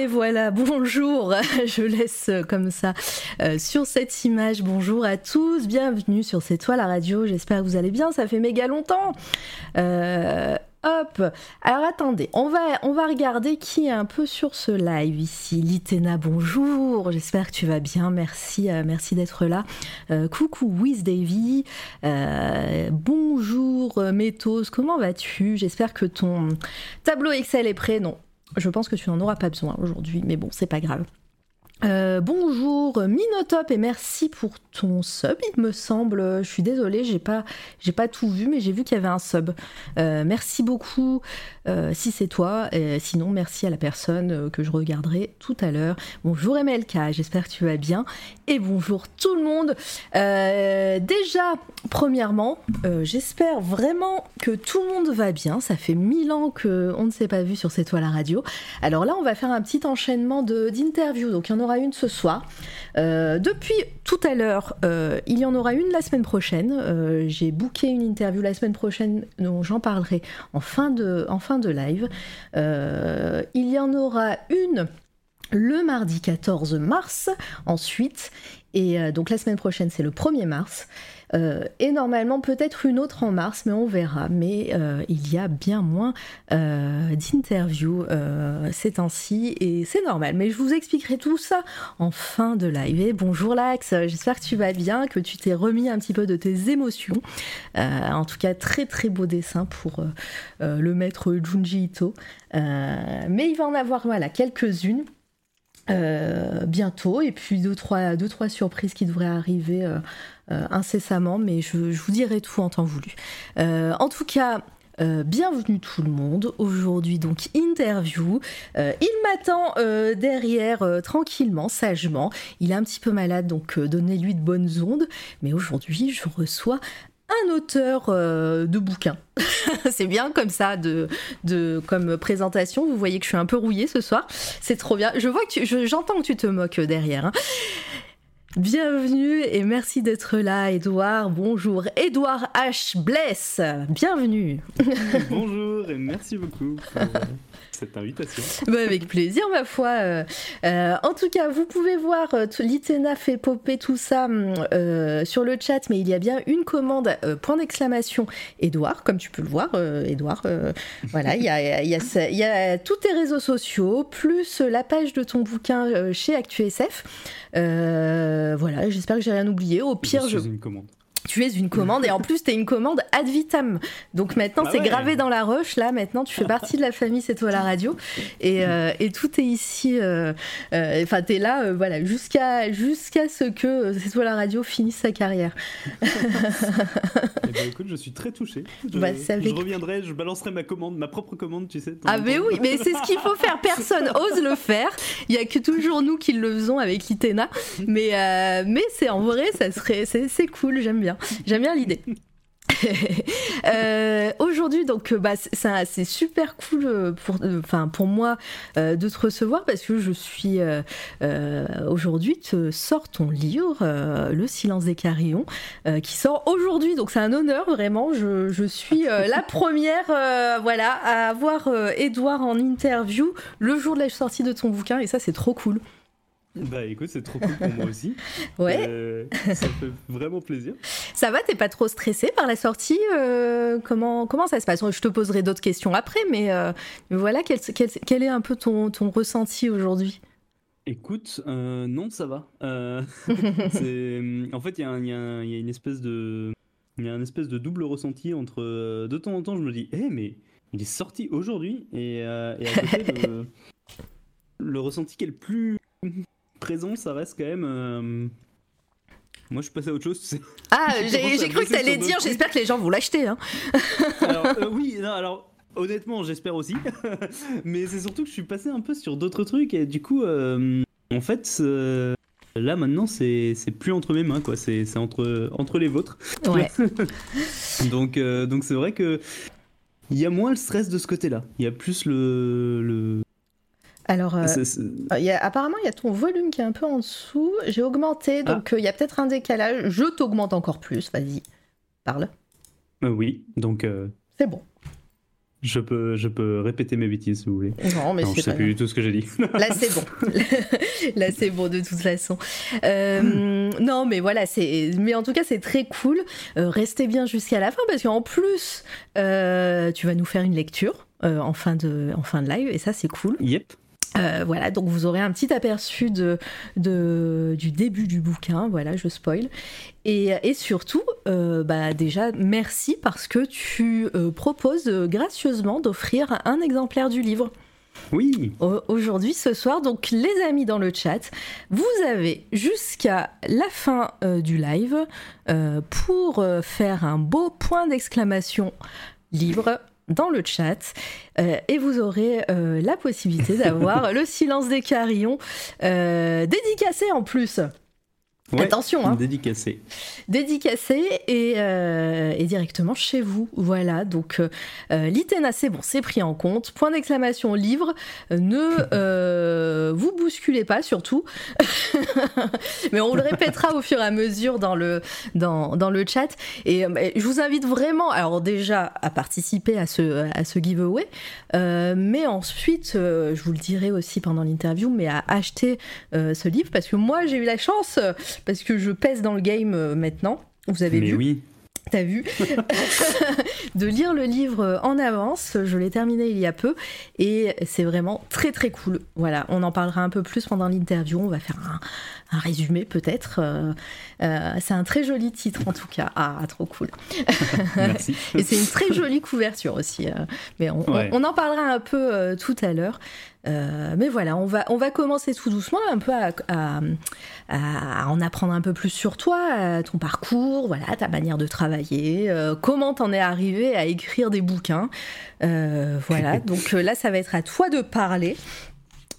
Et voilà, bonjour, je laisse comme ça euh, sur cette image. Bonjour à tous, bienvenue sur C'est toi la radio, j'espère que vous allez bien, ça fait méga longtemps. Euh, hop, alors attendez, on va, regarder qui est un peu sur ce live ici. Litena, bonjour, j'espère que tu vas bien, merci, euh, merci d'être là. coucou Wiz Davy, bonjour Métos, comment vas-tu? J'espère que ton tableau Excel est prêt, non je pense que tu n'en auras pas besoin aujourd'hui, mais bon, c'est pas grave. Euh, bonjour Minotop et merci pour ton sub, il me semble. Je suis désolée, j'ai pas, j'ai pas tout vu, mais j'ai vu qu'il y avait un sub. Euh, merci beaucoup euh, si c'est toi. sinon, merci à la personne que je regarderai tout à l'heure. Bonjour MLK, j'espère que tu vas bien. Et bonjour tout le monde. déjà, premièrement, j'espère vraiment que tout le monde va bien. Ça fait mille ans qu'on ne s'est pas vu sur cette toile à radio. Alors là, on va faire un petit enchaînement d'interviews. Donc il y en aura une ce soir. Euh, depuis tout à l'heure, euh, il y en aura une la semaine prochaine. Euh, j'ai booké une interview la semaine prochaine, dont j'en parlerai en fin de, en fin de live. il y en aura une le mardi 14 mars ensuite. Et donc la semaine prochaine, c'est le 1er mars. Euh, et normalement peut-être une autre en mars, mais on verra. Mais euh, il y a bien moins euh, d'interviews ces temps-ci et c'est normal. Mais je vous expliquerai tout ça en fin de live. Et bonjour Lax, j'espère que tu vas bien, que tu t'es remis un petit peu de tes émotions. en tout cas, très très beau dessin pour le maître Junji Ito. mais il va en avoir voilà quelques-unes. bientôt et puis deux trois, deux, trois surprises qui devraient arriver incessamment, mais je, vous dirai tout en temps voulu. Euh, en tout cas, euh, bienvenue tout le monde. Aujourd'hui, donc, interview. il m'attend derrière tranquillement, sagement. Il est un petit peu malade, donc donnez-lui de bonnes ondes. Mais aujourd'hui, je reçois un auteur de bouquins. C'est bien comme ça, de, de, comme présentation. Vous voyez que je suis un peu rouillée ce soir. C'est trop bien. Je vois que j'entends que tu te moques derrière. Hein. Bienvenue et merci d'être là, Edouard. Bonjour, Edouard H. Bless. Bienvenue. Bonjour et merci beaucoup pour cette invitation. Bah, avec plaisir, ma foi. Euh, euh, en tout cas, vous pouvez voir, Litena fait popper tout ça sur le chat, mais il y a bien une commande, point d'exclamation, Edouard, comme tu peux le voir, Edouard. voilà, il y a, y, a, y a tous tes réseaux sociaux, plus la page de ton bouquin chez ActuSF. Euh, voilà, j'espère que j'ai rien oublié. Au pire, je. Une commande tu es une commande et en plus tu es une commande ad vitam. Donc maintenant bah c'est gravé dans la roche. Là maintenant tu fais partie de la famille C'est toi la radio et, euh, et tout est ici. Euh, euh, enfin tu es là voilà jusqu'à jusqu'à ce que C'est toi la radio finisse sa carrière. eh ben, écoute je suis très touché. Je, bah, reviendrai, je balancerai ma commande, ma propre commande tu sais. Ah mais oui mais c'est ce qu'il faut faire. Personne ose le faire. Il y a que toujours nous qui le faisons avec Itena. Mais mais c'est en vrai ça serait c'est cool j'aime bien. J'aime bien l'idée. Euh, aujourd'hui, donc, bah, c'est super cool euh, pour, enfin, pour moi euh, de te recevoir parce que je suis aujourd'hui te sort ton livre, Le silence des carillons, qui sort aujourd'hui. Donc, c'est un honneur vraiment. Je, je suis la première, voilà, à avoir Edouard en interview le jour de la sortie de ton bouquin et ça, c'est trop cool. Bah écoute, c'est trop cool pour moi aussi. ouais. Euh, ça me fait vraiment plaisir. Ça va, t'es pas trop stressé par la sortie euh, comment, comment ça se passe? Je te poserai d'autres questions après, mais euh, voilà, quel, quel, est un peu ton, ton ressenti aujourd'hui? Écoute, non, ça va. en fait, il y, y, y, a une espèce de. Il y a un espèce de double ressenti entre. De temps en temps, je me dis, hé, eh, mais il est sorti aujourd'hui, et, et, à côté, le, le ressenti qui est le plus présent, ça reste quand même. Euh, moi, je suis passé à autre chose. Tu sais. Ah, j'ai cru que tu allais dire, j'espère que les gens vont l'acheter. Hein. alors, euh, oui, non, alors, honnêtement, j'espère aussi. Mais c'est surtout que je suis passé un peu sur d'autres trucs et du coup, euh, en fait, là maintenant, c'est plus entre mes mains, quoi. C'est entre, entre les vôtres. Ouais. donc, donc c'est vrai que. Il y a moins le stress de ce côté-là. Il y a plus le, le Alors, euh, y a- apparemment, il y a ton volume qui est un peu en dessous. J'ai augmenté, Ah. donc euh, il y a peut-être un décalage. Je t'augmente encore plus. Vas-y, parle. euh, oui, donc euh, C'est bon. je, peux, je peux répéter mes bêtises si vous voulez. Non, mais non, je sais plus du tout ce que j'ai dit. Là, c'est bon. Là, c'est bon de toute façon. Euh, non, mais voilà, c'est. Mais en tout cas, c'est très cool. Euh, restez bien jusqu'à la fin parce qu'en plus, euh, tu vas nous faire une lecture euh, en fin de en fin de live et ça, c'est cool. yep. Euh, voilà, donc vous aurez un petit aperçu de, de- du début du bouquin, voilà, je spoil. Et, et surtout, euh, bah déjà, merci parce que tu euh, proposes gracieusement d'offrir un exemplaire du livre Oui, au- aujourd'hui, ce soir. Donc, les amis dans le chat, vous avez jusqu'à la fin du live pour faire un beau point d'exclamation livre dans le chat euh, et vous aurez euh, la possibilité d'avoir le silence des carillons euh, dédicacé en plus. Ouais, Attention, hein dédicacé. dédicacé et, euh, et directement chez vous. Voilà, donc euh, euh, l'ITENA, c'est bon, c'est pris en compte. Point d'exclamation livre, Euh, ne euh, vous bousculez pas surtout. Mais on le répétera au fur et à mesure dans le, dans, dans le chat. Et je vous invite vraiment, alors déjà, à participer à ce, à ce giveaway, mais ensuite, je vous le dirai aussi pendant l'interview, mais à acheter ce livre parce que moi, j'ai eu la chance parce que je pèse dans le game euh, maintenant. Vous avez Mais vu, oui, t'as vu, de lire le livre en avance. Je l'ai terminé il y a peu et c'est vraiment très très cool. Voilà, on en parlera un peu plus pendant l'interview. On va faire un, un résumé peut-être. Euh, euh, c'est un très joli titre en tout cas. Ah, trop cool. merci. Et c'est une très jolie couverture aussi. euh, mais on, on- Ouais. on en parlera un peu euh, tout à l'heure. Euh, mais voilà, on va, on va commencer tout doucement un peu à, à- à en apprendre un peu plus sur toi, ton parcours, voilà, ta manière de travailler, euh, comment t'en es arrivé à écrire des bouquins. Euh, voilà, donc là, ça va être à toi de parler.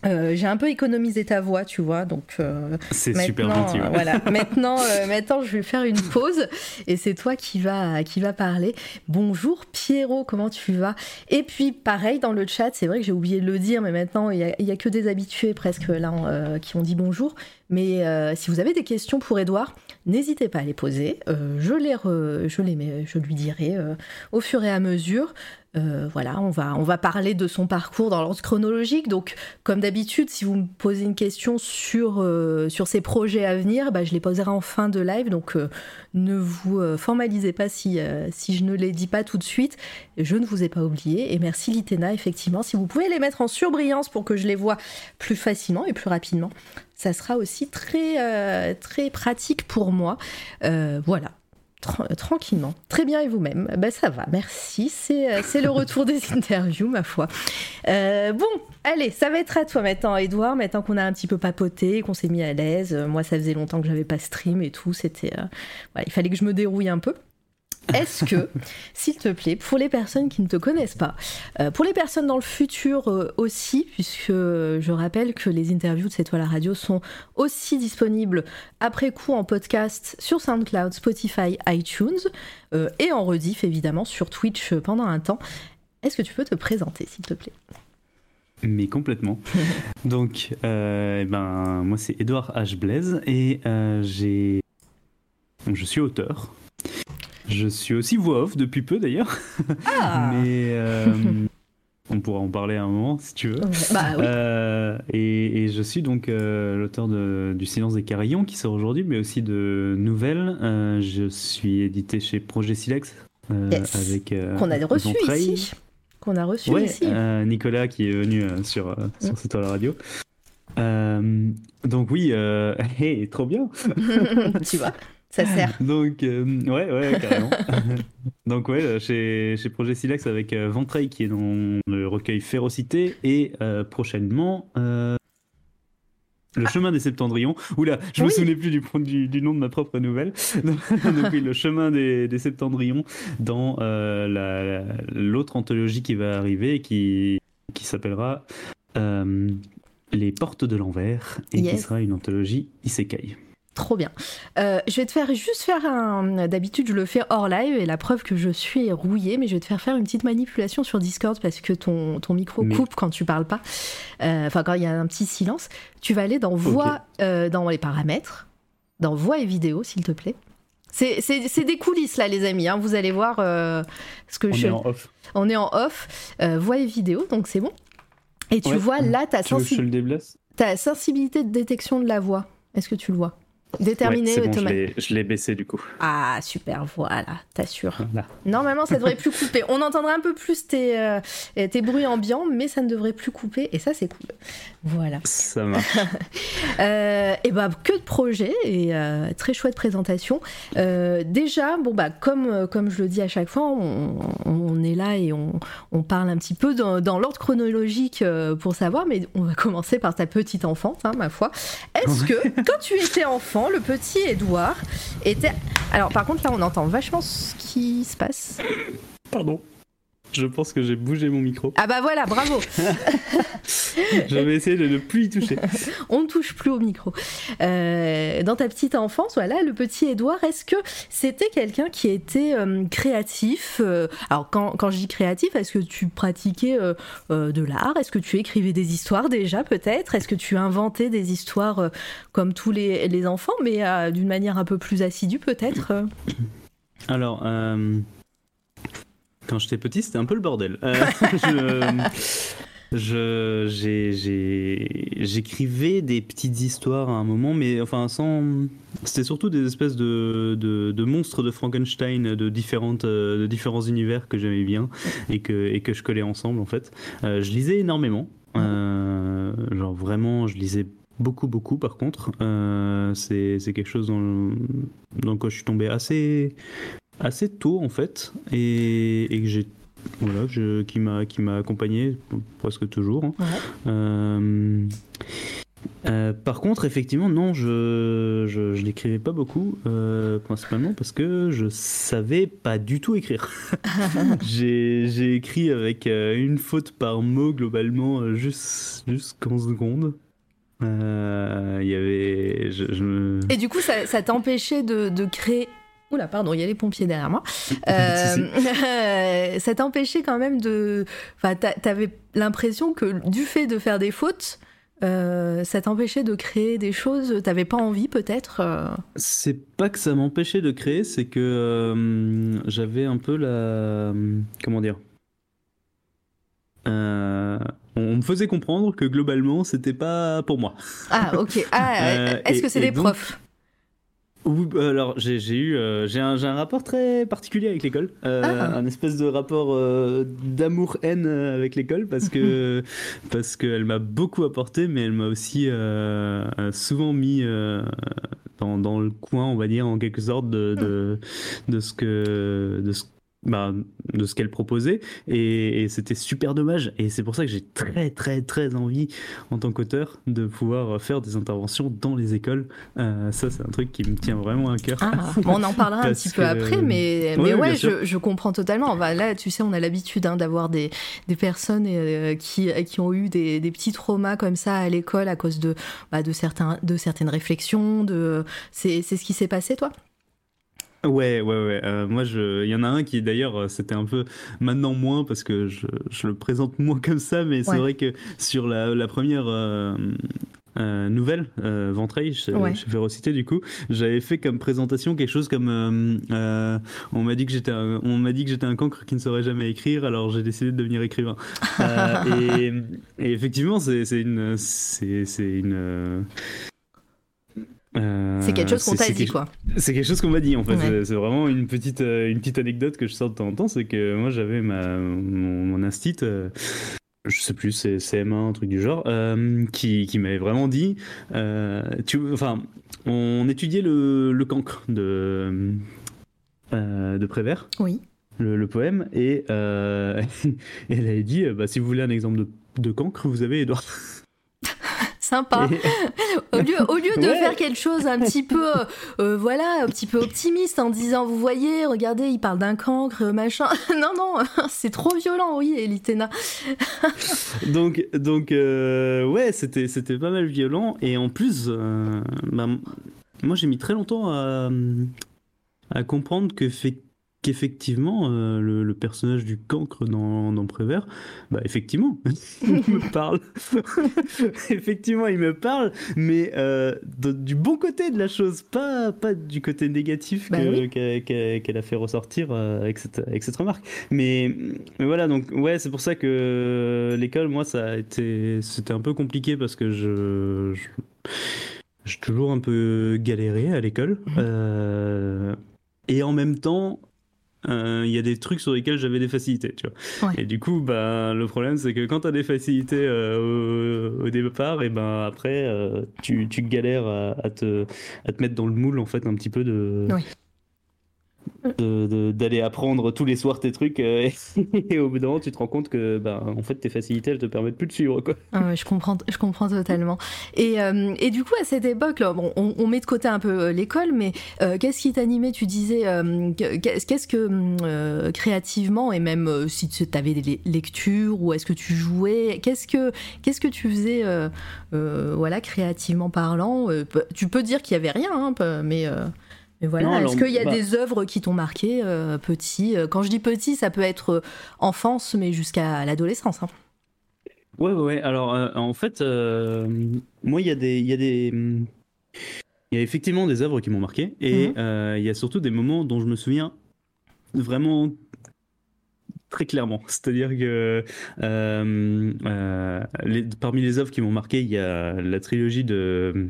Euh, J'ai un peu économisé ta voix, tu vois, donc euh, C'est super gentil. euh, ouais. voilà. maintenant, euh, maintenant, je vais faire une pause et c'est toi qui va qui va parler. Bonjour Pierrot, comment tu vas? Et puis pareil dans le chat, c'est vrai que j'ai oublié de le dire, mais maintenant il y a, il y a que des habitués presque là qui ont dit bonjour. Mais si vous avez des questions pour Edouard, n'hésitez pas à les poser. Je les re- je les mets, je lui dirai au fur et à mesure. Euh, voilà, on va, parler de son parcours dans l'ordre chronologique. Donc, comme d'habitude, si vous me posez une question sur, euh, ses projets à venir, bah, je les poserai en fin de live. Donc, euh, ne vous formalisez pas si, je ne les dis pas tout de suite. Je ne vous ai pas oublié. Et merci Litena, effectivement. Si vous pouvez les mettre en surbrillance pour que je les vois plus facilement et plus rapidement, ça sera aussi très, pratique pour moi. Voilà. Tra- tranquillement. Très bien, et vous-même? Ben ça va, merci. C'est euh, le retour des interviews, ma foi. Euh, bon, allez, ça va être à toi maintenant, Edouard. Maintenant qu'on a un petit peu papoté, qu'on s'est mis à l'aise. Euh, moi, ça faisait longtemps que j'avais pas stream et tout. C'était, euh, il fallait que je me dérouille un peu. Est-ce que, s'il te plaît, pour les personnes qui ne te connaissent pas, euh, pour les personnes dans le futur euh, aussi, puisque je rappelle que les interviews de C'est toi la radio sont aussi disponibles après coup en podcast sur SoundCloud, Spotify, iTunes euh, et en rediff évidemment sur Twitch pendant un temps. Est-ce que tu peux te présenter, s'il te plaît? Mais complètement. Donc, ben, moi c'est Edouard H. Blaise et j'ai. Je suis auteur. Je suis aussi voix off depuis peu d'ailleurs. Ah Mais euh, on pourra en parler à un moment si tu veux. Bah oui. Euh, et, et je suis donc euh, l'auteur du Silence des Carillons qui sort aujourd'hui, mais aussi de nouvelles. Euh, je suis édité chez Projet Silex Yes. avec Qu'on a reçu ici. Qu'on a reçu Ouais, ici. Nicolas qui est venu sur, euh, sur Mm. C'est toi la radio. Donc oui, hey, trop bien. tu vois, ça sert. Donc euh, ouais, ouais, carrément. donc ouais, euh, chez, chez Projet Silex avec euh, Ventreil qui est dans le recueil Férocité et euh, prochainement euh, le chemin des septendrions. Oula, je me Oui. souvenais plus du, du, du nom de ma propre nouvelle. donc oui, le chemin des, des septendrions dans la- la- l'autre anthologie qui va arriver et qui, qui s'appellera Les portes de l'envers et qui sera une anthologie Isekai. Trop bien. Euh, je vais te faire juste faire un. D'habitude, je le fais hors live et la preuve que je suis rouillée, mais je vais te faire faire une petite manipulation sur Discord parce que ton, ton micro Mais- coupe quand tu parles pas. Euh, Enfin, quand il y a un petit silence. Tu vas aller dans voix, euh, dans les paramètres, dans voix et vidéo, s'il te plaît. C'est des coulisses là, les amis. hein. Vous allez voir ce que On je. est en off. On est en off, voix et vidéo, donc c'est bon. Et tu Ouais. vois là ta, sensi- ta sensibilité de détection de la voix. Est-ce que tu le vois? Déterminé Ouais, bon, je l'ai- baissé du coup. Ah, super, voilà, t'assures. Voilà. Normalement, ça devrait plus couper. On entendra un peu plus tes, euh, tes bruits ambiants, mais ça ne devrait plus couper, et ça, c'est cool. Voilà. Ça marche. Euh, et bah, que de projets, et euh, très chouette présentation. Déjà, bon, bah, comme, comme je le dis à chaque fois, on, on est là et on, on parle un petit peu dans, dans l'ordre chronologique pour savoir, mais on va commencer par ta petite enfance, hein, ma foi. Est-ce que, quand tu étais enfant, le petit Édouard était. Alors, par contre, là, on entend vachement ce qui se passe. Pardon. Je pense que j'ai bougé mon micro. Ah, bah voilà, bravo! J'avais essayé de ne plus y toucher. on ne touche plus au micro. Euh, dans ta petite enfance, voilà, le petit Édouard, est-ce que c'était quelqu'un qui était euh, créatif euh, Alors, quand, quand je dis créatif, est-ce que tu pratiquais euh, de l'art? Est-ce que tu écrivais des histoires déjà, peut-être? Est-ce que tu inventais des histoires comme tous les, les enfants, mais d'une manière un peu plus assidue, peut-être? Alors, quand j'étais petit, c'était un peu le bordel. Euh, j'ai- j'écrivais des petites histoires à un moment, mais enfin sans. C'était surtout des espèces de, de, de monstres de Frankenstein de différentes euh, de différents univers que j'aimais bien et que et que je collais ensemble en fait. Euh, je lisais énormément. Euh, genre vraiment, je lisais beaucoup beaucoup par contre. Euh, c'est c'est quelque chose dans, le- dans quoi je suis tombé assez assez tôt en fait et, et que j'ai voilà je, qui m'a qui m'a accompagné presque toujours hein. Ouais. Euh, euh, par contre, effectivement, non, je, je, je n'écrivais pas beaucoup, euh, principalement parce que je savais pas du tout écrire. j'ai, écrit avec une faute par mot, globalement, juste, jusqu'en seconde. Euh, Il y avait. Je, je me- Et du coup, ça, ça t'empêchait de, de créer. Oula, pardon, il y a les pompiers derrière moi. Euh, ça t'empêchait quand même de. Enfin, t'a- t'avais l'impression que du fait de faire des fautes, euh, ça t'empêchait de créer des choses. T'avais pas envie, peut-être. euh, C'est pas que ça m'empêchait de créer, c'est que euh, j'avais un peu la. Comment dire Euh, On me faisait comprendre que globalement, c'était pas pour moi. Ah, ok. Ah, est-ce que c'est des donc- profs? Oui, bah, alors j'ai eu euh, j'ai un, j'ai un rapport très particulier avec l'école, Euh, Ah. un espèce de rapport euh, d'amour-haine euh, avec l'école parce que parce qu'elle m'a beaucoup apporté, mais elle m'a aussi euh, euh, souvent mis euh, dans, dans le coin, on va dire en quelque sorte de de, de ce que de ce bah, de ce qu'elle proposait. Et, et c'était super dommage. Et c'est pour ça que j'ai très très très envie en tant qu'auteur de pouvoir faire des interventions dans les écoles. Euh, ça c'est un truc qui me tient vraiment à cœur. Ah, on en parlera un petit peu que- après, mais, mais ouais, je, je comprends totalement. Bah, là, tu sais, on a l'habitude hein, d'avoir des, des personnes euh, qui, qui ont eu des, des petits traumas comme ça à l'école à cause de, bah, de, certains, de certaines réflexions. De... C'est ce qui s'est passé, toi? Ouais, ouais, ouais. Euh, moi, je... il y en a un qui d'ailleurs, euh, c'était un peu maintenant moins parce que je, je le présente moins comme ça, mais c'est vrai que sur la, la première euh, euh, nouvelle, euh, Ventreuil, chez, Ouais. chez Vérocité, du coup, j'avais fait comme présentation quelque chose comme euh, euh, on m'a dit que j'étais un, on m'a dit que j'étais un cancre qui ne saurait jamais écrire, alors j'ai décidé de devenir écrivain. Euh, et, et effectivement, c'est une, c'est c'est une. Euh, C'est quelque chose qu'on t'a dit, quelque- quoi. c'est quelque chose qu'on m'a dit en fait. Ouais. C'est- vraiment une petite, euh, une petite anecdote que je sors de temps en temps. C'est que moi j'avais ma, mon, mon instit, euh, je sais plus, c'est CM1, un truc du genre, euh, qui, qui m'avait vraiment dit. tu, enfin, on étudiait le, le cancre de, de Prévert, Oui. le, le poème, et, elle avait dit bah, si vous voulez un exemple de, de cancre, vous avez Edouard. Sympa. Au lieu, au lieu de Ouais. faire quelque chose un petit peu, euh, euh, voilà, un petit peu optimiste en disant, vous voyez, regardez, il parle d'un cancre, machin. non, non, c'est trop violent, oui, Elitena. donc donc euh, ouais c'était c'était pas mal violent et en plus euh, bah, moi j'ai mis très longtemps à, à comprendre que fait qu'effectivement, euh, le, personnage du cancre dans, dans Prévert, bah effectivement, il me parle. effectivement, il me parle, mais euh, du bon côté de la chose, pas, pas du côté négatif bah qu'elle a fait ressortir euh, avec, cette, avec cette remarque. Mais, voilà, donc ouais, c'est pour ça que l'école, moi, ça a été, c'était un peu compliqué parce que je, j'ai toujours un peu galéré à l'école. Mmh. et en même temps, euh, il y a des trucs sur lesquels j'avais des facilités, tu vois. Et du coup, bah, le problème, c'est que quand tu as des facilités euh, au, départ, et ben après, euh, tu, tu, galères à, te, à te mettre dans le moule, en fait, un petit peu de, d'aller apprendre tous les soirs tes trucs euh, et, au bout d'un moment tu te rends compte que bah, en fait tes facilités elles te permettent plus de suivre quoi. Ah je comprends je comprends totalement. Et, euh, et du coup à cette époque bon, on, met de côté un peu euh, l'école mais qu'est-ce qui t'animait? Tu disais qu'est-ce que créativement et même si tu avais des lectures ou est-ce que tu jouais qu'est-ce que que tu faisais voilà créativement parlant? Tu peux dire qu'il y avait rien hein, mais voilà, est-ce qu'il y a bah des œuvres qui t'ont marqué euh, petit euh, Quand je dis petit, ça peut être euh, enfance, mais jusqu'à l'adolescence. Hein. Ouais, ouais, ouais. Alors, en fait, moi, il y a des, il y a des, il y a effectivement des œuvres qui m'ont marqué, et mhm. il y a surtout des moments dont je me souviens vraiment très clairement. C'est-à-dire que parmi les œuvres qui m'ont marqué, il y a la trilogie de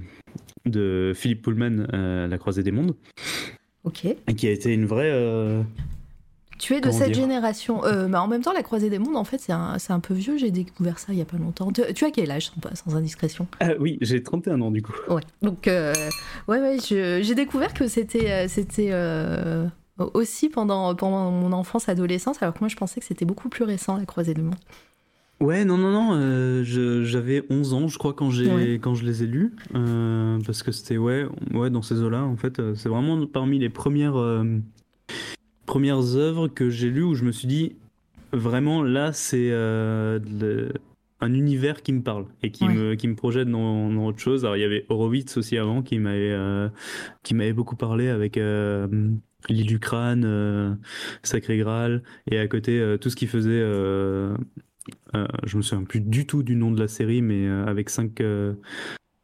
de Philippe Pullman, euh, La Croisée des Mondes. Ok. Qui a été une vraie. Euh, tu es de cette génération. Euh, mais en même temps, La Croisée des Mondes, en fait, c'est un, un, peu vieux. J'ai découvert ça il y a pas longtemps. Tu, as quel âge, sans, indiscrétion? Oui, j'ai 31 ans, du coup. Ouais. Donc, ouais, ouais, j'ai découvert que c'était. c'était aussi pendant, pendant mon enfance, adolescence, alors que moi je pensais que c'était beaucoup plus récent, La Croisée des Mondes. Ouais, non, non, non, euh, j'avais 11 ans, je crois, quand, quand je les ai lus. Euh, parce que c'était, ouais, ouais, dans ces eaux-là, en fait, euh, c'est vraiment parmi les premières, premières œuvres que j'ai lues où je me suis dit, vraiment, là, c'est un univers qui me parle et qui, me, qui me projette dans, dans, autre chose. Alors, il y avait Horowitz aussi avant qui m'avait qui m'avait beaucoup parlé avec. L'île du crâne, Sacré Graal, et à côté tout ce qui faisait euh, je me souviens plus du tout du nom de la série, mais euh, avec cinq, euh,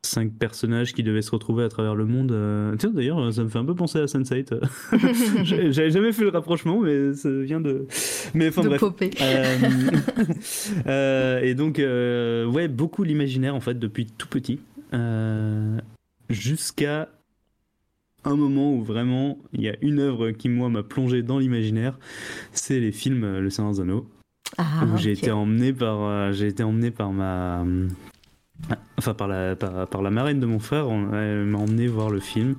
cinq personnages qui devaient se retrouver à travers le monde. Tiens, d'ailleurs, ça me fait un peu penser à Sense8. J'avais jamais fait le rapprochement, mais ça vient de. Mais enfin bref. et donc, ouais, beaucoup l'imaginaire en fait depuis tout petit, jusqu'à un moment où vraiment il y a une œuvre qui moi m'a plongé dans l'imaginaire, c'est les films Le Seigneur des Anneaux. Ah, j'ai été emmené par euh, j'ai été emmené par ma enfin par la par, la marraine de mon frère elle m'a emmené voir le film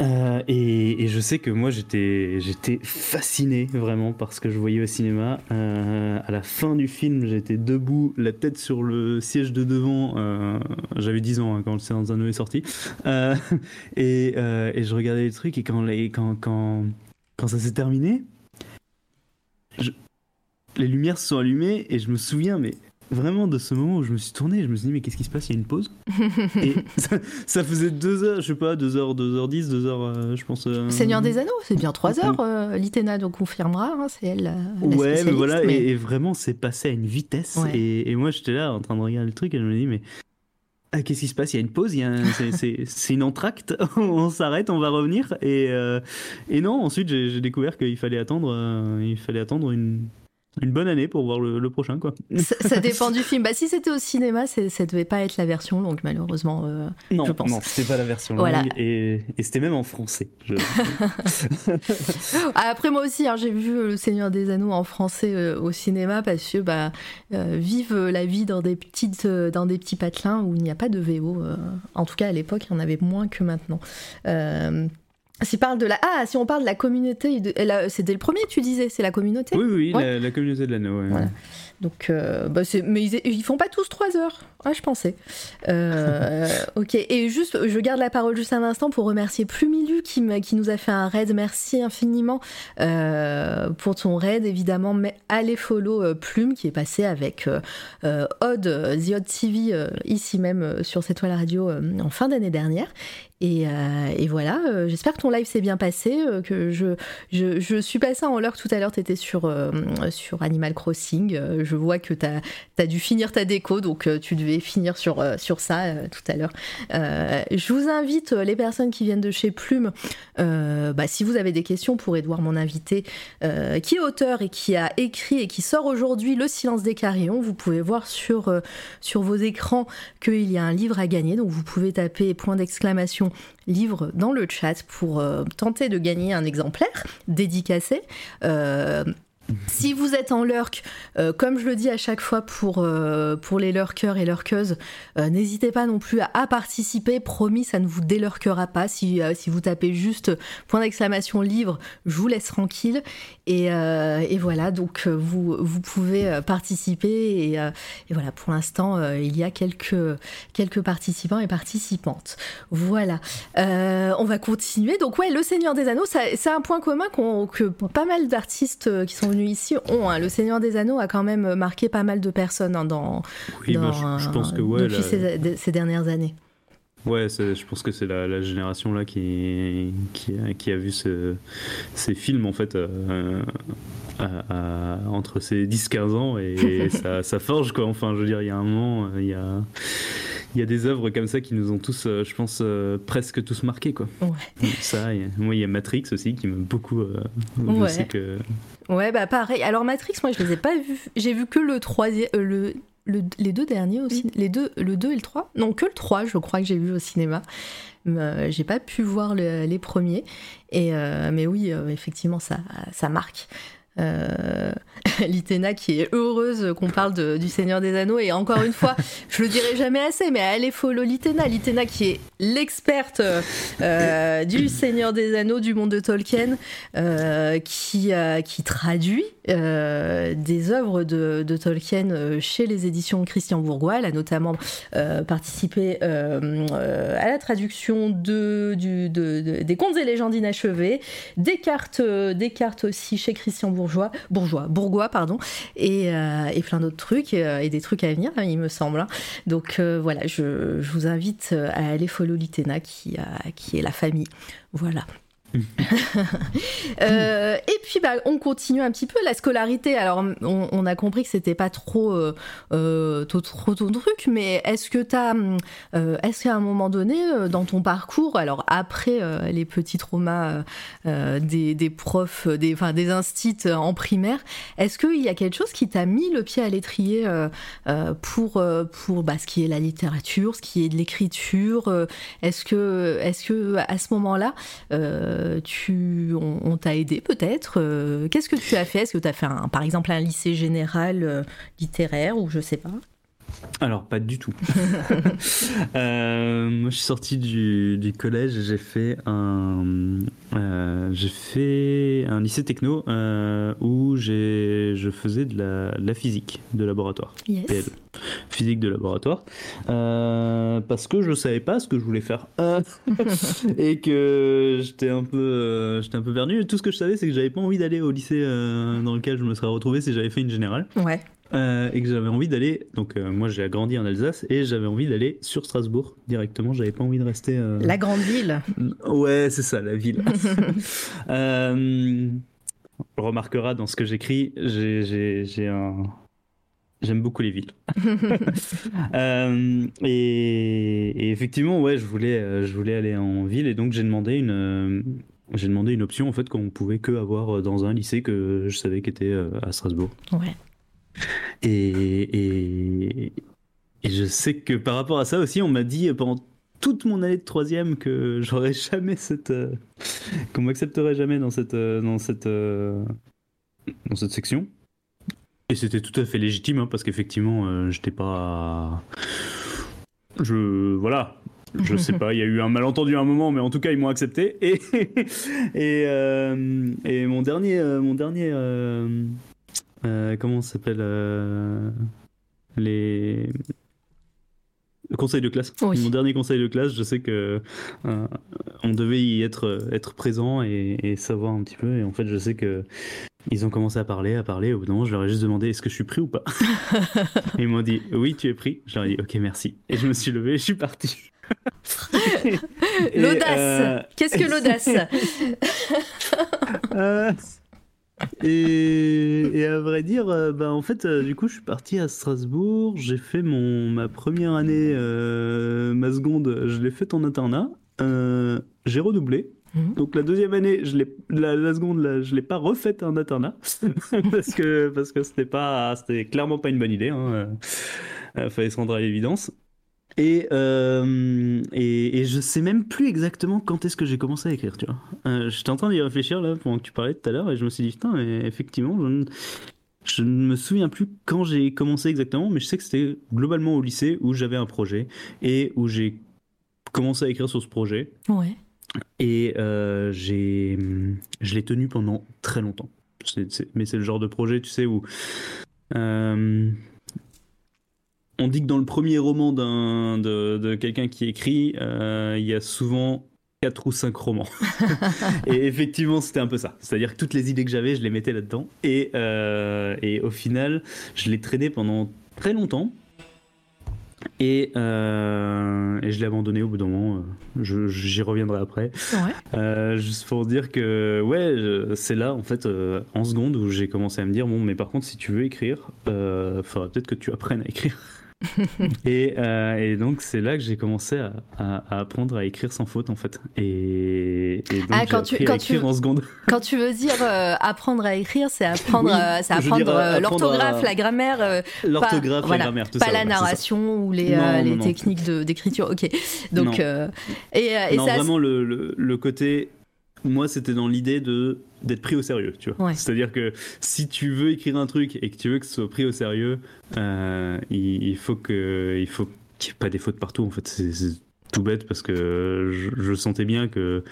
euh, et, je sais que moi j'étais j'étais fasciné vraiment par ce que je voyais au cinéma. Euh, à la fin du film, j'étais debout, la tête sur le siège de devant. J'avais 10 ans hein, quand le Seigneur des Anneaux est sorti. Et, et, je regardais les trucs et quand, les, quand, quand, quand ça s'est terminé, je, les lumières se sont allumées et je me souviens, mais vraiment de ce moment où je me suis tourné, je me suis dit mais qu'est-ce qui se passe? Il y a une pause. et ça, faisait deux heures, je sais pas, deux heures, deux heures dix, deux heures, euh, je pense. Euh, Seigneur des Anneaux, c'est bien trois heures. Euh, Litena donc confirmera, hein, c'est elle. ouais, mais voilà, Et, vraiment c'est passé à une vitesse. Et, moi j'étais là en train de regarder le truc et je me dis mais ah, qu'est-ce qui se passe? Il y a une pause, c'est une entracte, on s'arrête, on va revenir. Et, et non, ensuite j'ai découvert qu'il fallait attendre, il fallait attendre une une bonne année pour voir le, prochain quoi. Ça, dépend du film. Bah si c'était au cinéma, ça devait pas être la version longue malheureusement. Euh, non, je pense. non, c'était pas la version longue et, c'était même en français. Après moi aussi, hein, j'ai vu Le Seigneur des Anneaux en français euh, au cinéma parce que bah euh, vive la vie dans des petites dans des petits patelins où il n'y a pas de VO. en tout cas à l'époque, il y en avait moins que maintenant. Si, parle de la... ah, si on parle de la communauté, de... c'était le premier, tu disais, c'est la communauté? Oui, oui, la, communauté de l'anneau. Ouais. Donc, euh, bah mais ils, ils, font pas tous trois heures. Ah, je pensais. Euh, ok, et juste, je garde la parole juste un instant pour remercier Plumilu qui, qui nous a fait un raid. Merci infiniment euh, pour ton raid, évidemment. Mais allez follow Plume qui est passé avec Odd, The Odd TV, ici même sur cette toile radio en fin d'année dernière. Et, et voilà, j'espère que ton live s'est bien passé, que je, je, suis passée en l'heure tout à l'heure, tu étais sur, sur Animal Crossing. je vois que tu as, as, dû finir ta déco, donc tu devais finir sur, sur ça tout à l'heure. je vous invite, les personnes qui viennent de chez Plume, bah, si vous avez des questions pour Edouard, mon invité, qui est auteur et qui a écrit et qui sort aujourd'hui Le silence des carillons, vous pouvez voir sur, sur vos écrans qu'il y a un livre à gagner. Donc vous pouvez taper point d'exclamation livre dans le chat pour euh, tenter de gagner un exemplaire dédicacé. Si vous êtes en lurk, euh, comme je le dis à chaque fois pour, euh, pour les lurkers et lurkeuses, euh, n'hésitez pas non plus à, participer. Promis, ça ne vous délurkera pas. Si, si vous tapez juste point d'exclamation livre, je vous laisse tranquille. Et, et voilà, donc vous, vous pouvez participer. Et, voilà, pour l'instant, il y a quelques, quelques participants et participantes. Voilà. on va continuer. Donc, ouais, Le Seigneur des Anneaux, c'est un point commun que pas mal d'artistes qui sont venus ici ont. Hein. Le Seigneur des Anneaux a quand même marqué pas mal de personnes hein, dans, oui, je, pense que, ouais, depuis ces, dernières années. Ouais, je pense que c'est la, génération là qui, qui, qui a vu ce, ces films en fait euh, entre ses 10-15 ans et, ça, ça, forge quoi. Enfin, je veux dire, il y a un moment, il y a il y a des œuvres comme ça qui nous ont tous, euh, je pense, euh, presque tous marqués. Quoi. Ouais. Ça, moi, il y a Matrix aussi qui m'a beaucoup. Euh, ouais. Je sais que... ouais, bah pareil. Alors, Matrix, moi, je les ai pas vus. J'ai vu que le troisième. le, les deux derniers aussi. Les deux, le 2 et le 3 Non, que le 3, je crois que j'ai vu au cinéma. j'ai pas pu voir les premiers. Et, mais oui, effectivement, ça, ça marque. Euh, Litena qui est heureuse qu'on parle du Seigneur des Anneaux. Et encore une fois je le dirai jamais assez mais est follow Litena. Litena qui est l'experte euh, du Seigneur des Anneaux du monde de Tolkien euh, qui, qui traduit des œuvres de, de, Tolkien chez les éditions Christian Bourgois. Elle a notamment participé à la traduction de, du, de, des contes et légendes inachevées des cartes, des cartes aussi chez Christian Bourgois bourgeois, bourgeois, bourgois, pardon, et, euh, et plein d'autres trucs, euh, et des trucs à venir, hein, il me semble. Hein. Donc euh, voilà, je, vous invite à aller follow Litena, qui est la famille. Voilà. Euh, et puis bah, on continue un petit peu la scolarité. Alors on, a compris que c'était pas trop, euh, euh, trop, ton truc, mais est-ce que tu as, est-ce qu'à un moment donné dans ton parcours, alors après les petits traumas des, profs, des, enfin, des instits en primaire, est-ce qu'il y a quelque chose qui t'a mis le pied à l'étrier pour, pour bah, ce qui est la littérature, ce qui est de l'écriture Est-ce que, est-ce que à ce moment-là tu, on, t'a aidé peut-être euh, Qu'est-ce que tu as fait? Est-ce que tu as fait, un, par exemple, un lycée général euh, littéraire ou je sais pas? Alors, pas du tout. moi, je suis sorti du, collège et j'ai fait un, j'ai fait un lycée techno où je faisais de la, physique de laboratoire. Yes physique de laboratoire, euh, parce que je savais pas ce que je voulais faire et que j'étais un peu, euh, j'étais un peu perdu. tout ce que je savais, c'est que j'avais pas envie d'aller au lycée euh, dans lequel je me serais retrouvé si j'avais fait une générale. Ouais. Et que j'avais envie d'aller. Donc moi j'ai grandi en Alsace et j'avais envie d'aller sur Strasbourg directement. J'avais pas envie de rester. La grande ville. Ouais, c'est ça, la ville. on remarquera dans ce que j'écris, j'ai un, J'aime beaucoup les villes. Euh, et, effectivement, ouais, je voulais, euh, je voulais aller en ville et donc j'ai demandé une, euh, j'ai demandé une option en fait qu'on pouvait que avoir dans un lycée que je savais qu'était à Strasbourg. Ouais. Et, et, je sais que par rapport à ça aussi, on m'a dit pendant toute mon année de troisième que j'aurais jamais cette, qu'on m'accepterait jamais dans cette, dans cette, dans cette section. Et c'était tout à fait légitime, hein, parce qu'effectivement, euh, j'étais pas. Je. Voilà. Je sais pas, il y a eu un malentendu à un moment, mais en tout cas, ils m'ont accepté. Et, et, euh, et mon dernier. Euh, mon dernier comment ça s'appelle Les le conseil de classe. Mon dernier conseil de classe, je sais que on devait y être, être présent et, et, savoir un petit peu. Et en fait, je sais que ils ont commencé à parler, à parler. Au bout d'un moment, je leur ai juste demandé est-ce que je suis pris ou pas? ils m'ont dit oui, tu es pris. Je leur ai dit ok, merci. Et je me suis levé et je suis parti. L'audace euh, Qu'est-ce que l'audace? Euh, et, et à vrai dire, bah, en fait, euh, du coup, je suis parti à Strasbourg. J'ai fait mon, ma première année, euh, ma seconde, je l'ai faite en internat. Euh, j'ai redoublé. Mhm. Donc la deuxième année, je l'ai, la, la seconde, là, je l'ai pas refaite en internat parce que parce que c'était pas, c'était clairement pas une bonne idée. Hein. Euh, fallait se rendre à l'évidence. Et, euh, et, et je sais même plus exactement quand est-ce que j'ai commencé à écrire, tu vois. Euh, J'étais en train d'y réfléchir là pendant que tu parlais tout à l'heure et je me suis dit, putain, mais effectivement, je ne, je ne me souviens plus quand j'ai commencé exactement, mais je sais que c'était globalement au lycée où j'avais un projet et où j'ai commencé à écrire sur ce projet. Ouais. Et euh, j'ai, je l'ai tenu pendant très longtemps. Mais c'est le genre de projet, tu sais, où euh, on dit que dans le premier roman d'un, de, de quelqu'un qui écrit, euh, il y a souvent quatre ou cinq romans. et effectivement, c'était un peu ça. C'est-à-dire que toutes les idées que j'avais, je les mettais là-dedans. Et, euh, et au final, je l'ai traîné pendant très longtemps. Et, euh, et je l'ai abandonné au bout d'un moment. je- J'y reviendrai après. Ouais. Euh, juste pour dire que, ouais, je- c'est là, en fait, euh, en seconde, où j'ai commencé à me dire, bon, mais par contre, si tu veux écrire, euh, faudra peut-être que tu apprennes à écrire. et, euh, et donc, c'est là que j'ai commencé à, à- à apprendre à écrire sans faute, en fait. Et, et donc, Ah, quand tu- quand à tu- écrire en seconde. Quand tu veux dire euh, apprendre à écrire, c'est apprendre, Oui, euh, c'est apprendre l'orthographe, la grammaire, L'orthographe, voilà, la grammaire, tout pas ça. la narration ou les, Non, non, les non. techniques de- d'écriture. Ok. Donc, et, et non, ça, vraiment le, le- le côté. Moi, c'était dans l'idée de d'être pris au sérieux, tu vois. Ouais. C'est-à-dire que si tu veux écrire un truc et que tu veux que ce soit pris au sérieux, euh, il, il faut que il faut qu'il n'y ait pas des fautes partout. En fait, c'est tout bête parce que je, je sentais bien que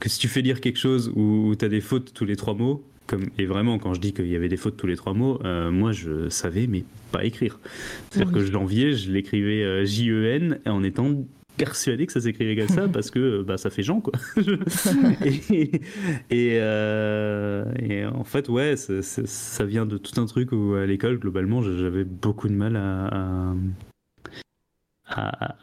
que si tu fais lire quelque chose où, tu as des fautes tous les trois mots, comme et vraiment quand je dis qu'il y avait des fautes tous les trois mots, euh, moi je savais mais pas écrire. C'est-à-dire Oui. que je l'enviais, je l'écrivais euh, J-E-N en étant persuadé que ça s'écrivait comme ça parce que bah, ça fait Jean quoi. et, et, euh, et en fait ouais ça vient de tout un truc où à l'école globalement j'avais beaucoup de mal à, à, à-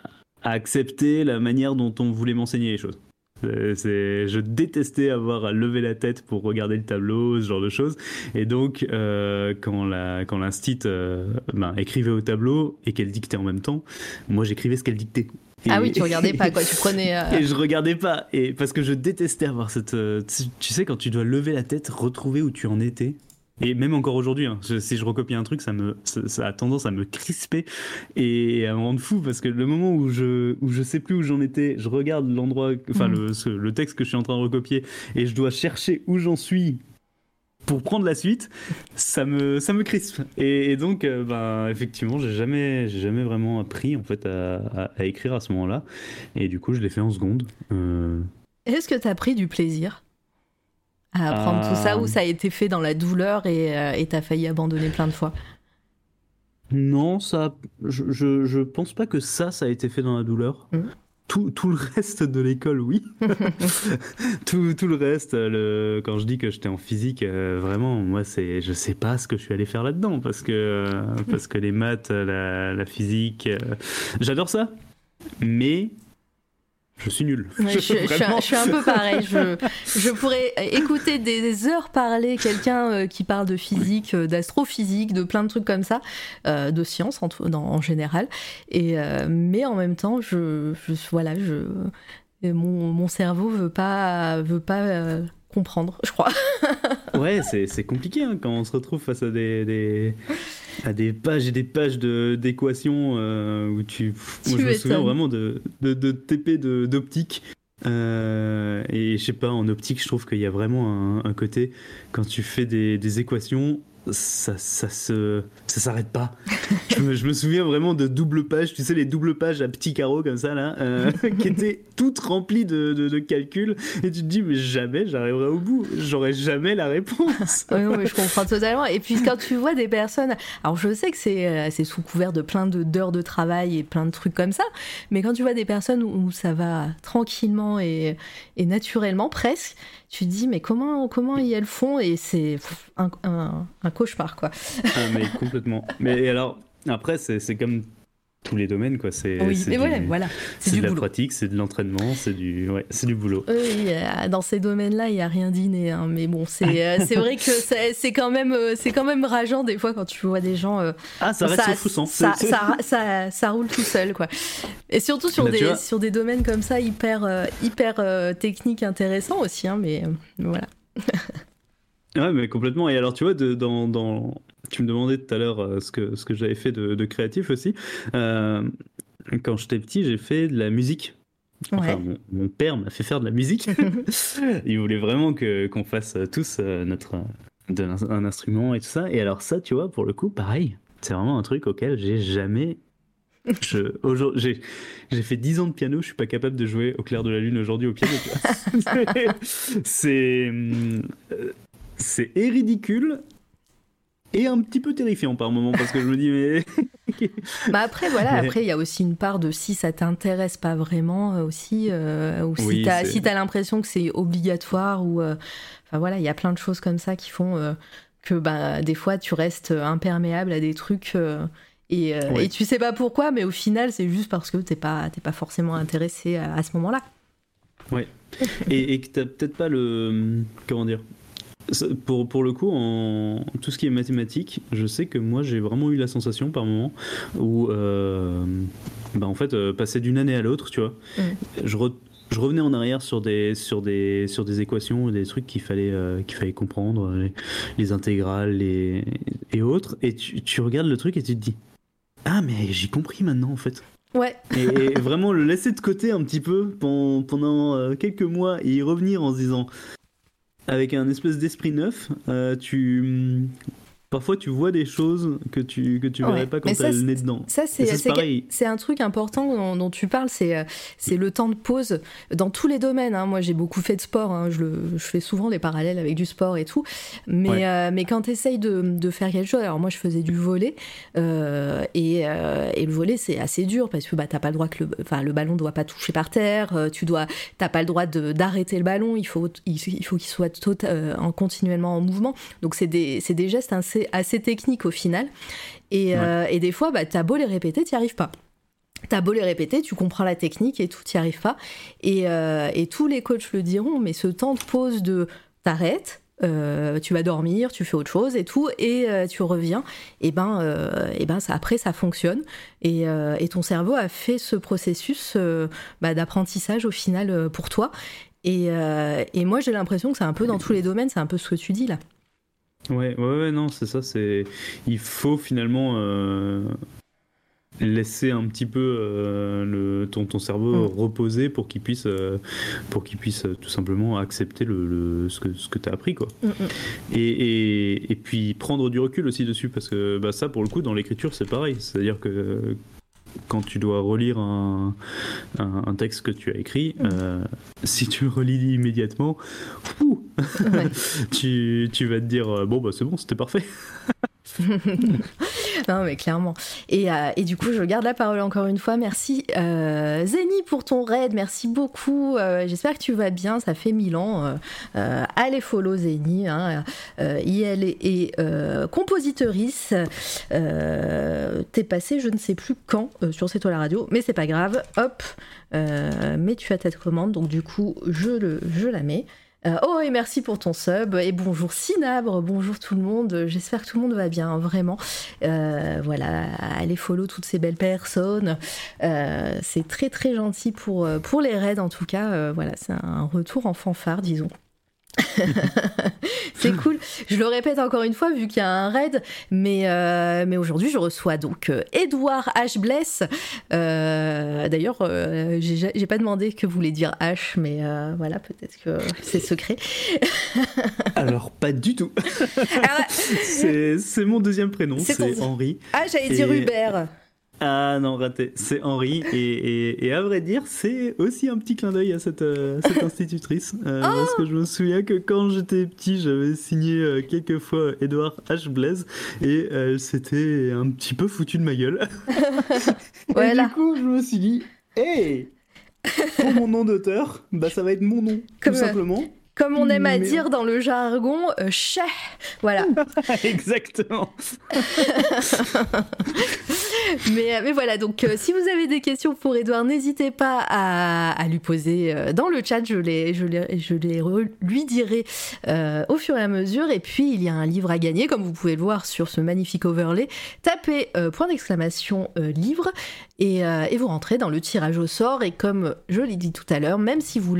à accepter la manière dont on voulait m'enseigner les choses. C'est- je détestais avoir à lever la tête pour regarder le tableau, ce genre de choses. Et donc, euh, quand la quand l'instit euh, ben, écrivait au tableau et qu'elle dictait en même temps, moi j'écrivais ce qu'elle dictait. Ah Et- oui, tu regardais pas quoi, tu prenais. euh, et je regardais pas, et parce que je détestais avoir cette. euh, tu, sais, quand tu dois lever la tête, retrouver où tu en étais. Et même encore aujourd'hui, hein, je- si je recopie un truc, ça, me, ça, ça a tendance à me crisper et à me rendre fou parce que le moment où je, où je sais plus où j'en étais, je regarde l'endroit, enfin Mhm. le, le texte que je suis en train de recopier et je dois chercher où j'en suis pour prendre la suite, ça me, ça me crispe. Et, et donc, euh, ben, effectivement, j'ai jamais, jamais vraiment appris en fait à, à- à écrire à ce moment-là. Et du coup, je l'ai fait en seconde. Euh, Est-ce que tu as pris du plaisir à apprendre Ah. tout ça ou ça a été fait dans la douleur et euh, et t'as failli abandonner plein de fois? Non, ça, je, je, je pense pas que ça, ça a été fait dans la douleur. Mhm. Tout, tout le reste de l'école, oui. tout, tout le reste, le, quand je dis que j'étais en physique, euh, vraiment, moi, c'est, je sais pas ce que je suis allé faire là-dedans parce que, euh, parce que les maths, la, la physique, euh, j'adore ça, mais je suis nul. Ouais, je, je suis un- Vraiment. je suis un peu pareil. Je, je pourrais écouter des heures parler quelqu'un euh, qui parle de physique, euh, d'astrophysique, de plein de trucs comme ça, euh, de science en, tout- dans- en général. Et, euh, mais en même temps, je, je voilà, je, et mon, mon cerveau veut pas, veut pas euh, comprendre, je crois. Ouais, c'est c'est compliqué hein, quand on se retrouve face à des, des, à des pages et des pages de- d'équations euh, où tu. Tu Moi, je me souviens vraiment de, de, de TP de- d'optique. Euh, et je sais pas, en optique, je trouve qu'il y a vraiment un, un côté, quand tu fais des, des équations, ça, ça se ça s'arrête pas. je, me, je me souviens vraiment de double pages, tu sais, les doubles pages à petits carreaux comme ça, là, euh, qui étaient toutes remplies de, de, de calculs. Et tu te dis, mais jamais j'arriverai au bout, j'aurai jamais la réponse. Oui, oui, je comprends totalement. Et puis quand tu vois des personnes, alors je sais que c'est euh, c'est sous couvert de plein de- d'heures de travail et plein de trucs comme ça, mais quand tu vois des personnes où ça va tranquillement et, et naturellement presque, tu te dis mais comment comment elles le font? Et c'est un, un- un cauchemar quoi. Ah, mais complètement. Mais alors, après, c'est comme tous les domaines, quoi. C'est Oui, du- voilà, voilà. c'est de la boulot. pratique, c'est de l'entraînement, c'est du, ouais, c'est du boulot. Oui, euh, dans ces domaines-là, il n'y a rien d'inné. hein, mais bon, c'est euh, c'est vrai que c'est quand, même, euh, c'est quand même rageant des fois quand tu vois des gens. Ah, ça reste ça, c'est- ça, ça- ça roule tout seul, quoi. Et surtout sur, Bah, des, sur des domaines comme ça, hyper, hyper euh, techniques, intéressants aussi. hein, mais voilà. Ouais, mais complètement. Et alors, tu vois, de- dans, dans... tu me demandais tout à l'heure euh, ce que, ce que j'avais fait de, de créatif aussi. Euh, quand j'étais petit, j'ai fait de la musique. Enfin, Ouais. mon, mon père m'a fait faire de la musique. Il voulait vraiment que qu'on fasse tous euh, notre euh, de un instrument et tout ça. Et alors ça, tu vois, pour le coup, pareil. C'est vraiment un truc auquel j'ai jamais. Je, aujourd'hui, j'ai, j'ai fait 10 ans de piano, je suis pas capable de jouer au clair de la lune aujourd'hui au piano. c'est, c'est et ridicule et un petit peu terrifiant par moment parce que je me dis mais Bah après, voilà, Mais- après, il y a aussi une part de si ça t'intéresse pas vraiment euh, aussi, euh, ou si Oui, t'as si l'impression que c'est obligatoire, ou. euh, Enfin voilà, il y a plein de choses comme ça qui font euh, que bah, des fois tu restes imperméable à des trucs. et, Ouais. et tu sais pas pourquoi, mais au final, c'est juste parce que t'es pas, t'es pas forcément intéressé à, à ce moment-là. et, et que t'as peut-être pas le comment dire pour, pour le coup en tout ce qui est mathématiques je sais que moi j'ai vraiment eu la sensation par moment où euh, bah en fait euh, passer d'une année à l'autre tu vois Mm. je, re- je revenais en arrière sur des sur des sur des équations des trucs qu'il fallait euh, qu'il fallait comprendre les, les intégrales les, et autres et tu, tu regardes le truc et tu te dis ah mais j'ai compris maintenant en fait Ouais, et, vraiment le laisser de côté un petit peu pendant, pendant, euh, quelques mois et y revenir en se disant avec un espèce d'esprit neuf, euh, tu parfois tu vois des choses que tu que tu Ouais, verrais pas quand t'as le nez dedans. Ça, c'est un truc important dont, dont tu parles, c'est euh, c'est le temps de pause dans tous les domaines. hein. Moi, j'ai beaucoup fait de sport, hein. je, le- je fais souvent des parallèles avec du sport et tout. Mais, Ouais. euh, mais quand tu essayes de, de faire quelque chose, alors moi, je faisais du volet, euh, et, euh, et le volet, c'est assez dur parce que bah, t'as pas le droit que le, enfin, le ballon doit pas toucher par terre, tu dois, t'as pas le droit d'arrêter le ballon, il faut il, il faut qu'il soit tot- euh, en, continuellement en mouvement. Donc, c'est des, c'est des gestes assez, assez techniques au final. Et, Ouais. euh, et des fois, bah, t'as beau les répéter, t'y arrives pas. T'as beau les répéter, tu comprends la technique et tout, t'y arrives pas. Et, euh, et tous les coachs le diront, mais ce temps de pause de t'arrêtes, euh, tu vas dormir, tu fais autre chose et tout, et euh, tu reviens, et ben, euh, et ben ça, après ça fonctionne. Et, et ton cerveau a fait ce processus bah, d'apprentissage au final pour toi. Et, et moi j'ai l'impression que c'est un peu dans tous les domaines, c'est un peu ce que tu dis là. Ouais, ouais, ouais, non, c'est ça. C'est il faut finalement euh, laisser un petit peu euh, le ton ton cerveau Mm. reposer pour qu'il puisse euh, pour qu'il puisse tout simplement accepter le, le- ce que ce que t'as appris quoi. Mm, mm. Et, et, et puis prendre du recul aussi dessus, parce que bah, ça, pour le coup, dans l'écriture, c'est pareil. C'est-à-dire que quand tu dois relire un, un, un texte que tu as écrit, euh, si tu le relis immédiatement, ouh, Ouais. tu, tu vas te dire euh, bon, bah c'est bon, c'était parfait. non, mais clairement. Et, euh, et du coup, je garde la parole encore une fois. Merci euh, Zeni pour ton raid. Merci beaucoup. Euh, J'espère que tu vas bien. Ça fait mille ans. Allez follow Zeni. Hein. IL. Euh, T'es passé, je ne sais plus quand, sur C'est toi la radio, mais c'est pas grave. Hop. Mais tu as ta commande, donc du coup, je, le, je la mets. Euh, oh, et merci pour ton sub. Et bonjour Sinabre, bonjour tout le monde. J'espère que tout le monde va bien, vraiment. Euh, voilà, allez follow toutes ces belles personnes. Euh, c'est très très gentil pour, pour les raids, en tout cas. Voilà, c'est un retour en fanfare, disons. c'est cool. Je le répète encore une fois, vu qu'il y a un raid, mais, euh, mais aujourd'hui, je reçois donc euh, Edouard H. Bless. Euh, D'ailleurs, euh, j'ai pas demandé que vous voulez dire H, mais euh, voilà, peut-être que c'est secret. Alors, pas du tout. C'est mon deuxième prénom, C'est ton- Henri. ah, j'allais dire Et- Hubert. Ah non, raté, c'est Henri. Et, et, et à vrai dire, c'est aussi un petit clin d'œil à cette, euh, cette institutrice. Euh, Oh Parce que je me souviens que quand j'étais petit, j'avais signé euh, quelques fois Edouard H. Blaise. Et euh, c'était un petit peu foutu de ma gueule. Et Voilà. du coup, je me suis dit, hey Pour mon nom d'auteur, bah ça va être mon nom, Comme, tout euh, simplement. Comme on aime à dire dans le jargon, euh, chais. Voilà. Exactement. mais, euh, mais voilà, donc euh, si vous avez des questions pour Edouard, n'hésitez pas à, à lui poser euh, dans le chat, je les, je les, je les re- lui dirai au fur et à mesure. Et puis, il y a un livre à gagner, comme vous pouvez le voir sur ce magnifique overlay. Tapez point d'exclamation livre et, et vous rentrez dans le tirage au sort. Et comme je l'ai dit tout à l'heure, même si vous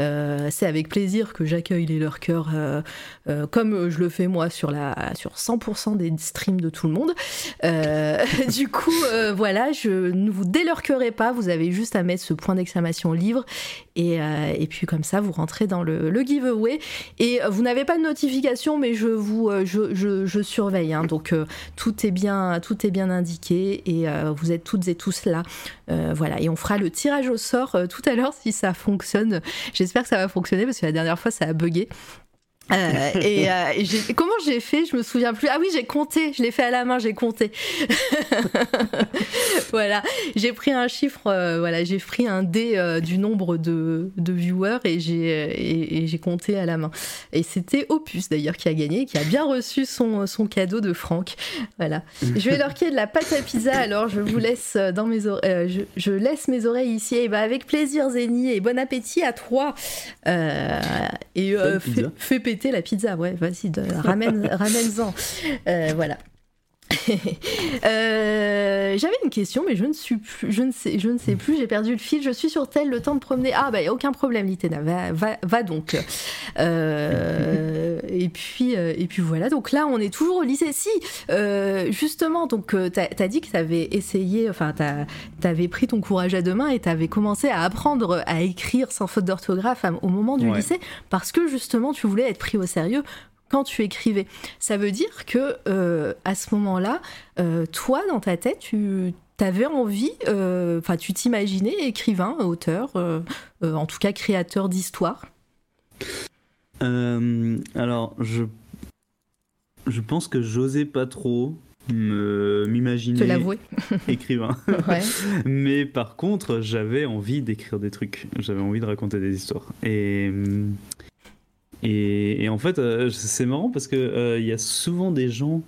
euh, c'est avec plaisir que j'accueille les lurkers, euh, euh, comme je le fais moi sur, la, sur 100% des streams de tout le monde. Euh, du coup, voilà, je ne vous délurquerai pas, vous avez juste à mettre ce point d'exclamation livre, et, euh, et puis comme ça, vous rentrez dans le, giveaway. Et euh, vous n'avez pas de notification, mais je vous euh, surveille, hein. donc tout, est bien, tout est bien indiqué, et vous êtes toutes et tous là. Voilà, et on fera le tirage au sort tout à l'heure si ça fonctionne. J'espère que ça va fonctionner, parce que la dernière fois, ça a bugué. Euh, et euh, et comment j'ai fait Je me souviens plus. Ah oui, j'ai compté. Je l'ai fait à la main. J'ai compté. voilà, j'ai pris un chiffre. euh, voilà, j'ai pris un dé du nombre de, de viewers et j'ai et, et j'ai compté à la main. Et c'était Opus d'ailleurs qui a gagné, qui a bien reçu son, son cadeau de Franck. Voilà. Je vais leur de la pâte à pizza. Alors je vous laisse dans mes oreilles. je, je laisse mes oreilles ici. Et bah avec plaisir, Zeni. Et bon appétit à toi. Et fais, pizza. La pizza. Ouais, vas-y, ramène, ramène-en. Euh, voilà. Euh, J'avais une question, mais je ne suis plus, je ne sais, je ne sais plus. J'ai perdu le fil. Je suis sur tel le temps de promener. Ah bah y a aucun problème, Litena. Va, va, va donc. Euh, et puis, euh, et puis voilà. Donc là, on est toujours au lycée. Si, euh, justement. Donc t'as as dit que t'avais essayé, enfin t'avais pris ton courage à deux mains et t'avais commencé à apprendre à écrire sans faute d'orthographe au moment du Ouais. lycée parce que justement tu voulais être pris au sérieux quand tu écrivais. Ça veut dire que euh, à ce moment-là, euh, toi dans ta tête, tu avais envie, euh, enfin tu t'imaginais écrivain, auteur, en tout cas créateur d'histoire? Alors, je, je pense que j'osais pas trop m'imaginer écrivain. Ouais. Mais par contre, j'avais envie d'écrire des trucs. J'avais envie de raconter des histoires. Et, et, et en fait, euh, c'est marrant parce que euh, il y a souvent des gens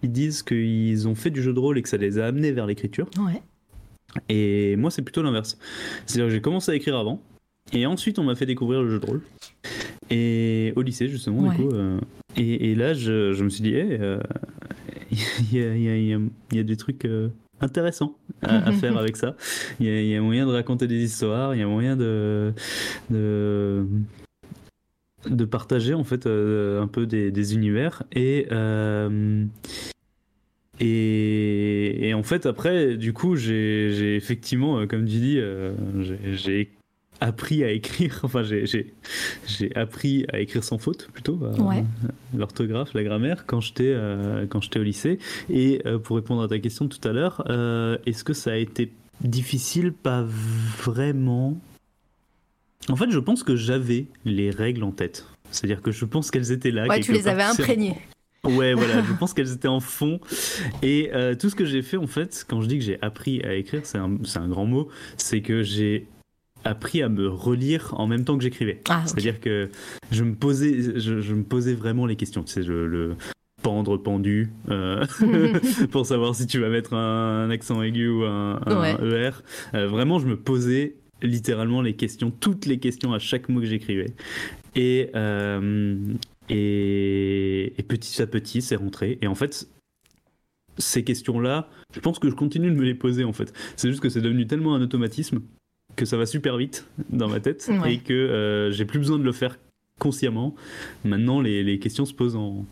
qui disent qu'ils ont fait du jeu de rôle et que ça les a amenés vers l'écriture. Ouais. Et moi, c'est plutôt l'inverse. C'est-à-dire que j'ai commencé à écrire avant. Et ensuite, on m'a fait découvrir le jeu de rôle. Et au lycée, justement, Ouais. du coup. euh, et, et là, je, je me suis dit, hey, il y, a, y y y des trucs intéressants à, à faire avec ça. Il y, a, il y a moyen de raconter des histoires, il y a moyen de. de de partager en fait euh, un peu des, des univers et euh, et, et en fait après du coup j'ai effectivement euh, comme tu dis euh, j'ai- appris à écrire enfin j'ai appris à écrire sans faute plutôt Ouais. l'orthographe la grammaire quand j'étais quand j'étais au lycée. Et pour répondre à ta question tout à l'heure est-ce que ça a été difficile? Pas vraiment en fait je pense que j'avais les règles en tête c'est-à-dire que je pense qu'elles étaient là Ouais, tu les avais part. Imprégnées. Ouais, voilà, je pense qu'elles étaient en fond. Et euh, tout ce que j'ai fait, en fait, quand je dis que j'ai appris à écrire, c'est un, c'est un grand mot, c'est que j'ai appris à me relire en même temps que j'écrivais. Ah. C'est-à-dire que je me posais, je, je me posais vraiment les questions. Tu sais, je- le pendre, pendu, euh, pour savoir si tu vas mettre un, accent aigu ou un, un Ouais. ER. Euh, vraiment, je me posais littéralement les questions, toutes les questions à chaque mot que j'écrivais. Et, euh, et, et petit à petit, c'est rentré. Et en fait, ces questions-là, je pense que je continue de me les poser en fait. C'est juste que c'est devenu tellement un automatisme que ça va super vite dans ma tête Ouais. et que euh, j'ai plus besoin de le faire consciemment. Maintenant, les, les questions se posent en,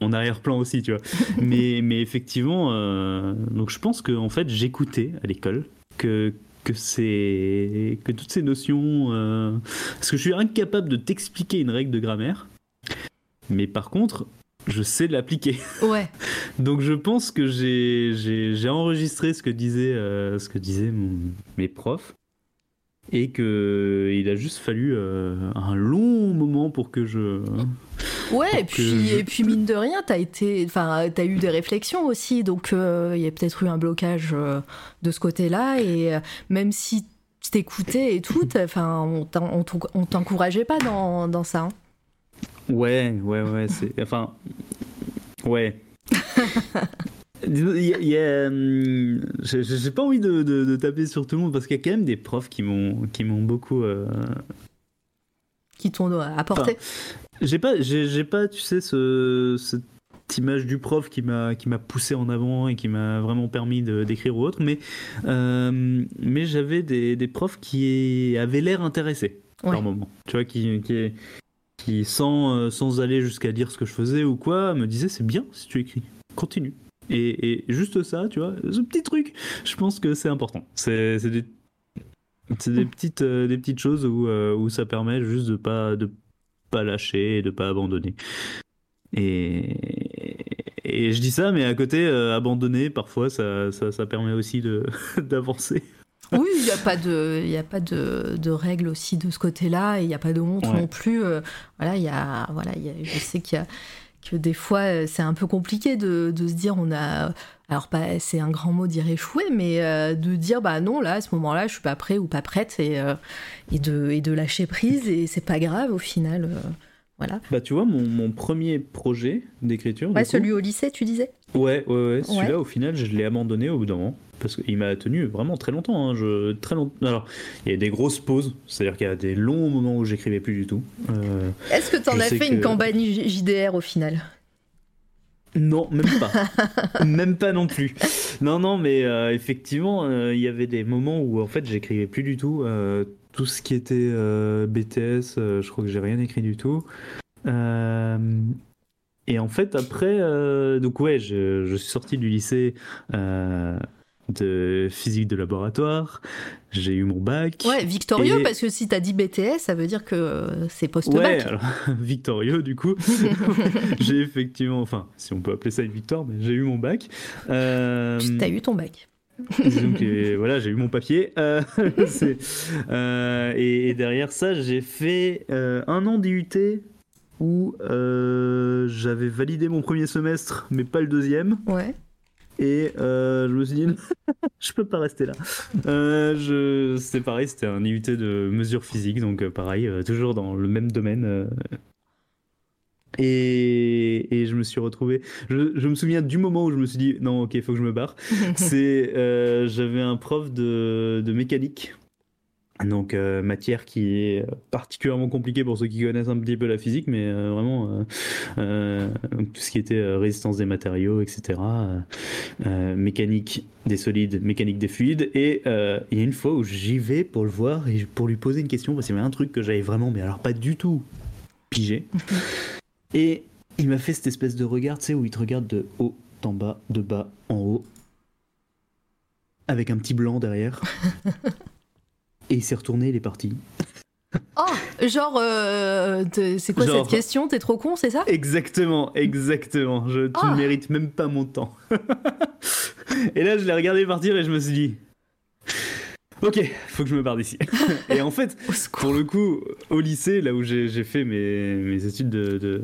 en arrière-plan aussi, tu vois. mais, mais effectivement, euh, donc je pense que en fait, j'écoutais à l'école que que c'est que toutes ces notions euh, parce que je suis incapable de t'expliquer une règle de grammaire mais par contre je sais l'appliquer Ouais. donc je pense que j'ai enregistré ce que disaient euh, ce que disaient mon- mes profs et que il a juste fallu euh, un long moment pour que je Ouais, et puis, je- et puis mine de rien, t'as été, enfin, t'as eu des réflexions aussi, donc euh, il y a peut-être eu un blocage euh, de ce côté-là, et même si qui t'écoutait et tout. Enfin, on t'encourageait pas dans, dans ça. Hein. Ouais, ouais, ouais. C'est, enfin, ouais. Il y a, hum, j'ai pas envie de, de, taper sur tout le monde parce qu'il y a quand même des profs qui m'ont qui m'ont beaucoup euh, qui t'ont apporté. j'ai pas j'ai pas tu sais ce, cette image du prof qui m'a qui m'a poussé en avant et qui m'a vraiment permis d'écrire ou autre mais euh, mais j'avais des, des, profs qui avaient l'air intéressés par moment. Tu vois qui qui, qui sans euh, sans aller jusqu'à dire ce que je faisais ou quoi me disaient c'est bien si tu écris. Continue et, juste ça, tu vois, ce petit truc, je pense que c'est important. C'est des, des, petites, euh, des petites choses où, euh, où ça permet juste de pas, de pas lâcher et de pas abandonner. Et, et je dis ça, mais à côté, euh, abandonner, parfois, ça, ça, ça permet aussi d'avancer. Oui, il n'y a pas de, il a pas de, de, règles aussi de ce côté-là, et il n'y a pas de honte non plus. voilà, il y a, voilà, y a, je sais qu'il y a que des fois euh, c'est un peu compliqué de, se dire on a alors pas c'est un grand mot dire échouer mais euh, de dire bah non là à ce moment-là je suis pas prêt ou pas prête et, euh, de lâcher prise et c'est pas grave au final voilà bah tu vois mon, mon premier projet d'écriture ouais celui au lycée tu disais? Ouais ouais ouais celui-là au final je l'ai abandonné au bout d'un moment parce qu'il m'a tenu vraiment très longtemps. Hein. Je, très longtemps. Alors, il y a des grosses pauses, c'est-à-dire qu'il y a des longs moments où j'écrivais plus du tout. Euh, Est-ce que tu en as fait une campagne JDR au final? Non, même pas. même pas non plus. Non, non, mais euh, effectivement, euh, il y avait des moments où en fait j'écrivais plus du tout. Tout ce qui était BTS, je crois que j'ai rien écrit du tout. et en fait, après, donc ouais, je, je, suis sorti du lycée de physique de laboratoire. J'ai eu mon bac. Ouais, victorieux, parce que si t'as dit BTS, ça veut dire que c'est post-bac. Ouais, alors, victorieux, du coup. j'ai effectivement, enfin, si on peut appeler ça une victoire, mais j'ai eu mon bac. Euh... T'as eu ton bac. Voilà, j'ai eu mon papier. Euh, euh, et, derrière ça, j'ai fait euh, un an d'IUT où j'avais validé mon premier semestre, mais pas le deuxième. Ouais. Et je me suis dit, je peux pas rester là. Je... C'est pareil, c'était un IUT de mesure physique, donc pareil, toujours dans le même domaine. Et... et, je me suis retrouvé. Je... je, me souviens du moment où je me suis dit, non, ok, il faut que je me barre. C'est, j'avais un prof de, de mécanique donc euh, matière qui est particulièrement compliquée pour ceux qui connaissent un petit peu la physique, mais euh, vraiment euh, tout ce qui était résistance des matériaux, etc. mécanique des solides, mécanique des fluides. Et il y a une fois où j'y vais pour le voir et pour lui poser une question, parce qu'il y avait un truc que j'avais vraiment, mais alors pas du tout pigé. et il m'a fait cette espèce de regard, tu sais, où il te regarde de haut en bas, de bas en haut, avec un petit blanc derrière. Et il s'est retourné, il est parti. Oh, genre, euh, c'est quoi cette question? T'es trop con, c'est ça? Exactement, exactement. Je, tu ne ah. mérites même pas mon temps. et là, je l'ai regardé partir et je me suis dit, Ok, faut que je me barre d'ici. et en fait, pour le coup, au lycée, là où j'ai fait mes, mes, études de,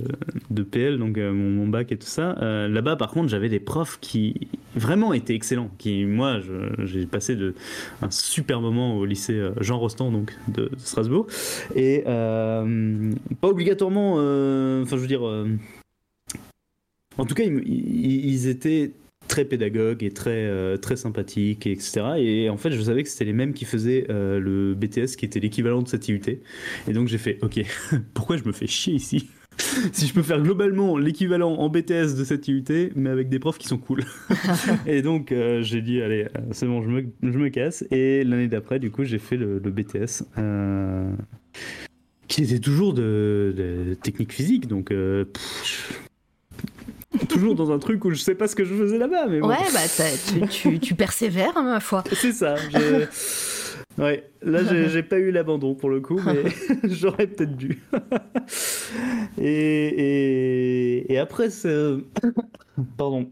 de, PL, donc euh, mon, bac et tout ça, euh, là-bas, par contre, j'avais des profs qui vraiment étaient excellents. Qui, moi, j'ai passé de, un super moment au lycée euh, Jean Rostand, donc de, Strasbourg. Et pas obligatoirement, enfin, je veux dire. en tout cas, ils, ils étaient très pédagogue et très, euh, très sympathique, etc. Et en fait, je savais que c'était les mêmes qui faisaient euh, le BTS, qui était l'équivalent de cette IUT. Et donc j'ai fait, ok, pourquoi je me fais chier ici? Si je peux faire globalement l'équivalent en BTS de cette IUT, mais avec des profs qui sont cool. et donc euh, j'ai dit, allez, c'est bon, je me, je me casse. Et l'année d'après, du coup, j'ai fait le, BTS. qui était toujours de, de technique physique, donc toujours dans un truc où je sais pas ce que je faisais là-bas. Mais Ouais, bah tu, tu, tu, persévères, hein, ma foi. C'est ça. Ouais, là j'ai pas eu l'abandon pour le coup, mais j'aurais peut-être dû. et, et, et, après, c'est. Pardon.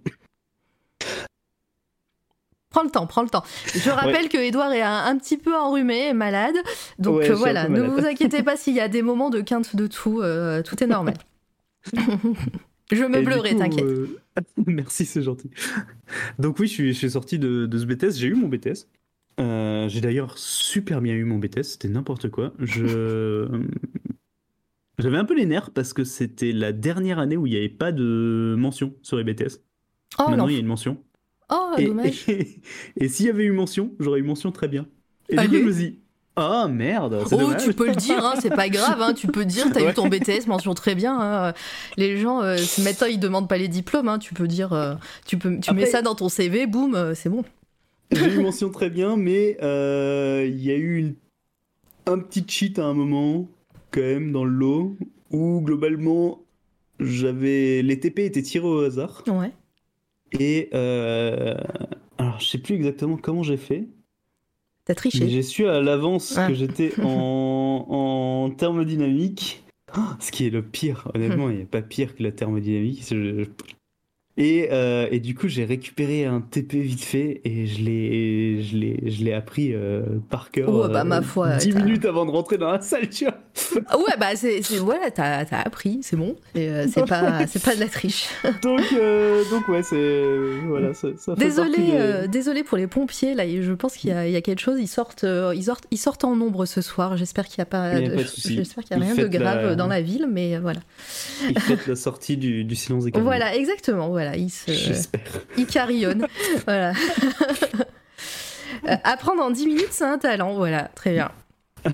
Prends le temps, prends le temps. Je rappelle que Edouard est un, petit peu enrhumé, malade. Donc euh, voilà, ne vous inquiétez pas s'il y a des moments de quinte de tout, euh, tout est normal. Je me bleurai, t'inquiète. Euh, merci, c'est gentil. Donc oui, je suis, sorti de, ce BTS, j'ai eu mon BTS. Euh, j'ai d'ailleurs super bien eu mon BTS, c'était n'importe quoi. Je... J'avais un peu les nerfs parce que c'était la dernière année où il n'y avait pas de mention sur les BTS. Oh, Maintenant, il y a une mention. Oh, et dommage. et- et s'il y avait eu mention, j'aurais eu mention très bien. Et du coup, je me dis, ah merde, c'est Oh, dommage. tu peux le dire, hein, c'est pas grave, hein, tu peux dire, t'as eu ton BTS, mention très bien. hein. Les gens, euh, maintenant, ils demandent pas les diplômes, hein, tu peux dire, euh, tu, peux, tu mets ça dans ton CV, boum, euh, c'est bon. J'ai eu mention très bien, mais euh, il y a eu une- un petit cheat à un moment, quand même, dans le lot, où globalement, j'avais les TP étaient tirés au hasard. Ouais. Et euh, alors, je sais plus exactement comment j'ai fait, T'as triché. j'ai su à l'avance Ah. que j'étais en, en thermodynamique. Ah, Ce qui est le pire, honnêtement, il n'y a pas pire que la thermodynamique. Je- Et, euh, et du coup, j'ai récupéré un TP vite fait et je l'ai, je l'ai, je l'ai appris euh, par cœur. Oh, bah, ma foi, 10 t'as- minutes avant de rentrer dans la salle, tu vois. Ah ouais, bah, c'est, c'est- voilà, t'as, t'as appris, c'est bon. Euh, c'est, pas, c'est pas de la triche. Donc, euh, donc ouais, c'est. Voilà, ça, Désolé, euh, désolé pour les pompiers, là, je pense qu'il y a, il y a quelque chose, ils sortent, euh, ils, sortent, ils sortent en nombre ce soir. J'espère qu'il n'y a pas, Il y a de, pas de j'espère qu'il y a rien de grave la- dans la ville, mais euh, voilà. Ils fêtent la sortie du, du silence des. Voilà, exactement, voilà, se. Il carillonne. voilà. Euh, Apprendre en 10 minutes, c'est un talent. Voilà, très bien.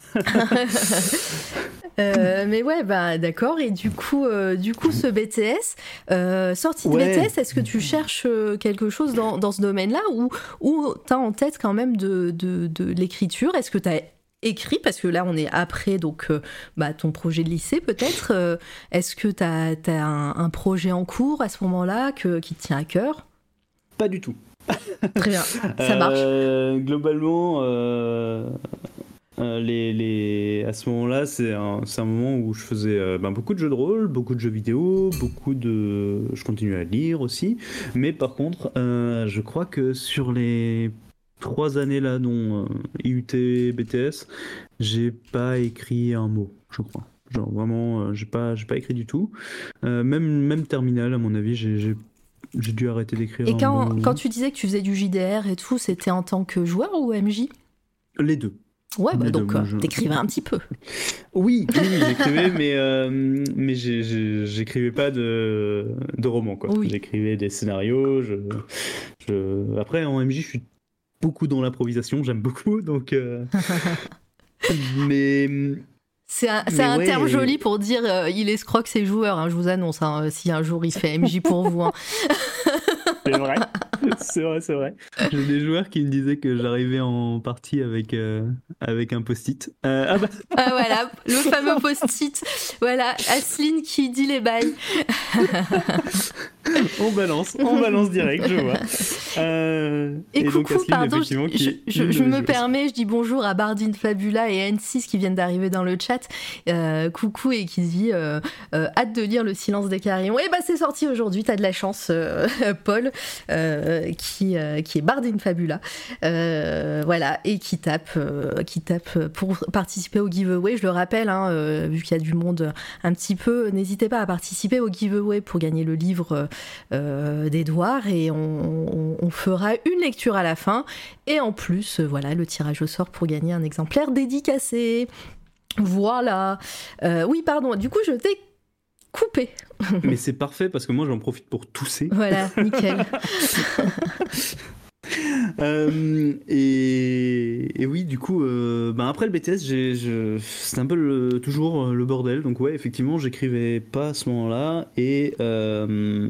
Euh, mais ouais, bah d'accord. Et du coup, euh, du coup, ce BTS, euh, sortie de Ouais. BTS, est-ce que tu cherches quelque chose dans, dans ce domaine-là ou, ou t'as en tête quand même de, de, de l'écriture? Est-ce que t'as écrit Parce que là, on est après donc euh, bah, ton projet de lycée peut-être. Euh, est-ce que t'as as un, un projet en cours à ce moment-là qui te tient à cœur? Pas du tout. Très bien, ça marche. Euh, globalement, euh, les, les... à ce moment-là, c'est un, un moment où je faisais ben, beaucoup de jeux de rôle, beaucoup de jeux vidéo, beaucoup de. Je continuais à lire aussi. Mais par contre, euh, je crois que sur les trois années là, dont euh, IUT, BTS, j'ai pas écrit un mot, je crois. Genre vraiment, euh, j'ai pas, j'ai pas écrit du tout. Euh, même, même terminal, à mon avis, j'ai, j'ai, j'ai dû arrêter d'écrire. Et quand, quand tu disais que tu faisais du JDR et tout, c'était en tant que joueur ou MJ Les deux. Ouais, bah donc euh, je- t'écrivais un petit peu. Oui, j'écrivais, mais, euh, mais j'écrivais pas de, de romans, quoi. Oui. J'écrivais des scénarios. Je, je- Après, en MJ, je suis beaucoup dans l'improvisation, j'aime beaucoup, donc. euh, mais C'est un, c'est Mais un ouais. terme joli pour dire euh, il escroque ses joueurs, hein, je vous annonce, hein, euh, si un jour il fait MJ pour vous. hein. c'est vrai, c'est vrai, c'est vrai. J'ai des joueurs qui me disaient que j'arrivais en partie avec, euh, avec un post-it. Euh, ah bah, Ah voilà, le fameux post-it. Voilà, Asline qui dit les bails. on balance, on balance direct, je vois. Euh, Et, donc, coucou, Asline, pardon, je, qui me permets, je dis bonjour à Bardine Fabula et N6 qui viennent d'arriver dans le chat. Euh, coucou et qui dit euh, euh, hâte de lire Le silence des carillons. Et bah c'est sorti aujourd'hui, t'as de la chance, euh, Paul, qui, euh, qui est Bardine Fabula. Euh, voilà, et qui tape, euh, qui tape pour participer au giveaway. Je le rappelle, hein, euh, vu qu'il y a du monde un petit peu, n'hésitez pas à participer au giveaway pour gagner le livre euh, d'Edouard et on, fera une lecture à la fin et en plus euh, voilà le tirage au sort pour gagner un exemplaire dédicacé voilà Euh, oui pardon du coup je t'ai coupé Mais c'est parfait parce que moi j'en profite pour tousser. voilà nickel Euh, et, et oui, du coup, euh, ben après le BTS, c'était un peu le- toujours euh, le bordel. Donc ouais, effectivement, j'écrivais pas à ce moment-là. Et euh,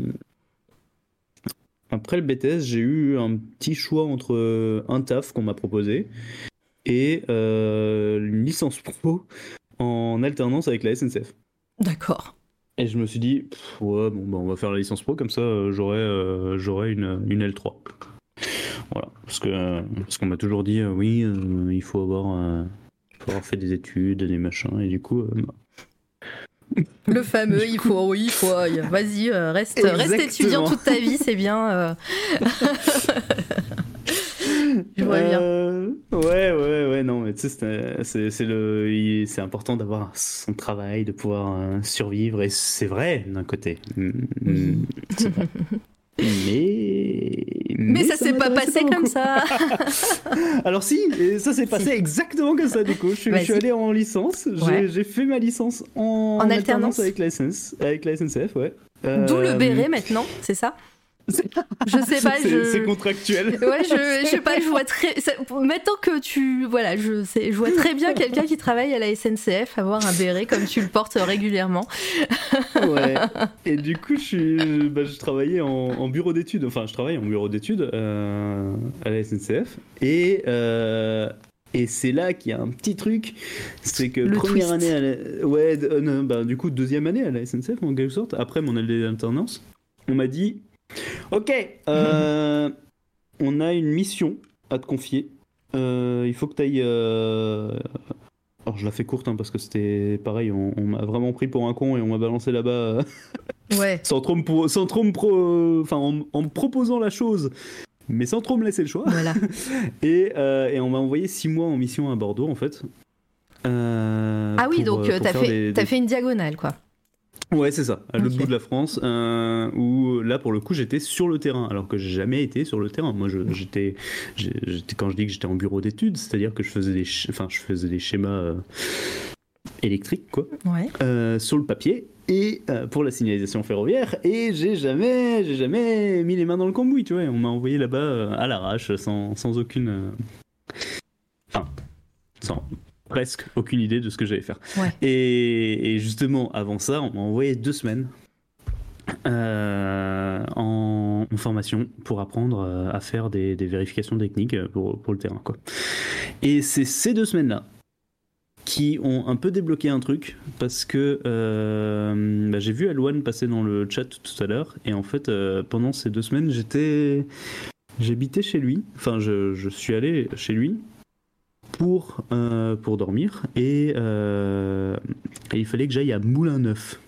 après le BTS, j'ai eu un petit choix entre un taf qu'on m'a proposé et une licence pro en alternance avec la SNCF. d'accord Et je me suis dit, pff, ouais, bon, bah, on va faire la licence pro, comme ça euh, j'aurai euh, une, une L3. Voilà, parce que parce qu'on m'a toujours dit, euh, oui, euh, il faut avoir, faut avoir fait des études, des machins, et du coup, bah, le fameux il faut oui il faut vas-y reste reste étudiant toute ta vie c'est bien. je vois bien euh, ouais, ouais, ouais, non, mais tu sais, c'est- le, c'est important d'avoir son travail, de pouvoir euh, survivre, et c'est vrai d'un côté. Mm, vrai. Mais mais. Mais, ça s'est pas passé comme ça. Alors si, ça s'est passé exactement comme ça du coup. Je suis, je suis Vas-y. allé en licence, j'ai Ouais. j'ai fait ma licence en, En alternance avec la, SNCF, avec la SNCF, ouais. D'où le Euh, béret maintenant, c'est ça? Je sais pas, c'est- je. C'est contractuel. Ouais, je, je sais pas, je vois très. ça- Maintenant que tu. Voilà, je, sais, je vois très bien quelqu'un qui travaille à la SNCF avoir un béret comme tu le portes régulièrement. ouais. Et du coup, je, suis, bah, je travaillais en, en bureau d'études, enfin, je travaille en bureau d'études euh, à la SNCF. Et, euh, et c'est là qu'il y a un petit truc, c'est que Le première twist. année, à la- ouais, euh, non, bah, du coup, deuxième année à la SNCF en quelque sorte, après mon année d'alternance, on m'a dit Ok, euh, on a une mission à te confier. Euh, il faut que tu ailles. Alors, je la fais courte hein, parce que c'était pareil, on, on m'a vraiment pris pour un con et on m'a balancé là-bas euh, Ouais. sans trop me, pro- sans trop me pro- enfin, en, en me proposant la chose, mais sans trop me laisser le choix. Voilà. Et, euh, et on m'a envoyé six mois en mission à Bordeaux en fait. Euh, Ah oui, pour, donc euh, euh, pour t'as fait, des- fait une diagonale, quoi. Ouais, c'est ça, à l'autre bout de la France, euh, où là pour le coup j'étais sur le terrain, alors que j'ai jamais été sur le terrain. Moi, je- j'étais, quand je dis que j'étais en bureau d'études, c'est-à-dire que je faisais des, enfin, je faisais des schémas euh, électriques, quoi, Ouais. euh, sur le papier et pour la signalisation ferroviaire. Et j'ai jamais, j'ai jamais mis les mains dans le cambouis, tu vois. On m'a envoyé là-bas à l'arrache, sans, sans aucune, enfin, sans presque aucune idée de ce que j'allais faire. Ouais. Et, et justement, avant ça, on m'a envoyé deux semaines euh, en, en formation pour apprendre euh, à faire des, des vérifications techniques euh, pour, pour le terrain. Quoi. Et c'est ces deux semaines-là qui ont un peu débloqué un truc parce que euh, bah, j'ai vu Alouane passer dans le chat tout à l'heure et en fait euh, pendant ces deux semaines j'étais j'habitais chez lui enfin je, je suis allé chez lui pour, euh, pour dormir et, euh, et il fallait que j'aille à Moulin Neuf.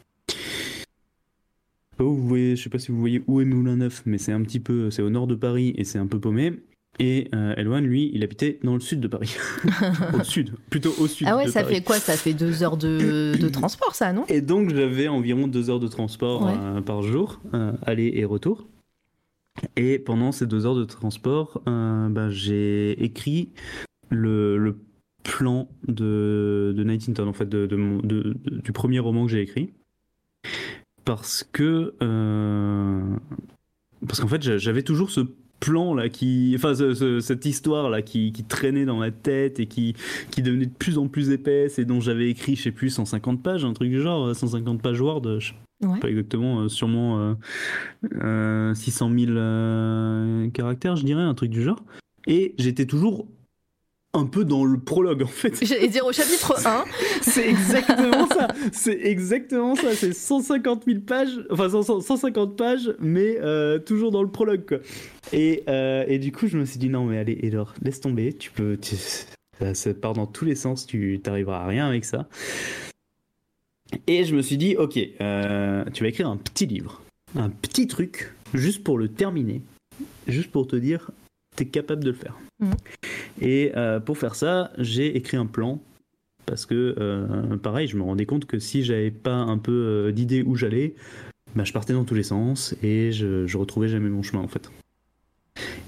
Oh, vous voyez, je sais pas si vous voyez où est Moulin Neuf, mais c'est un petit peu, c'est au nord de Paris et c'est un peu paumé. Et euh, Elwan, lui, il habitait dans le sud de Paris. au sud, plutôt au sud. Ah ouais, de ça Paris. fait quoi? Ça fait deux heures de, de transport, ça, non? Et donc j'avais environ deux heures de transport Ouais. euh, par jour, euh, aller et retour. Et pendant ces deux heures de transport, bah, j'ai écrit le, le plan de, de Nightington, en fait, de, de du premier roman que j'ai écrit. Parce que. euh, parce qu'en fait, j'a- j'avais toujours ce plan là qui enfin ce- ce- cette histoire là qui, qui traînait dans ma tête et qui qui devenait de plus en plus épaisse et dont j'avais écrit je sais plus 150 pages un truc du genre euh, 150 pages Word je sais Ouais. pas exactement euh, sûrement euh, euh, 600 000 euh, caractères je dirais un truc du genre et j'étais toujours un peu dans le prologue en fait J'allais dire au chapitre 1. c'est exactement ça. C'est exactement ça. C'est 150 000 pages, enfin 100 150 pages, mais euh, toujours dans le prologue. Quoi. Et, euh, et du coup, je me suis dit non, mais allez, Edor, laisse tomber. Tu peux, tu- ça, ça part dans tous les sens. Tu t'arriveras à rien avec ça. Et je me suis dit, ok, euh, tu vas écrire un petit livre, un petit truc, juste pour le terminer, juste pour te dire, t'es capable de le faire. Mhm. Et euh, pour faire ça, j'ai écrit un plan parce que euh, pareil, je me rendais compte que si j'avais pas un peu euh, d'idée où j'allais, bah, je partais dans tous les sens et je, je retrouvais jamais mon chemin en fait.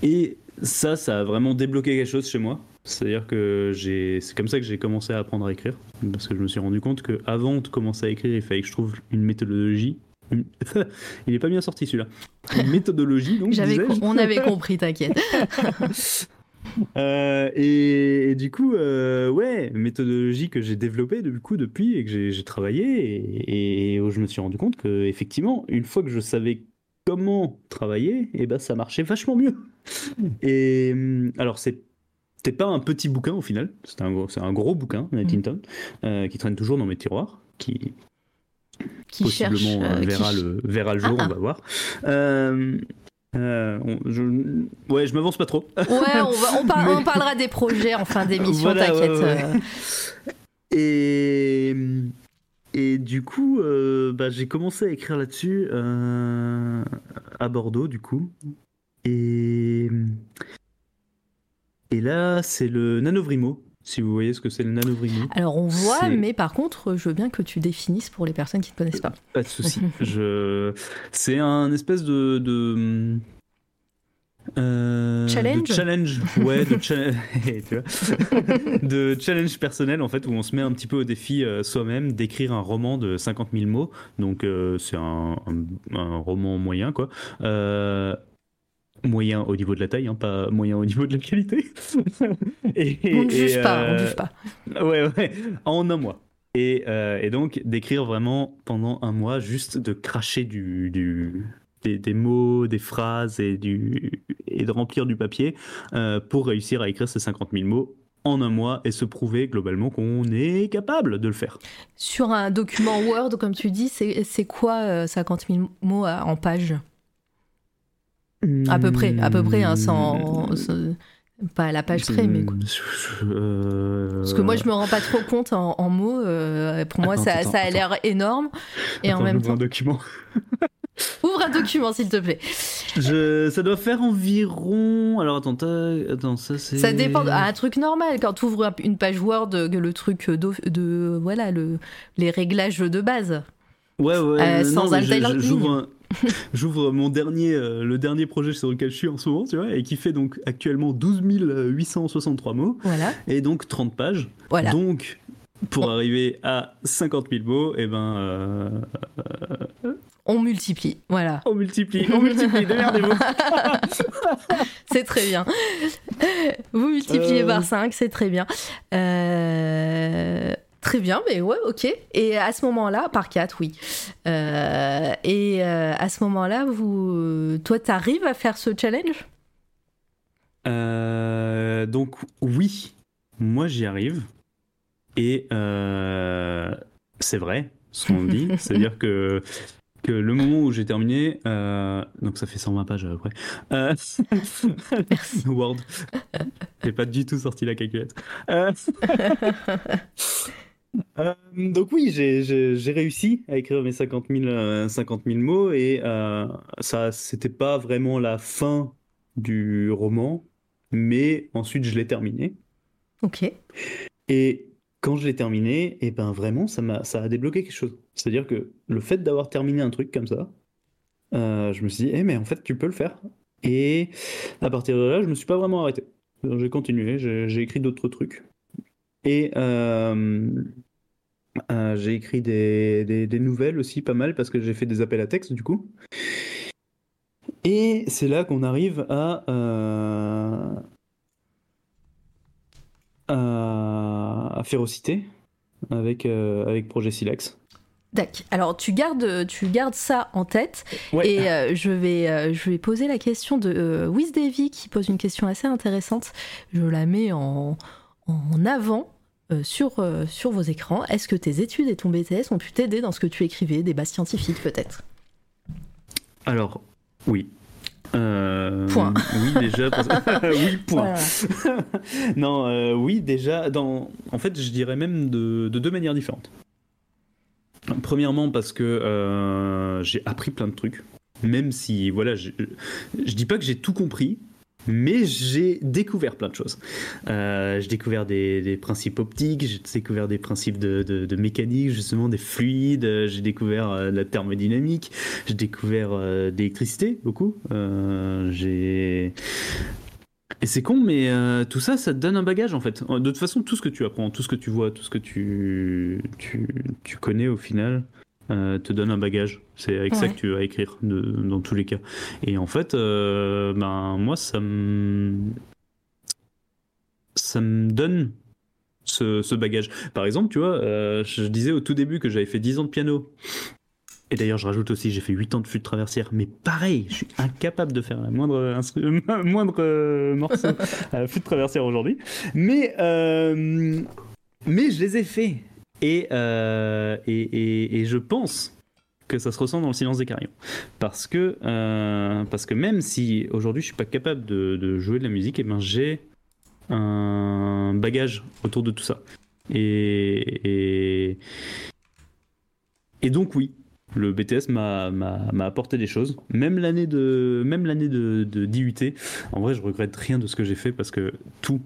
Et ça, ça a vraiment débloqué quelque chose chez moi. C'est-à-dire que j'ai, c'est comme ça que j'ai commencé à apprendre à écrire, parce que je me suis rendu compte que avant de commencer à écrire, il fallait que je trouve une méthodologie. Il est pas bien sorti celui-là. Une méthodologie, donc. J'avais disais-je. com- on avait compris, t'inquiète. Euh, et, et du coup, euh, ouais, méthodologie que j'ai développée du coup depuis et que j'ai j'ai travaillé et, et où je me suis rendu compte que effectivement, une fois que je savais comment travailler, et ben ça marchait vachement mieux. Et hum, alors c'est c'était pas un petit bouquin au final, c'est un gros, c'est un gros bouquin, Nightington, euh, qui traîne toujours dans mes tiroirs, qui Qui cherche. possiblement euh, euh, qui verra, ch- le, verra le jour, Ah, on va voir. Euh, euh, on- je, ouais, je m'avance pas trop. Ouais, on, va, on, par- Mais- on parlera des projets en fin d'émission, Voilà, t'inquiète. ouais, ouais. euh. Et, et du coup, euh, bah, j'ai commencé à écrire là-dessus euh, à Bordeaux, du coup. Et, et là, c'est le Nanovrimo, si vous voyez ce que c'est le Nanovrimo. Alors on voit, mais par contre, je veux bien que tu définisses pour les personnes qui ne connaissent pas. Pas de souci. Je... C'est un espèce de, de, Euh, Challenge de challenge, ouais, de, cha- de challenge personnel en fait où on se met un petit peu au défi euh, soi-même d'écrire un roman de 50 000 mots. Donc euh, c'est un, un- un roman moyen quoi. Euh, moyen au niveau de la taille, hein, pas moyen au niveau de la qualité. et, On ne juge pas, on euh, ne juge pas. Ouais, ouais, en un mois. Et, euh, et donc d'écrire vraiment pendant un mois, juste de cracher du, du- des, des mots, des phrases et, du, et de remplir du papier euh, pour réussir à écrire ces 50 000 mots en un mois et se prouver globalement qu'on est capable de le faire. Sur un document Word, comme tu dis, c'est quoi euh, 50 000 mots en page? À peu près, à peu près, hein, sans, sans- pas à la page près, mais quoi. Euh, Parce que moi, je me rends pas trop compte en, en mots. euh, pour moi, Attends, ça, attends, ça a l'air énorme. Et en même temps, un document. ouvre un document, s'il te plaît. Je, ça doit faire environ. Alors attends, attends ça c'est. Ça dépend. Ah, un truc normal quand tu ouvres une page Word, le truc de, de voilà le, les réglages de base. Ouais, ouais. Euh, non, sans mais je- un- J'ouvre mon dernier, euh, le dernier projet sur lequel je suis en ce moment, tu vois, et qui fait donc actuellement 12 863 mots, Voilà, et donc 30 pages. voilà. Donc, pour arriver à 50 000 mots, et ben, euh, On multiplie. Voilà, on multiplie, on multiplie, démerdez-vous. c'est très bien. Vous multipliez Euh. par 5, c'est très bien. Très bien, mais ouais, ok. Et à ce moment-là, par 4, oui. Euh, et euh, à ce moment-là, vous, toi, t'arrives à faire ce challenge? Euh, donc, oui, moi j'y arrive, et c'est vrai, ce qu'on dit, c'est-à-dire que que le moment où j'ai terminé, euh, donc ça fait 120 pages après, euh, Merci. Word, j'ai pas du tout sorti la calculette. Euh, euh, donc oui, j'ai- réussi à écrire mes 50 000, euh, 50 000 mots et euh, ça, c'était pas vraiment la fin du roman, mais ensuite je l'ai terminé. Ok. Et quand je l'ai terminé, et ben vraiment, ça m'a, ça a débloqué quelque chose. C'est-à-dire que le fait d'avoir terminé un truc comme ça, je me suis dit, eh mais en fait, tu peux le faire. Et à partir de là, je me suis pas vraiment arrêté. J'ai continué, j'ai écrit d'autres trucs. Et euh, euh, j'ai écrit des, des- des nouvelles aussi, pas mal, parce que j'ai fait des appels à texte, du coup. Et c'est là qu'on arrive à, euh, à, à Férocité, avec, avec Projet Silex. D'accord. Alors, tu gardes, tu gardes ça en tête. Ouais. Et euh, je, vais, euh, je vais poser la question de euh, Wiz Davy qui pose une question assez intéressante. Je la mets en, en avant euh, sur, euh, sur vos écrans. Est-ce que tes études et ton BTS ont pu t'aider dans ce que tu écrivais, des bases scientifiques peut-être? Alors, oui. Euh, Point. Oui, déjà. parce- oui, point. Non, oui, déjà, dans... en fait, je dirais même de, de deux manières différentes. Premièrement, parce que j'ai appris plein de trucs, même si, voilà, je, je dis pas que j'ai tout compris, mais j'ai découvert plein de choses. Euh, j'ai découvert des, principes optiques, j'ai découvert des principes de, mécanique, justement des fluides, j'ai découvert euh, la thermodynamique, j'ai découvert euh, d'électricité beaucoup. Euh, et c'est con, mais tout ça, ça te donne un bagage en fait. De toute façon, tout ce que tu apprends, tout ce que tu vois, tout ce que tu, tu, tu connais au final, euh, te donne un bagage. C'est avec ça Ouais. que tu vas écrire, de- dans tous les cas. Et en fait, euh, ben, moi, ça me. Ça me donne ce, ce bagage. Par exemple, tu vois, euh, je disais au tout début que j'avais fait 10 ans de piano. Et d'ailleurs, je rajoute aussi, j'ai fait 8 ans de flûte traversière. Mais pareil, je suis incapable de faire la moindre, moindre morceau à la flûte traversière aujourd'hui. Mais, mais je les ai faits. Et, euh, et, et, et je pense que ça se ressent dans le silence des carillons. Parce que, euh, parce que même si aujourd'hui je suis pas capable de, de jouer de la musique, et ben j'ai un bagage autour de tout ça. Et, et, donc oui, le BTS m'a apporté des choses. Même l'année de même l'année de, de d'IUT, en vrai, je regrette rien de ce que j'ai fait parce que tout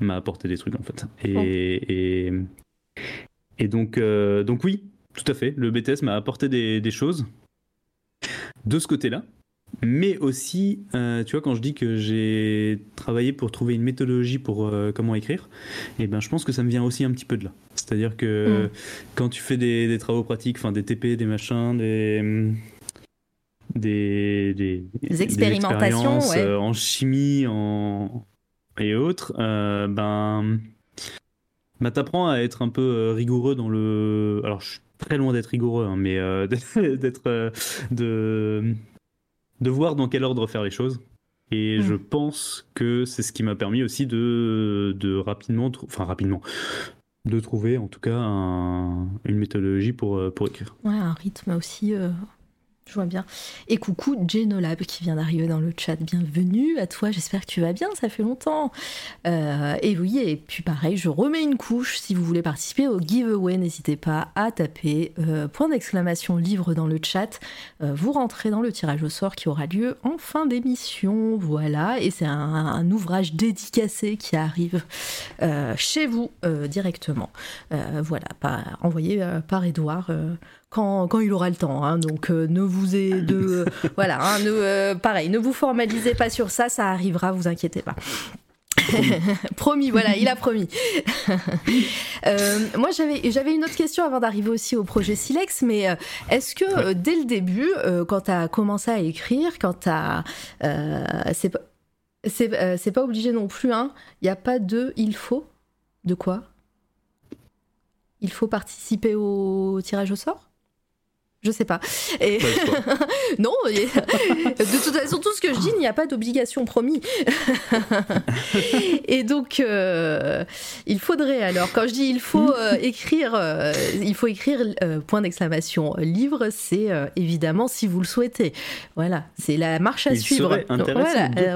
m'a apporté des trucs en fait. Et et, et donc euh, donc oui, tout à fait. Le BTS m'a apporté des, des choses de ce côté-là. Mais aussi, euh, tu vois, quand je dis que j'ai travaillé pour trouver une méthodologie pour euh, comment écrire, et ben, je pense que ça me vient aussi un petit peu de là. C'est-à-dire que Mm. quand tu fais des, des travaux pratiques, enfin des TP, des machins, des des, des, Des expérimentations, ouais. euh, en chimie en, et autres, euh, ben, bah, t'apprends à être un peu euh, rigoureux dans le. Alors, je suis très loin d'être rigoureux, hein, mais euh, d'être. euh, de, de voir dans quel ordre faire les choses. Et Mm. je pense que c'est ce qui m'a permis aussi de, de rapidement. Enfin, rapidement. De trouver en tout cas un- une méthodologie pour, pour écrire. Ouais, un rythme aussi. euh, Je vois bien. Et coucou Genolab qui vient d'arriver dans le chat. Bienvenue à toi, j'espère que tu vas bien, ça fait longtemps. Euh, et oui, et puis pareil, je remets une couche. Si vous voulez participer au giveaway, n'hésitez pas à taper euh, point d'exclamation livre dans le chat. Euh, vous rentrez dans le tirage au sort qui aura lieu en fin d'émission. Voilà, et c'est un, ouvrage dédicacé qui arrive chez vous directement. Voilà, envoyé par Edouard. Quand, quand il aura le temps. hein. donc euh, ne vous ai de voilà, hein, ne, euh, pareil, ne vous formalisez pas sur ça, ça arrivera, vous inquiétez pas. promis, voilà, il a promis. Euh, moi, j'avais j'avais une autre question avant d'arriver aussi au projet Silex, mais euh, est-ce que euh, dès le début, quand tu as commencé à écrire, quand tu as. c'est pas, c'est pas obligé non plus, hein, il n'y a pas de il faut De quoi? Il faut participer au tirage au sort? Je sais pas. Et... Choix. non, et- de toute façon, tout ce que je dis, il n'y a pas d'obligation promis. et donc, euh, il faudrait alors, quand je dis il faut euh, écrire, euh, il faut écrire point d'exclamation livre, c'est évidemment si vous le souhaitez. Voilà, c'est la marche à Il suivre.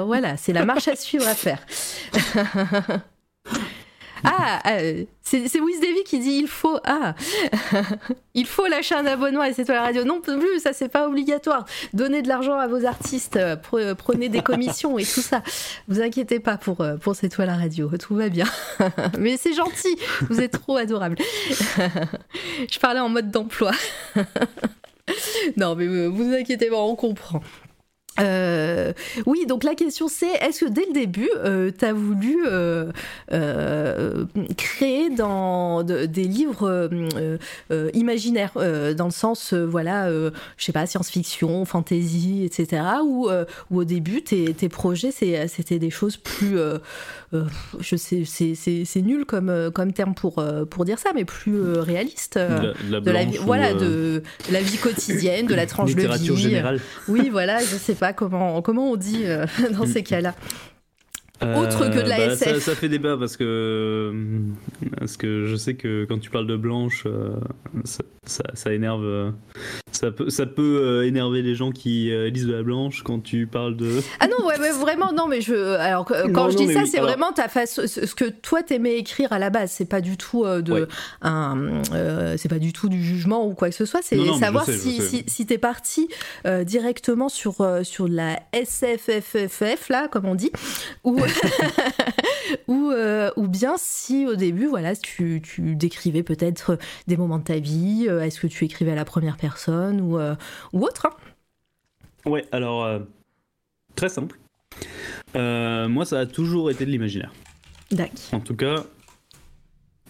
voilà, c'est la marche à suivre à faire. Ah, euh, c'est c'est Wiz Davy qui dit il faut ah il faut lâcher un abonnement à cette radio. Non plus, ça c'est pas obligatoire. Donnez de l'argent à vos artistes, euh, pre- prenez des commissions et tout ça. Vous inquiétez pas pour euh, pour radio, tout va bien. Mais c'est gentil, vous êtes trop adorable. Je parlais en mode d'emploi. non mais euh, vous inquiétez pas, on comprend. Euh, oui, donc la question c'est est-ce que dès le début, tu as voulu euh, euh, créer dans de- des livres euh, euh, euh, imaginaires, euh, dans le sens, euh, voilà, euh, je sais pas, science-fiction, fantasy, etc. Ou, euh, au début, tes, tes projets, c'était des choses plus. euh, euh, je sais, c'est- nul comme, euh, comme terme pour, euh, pour dire ça, mais plus euh, réaliste. euh, De la, de la de la vie, voilà, euh, de la vie quotidienne, de la tranche de littérature vie. générale. Oui, voilà, je sais pas comment, comment on dit euh, dans ces cas-là. Autre que de la bah, SF. Ça, ça fait débat parce que, parce que je sais que quand tu parles de blanche, euh, ça, ça, ça énerve. euh, Ça peut, ça peut euh, énerver les gens qui euh, lisent de la blanche quand tu parles de. Ah non, ouais, ouais, vraiment, non, mais je. Alors, quand Non, je dis mais ça, oui, c'est alors- vraiment ta ce que toi t'aimais écrire à la base. C'est pas du tout euh, de Ouais. un, euh, c'est pas du tout du jugement ou quoi que ce soit. C'est mais savoir sais, si, si, si t'es parti euh, directement sur euh, sur la SFFFF là, comme on dit, ou ou euh, ou bien si au début, voilà, tu, tu décrivais peut-être des moments de ta vie. euh, Est-ce que tu écrivais à la première personne ou euh, ou autre hein? Ouais, alors euh, très simple. Euh, moi, ça a toujours été de l'imaginaire. D'accord. En tout cas,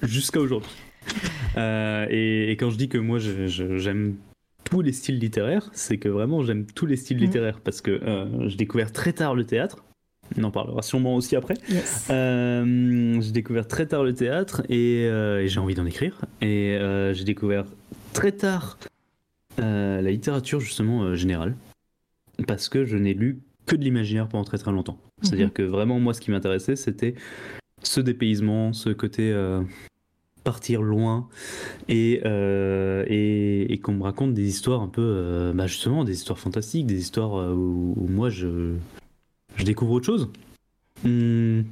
jusqu'à aujourd'hui. Euh, et, et quand je dis que moi j'aime tous les styles littéraires, c'est que vraiment j'aime tous les styles Mhm. littéraires parce que euh, j'ai découvert très tard le théâtre. On en parlera sûrement aussi après. Yes. Euh, j'ai découvert très tard le théâtre et, euh, et j'ai envie d'en écrire. Et euh, j'ai découvert très tard la littérature justement générale parce que je n'ai lu que de l'imaginaire pendant très très longtemps. C'est-à-dire Mhm. que vraiment moi ce qui m'intéressait c'était ce dépaysement, ce côté partir loin et, euh, et, et qu'on me raconte des histoires un peu, euh, bah justement des histoires fantastiques, des histoires où, où moi je, je découvre autre chose. Hmm.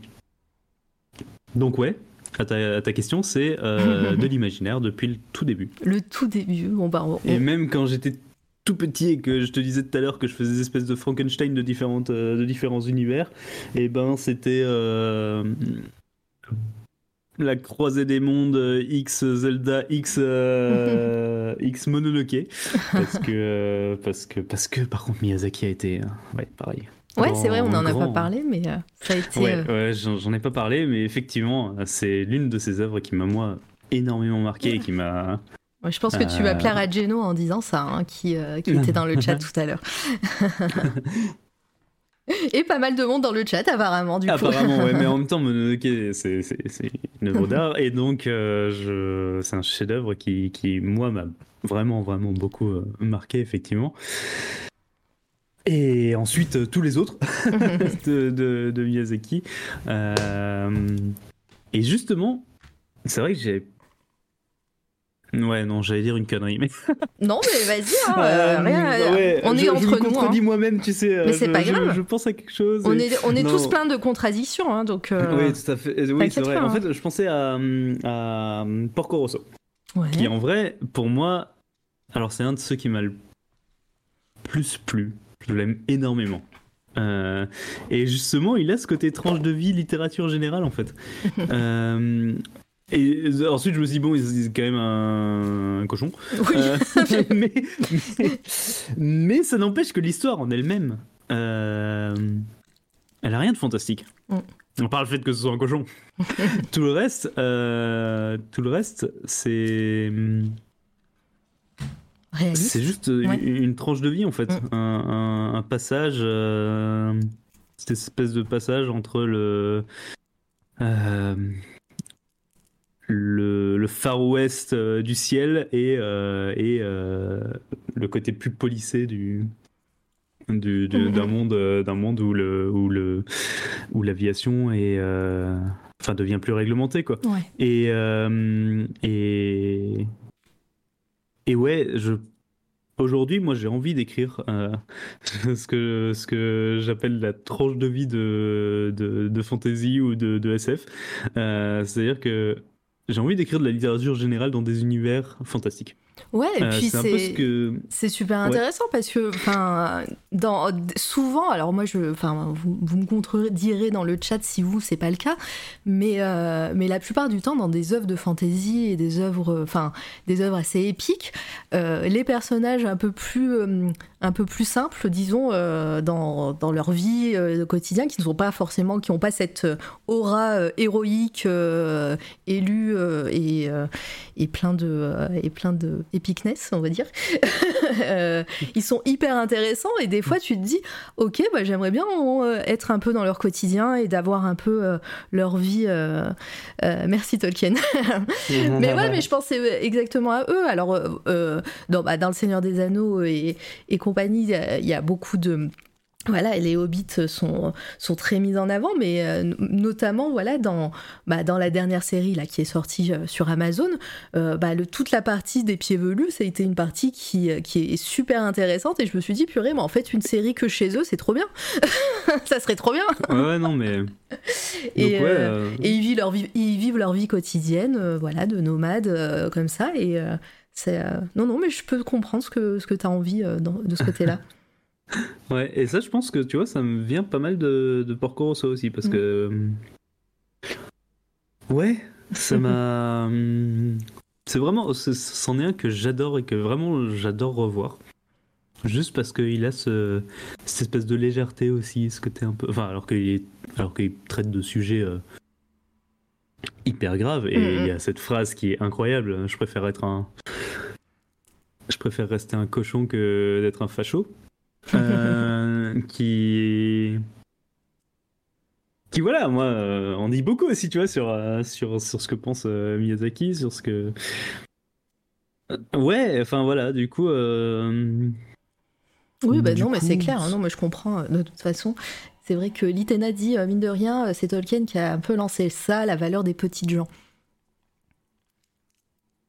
Donc ouais, à ta, à ta question, c'est euh, de l'imaginaire depuis le tout début. Le tout début. Bon bah on- Et même quand j'étais tout petit et que je te disais tout à l'heure que je faisais des espèces de Frankenstein de, différentes, euh, de différents univers, et ben c'était euh, la croisée des mondes X Zelda X euh, X Mononoke parce que parce que parce que par contre Miyazaki a été ouais pareil. Ouais, c'est vrai, on n'en a pas parlé, mais euh, ça a été. Ouais, euh, ouais, j'en ai pas parlé, mais effectivement, c'est l'une de ces œuvres qui m'a moi énormément marqué et qui m'a. ouais, je pense que tu vas Euh. plaire à Geno en disant ça, hein, qui, euh, qui était dans le chat tout à l'heure. Et pas mal de monde dans le chat, apparemment, du coup. Apparemment, ouais, mais en même temps, Mononoke, c'est une œuvre d'art et donc euh, c'est un chef-d'œuvre qui, qui, moi, m'a vraiment, vraiment beaucoup euh, marqué, effectivement. Et ensuite, euh, tous les autres de, de, de Miyazaki. Euh, Et justement, c'est vrai que j'ai. Ouais, non, j'allais dire une connerie, mais. Non, mais vas-y, hein, euh, Euh, rien, ouais, on je- est je entre me nous. hein. contredis moi-même, tu sais. Mais c'est je- pas je- grave. Je, pense à quelque chose. On et- est, on est Non. tous pleins de contradictions, hein, donc. euh, Oui, tout à fait. Oui, c'est vrai. pas, En hein. fait, je pensais à, à Porco Rosso, ouais. qui en vrai, pour moi, alors c'est un de ceux qui m'a le plus plu. Je l'aime énormément. Euh, et justement, il a ce côté tranche de vie, littérature générale, en fait. Euh, et ensuite, je me suis dit, bon, c'est quand même un, un cochon. Oui. Euh, mais, mais, mais ça n'empêche que l'histoire en elle-même, euh, elle a rien de fantastique. Mm. On parle le fait que ce soit un cochon. tout le reste, tout le reste, c'est Réaliste. c'est juste une, Ouais. une tranche de vie en fait, Mm. un, un- un passage, euh, cette espèce de passage entre le euh, le, le Far West euh, du ciel et, euh, et euh, le côté plus policé du du- du- Mhm. d'un monde euh, d'un monde où le où le où l'aviation est euh, enfin devient plus réglementée quoi Ouais. et euh, et et ouais je aujourd'hui moi j'ai envie d'écrire euh, ce que ce que j'appelle la tranche de vie de de, de fantasy ou de, de SF Euh, c'est à dire que j'ai envie d'écrire de la littérature générale dans des univers fantastiques Ouais, et Euh, puis c'est ce que super Ouais. intéressant parce que enfin dans souvent alors moi je enfin vous, vous me contredirez dans le chat si vous c'est pas le cas mais euh, mais la plupart du temps dans des œuvres de fantasy et des œuvres enfin des œuvres assez épiques euh, les personnages un peu plus euh, un peu plus simples disons dans, dans leur vie euh, quotidien qui ne sont pas forcément qui n'ont pas cette aura héroïque élue et et plein de et plein de epicness on va dire. Euh, ils sont hyper intéressants et des fois tu te dis ok bah j'aimerais bien euh, être un peu dans leur quotidien et d'avoir un peu euh, leur vie euh, euh, merci Tolkien. Mais ouais mais je pensais exactement à eux. Alors euh, euh, dans, bah, dans le Seigneur des Anneaux et, compagnie il y, a beaucoup de voilà, et les hobbits sont, sont très mis en avant, mais euh, notamment voilà dans, bah, dans la dernière série là, qui est sortie euh, sur Amazon, euh, bah, le, toute la partie des pieds velus, ça a été une partie qui, qui est super intéressante, et je me suis dit, purée, mais en fait, une série que chez eux, c'est trop bien. ça serait trop bien. ouais, non mais Et, Donc, ouais, et ils vivent leur vie, ils vivent leur vie quotidienne, voilà, de nomades, comme ça, et c'est... Non, non, mais je peux comprendre ce que, ce que tu as envie dans- de ce côté-là. Ouais, et ça, je pense que tu vois, ça me vient pas mal de, de Porco Rosso aussi, parce que. euh, Ouais, ça m'a. hum, C'est vraiment. C'en est un que j'adore et que vraiment j'adore revoir. Juste parce qu'il a ce, cette espèce de légèreté aussi, ce côté un peu. Enfin, alors qu'il est- alors qu'il traite de sujets euh, hyper graves, et Mm, il y a cette phrase qui est incroyable je préfère être un. Je préfère rester un cochon que d'être un facho. Euh, qui qui voilà moi euh, on dit beaucoup aussi tu vois sur euh, sur sur ce que pense euh, Miyazaki sur ce que Euh, ouais enfin voilà du coup euh, Oui, bah Du non, mais c'est clair. hein, non, mais je comprends. euh, De toute façon, c'est vrai que Litena dit, euh, mine de rien, euh, c'est Tolkien qui a un peu lancé ça, la valeur des petites gens.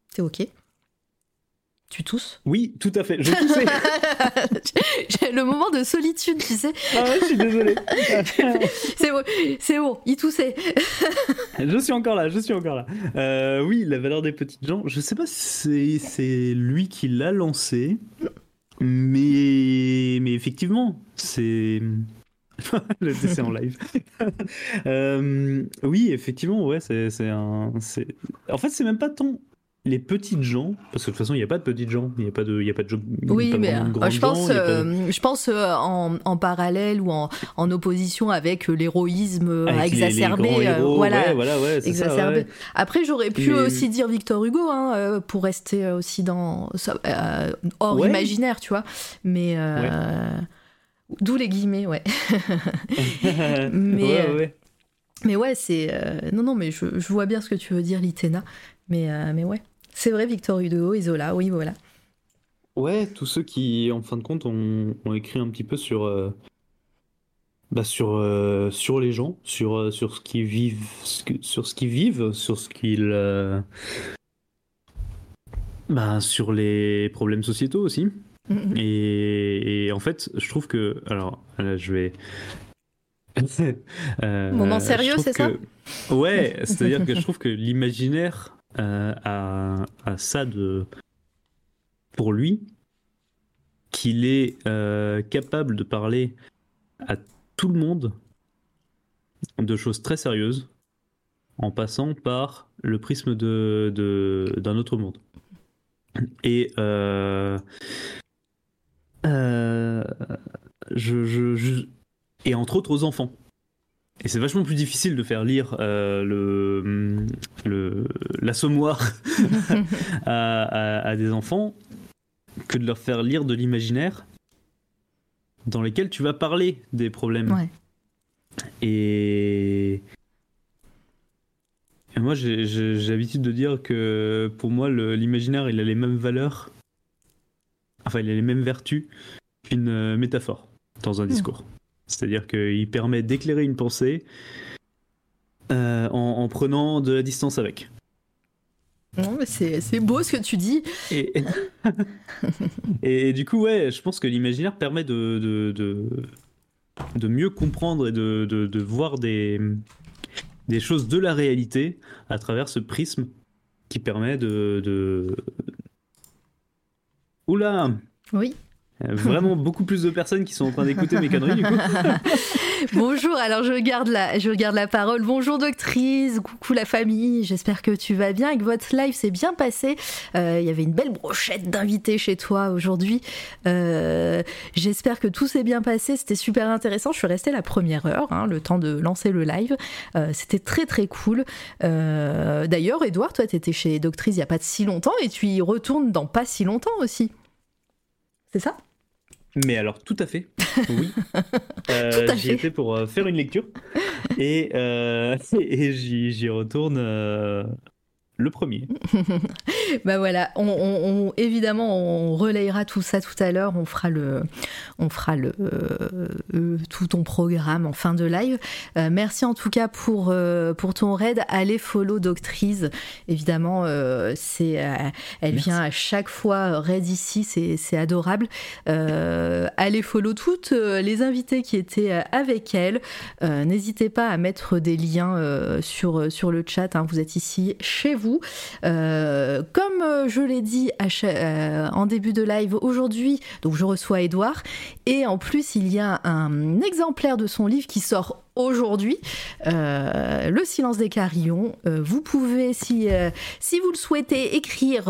C'est ok Tu tousses oui tout à fait je toussais J'ai le moment de solitude, tu sais. ah ouais, je suis désolé C'est bon, c'est bon, il toussait. je suis encore là je suis encore là Euh, oui la valeur des petites gens je sais pas si c'est lui qui l'a lancé mais mais effectivement c'est le décès en live. Euh, oui, effectivement, ouais, c'est un. En fait, c'est même pas tant les petites gens, parce que de toute façon, il n'y a pas de petites gens, il n'y a pas de, il y a pas de, jeux- Oui, pas mais vraiment de euh, je pense, gens, de- euh, je pense euh, en, en parallèle ou en, en opposition avec euh, l'héroïsme euh, avec les- les exacerbé. euh, héros, voilà. ouais, voilà, ouais, c'est ça, exacerbé. ouais. Après, j'aurais pu Mais- aussi dire Victor Hugo hein, euh, pour rester euh, aussi dans euh, hors imaginaire, tu vois. Mais euh, d'où les guillemets, ouais. Mais, ouais, euh, ouais. Mais ouais, c'est euh, non, non, mais je, je vois bien ce que tu veux dire, Litena. Mais euh, mais ouais, c'est vrai, Victor Hugo, Isola, oui, voilà. Ouais, tous ceux qui, en fin de compte, ont, ont écrit un petit peu sur, euh, bah, sur, euh, sur les gens, sur, euh, sur ce qu'ils vivent, sur ce qu'ils vivent, sur ce qu'ils, euh, bah, sur les problèmes sociétaux aussi. Mm, mm. Et, et en fait, je trouve que, alors, là, je vais. Moment sérieux, c'est ça? Ouais, c'est-à-dire que je trouve que l'imaginaire euh, a ça de pour lui qu'il est euh, capable de parler à tout le monde de choses très sérieuses en passant par le prisme de, de- d'un autre monde. Et euh, je- je- et entre autres aux enfants. Et c'est vachement plus difficile de faire lire euh, le, le l'assommoir à, à- à des enfants que de leur faire lire de l'imaginaire dans lesquels tu vas parler des problèmes. Ouais. Et, et moi, j'ai j'ai- j'ai l'habitude de dire que pour moi, le- l'imaginaire, il a les mêmes valeurs, enfin, il a les mêmes vertus qu'une euh, métaphore dans un discours. C'est-à-dire qu'il permet d'éclairer une pensée euh, en, en prenant de la distance avec. Non, mais c'est c'est beau ce que tu dis. Et, et du coup, ouais, je pense que l'imaginaire permet de, de, de, de mieux comprendre et de, de, de voir des, des choses de la réalité à travers ce prisme qui permet de. de... Oula Oui. A Vraiment beaucoup plus de personnes qui sont en train d'écouter mes conneries du coup. Bonjour, alors je garde la, je garde la parole. Bonjour doctrice, coucou la famille, j'espère que tu vas bien et que votre live s'est bien passé. Euh, Il y avait une belle brochette d'invités chez toi aujourd'hui. Euh, j'espère que tout s'est bien passé, c'était super intéressant. Je suis restée la première heure, hein, le temps de lancer le live. Euh, c'était très très cool. Euh, D'ailleurs, Edouard, toi tu étais chez Doctrice il n'y a pas si longtemps et tu y retournes dans pas si longtemps aussi. C'est ça? Mais alors, tout à fait, oui. Euh, j'y étais pour euh, faire une lecture. Et, euh, et j'y j'y retourne le premier. Bah voilà, on, on- on- évidemment on relayera tout ça tout à l'heure, on fera le, on fera le, euh, euh, tout ton programme en fin de live. Euh, merci en tout cas pour euh, pour ton raid. Allez follow Doctrice, évidemment c'est, elle Merci. vient à chaque fois raid ici, c'est c'est adorable. Allez follow toutes les invités qui étaient avec elle. N'hésitez pas à mettre des liens sur sur le chat. hein, vous êtes ici chez vous. Euh, comme euh, je l'ai dit euh, en début de live aujourd'hui, donc je reçois Edouard et en plus il y a un exemplaire de son livre qui sort aujourd'hui, euh, Le silence des carillons. Euh, vous pouvez, si, euh, si vous le souhaitez, écrire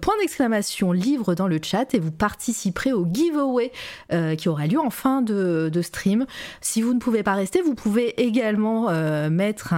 point d'exclamation livre dans le chat et vous participerez au giveaway qui aura lieu en fin de, stream. Si vous ne pouvez pas rester, vous pouvez également mettre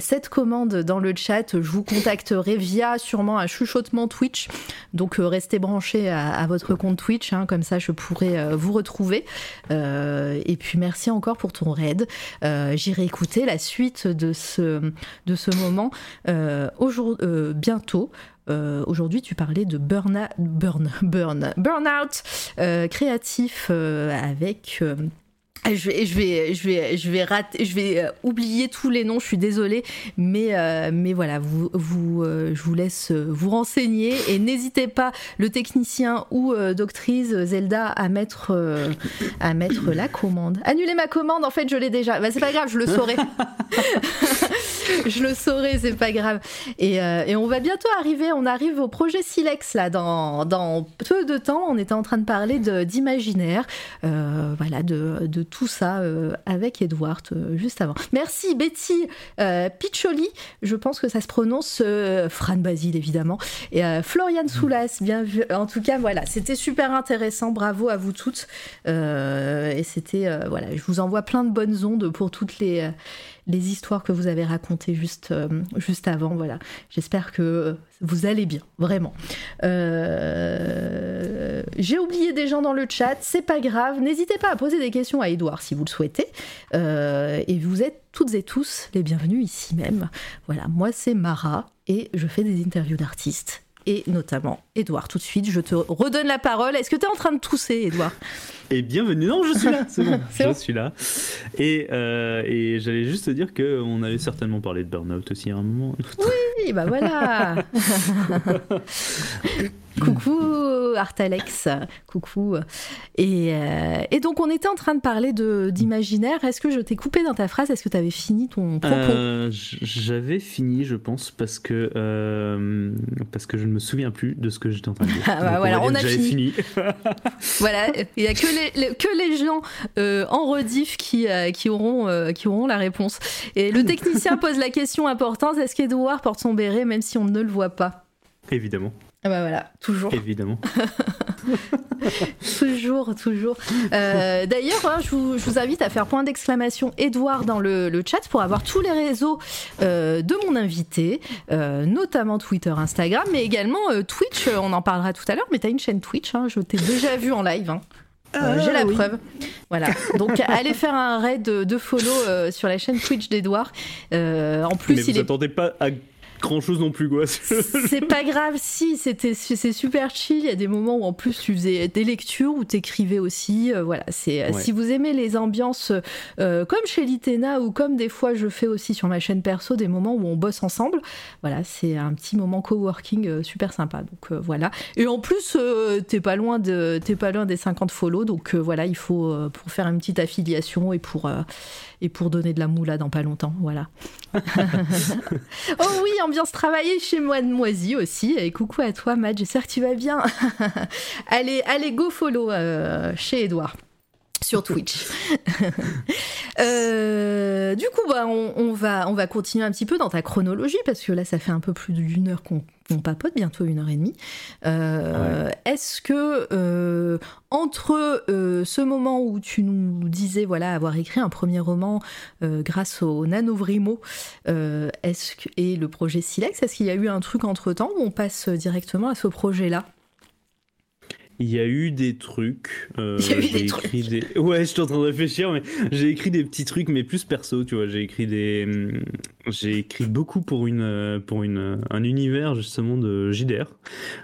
cette commande dans le chat. Je vous contacterai via sûrement un chuchotement Twitch. Donc restez branchés à, votre compte Twitch, hein, comme ça je pourrai vous retrouver. Et puis merci encore pour ton raid. Euh, J'irai écouter la suite de ce, de ce moment euh, euh, bientôt. Aujourd'hui, tu parlais de burn, burn, burn, burnout euh, créatif avec. Euh, je vais, je vais, je vais, je vais rater, je vais euh, oublier tous les noms. Je suis désolée, mais, euh, mais voilà, vous, vous, euh, je vous laisse vous renseigner et n'hésitez pas, le technicien ou doctrice Zelda, à mettre, à mettre la commande. Annuler ma commande, en fait, je l'ai déjà. Bah, c'est pas grave, je le saurai. je le saurai, c'est pas grave. Et, et on va bientôt arriver. On arrive au projet Silex là, dans, dans peu de temps. On était en train de parler d'imaginaire, voilà, de, de tout ça avec Edward juste avant. Merci Betty Picholi, je pense que ça se prononce Fran Basile évidemment, et Florian Soulas, bien vu. En tout cas, voilà, c'était super intéressant. Bravo à vous toutes. et c'était, voilà, je vous envoie plein de bonnes ondes pour toutes les les histoires que vous avez racontées juste, euh, juste avant. Voilà, j'espère que vous allez bien, vraiment. Euh, j'ai oublié des gens dans le chat, c'est pas grave. N'hésitez pas à poser des questions à Edouard si vous le souhaitez. Euh, et vous êtes toutes et tous les bienvenus ici même. Voilà, moi c'est Mara et je fais des interviews d'artistes et notamment Edouard. Tout de suite, je te redonne la parole. Est-ce que tu es en train de tousser, Edouard Et bienvenue. Non, je suis là, c'est bon. je suis là. Et, euh, et j'allais juste te dire qu'on allait certainement parler de burn-out aussi à un moment. Oui, bah voilà. Coucou Artalex, coucou. Et, euh, et, donc on était en train de parler d'imaginaire. Est-ce que je t'ai coupé dans ta phrase? Est-ce que tu avais fini ton propos? Euh, J'avais fini, je pense, parce que, parce que je ne me souviens plus de ce que j'étais en train de dire. Ah bah voilà, on, a fini. voilà, il n'y a que les, que les gens en rediff qui, qui, auront, qui auront la réponse. Et le technicien pose la question importante est-ce qu'Edouard porte son béret même si on ne le voit pas? Évidemment. Ah bah voilà, toujours. Évidemment. toujours, toujours. Euh, d'ailleurs, hein, je, vous, invite à faire point d'exclamation Edouard dans le, chat pour avoir tous les réseaux euh, de mon invité, euh, notamment Twitter, Instagram, mais également Twitch. On en parlera tout à l'heure, mais tu as une chaîne Twitch, hein, je t'ai déjà vu en live. Hein. Ah j'ai la preuve. Voilà. Donc allez faire un raid de, follow sur la chaîne Twitch d'Edouard. en plus, mais vous il pas à grand chose non plus quoi. c'est pas grave si c'était c'est super chill. Il y a des moments où en plus tu faisais des lectures ou t'écrivais aussi. Euh, voilà, c'est si vous aimez les ambiances euh, comme chez Litena ou comme des fois je fais aussi sur ma chaîne perso des moments où on bosse ensemble. Voilà, c'est un petit moment coworking euh, super sympa. Donc voilà. Et en plus t'es pas loin de t'es pas loin des 50 follow. Donc voilà, il faut pour faire une petite affiliation et pour et pour donner de la moula dans pas longtemps. Voilà. oh oui, ambiance travailler chez Moisy aussi. Et coucou à toi, Matt. J'espère que tu vas bien. allez, allez, go follow euh, chez Edouard sur Twitch. Euh, du coup, bah, on, va, on va continuer un petit peu dans ta chronologie, parce que là, ça fait un peu plus d'une heure qu'on papote, bientôt une heure et demie. Euh, est-ce que euh, entre ce moment où tu nous disais voilà avoir écrit un premier roman grâce au Nanovrimo est-ce que, et le projet Silex, est-ce qu'il y a eu un truc entre temps où on passe directement à ce projet-là? Il y a eu des trucs. Euh, il y a eu des trucs. Ouais, je suis en train de réfléchir, mais j'ai écrit des petits trucs, mais plus perso, tu vois. J'ai écrit des. Hum, j'ai écrit beaucoup pour une euh, pour une un univers justement de JDR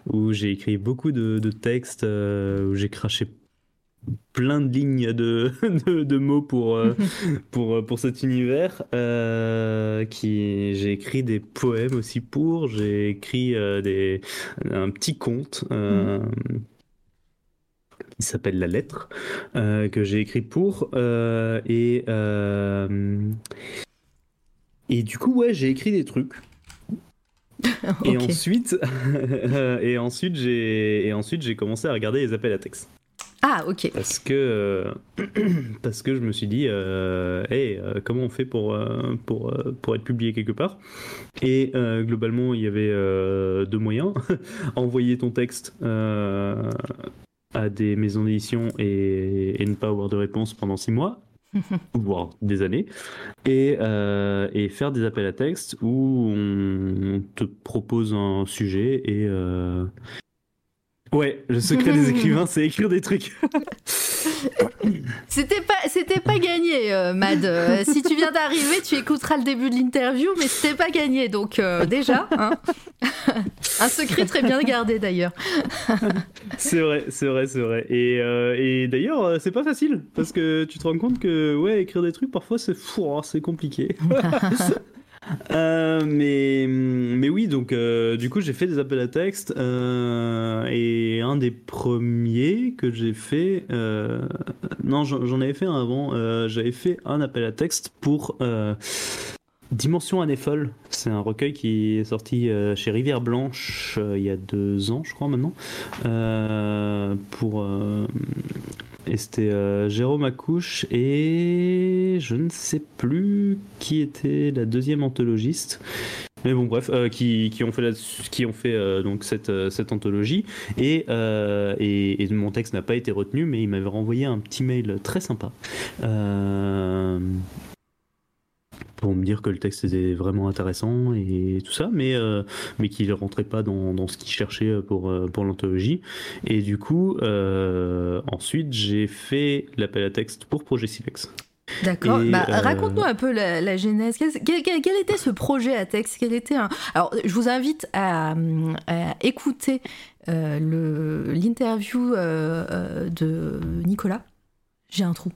où j'ai écrit beaucoup de, de textes euh, où j'ai craché plein de lignes de, de, mots pour, pour, pour cet univers. qui j'ai écrit des poèmes aussi pour. J'ai écrit des, un petit conte. Mm qui s'appelle La Lettre, euh, que j'ai écrit pour. Euh, et, euh, et du coup, ouais, j'ai écrit des trucs. Et ensuite, et ensuite j'ai et ensuite j'ai commencé à regarder les appels à texte. Ah ok. Parce que parce que je me suis dit, hey, comment on fait pour pour pour être publié quelque part? Et globalement, il y avait deux moyens envoyer ton texte à des maisons d'édition et, ne pas avoir de réponse pendant six mois, voire des années, et, euh, et, faire des appels à texte où on te propose un sujet et, euh, Ouais, le secret des écrivains, c'est écrire des trucs. c'était pas, c'était pas gagné, euh, Mad. Euh, si tu viens d'arriver, tu écouteras le début de l'interview, mais c'était pas gagné. Donc euh, déjà, hein. un secret très bien gardé d'ailleurs. c'est vrai, c'est vrai, c'est vrai. Et, et d'ailleurs, c'est pas facile parce que tu te rends compte que ouais, écrire des trucs parfois c'est fou, hein, c'est compliqué. Euh, mais, mais oui, donc euh, du coup j'ai fait des appels à texte euh, et un des premiers que j'ai fait, non j'en avais fait un avant, j'avais fait un appel à texte pour Dimension année folle. C'est un recueil qui est sorti chez Rivière Blanche il y a deux ans je crois maintenant pour Et c'était euh, Jérôme Accouche et je ne sais plus qui était la deuxième anthologiste. Mais bon, bref, euh, qui, ont fait, euh, cette, anthologie. Et, et, et mon texte n'a pas été retenu, mais il m'avait renvoyé un petit mail très sympa. Pour me dire que le texte était vraiment intéressant et tout ça, mais, euh, mais qu'il ne rentrait pas dans, dans ce qu'il cherchait pour, euh, pour l'anthologie. Et du coup, euh, ensuite, j'ai fait l'appel à texte pour Projet Silex. D'accord. Bah, euh, Raconte-nous un peu la, la genèse. Quel, quel- quel- quel était ce projet à texte? Quel était un... Alors, je vous invite à, à écouter l'interview de Nicolas. J'ai un trou.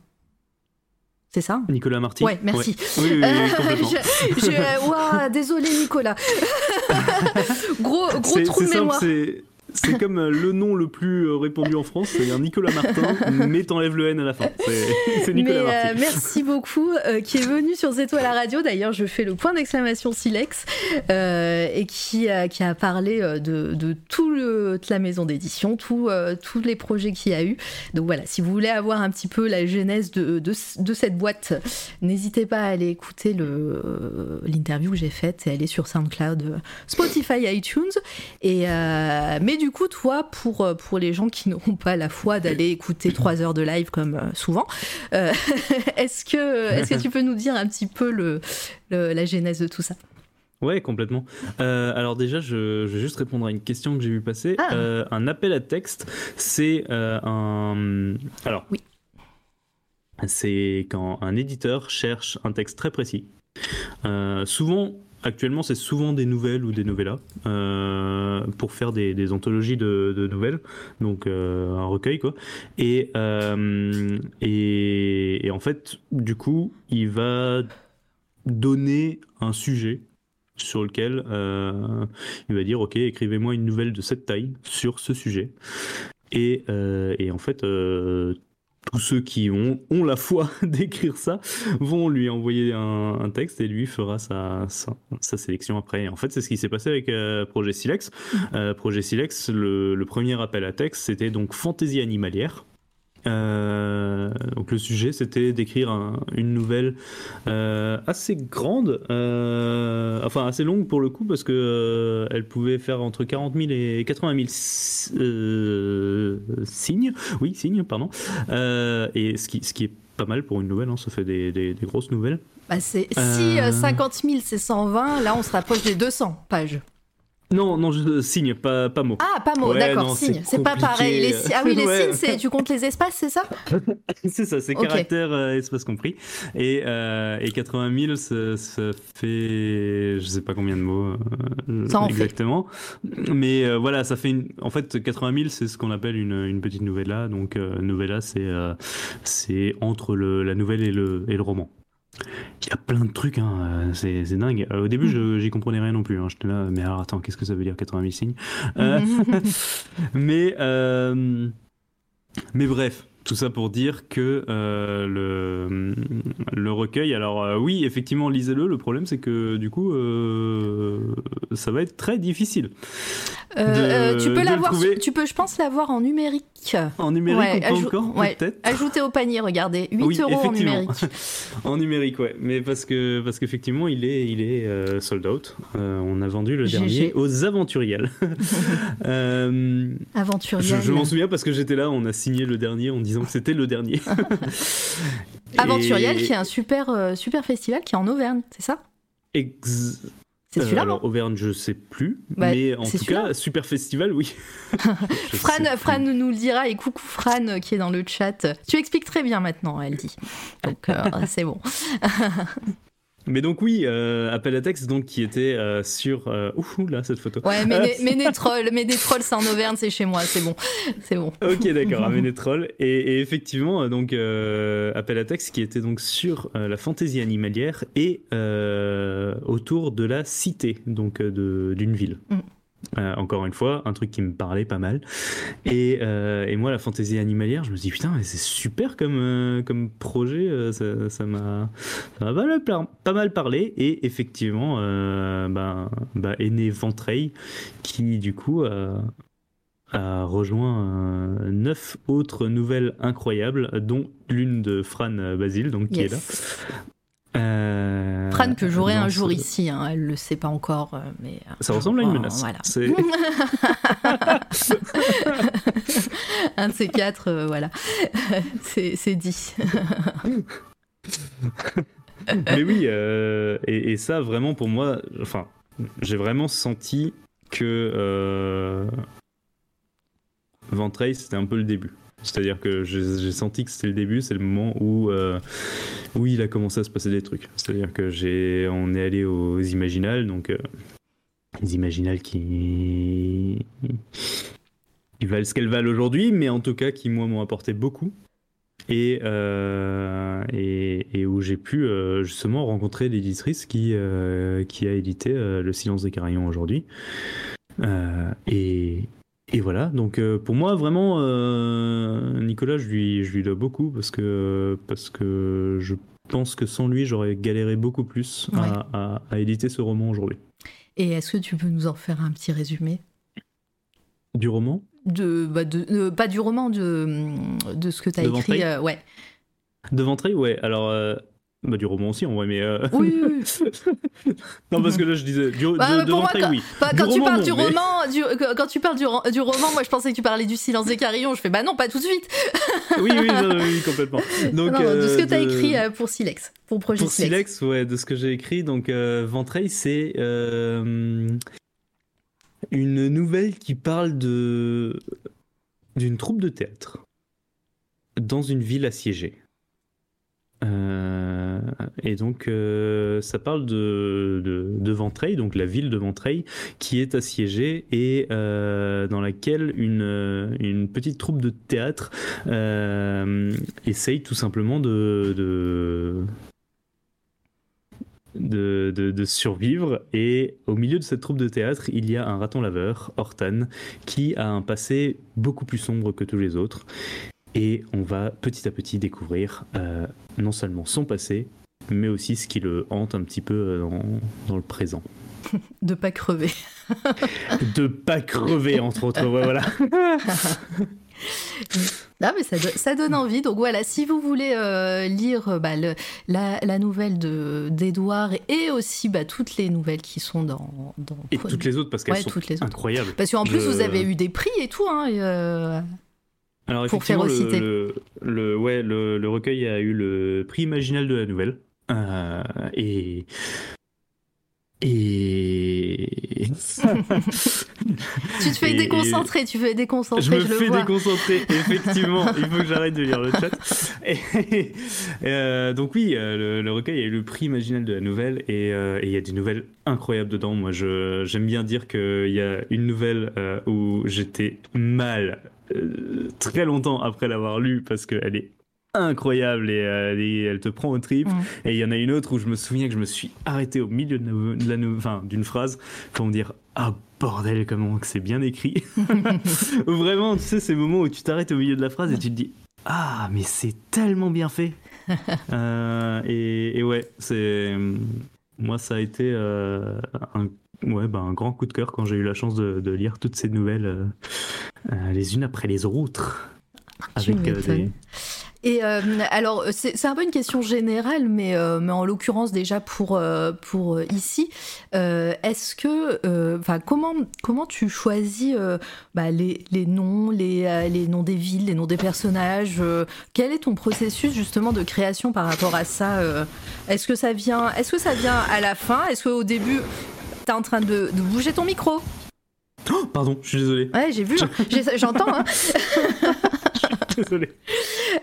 C'est ça Nicolas Marty Ouais, merci. Oui, oui, oui, complètement. je, je- ouah, désolé Nicolas. gros gros trou de simple, mémoire. C'est. C'est comme euh, le nom le plus euh, répandu en France, c'est-à-dire Nicolas Martin, mais t'enlèves le N à la fin. C'est- C'est Nicolas Mais Martin. euh, merci beaucoup, euh, qui est venu sur C'est toi la radio. D'ailleurs, je fais le point d'exclamation Silex euh, et qui, a- qui a parlé euh, de, de tout le, la maison d'édition, euh, tous les projets qu'il y a eu. Donc voilà, si vous voulez avoir un petit peu la genèse de, de, de cette boîte, n'hésitez pas à aller écouter euh, l'interview que j'ai faite. Elle est sur SoundCloud, euh, Spotify, iTunes. Et, euh, mais du coup, toi, pour, euh, pour les gens qui n'auront pas la foi d'aller écouter trois heures de live comme euh, souvent, euh, est-ce que, est que tu peux nous dire un petit peu le, le- la genèse de tout ça? Ouais, complètement. Euh, alors déjà, je, je vais juste répondre à une question que j'ai vu passer. Ah. Euh, un appel à texte, c'est un... Alors, Oui. c'est quand un éditeur cherche un texte très précis. Souvent, actuellement, c'est souvent des nouvelles ou des novellas euh, pour faire des, des anthologies de, de nouvelles, donc euh, un recueil quoi. Et, euh, et, et en fait, du coup, il va donner un sujet sur lequel il va dire ok écrivez-moi une nouvelle de cette taille sur ce sujet et, et en fait tous ceux qui ont, ont la foi d'écrire ça vont lui envoyer un, un texte et lui fera sa, sa, sa sélection après. Et en fait, c'est ce qui s'est passé avec euh, Projet Silex. Euh, Projet Silex, le, le premier appel à texte, c'était donc fantaisie animalière. Euh, donc le sujet c'était d'écrire un- une nouvelle euh, assez grande, euh, enfin assez longue pour le coup parce que euh, elle pouvait faire entre 40 000 et 80 000 s- euh, signes, oui signes pardon, Euh, et ce qui, ce qui est pas mal pour une nouvelle, hein, ça fait des, des- des grosses nouvelles. bah Si Euh. euh, 50 000 c'est 120, là on se rapproche des 200 pages. Non, non, je, signe, pas, pas mot. Ah, pas mot, Ouais, d'accord, signe. c'est pas pareil. Les Ah oui, les Ouais. signes, c'est tu comptes les espaces, c'est ça C'est ça, c'est Ok. caractère, euh, espace compris. Et, euh, et 80 000, ça, ça fait, je sais pas combien de mots euh, Ça en fait. exactement. Mais euh, voilà, ça fait une. En fait, 80 000, c'est ce qu'on appelle une, une petite novella. Donc, euh, novella, c'est euh, c'est entre le, la nouvelle et le, et le roman. Il y a plein de trucs, hein, euh, c'est c'est dingue. Euh, au début, je- j'y comprenais rien non plus. hein. J'étais là, mais alors attends, qu'est-ce que ça veut dire 80 000 signes? Euh, mais, euh, mais bref, tout ça pour dire que euh, le, le recueil, alors euh, oui, effectivement, lisez-le. Le problème, c'est que du coup, euh, ça va être très difficile. De- Tu peux l'avoir, tu peux, je pense, l'avoir en numérique. En numérique, Ouais, ou pas ajou- encore, ouais, peut-être Ajouté au panier, regardez, 8 Oui, euros en numérique. En numérique, ouais. Mais parce que parce qu'effectivement, il est il est sold out. On a vendu le dernier aux Aventuriales. Euh, je je m'en souviens parce que j'étais là, on a signé le dernier en que c'était le dernier. Aventurial, Et- qui est un super, euh, super festival qui est en Auvergne, c'est ça? Ex- C'est Euh, celui-là, alors, Auvergne, je sais plus. Bah, mais en tout cas, Super Festival, oui. Fran, Fran nous le dira et coucou Fran euh, qui est dans le chat. Tu expliques très bien maintenant, elle dit. Donc euh, c'est bon. Mais donc, oui, euh, appel à texte donc, qui était euh, sur. Euh... Ouh là, cette photo. Ouais, des trolls, c'est en Auvergne, c'est chez moi, c'est bon, c'est bon. Ok, d'accord, à Ménétrol. Et, et effectivement, euh, donc, appel à texte qui était donc sur euh, la fantaisie animalière et autour de la cité, donc de- d'une ville. Mm. Euh, encore une fois, un truc qui me parlait pas mal. Et, euh, et moi, la fantaisie animalière, je me suis dit, putain, mais c'est super comme, euh, comme projet, ça ça m'a pas, mal par- pas mal parlé. Et effectivement, euh, ben, ben, est né Ventreil, qui du coup a, rejoint neuf autres nouvelles incroyables, dont l'une de Fran Basile, donc qui est là. Euh, Fran que j'aurai un jour ici, hein, elle le sait pas encore, euh, mais Ça ressemble à une menace. Voilà. Un de ces quatre, euh, voilà, c'est dit. Mais oui, euh, et, et ça vraiment pour moi, enfin, j'ai vraiment senti que euh, Ventrey c'était un peu le début. C'est-à-dire que j'ai senti que c'était le début, c'est le moment où, euh, où il a commencé à se passer des trucs. C'est-à-dire que j'ai, on est allé aux Imaginales, donc euh, les Imaginales qui, valent ce qu'elles valent aujourd'hui, mais en tout cas qui moi m'ont apporté beaucoup et, euh, et, où j'ai pu euh, justement rencontrer l'éditrice qui, qui a édité Le Silence des Carillons aujourd'hui. Et, et voilà, donc euh, pour moi vraiment, euh, Nicolas, je lui, je lui dois beaucoup parce que, parce que je pense que sans lui, j'aurais galéré beaucoup plus Ouais. à, à- à éditer ce roman aujourd'hui. Et est-ce que tu peux nous en faire un petit résumé? Du roman? De, bah, de euh, pas du roman, de, de ce que tu as De écrit. Euh, ouais. De Ventrey, ouais, alors... bah, du roman aussi en vrai, mais... euh, Oui, oui, oui. non, parce que là, je disais... Du, Bah, de, de pour moi, Ventrey, oui. Bah, Du quand tu roman, parles non, du mais- roman, du, que- quand tu parles du, ro- du roman, moi je pensais que tu parlais du silence des carillons. Je fais bah non, pas tout de suite. oui, oui, non, oui, complètement. Donc, non, non, de ce que euh, tu as de- écrit euh, pour Silex, pour Projet Pour Silex. Silex, ouais, de ce que j'ai écrit, donc euh, Ventrey, c'est euh, une nouvelle qui parle de d'une troupe de théâtre dans une ville assiégée. Euh, et donc, euh, ça parle de, de, donc la ville de Ventrey, qui est assiégée et euh, dans laquelle une, petite troupe de théâtre essaye tout simplement de- de survivre. Et au milieu de cette troupe de théâtre, il y a un raton laveur, Hortan, qui a un passé beaucoup plus sombre que tous les autres. Et on va petit à petit découvrir euh, non seulement son passé, mais aussi ce qui le hante un petit peu euh, dans, dans le présent. De pas crever. De pas crever, entre autres. ouais, voilà. Ah, mais ça, do- ça donne envie. Donc voilà, si vous voulez euh, lire bah, le- la, la nouvelle de- d'Edouard et aussi bah, toutes les nouvelles qui sont dans. dans Et toutes les autres, parce qu'elles Ouais, sont toutes les autres. incroyables. Parce qu'en plus, vous avez eu des prix et tout. Hein, et, euh, Alors Pour effectivement, le, férocité. le, le- ouais, le, le recueil a eu le prix imaginal de la nouvelle. Euh, et... Et... Tu te fais Et- déconcentrer, tu fais déconcentrer, Je me je, le fais vois. déconcentrer, effectivement. il faut que j'arrête de lire le chat. Et, euh, donc oui, le, le recueil a eu le prix imaginal de la nouvelle et euh, et il y a des nouvelles incroyables dedans. Moi, j'aime bien dire qu'il y a une nouvelle euh, où j'étais mal très longtemps après l'avoir lue parce qu'elle est incroyable et euh, elle, est- elle te prend au trip. Mm. Et il y en a une autre où je me souviens que je me suis arrêté au milieu de, la- enfin, d'une phrase pour me dire ah bordel comment que c'est bien écrit. Vraiment, tu sais, ces moments où tu t'arrêtes au milieu de la phrase et tu te dis Ah, mais c'est tellement bien fait Euh, et, et ouais, c'est. Moi, ça a été euh, un, ouais, bah, un grand coup de cœur quand j'ai eu la chance de, de lire toutes ces nouvelles euh, euh, les unes après les autres. Avec euh, des. Et euh, alors, c'est un peu une question générale, mais, euh, mais en l'occurrence déjà pour, euh, pour ici, est-ce que, enfin, comment, comment tu choisis bah, les, les noms, les, les noms des villes, les noms des personnages Quel est ton processus justement de création par rapport à ça Est-ce que ça vient, est-ce que ça vient à la fin? Est-ce qu'au début T'es en train de, de bouger ton micro Oh, pardon, je suis désolé. Ouais, j'ai vu, j'ai- j'entends. Hein. désolé.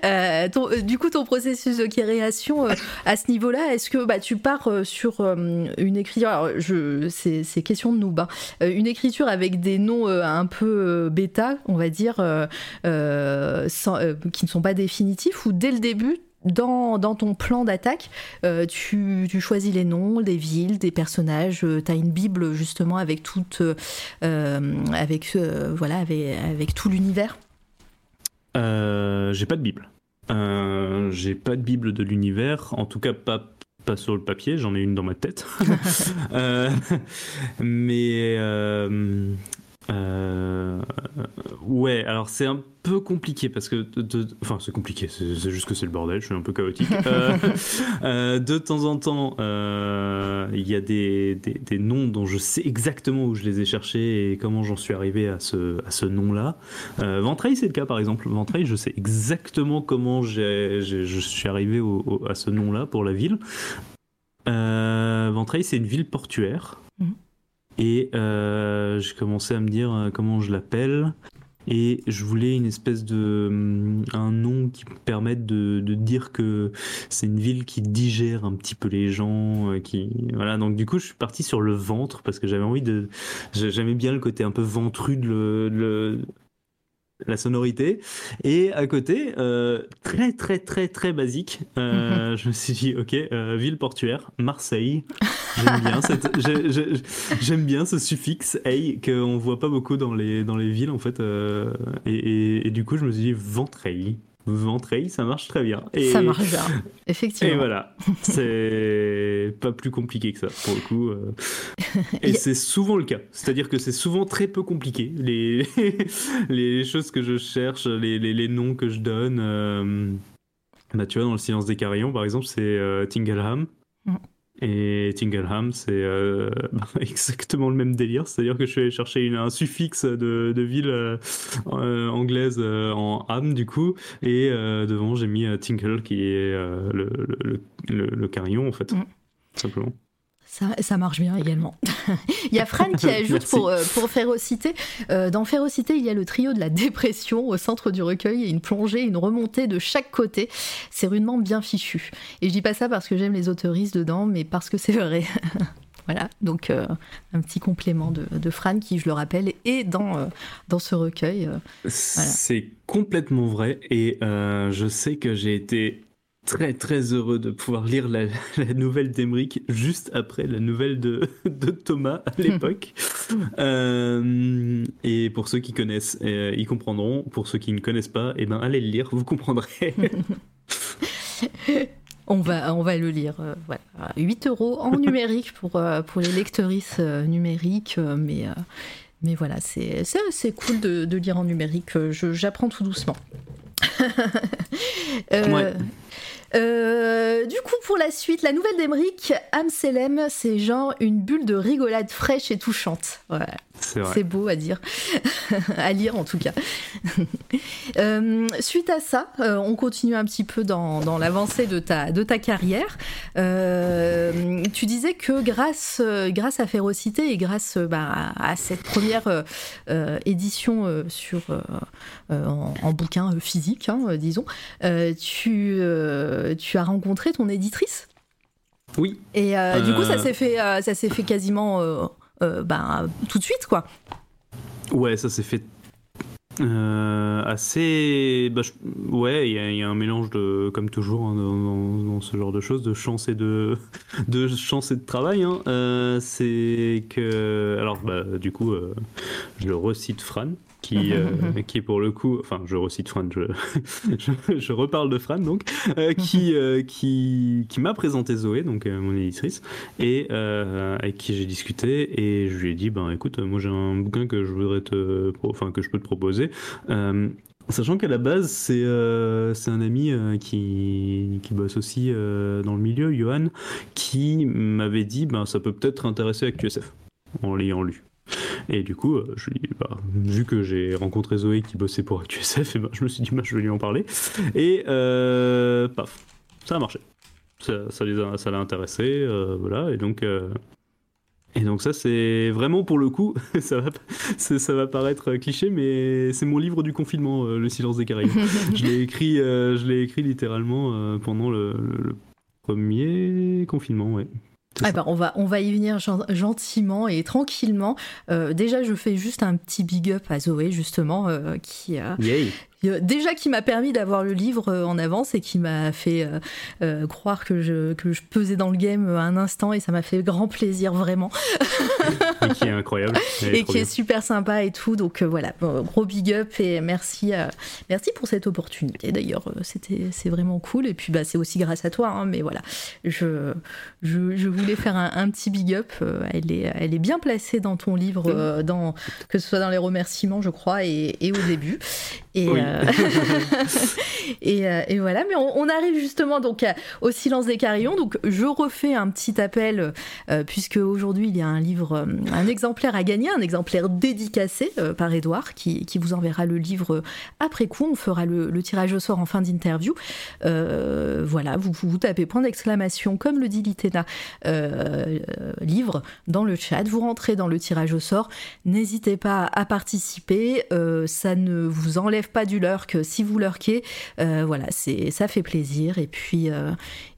Euh, ton- euh, du coup, ton processus de création euh, à ce niveau-là, est-ce que bah, tu pars sur une écriture alors, je, c'est, c'est question de noob, hein, une écriture avec des noms un peu bêta, on va dire, sans- qui ne sont pas définitifs, ou dès le début, dans, dans ton plan d'attaque, euh, tu, tu choisis les noms, des villes, des personnages, tu as une bible justement avec toute, euh, euh, avec, euh, voilà, avec, avec tout l'univers? Euh, j'ai pas de Bible. Euh, j'ai pas de Bible de l'univers, en tout cas pas, pas sur le papier, j'en ai une dans ma tête. Euh, mais euh, ouais, alors c'est un peu compliqué parce que, de, enfin c'est compliqué, c'est juste que c'est le bordel, je suis un peu chaotique. Euh, euh, de temps en temps, il y a des, des, des, noms dont je sais exactement où je les ai cherchés et comment j'en suis arrivé à ce, à ce nom-là. Ventreil, c'est le cas par exemple. Ventreil, je sais exactement comment je suis arrivé au, à ce nom-là pour la ville. Ventreil, c'est une ville portuaire. Mhm. Et euh, j'ai commencé à me dire euh, comment je l'appelle. Et je voulais une espèce de hum, un nom qui me permette de, de dire que c'est une ville qui digère un petit peu les gens, euh, qui voilà. Donc du coup, je suis parti sur le ventre parce que j'avais envie de, j'aimais bien le côté un peu ventru de le, la sonorité. Et à côté, euh, très très très très basique, euh, je me suis dit, ok, euh, ville portuaire, Marseille. J'aime bien, j'aime bien ce suffixe "-ey" qu'on voit pas beaucoup dans les, dans les villes en fait. Et, et, du coup, je me suis dit, Ventreil. Ventreil, ça marche très bien. Et, ça marche bien, effectivement. Et voilà, c'est pas plus compliqué que ça, pour le coup. Euh. Et c'est souvent le cas. C'est-à-dire que c'est souvent très peu compliqué. Les, les choses que je cherche, les, les, les noms que je donne. Euh, bah, tu vois, dans le silence des carillons, par exemple, c'est euh, Tingleham. Mm. Et Tingleham, c'est euh, bah, exactement le même délire, c'est-à-dire que je suis allé chercher une, un suffixe de, de ville euh, euh, anglaise en ham du coup, et devant j'ai mis Tingle qui est le, le, le, le, carillon en fait, mm. simplement. Ça, marche bien également. il y a Fran qui ajoute pour, euh, pour Férocité. Euh, dans Férocité, il y a le trio de la dépression au centre du recueil et une plongée, une remontée de chaque côté. C'est rudement bien fichu. Et je dis pas ça parce que j'aime les autoristes dedans, mais parce que c'est vrai. voilà, donc euh, un petit complément de, de, Fran qui, je le rappelle, est dans, dans ce recueil. C'est complètement vrai et je sais que j'ai été très très heureux de pouvoir lire la, nouvelle d'Emeric juste après la nouvelle de, de Thomas à l'époque. Euh, et pour ceux qui connaissent, euh, ils comprendront. Pour ceux qui ne connaissent pas, eh ben, allez le lire, vous comprendrez. On va, on va le lire. Euh, voilà. 8 euros en numérique pour, pour les lectrices numériques, mais, mais voilà, c'est cool de, de, lire en numérique. J'apprends tout doucement. ouais. Euh, du coup, pour la suite, la nouvelle d'Emeric, Amselem, c'est genre une bulle de rigolade fraîche et touchante. Ouais. C'est beau à dire, à lire en tout cas. Euh, suite à ça, euh, on continue un petit peu dans, dans l'avancée de ta, de ta carrière. Tu disais que grâce, grâce à Férocité et grâce bah, à, cette première édition sur, en, en, bouquin physique, hein, disons, tu, tu as rencontré ton éditrice? Oui. Et du coup, ça s'est fait, ça s'est fait quasiment euh, ben, tout de suite, quoi. Ouais, ça s'est fait euh, assez. Bah, ouais, il y, a un mélange de, comme toujours hein, dans, ce genre de choses, de chance et de, de chance et de travail. Hein. Euh, c'est que, alors, bah, du coup, je le recite Fran qui, euh, qui pour le coup, enfin je recite Fran, je, je, reparle de Fran donc, euh, qui, euh, qui, qui m'a présenté Zoé, donc mon éditrice, et avec qui j'ai discuté, et je lui ai dit, ben écoute, moi j'ai un bouquin que je voudrais te, enfin que je peux te proposer. Sachant qu'à la base, c'est c'est un ami qui, qui bosse aussi dans le milieu, Johan, qui m'avait dit ben, ça peut peut-être intéresser à QSF en l'ayant lu. Et du coup, euh, je lui, bah, vu que j'ai rencontré Zoé qui bossait pour QSF, et bah, je me suis dit, bah, je vais lui en parler. Et euh, paf, ça a marché. Ça, ça l'a intéressé, euh, voilà. Et donc, et donc ça, c'est vraiment pour le coup, ça va, ça va paraître cliché, mais c'est mon livre du confinement, Le silence des Caraïbes. je l'ai écrit, je l'ai écrit littéralement pendant le, le, premier confinement, ouais. Ah bah, on, va, on va y venir gentiment et tranquillement. Euh, déjà, je fais juste un petit big up à Zoé, justement, euh, qui, déjà qui m'a permis d'avoir le livre en avance et qui m'a fait croire que je, que je pesais dans le game un instant et ça m'a fait grand plaisir vraiment. et qui est incroyable. Et, qui est super sympa et tout. Donc voilà, gros big up et merci, merci pour cette opportunité. D'ailleurs, c'était c'est vraiment cool. Et puis bah, c'est aussi grâce à toi. Hein, mais voilà, je, je, voulais faire un, petit big up. elle, est, elle est bien placée dans ton livre, dans, que ce soit dans les remerciements, je crois, et, et au début. Et, euh, euh, et, voilà, mais on, arrive justement donc au silence des carillons. Donc je refais un petit appel euh, puisque aujourd'hui il y a un livre, un exemplaire à gagner, un exemplaire dédicacé par Edouard qui, qui, vous enverra le livre après coup. On fera le, tirage au sort en fin d'interview. voilà, vous, vous tapez point d'exclamation comme le dit Litena livre dans le chat. Vous rentrez dans le tirage au sort. N'hésitez pas à participer. ça ne vous enlève pas du si vous. Euh, voilà, c'est ça fait plaisir. Et puis, euh,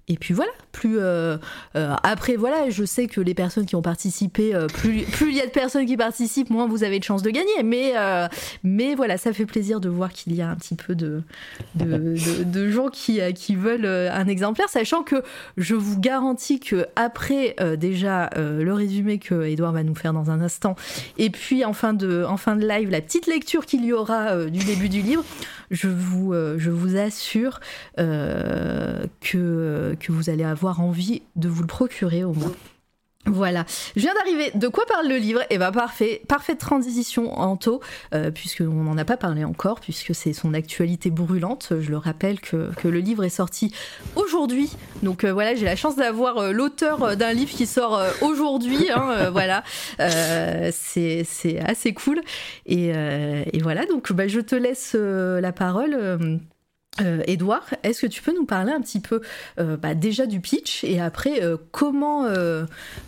et puis voilà, plus euh, euh, après voilà, je sais que les personnes qui ont participé, euh, plus il y a de personnes qui participent, moins vous avez de chances de gagner. Mais mais voilà, ça fait plaisir de voir qu'il y a un petit peu de de, de, gens qui qui veulent un exemplaire, sachant que je vous garantis que après déjà le résumé que Edouard va nous faire dans un instant, et puis en fin de en fin de live la petite lecture qu'il y aura du début du livre, je vous je vous assure que que vous allez avoir envie de vous le procurer au moins. Voilà, je viens d'arriver. De quoi parle le livre? Eh ben parfait, parfaite transition en taux, euh, puisqu'on n'en a pas parlé encore, puisque c'est son actualité brûlante. Je le rappelle que, le livre est sorti aujourd'hui. Donc euh, voilà, j'ai la chance d'avoir euh, l'auteur d'un livre qui sort aujourd'hui. Hein, voilà, c'est assez cool. Et, voilà, donc bah, je te laisse la parole. Euh, Edouard, est-ce que tu peux nous parler un petit peu euh, bah, déjà du pitch et après euh, comment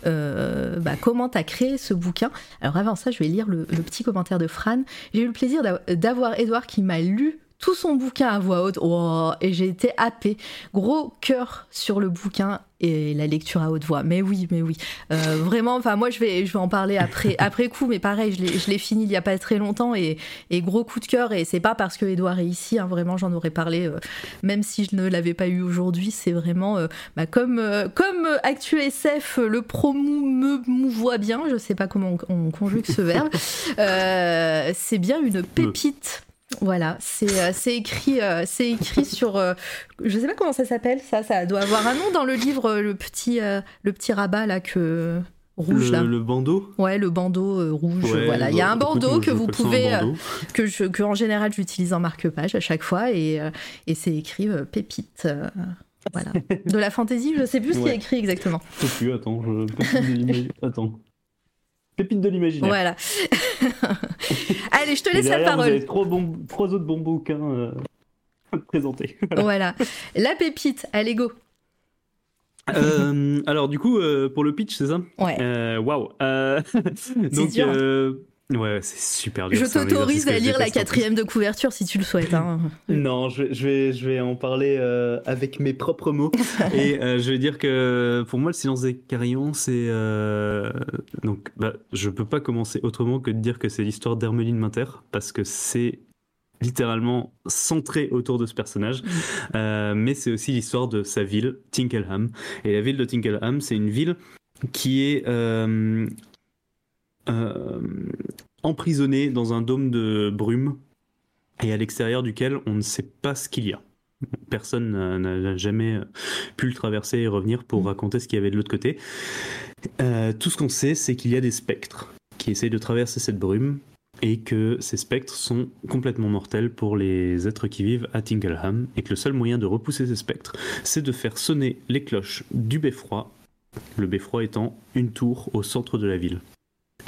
bah, comment t'as créé ce bouquin? Alors avant ça, je vais lire le, le petit commentaire de Fran. J'ai eu le plaisir d'avoir Edouard qui m'a lu tout son bouquin à voix haute oh, et j'ai été happée. Gros cœur sur le bouquin et la lecture à haute voix. Mais oui, mais oui. Euh, vraiment, enfin moi je vais, je vais en parler après, après coup, mais pareil, je l'ai fini il y a pas très longtemps et, et gros coup de cœur. Et c'est pas parce que Edouard est ici, hein, vraiment j'en aurais parlé, euh, même si je ne l'avais pas eu aujourd'hui. C'est vraiment euh, bah, comme, comme Actu SF, le promo me mouvoit bien. Je sais pas comment on, on conjugue ce verbe. c'est bien une pépite voilà, c'est euh, écrit, euh, c'est écrit sur. Euh, je sais pas comment ça s'appelle, ça, ça doit avoir un nom dans le livre, le petit, le petit rabat là que. Rouge le, là. Le bandeau Ouais, le bandeau rouge. voilà, il y a un bandeau que vous pouvez. que, je, que en général j'utilise en marque-page à chaque fois et, et c'est écrit pépite. voilà. De la fantaisie, je sais plus ce qui est écrit exactement. Je sais plus, attends. Je... attends. Pépite de l'imaginaire. Voilà. Allez, je te laisse la parole. Vous avez trois, trois autres bons bouquins euh, à présenter. Voilà. La pépite, allez go. Euh, alors du coup, euh, pour le pitch, c'est ça? Ouais. Waouh. donc, Ouais, c'est super dur. Je t'autorise à lire la quatrième de couverture si tu le souhaites. Hein. non, je, vais, je vais en parler euh, avec mes propres mots. et euh, je vais dire que pour moi, le silence des carillons, c'est. Euh, donc, bah, je peux pas commencer autrement que de dire que c'est l'histoire d'Hermeline Minter, parce que c'est littéralement centré autour de ce personnage, mm. mais c'est aussi l'histoire de sa ville, Tinkelham. Et la ville de Tinkelham, c'est une ville qui est euh, emprisonné dans un dôme de brume et à l'extérieur duquel on ne sait pas ce qu'il y a. Personne n'a jamais pu le traverser et revenir pour mm. raconter ce qu'il y avait de l'autre côté. Euh, tout ce qu'on sait, c'est qu'il y a des spectres qui essayent de traverser cette brume et que ces spectres sont complètement mortels pour les êtres qui vivent à Tingleham et que le seul moyen de repousser ces spectres, c'est de faire sonner les cloches du beffroi, le beffroi étant une tour au centre de la ville.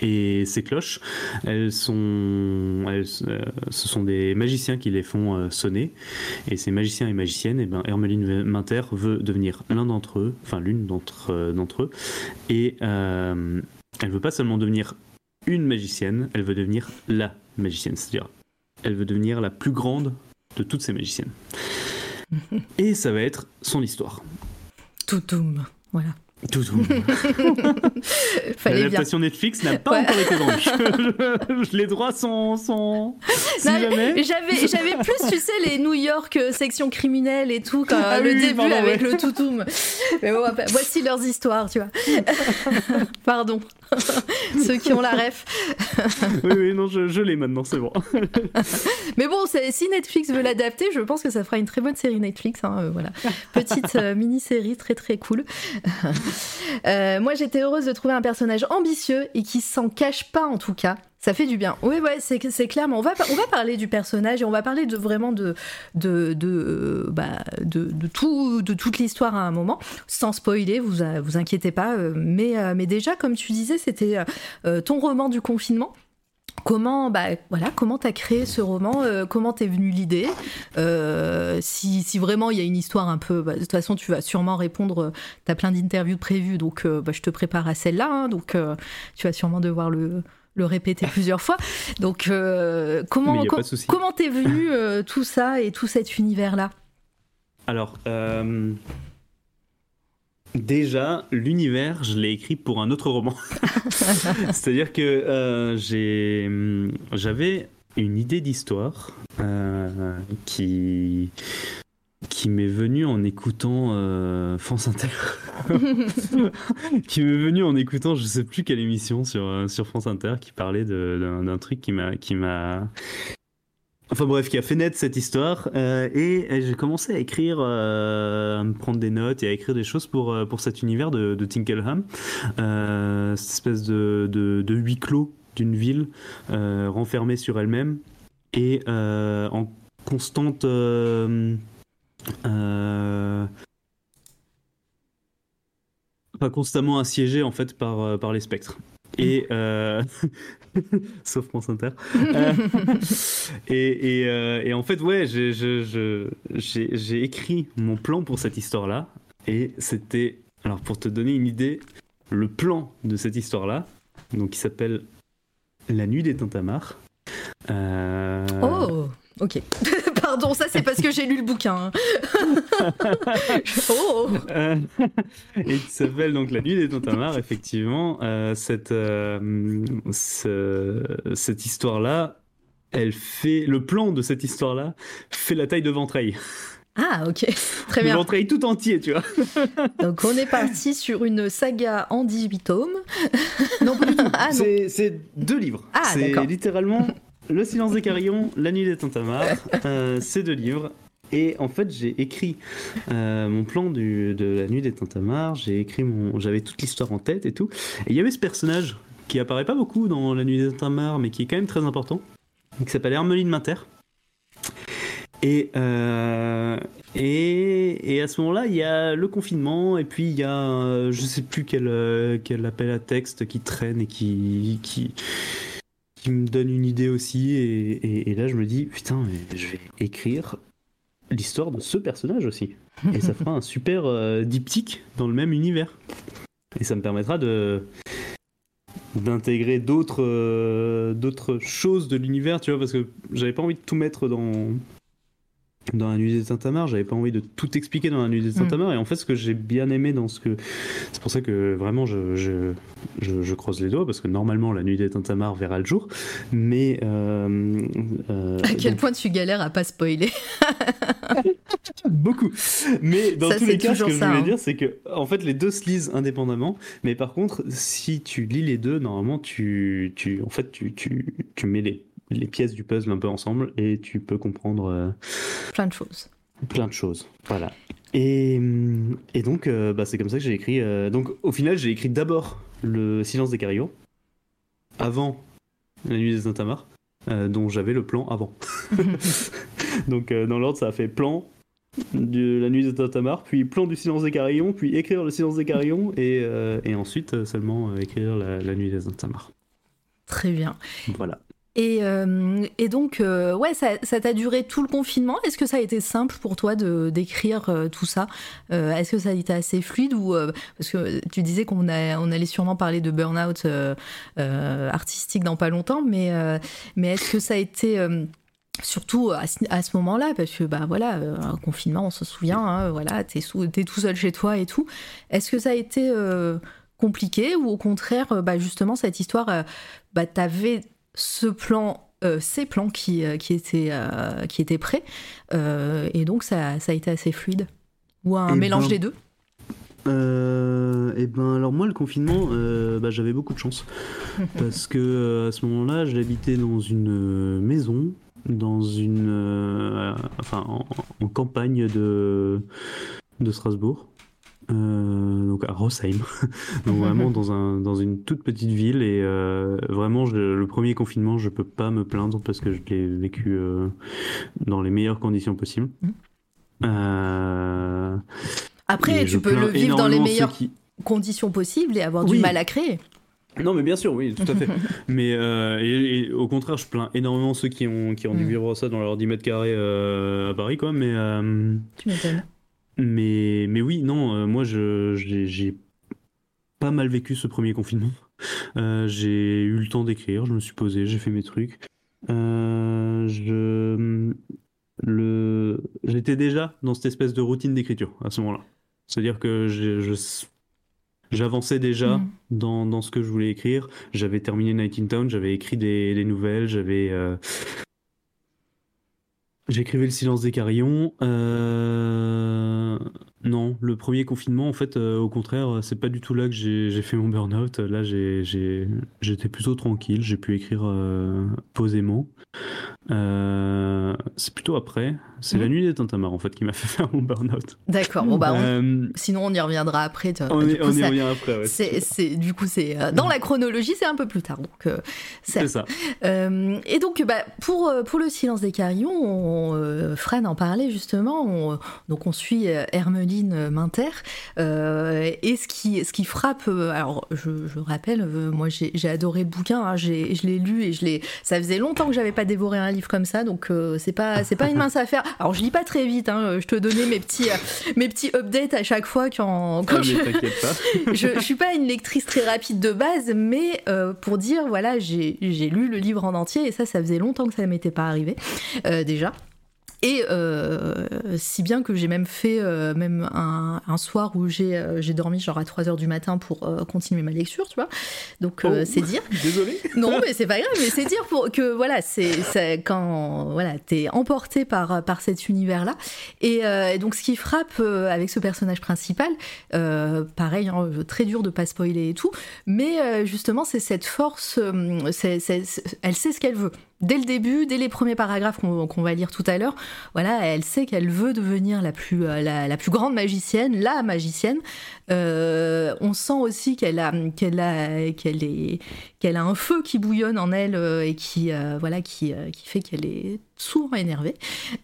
Et ces cloches, elles sont, euh, ce sont des magiciens qui les font euh, sonner. Et ces magiciens et magiciennes, et eh ben, Hermeline Minter veut devenir l'un d'entre eux, enfin l'une d'entre euh, d'entre eux. Et euh, elle veut pas seulement devenir une magicienne, elle veut devenir la magicienne. C'est-à-dire, elle veut devenir la plus grande de toutes ces magiciennes. Et ça va être son histoire. Toutoum, voilà. Tout, tout. L'adaptation Netflix n'a pas encore été vendue. les droits sont. sont... Si J'avais, plus, tu sais, les New York euh, section criminelle et tout, quand, ah le début avec le toutoum. Mais bon, voici leurs histoires, tu vois. pardon. Ceux qui ont la ref. oui, oui, non, je, je l'ai maintenant, c'est bon. Mais bon, si Netflix veut l'adapter, je pense que ça fera une très bonne série Netflix. Hein, euh, voilà. Petite euh, mini-série très très cool. Euh, moi, j'étais heureuse de trouver un personnage ambitieux et qui s'en cache pas en tout cas. Ça fait du bien. Oui, ouais, c'est, clairement. On va, on va parler du personnage et on va parler de vraiment de, bah, tout, de toute l'histoire à un moment, sans spoiler, vous inquiétez pas. Mais, mais déjà, comme tu disais, c'était ton roman du confinement. Comment, bah, voilà, comment t'as créé ce roman euh, Comment t'es venue l'idée euh, si, si, vraiment il y a une histoire un peu, bah, de toute façon tu vas sûrement répondre. Euh, t'as plein d'interviews prévues, donc bah, je te prépare à celle-là. Hein, donc tu vas sûrement devoir le, le répéter plusieurs fois. Donc comment comment t'es venu tout ça et tout cet univers là Alors Déjà, l'univers, je l'ai écrit pour un autre roman. C'est-à-dire que euh, j'ai, j'avais une idée d'histoire euh, qui qui m'est venue en écoutant euh, France Inter. qui m'est venue en écoutant, je sais plus quelle émission sur sur France Inter qui parlait d'un truc qui m'a qui m'a Enfin bref, qui a fait naître cette histoire. Euh, et, j'ai commencé à écrire, euh, à me prendre des notes et à écrire des choses pour, euh, pour cet univers de, de cette espèce de, de, huis clos d'une ville renfermée sur elle-même et en constante... pas constamment assiégée en fait par, par les spectres. Et sauf France Inter. Euh, euh, et, en fait, ouais, j'ai écrit mon plan pour cette histoire-là. Et c'était, alors pour te donner une idée, le plan de cette histoire-là, donc qui s'appelle La nuit des Tintamars. Oh Ok. Pardon, ça c'est parce que j'ai lu le bouquin. Oh euh, et qui s'appelle donc La nuit des Tontamars, effectivement. Euh, cette, euh, cette histoire-là, elle fait. Le plan de cette histoire-là fait la taille de Ventreil. Ah, ok, très bien. Ventreil tout entier, tu vois. Donc, on est parti sur une saga en 18 tomes. non, pas du tout. Ah, c'est deux livres. Ah, c'est littéralement le silence des carillons, La nuit des Tintamars, euh, ces deux livres. Et en fait, j'ai écrit euh, mon plan de la nuit des Tintamars, j'ai écrit mon, j'avais toute l'histoire en tête et tout. Et il y avait ce personnage qui apparaît pas beaucoup dans la nuit des Tintamars, mais qui est quand même très important, qui s'appelle Hermeline Minter. Et, euh, et, et, à ce moment-là, il y a le confinement, et puis il y a, je sais plus quel, quel appel à texte qui traîne et qui, qui, me donne une idée aussi. Et, là, je me dis, putain, je vais écrire l'histoire de ce personnage aussi. Et ça fera un super euh, diptyque dans le même univers. Et ça me permettra de d'intégrer d'autres euh, d'autres choses de l'univers, tu vois, parce que j'avais pas envie de tout mettre dans dans la nuit des Tintamars, j'avais pas envie de tout expliquer dans la nuit des mm. Tintamars, et en fait ce que j'ai bien aimé dans ce que... C'est pour ça que vraiment je, je, je, croise les doigts, parce que normalement la nuit des Tintamars verra le jour, mais... Euh, euh, à quel point tu galères à pas spoiler. Beaucoup. Mais dans tous les cas, ce que je voulais hein. dire, c'est que en fait les deux se lisent indépendamment, mais par contre, si tu lis les deux, normalement tu, tu, en fait, tu, tu, tu mets les les pièces du puzzle un peu ensemble et tu peux comprendre euh, plein de choses. Plein de choses, voilà. Et, et donc, euh, bah, c'est comme ça que j'ai écrit. Euh, donc, au final, j'ai écrit d'abord Le Silence des Carillons, avant La Nuit des Intamars, dont j'avais le plan avant. donc, dans l'ordre, ça a fait plan de La Nuit des Intamars, puis plan du Silence des Carillons, puis écrire Le Silence des Carillons, et, et ensuite seulement écrire la, la Nuit des Intamars. Très bien. Voilà. Et, euh, et, donc, euh, ouais, ça, t'a duré tout le confinement. Est-ce que ça a été simple pour toi de d'écrire euh, tout ça? Est-ce que ça a été assez fluide ou parce que tu disais qu'on on allait sûrement parler de burn-out artistique dans pas longtemps, mais mais est-ce que ça a été surtout à, ce- moment-là, parce que bah voilà, un confinement, on se souvient, hein, voilà, t'es, tout seul chez toi et tout. Est-ce que ça a été compliqué ou au contraire, bah justement cette histoire, bah t'avais ce plan, euh, ces plans qui, euh, qui étaient euh, qui étaient prêts, euh, et donc ça, ça a été assez fluide. Ou un Eh mélange ben, des deux. Et ben alors moi le confinement bah, j'avais beaucoup de chance. Parce que à ce moment-là j'habitais dans une maison dans une enfin en, en campagne de de Strasbourg euh, donc à Rossheim donc vraiment dans un dans une toute petite ville et euh, vraiment je- le premier confinement je peux pas me plaindre parce que je l'ai vécu euh, dans les meilleures conditions possibles. Euh, Après, tu peux le vivre dans les meilleures qui- conditions possibles et avoir Oui. du mal à créer. Non, mais bien sûr, oui, tout à fait. mais euh, et, et au contraire, je plains énormément ceux qui ont, qui ont dû Mm. vivre ça dans leurs 10 mètres carrés euh, à Paris, quoi. Mais, euh, Tu m'étonnes. Mais, mais oui, non, euh, moi, je- j'ai pas mal vécu ce premier confinement. Euh, j'ai eu le temps d'écrire, je me suis posé, j'ai fait mes trucs. Euh, je, le, j'étais déjà dans cette espèce de routine d'écriture à ce moment-là. C'est-à-dire que je, j'avançais déjà Mm. dans, dans ce que je voulais écrire. J'avais terminé Night in Town, j'avais écrit des, des nouvelles, j'avais. euh, J'écrivais Le silence des carillons. Euh, Non, le premier confinement, en fait, euh, au contraire, c'est pas du tout là que j'ai fait mon burn-out. Là, j'étais plutôt tranquille, j'ai pu écrire euh, posément. Euh, C'est plutôt après. C'est la nuit des tintamarres, en fait, qui m'a fait faire mon burn-out. D'accord. Bon bah, on- Euh, sinon on y reviendra après. tu vois. on coup, on y revient après, ouais. c'est, du coup, c'est euh, dans la chronologie, c'est un peu plus tard. Donc, euh, C'est ça. Euh, et donc, bah, pour, pour le silence des carillons, on, Fran en parlait justement. on- donc, on suit Hermeline Minter. et ce qui, ce qui frappe, alors je, je rappelle, moi j'ai, adoré le bouquin, hein, je l'ai lu et je l'ai. Ça faisait longtemps que j'avais pas dévoré un livre comme ça, donc c'est pas, c'est pas une mince affaire. Alors, je lis pas très vite, hein, je te donnais mes petits, euh, mes petits updates à chaque fois quand, quand Ah, je, pas. je, je suis pas une lectrice très rapide de base, mais euh, pour dire, voilà, j'ai j'ai lu le livre en entier et ça, ça faisait longtemps que ça ne m'était pas arrivé euh, déjà. Et euh, si bien que j'ai même fait euh, même un, un soir où j'ai euh, j'ai dormi genre à 3h du matin pour euh, continuer ma lecture, tu vois. Donc euh, Oh. c'est dire. Désolé. Non, mais c'est pas grave, mais c'est dire pour que voilà, c'est quand voilà, t'es emporté par par cet univers-là. Et, euh, et donc ce qui frappe euh, avec ce personnage principal, euh, pareil, hein, très dur de pas spoiler et tout, mais euh, justement c'est cette force, euh, c'est- c'est- c'est- elle sait ce qu'elle veut. Dès le début, dès les premiers paragraphes qu'on va lire tout à l'heure, voilà, elle sait qu'elle veut devenir la plus, euh, la, la plus grande magicienne, la magicienne. Euh, on sent aussi qu'elle a, qu'elle a, qu'elle est, qu'elle a un feu qui bouillonne en elle euh, et qui, euh, voilà, qui, euh, qui fait qu'elle est souvent énervée,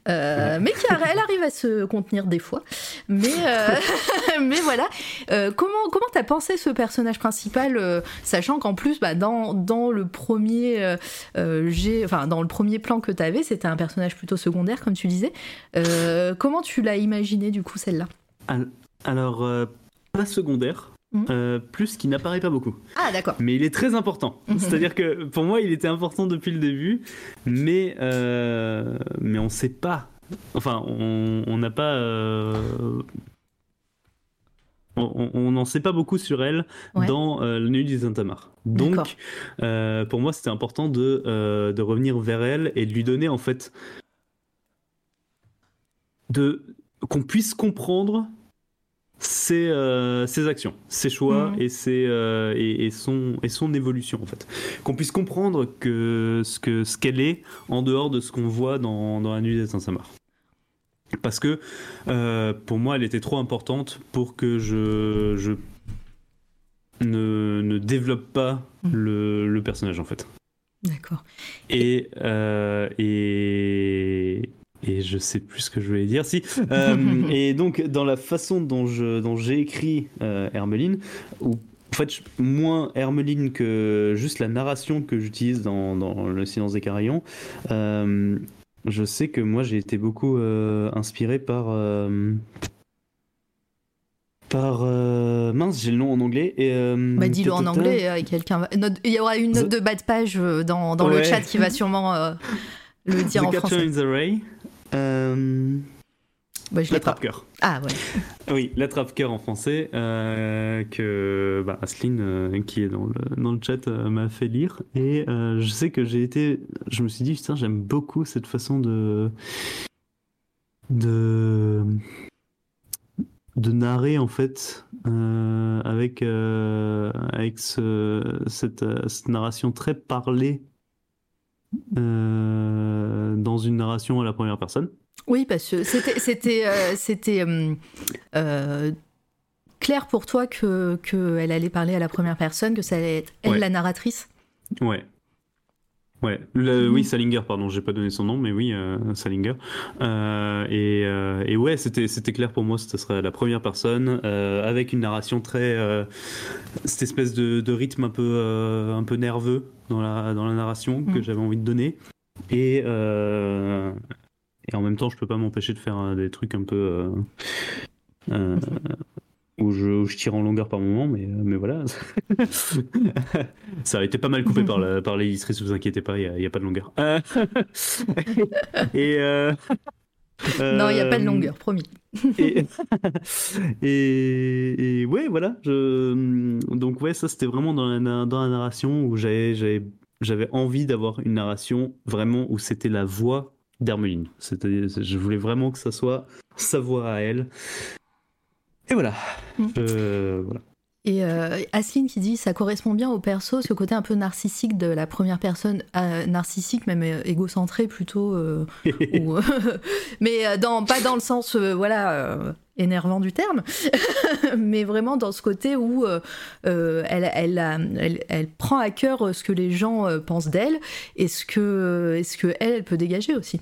Euh, mais qui elle arrive à se contenir des fois. Mais, euh, mais voilà. Euh, comment, comment t'as pensé ce personnage principal, euh, sachant qu'en plus, bah, dans, dans le premier enfin dans le premier plan que t'avais, c'était un personnage plutôt secondaire, comme tu disais. Euh, comment tu l'as imaginé du coup celle-là? Al- Alors, euh, pas secondaire, Mhm. euh, plus qui n'apparaît pas beaucoup. Ah d'accord. Mais il est très important. Mhm. C'est-à-dire que pour moi, il était important depuis le début, mais, euh, mais on sait pas. Enfin, on n'a pas. euh, on- n'en sait pas beaucoup sur elle Ouais. dans euh, La Nuit des. D'accord. Donc, euh, pour moi, c'était important de, de revenir vers elle et de lui donner, en fait, de qu'on puisse comprendre ses, euh, ses actions, ses choix Mhm. et, ses, euh, et, et son, et son évolution, en fait. Qu'on puisse comprendre que ce que ce qu'elle est en dehors de ce qu'on voit dans, dans La Nuit des Tintamarres. Parce que euh, pour moi, elle était trop importante pour que je, je ne, ne développe pas Mhm. le, le personnage en fait. D'accord. Et, euh, et, et je sais plus ce que je voulais dire. Si. Euh, et donc, dans la façon dont je- dont j'ai écrit euh, Hermeline, ou en fait, moins Hermeline que juste la narration que j'utilise dans, dans Le silence des carillons, euh, je sais que moi j'ai été beaucoup inspiré par. par. mince, j'ai le nom en anglais. Et, Bah dis-le en anglais. quelqu'un Il y aura une note de bas de page dans, dans le chat qui va sûrement. le dire The en français in the Ray. Euh, bah. L'attrape-cœur. Ah ouais. Oui, l'attrape-cœur en français, euh, que bah, Asline, euh, qui est dans le, dans le chat, euh, m'a fait lire. Et euh, je sais que j'ai été. Je me suis dit, putain, j'aime beaucoup cette façon de. de. de narrer, en fait, euh, avec, euh, avec ce, cette, cette narration très parlée euh, dans une narration à la première personne. Oui, parce que c'était c'était euh, c'était euh, clair pour toi que qu'elle allait parler à la première personne, que ça allait être elle Ouais. la narratrice? Ouais. Ouais, Le- Mhm. oui, Salinger, pardon, j'ai pas donné son nom, mais oui, euh, Salinger. Euh, et, euh, et ouais, c'était c'était clair pour moi, ce serait la première personne, avec une narration très. cette espèce de, de rythme un peu, un peu nerveux dans la, dans la narration que Mhm. j'avais envie de donner. Et, et en même temps, je peux pas m'empêcher de faire des trucs un peu. Où, je, où je tire en longueur par moment, mais, euh, mais voilà. Ça a été pas mal coupé par, la, par l'éditrice, vous inquiétez pas, il n'y a, pas de longueur. Euh, et. euh, Non, il n'y a pas de euh, longueur, promis. et, et, et ouais, voilà. Je, donc, ouais, ça c'était vraiment dans la, na- dans la narration où j'avais, j'avais, j'avais envie d'avoir une narration vraiment où c'était la voix d'Hermeline. Je voulais vraiment que ça soit sa voix à elle. Et voilà. Mm. Je- voilà. Et euh, Asline qui dit ça correspond bien au perso, ce côté un peu narcissique de la première personne, euh, narcissique même euh, égocentré plutôt, euh, ou- mais euh, dans, pas dans le sens euh, voilà euh, énervant du terme, mais vraiment dans ce côté où euh, euh, elle, elle, elle, elle prend à cœur ce que les gens euh, pensent d'elle et ce que, et ce que elle, elle peut dégager aussi.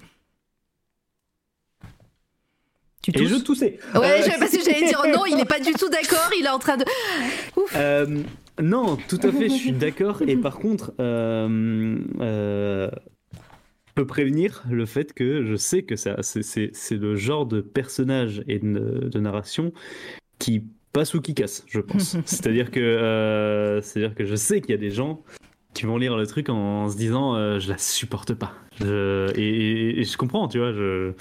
Tu Et je toussais. Ouais, Euh, je- parce que j'allais dire non, il n'est pas du tout d'accord, il est en train de. Ouf. Euh, non, tout à fait, je suis d'accord. Et par contre, euh, euh, je peux prévenir le fait que je sais que ça, c'est, c'est- c'est le genre de personnage et de, de narration qui passe ou qui casse, je pense. c'est-à-dire que, euh, c'est-à-dire que je sais qu'il y a des gens qui vont lire le truc en, se disant euh, je la supporte pas. Je- et, et- et je comprends, tu vois. Je...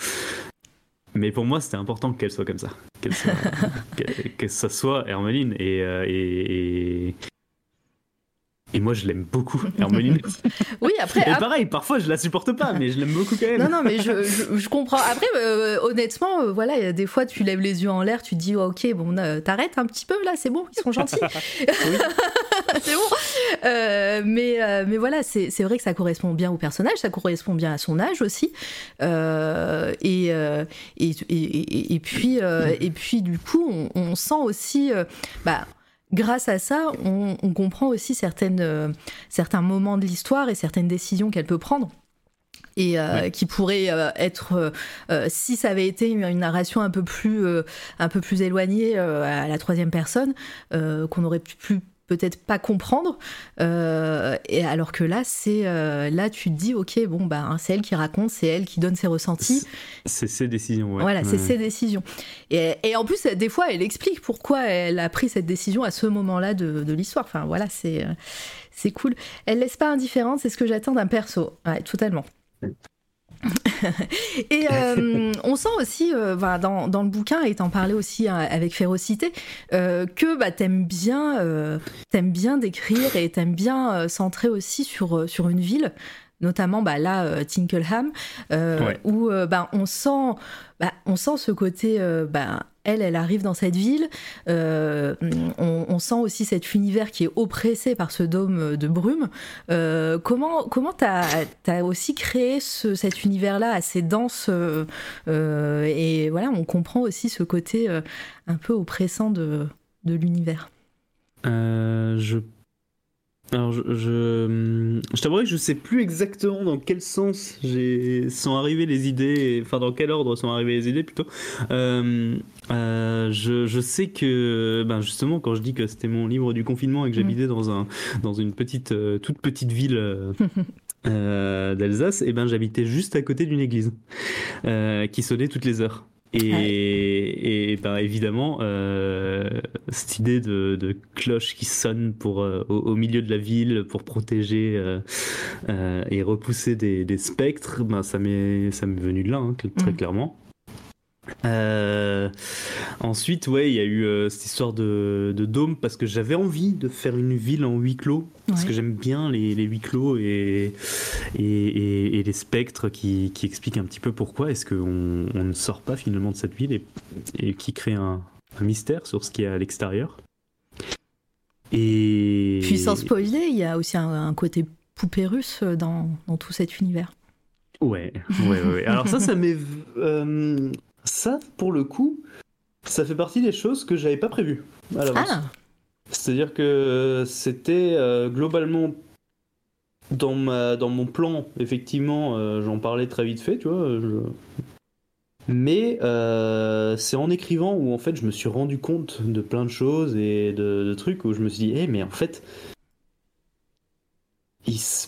Mais pour moi, c'était important qu'elle soit comme ça, qu'elle soit- que, que ça soit Hermeline et, euh, et, et et moi je l'aime beaucoup Hermeline. Oui, après. et pareil, parfois je la supporte pas, mais je l'aime beaucoup quand même. Non, non, mais je, je, je comprends. Après, euh, honnêtement, euh, voilà, il y a des fois, tu lèves les yeux en l'air, tu te dis, ok, bon, euh, t'arrêtes un petit peu là, c'est bon, ils sont gentils. c'est bon. Euh, mais, mais voilà, c'est c'est vrai que ça correspond bien au personnage, ça correspond bien à son âge aussi. Et, et, et, et, et puis, et puis, du coup, on, on sent aussi. bah, Grâce à ça, on, on comprend aussi certaines, euh, certains moments de l'histoire et certaines décisions qu'elle peut prendre et euh, Ouais. qui pourrait euh, être euh, si ça avait été une, une narration un peu plus un peu plus éloignée à la troisième personne qu'on aurait pu peut-être pas comprendre euh, et alors que là c'est euh, là tu te dis ok bon bah hein, c'est elle qui raconte c'est elle qui donne ses ressentis C'est ses décisions, ouais. voilà, c'est Ouais. ses décisions. Et, et en plus, des fois, elle explique pourquoi elle a pris cette décision à ce moment-là de, de l'histoire. Enfin, voilà, c'est euh, c'est cool. Elle laisse pas indifférente, c'est ce que j'attends d'un perso. Ouais, totalement. et euh, on sent aussi, euh, dans, le bouquin, et t'en parlais aussi hein, avec férocité, euh, que bah, t'aimes bien, euh, bien décrire et t'aimes bien euh, centrer aussi euh, sur une ville, notamment bah, là, euh, Tinkleham, euh, Ouais. où euh, bah, on, sent, bah, on sent ce côté, elle, elle arrive dans cette ville, euh, on, on sent aussi cet univers qui est oppressé par ce dôme de brume. Euh, comment comment t'as as aussi créé ce- cet univers-là assez dense euh, et voilà, on comprend aussi ce côté un peu oppressant de, de l'univers? Je. Alors, je, je, je t'avouerai que je sais plus exactement dans quel sens sont arrivées les idées, enfin dans quel ordre sont arrivées les idées plutôt. Euh, euh, je, je sais que, ben justement, quand je dis que c'était mon livre du confinement et que Mm. j'habitais dans, un, dans une petite, euh, toute petite ville d'Alsace, et ben j'habitais juste à côté d'une église qui sonnait toutes les heures. Et, et ben, évidemment, euh, cette idée de, de, cloche qui sonne pour, euh, au, milieu de la ville pour protéger euh, euh et repousser des, des spectres, ben, ça m'est venu de là, hein, très mm. clairement. Euh, ensuite, ouais, il y a eu euh, cette histoire de, de, dôme parce que j'avais envie de faire une ville en huis clos parce que j'aime bien les, les, huis clos et, et, et, les spectres qui, qui, expliquent un petit peu pourquoi est-ce qu'on on ne sort pas finalement de cette ville et, et qui crée un, un, mystère sur ce qui est à l'extérieur. Et puis sans spoiler, il y a aussi un, un côté poupée russe dans, dans, tout cet univers. Ouais, ouais, ouais. Alors ça, ça m'est euh, ça, pour le coup, ça fait partie des choses que j'avais pas prévues à l'avance. Ah. C'est-à-dire que c'était euh, globalement dans, ma, dans mon plan, effectivement, euh, j'en parlais très vite fait, tu vois. Mais euh, c'est en écrivant où en fait je me suis rendu compte de plein de choses et de, trucs où je me suis dit, hé, mais en fait, il se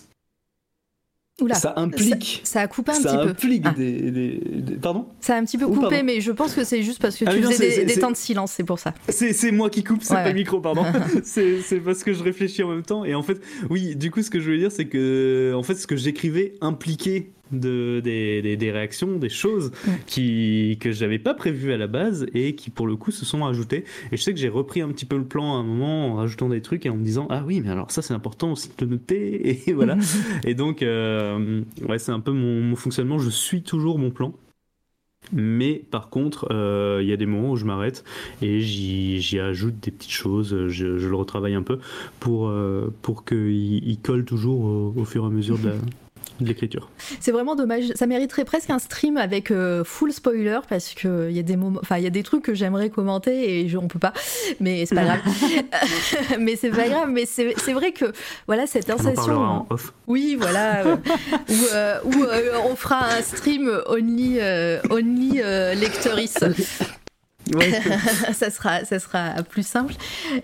ça implique. Ça, a coupé un petit peu. Implique ah. des, Pardon Ça a un petit peu coupé, mais je pense que c'est juste parce que ah tu faisais des, temps de silence, c'est pour ça. C'est moi qui coupe, c'est pas le micro, pardon. c'est parce que je réfléchis en même temps. Et en fait, oui, du coup, ce que je voulais dire, c'est que en fait, ce que j'écrivais impliquait de, des, des, réactions, des choses qui, que j'avais pas prévues à la base et qui pour le coup se sont ajoutées. Et je sais que j'ai repris un petit peu le plan à un moment en rajoutant des trucs et en me disant ah oui mais alors ça c'est important aussi de noter et voilà. et donc euh, ouais c'est un peu mon, fonctionnement. Je suis toujours mon plan. Mais par contre, euh, il y a des moments où je m'arrête et j'y ajoute des petites choses, je, le retravaille un peu pour, euh, pour qu'il colle toujours au, au, fur et à mesure de la, de l'écriture. C'est vraiment dommage. Ça mériterait presque un stream avec euh, full spoiler parce que il y a des moments, enfin il y a des trucs que j'aimerais commenter et je, on peut pas. Mais c'est pas grave. mais c'est pas grave. Mais c'est vrai que voilà cette sensation. En off. Oui, voilà. Euh, où, euh, on fera un stream only only lectoris. ça, sera, ça sera plus simple.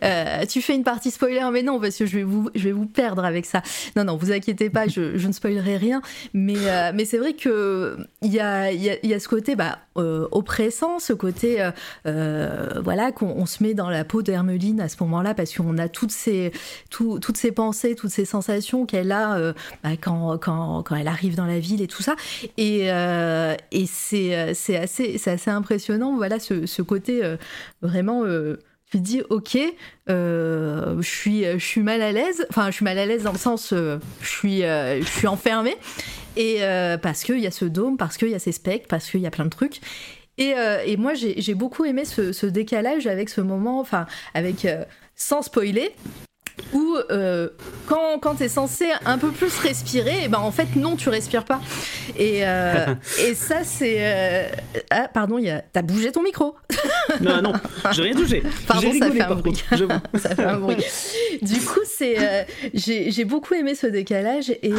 Euh, tu fais une partie spoiler, mais non, parce que je vais vous, je vais vous perdre avec ça. Non, non, vous inquiétez pas, je, ne spoilerai rien. Mais, euh, mais c'est vrai qu'il y a, y, y a ce côté bah, euh, oppressant, ce côté voilà, qu'on se met dans la peau d'Hermeline à ce moment-là, parce qu'on a toutes ces, tout, toutes ces pensées, toutes ces sensations qu'elle a bah, quand, quand, quand, elle arrive dans la ville et tout ça. Et, c'est assez, assez impressionnant, voilà, ce, ce côté euh, vraiment euh, tu dis ok euh, je suis je suis mal à l'aise enfin je suis mal à l'aise dans le sens je suis je suis enfermée et parce qu'il y a ce dôme parce qu'il y a ces spectres parce qu'il y a plein de trucs. Et, et moi j'ai beaucoup aimé ce, décalage avec ce moment enfin avec sans spoiler où euh, quand, quand tu es censé un peu plus respirer, et eh ben en fait non, tu respires pas. Et, euh, et ça, c'est. Euh, ah, pardon, t'as bougé ton micro. non, non, j'ai rien touché. Pardon, ça fait, un bruit. ça fait un bruit. Du coup, c'est, j'ai beaucoup aimé ce décalage et,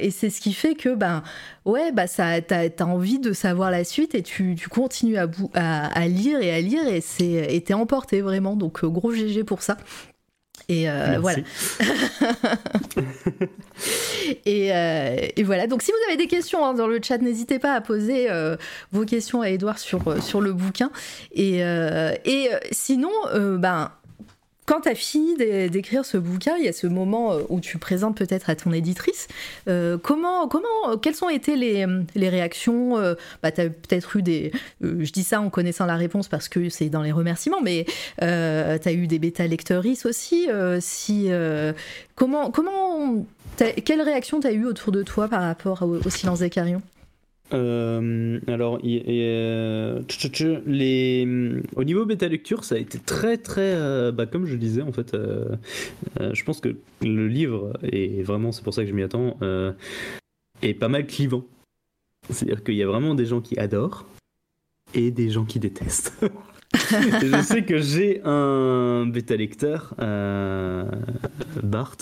et c'est ce qui fait que, ben, ouais, bah, ça, t'as as envie de savoir la suite et tu, tu continues à, à, à, lire et à lire et t'es emporté vraiment. Donc, gros GG pour ça. Et euh, voilà. et, euh, et, voilà. Donc, si vous avez des questions hein, dans le chat, n'hésitez pas à poser euh, vos questions à Edouard sur, sur le bouquin. Et, et sinon, ben quand tu as fini d'écrire ce bouquin, il y a ce moment euh, où tu présentes peut-être à ton éditrice. Euh, comment, comment, quelles ont été les, réactions euh, bah, Tu as peut-être eu des. je dis ça en connaissant la réponse parce que c'est dans les remerciements, mais tu as eu des bêta-lecteuristes aussi. si, comment, comment, quelle réaction tu as eu autour de toi par rapport au silence des carillons? Euh, alors, euh, les, au niveau bêta lecture, ça a été très très, euh, bah, comme je le disais en fait, je pense que le livre et vraiment c'est pour ça que je m'y attends, est pas mal clivant. C'est-à-dire qu'il y a vraiment des gens qui adorent et des gens qui détestent. je sais que j'ai un bêta lecteur, euh, Bart,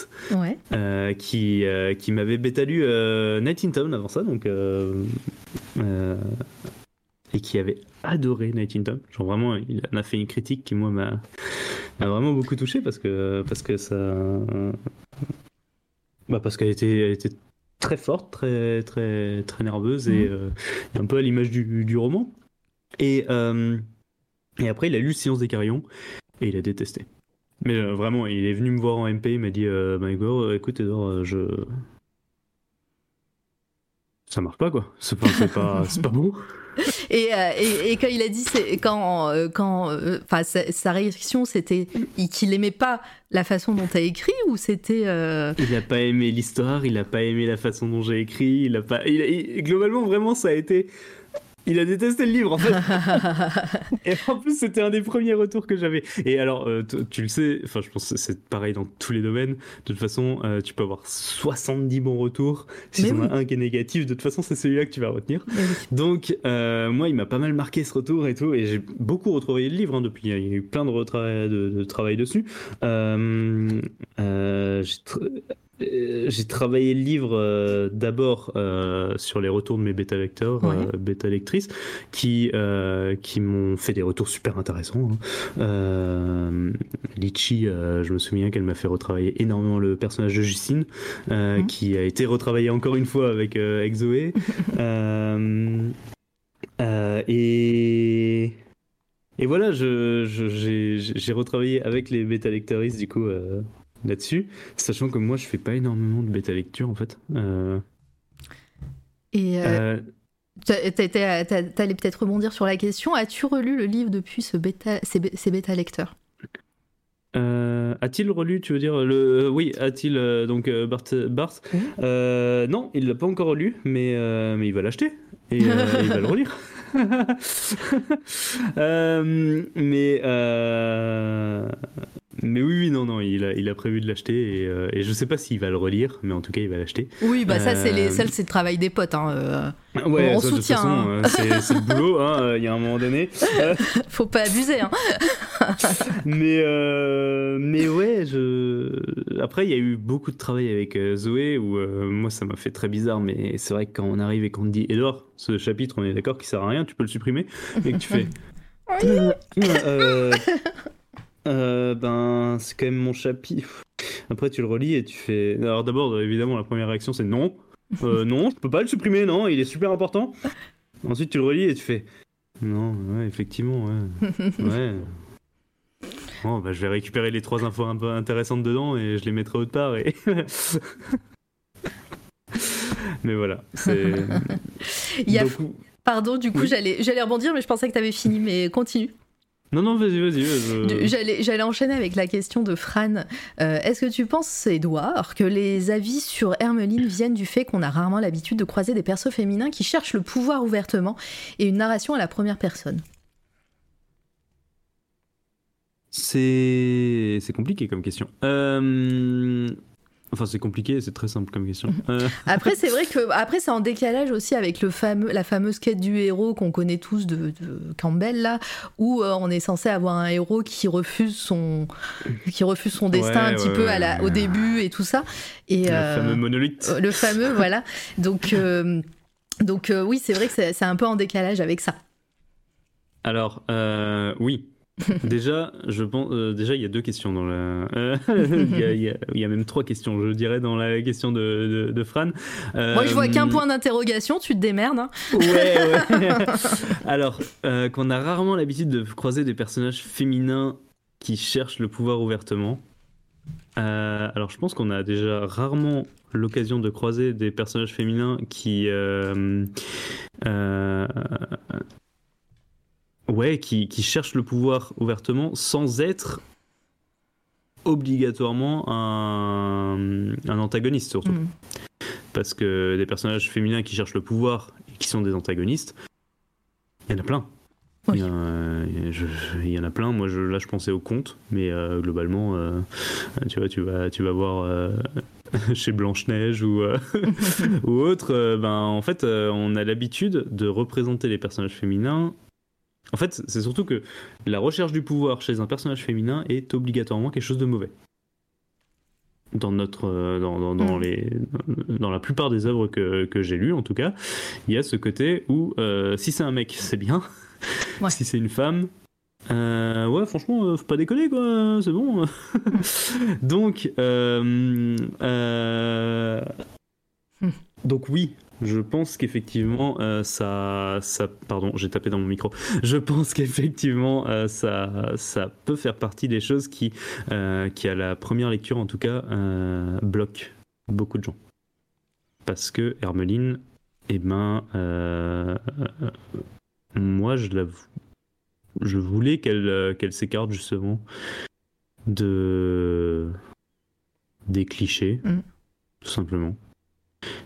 euh, qui, euh, qui m'avait bêta lu Night in Town avant ça, donc, et qui avait adoré Night in Town. Genre vraiment, il en a fait une critique qui moi m'a vraiment beaucoup touché parce que, parce que ça. Bah parce qu'elle était, elle était très forte, très, très, très nerveuse et, mhm. un peu à l'image du, du roman. Et, et après, il a lu Science des Carillons et il a détesté. Mais euh, vraiment, il est venu me voir en MP, il m'a dit euh, bah, Igor, écoute, Edor, je. Ça marche pas, quoi. C'est pas, c'est pas, c'est pas bon. Et, euh, et, et quand il a dit, c'est quand, euh, quand, euh, enfin, sa, sa réaction, c'était qu'il aimait pas la façon dont t'as écrit ou c'était. euh, Il a pas aimé l'histoire, il a pas aimé la façon dont j'ai écrit, il a pas. il a- il- globalement, vraiment, ça a été. Il a détesté le livre en fait. Et en plus, c'était un des premiers retours que j'avais. Et alors, euh, tu le sais, enfin, je pense que c'est pareil dans tous les domaines. De toute façon, euh, tu peux avoir 70 bons retours. Si t'en oui. as un qui est négatif, de toute façon, c'est celui-là que tu vas retenir. Oui. Donc, euh, moi, il m'a pas mal marqué ce retour et tout, et j'ai beaucoup retravaillé le livre hein, depuis. Il y a eu plein de, de, de travail dessus. J'ai j'ai travaillé le livre euh, d'abord euh, sur les retours de mes bêta lecteurs, Ouais. euh, bêta lectrices, qui, euh, qui m'ont fait des retours super intéressants. hein. Euh, Litchi, euh, je me souviens qu'elle m'a fait retravailler énormément le personnage de Justine, euh, Mhm. qui a été retravaillé encore une fois avec, euh, avec Zoé. Euh, euh, et, et voilà, je, je- j'ai, j'ai retravaillé avec les bêta lectoristes du coup euh, là-dessus, sachant que moi je fais pas énormément de bêta lecture en fait. Euh, Et euh, euh, t'a- t'allais peut-être rebondir sur la question. As-tu relu le livre depuis ce bêta, ces, bêta lecteurs? Euh, a-t-il relu, tu veux dire le euh, oui, a-t-il euh, donc euh, Bart, Bart. Euh, non, il l'a pas encore relu, mais euh, mais il va l'acheter et euh, il va le relire. Euh, mais euh, mais oui, oui, non, non, il a, il a prévu de l'acheter et, euh, et je sais pas s'il va le relire, mais en tout cas, il va l'acheter. Oui, bah ça, c'est les, Euh, ça, c'est le travail des potes. Hein, euh. Ouais, On ça, soutient, hein. euh, c'est le boulot, hein, il y a un moment donné. Faut pas abuser. Hein. mais mais ouais, je. Après, il y a eu beaucoup de travail avec Zoé où moi, ça m'a fait très bizarre, mais c'est vrai que quand on arrive et qu'on te dit, Edouard, ce chapitre, on est d'accord qu'il sert à rien, tu peux le supprimer, et que tu fais. Euh, euh, ben, c'est quand même mon chapitre. Après, tu le relis et tu fais. Alors, d'abord, évidemment, la première réaction, c'est non. Euh, non, je peux pas le supprimer, non, il est super important. Ensuite, tu le relis et tu fais. Non, ouais, effectivement, ouais. Ouais. Bon, bah, je vais récupérer les trois infos un peu intéressantes dedans et je les mettrai autre part. Et... Mais voilà. c'est- Il y a... Donc, Pardon, du coup, Oui. j'allais, j'allais rebondir, mais je pensais que tu avais fini, mais continue. Non, non, vas-y, vas-y. je- Du- J'allais, j'allais enchaîner avec la question de Fran. Euh, est-ce que tu penses, Edouard, que les avis sur Hermeline viennent du fait qu'on a rarement l'habitude de croiser des persos féminins qui cherchent le pouvoir ouvertement et une narration à la première personne? C'est c'est compliqué comme question. Euh, Enfin, c'est compliqué, c'est très simple comme question. Euh, Après, c'est vrai que après c'est en décalage aussi avec le fameux, la fameuse quête du héros qu'on connaît tous de, de Campbell là, où euh, on est censé avoir un héros qui refuse son, qui refuse son destin Ouais, un petit ouais, peu à la, ouais. au début et tout ça. Et Le euh, fameux monolithe. euh, le fameux, voilà. Donc, euh, donc euh, oui, c'est vrai que c'est un peu en décalage avec ça. Alors, euh, oui. déjà, je pense, euh, déjà, il y a deux questions dans la. euh, il, y a, il y a- il y a même trois questions, je dirais, dans la question de, de, de Fran. Moi, je vois Euh, qu'un point d'interrogation. Tu te démerdes. hein. Ouais, ouais. Alors, euh, qu'on a rarement l'habitude de croiser des personnages féminins qui cherchent le pouvoir ouvertement. Euh, alors, je pense qu'on a déjà rarement l'occasion de croiser des personnages féminins qui. Ouais, qui, qui cherchent le pouvoir ouvertement sans être obligatoirement un, un antagoniste, surtout Mm. parce que des personnages féminins qui cherchent le pouvoir et qui sont des antagonistes, il y en a plein. Oui. Il, y a, je- il y en a plein. Moi, je, là, je pensais au conte, mais euh, globalement, euh, tu vois, tu vas, tu vas voir euh, chez Blanche Neige ou ou autre. ben, en fait, on a l'habitude de représenter les personnages féminins. En fait, c'est surtout que la recherche du pouvoir chez un personnage féminin est obligatoirement quelque chose de mauvais dans notre euh, dans, dans, dans Mm. les dans la plupart des œuvres que, que j'ai lues en tout cas il y a ce côté où euh, si c'est un mec c'est bien Ouais. si c'est une femme euh, ouais franchement euh, faut pas déconner quoi c'est bon donc euh, donc oui, je pense qu'effectivement, euh, ça, ça, pardon, j'ai tapé dans mon micro. Je pense qu'effectivement, euh, ça, ça peut faire partie des choses qui, euh, qui à la première lecture en tout cas, bloquent beaucoup de gens. Parce que Hermeline, eh ben, moi, je la, je voulais qu'elle, qu'elle s'écarte justement de des clichés, Mm. tout simplement.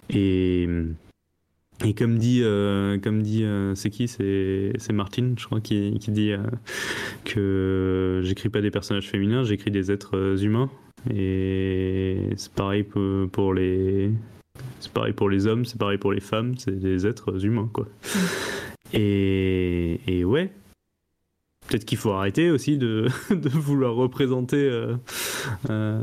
Et, et comme dit, euh, comme dit euh, c'est qui? C'est Martine, je crois, qui, qui dit euh, que j'écris pas des personnages féminins, j'écris des êtres humains. Et c'est pareil pour, pour les. C'est pareil pour les hommes, c'est pareil pour les femmes, c'est des êtres humains, quoi. Et, et ouais, peut-être qu'il faut arrêter aussi de, de vouloir représenter euh, euh,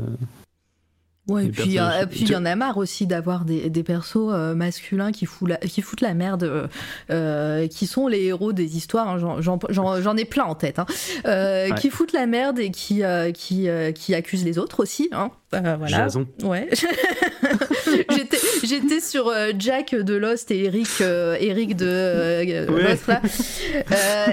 Ouais, et puis euh, puis il y en a marre aussi d'avoir des, des persos euh, masculins qui, foutent la, qui foutent la merde, euh, qui sont les héros des histoires. hein, j'en- ai plein en tête. hein, Ouais. Qui foutent la merde et qui, qui, qui accusent les autres aussi. Hein, voilà. Jason. Ouais. J'étais- sur Jack de Lost et Eric, Eric de Ouais. Lost là.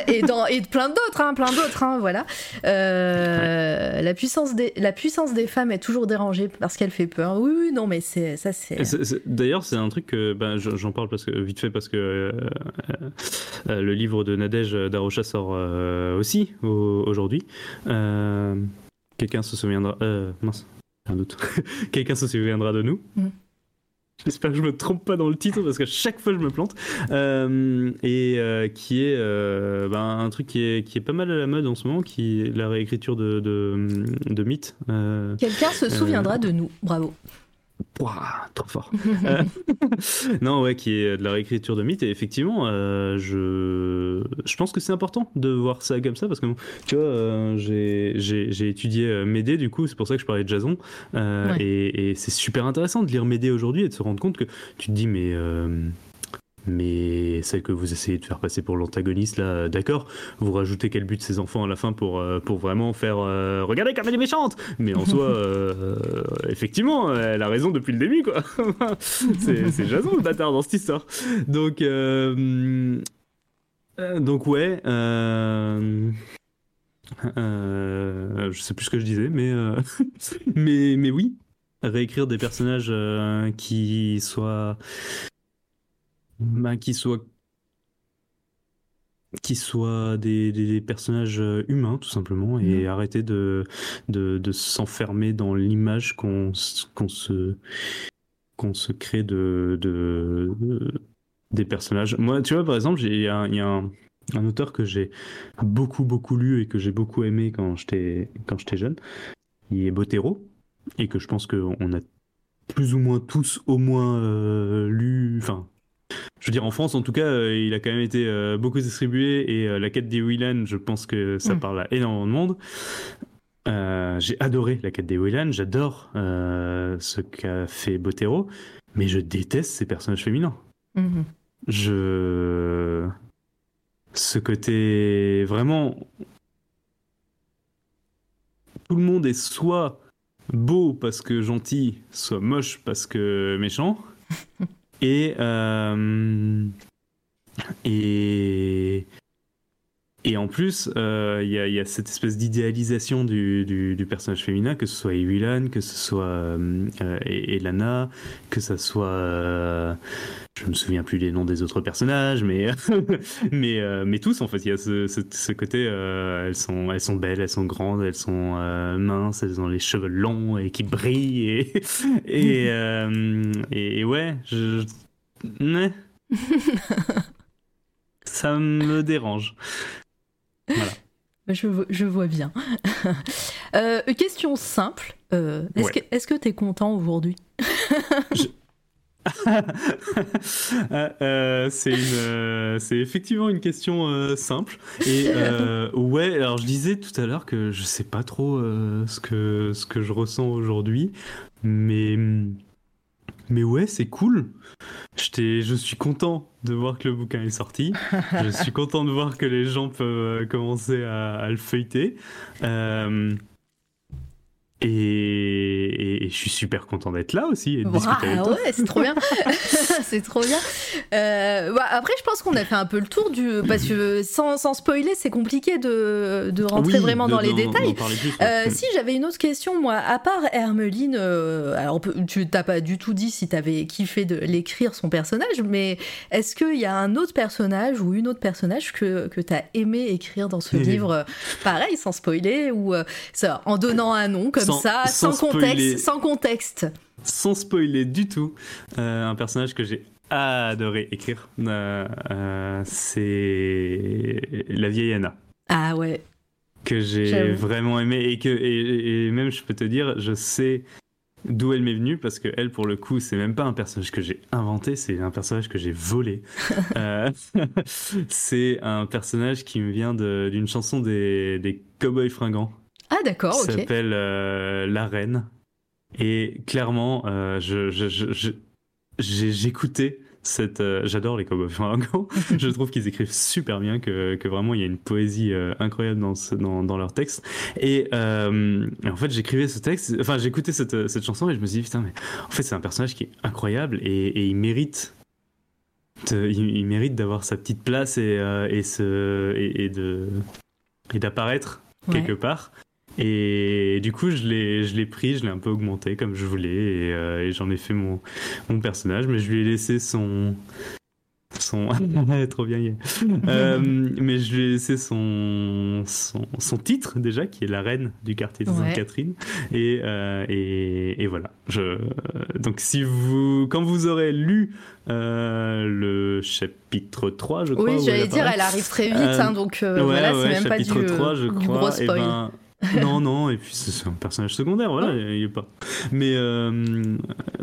Et, dans, et plein d'autres, hein, plein d'autres, hein, voilà. La, puissance des, la puissance des femmes est toujours dérangée parce qu'elle fait peur. Oui, oui, non, mais c'est ça, c'est. D'ailleurs, c'est un truc que je- j'en parle parce que vite fait parce que euh, euh, le livre de Nadège Darocha sort euh, aussi au- aujourd'hui. Quelqu'un se souviendra. Mince, un doute. Quelqu'un se souviendra de nous. Mm. J'espère que je me trompe pas dans le titre parce que chaque fois je me plante. Euh, et euh, qui est euh, ben, un truc qui est, qui est pas mal à la mode en ce moment, qui est la réécriture de, de, de mythes. Quelqu'un se souviendra de nous. Bravo. Trop fort. Euh, non, ouais, qui est de la réécriture de mythes. Et effectivement, euh, je, je pense que c'est important de voir ça comme ça parce que, tu vois, euh, j'ai- étudié euh, Médée, du coup, c'est pour ça que je parlais de Jason. Ouais. Et, et c'est super intéressant de lire Médée aujourd'hui et de se rendre compte que tu te dis, mais. Euh, mais celle que vous essayez de faire passer pour l'antagoniste, là, d'accord, vous rajoutez qu'elle bute ses enfants à la fin pour, euh, pour vraiment faire euh, Regardez comme elle est méchante. Mais en soi, euh, effectivement, elle a raison depuis le début, quoi. C'est Jason le bâtard dans cette histoire. Donc, euh, euh, donc ouais, euh, euh, je sais plus ce que je disais, mais, euh, mais, mais oui, réécrire des personnages euh, qui soient bah, qui soient qui soient des, des- des personnages euh, humains tout simplement et arrêter de, de, de s'enfermer dans l'image qu'on qu'on se qu'on se crée de, de, de- des personnages. Moi, tu vois, par exemple, il y a, y a un, un auteur que j'ai beaucoup beaucoup lu et que j'ai beaucoup aimé quand j'étais quand j'étais jeune. Il est Botero et que je pense qu'on a plus ou moins tous au moins euh, lu, enfin je veux dire, en France, en tout cas, euh, il a quand même été euh, beaucoup distribué et euh, la quête des Whelan, je pense que ça Mm. parle à énormément de monde. J'ai adoré la quête des Whelan, j'adore ce qu'a fait Botero, mais je déteste ces personnages féminins. Mhm. Je. Ce côté vraiment. Tout le monde est soit beau parce que gentil, soit moche parce que méchant. Et. euh, Et. Et en plus, euh, il y, a- il y a cette espèce d'idéalisation du, du- du personnage féminin, que ce soit Ewilan, que ce soit euh, euh, Elana, que ce soit. euh, je me souviens plus des noms des autres personnages, mais mais euh, mais tous en fait, il y a ce, ce, ce côté, euh, elles sont elles sont belles, elles sont grandes, elles sont euh, minces, elles ont les cheveux longs et qui brillent et et euh, et, et ouais, je, je- ouais. ça me dérange. Voilà. Je, vo- je vois bien. Euh, question simple. Euh, Est-ce Ouais. que que t'es content aujourd'hui? Euh, c'est euh, effectivement une question euh, simple. Et ouais, alors je disais tout à l'heure que je sais pas trop ce que ce que je ressens aujourd'hui, mais mais ouais, c'est cool. Je suis content de voir que le bouquin est sorti. je suis content de voir que les gens peuvent euh, commencer à, à le feuilleter. Euh, et, je suis super content d'être là aussi et de discuter avec Ouais, c'est trop bien. c'est trop bien. Euh, bah, après, je pense qu'on a fait un peu le tour du. Parce que sans, sans spoiler, c'est compliqué de, de rentrer vraiment dans les détails. Euh, si j'avais une autre question, moi, à part Hermeline, euh, alors tu t'as pas du tout dit si t'avais kiffé de l'écrire son personnage, mais est-ce qu'il y a un autre personnage ou une autre personnage que, que t'as aimé écrire dans ce livre? Pareil, sans spoiler, ou ça, en donnant un nom comme ça, sans, contexte, sans contexte. Sans spoiler du tout. Euh, un personnage que j'ai adoré écrire, euh, euh, c'est la vieille Anna. Ah ouais. Que j'ai vraiment aimé et que et, même je peux te dire, je sais d'où elle m'est venue parce que elle pour le coup c'est même pas un personnage que j'ai inventé c'est un personnage que j'ai volé c'est un personnage qui me vient d'une chanson des, des Cowboys fringants ah d'accord, ok. s'appelle euh, La Reine. Et clairement, euh, je, j'écoutais cette. Euh, j'adore les cowboys je trouve qu'ils écrivent super bien, que, que, vraiment il y a une poésie incroyable dans, dans, dans, leur texte. Et, en fait, j'écrivais ce texte, enfin, j'écoutais cette, cette chanson et je me suis dit, putain, mais en fait, c'est un personnage qui est incroyable et, et il mérite. il, mérite d'avoir sa petite place et, et, ce, et, de et d'apparaître quelque part. Et du coup, je l'ai, je l'ai pris, je l'ai un peu augmenté comme je voulais, et, euh, j'en ai fait mon, mon personnage, mais je lui ai laissé son, son trop bien euh, mais je lui ai laissé son, son, son, titre déjà qui est la reine du quartier de Sainte-Catherine et, euh, et, et, voilà. Je, donc si vous quand vous aurez lu euh, le chapitre 3 je crois oui j'allais dire elle arrive très vite hein, donc voilà c'est même pas du, 3, je du gros spoil. ben, non, non, et puis c'est un personnage secondaire, voilà, il est pas. Mais, euh,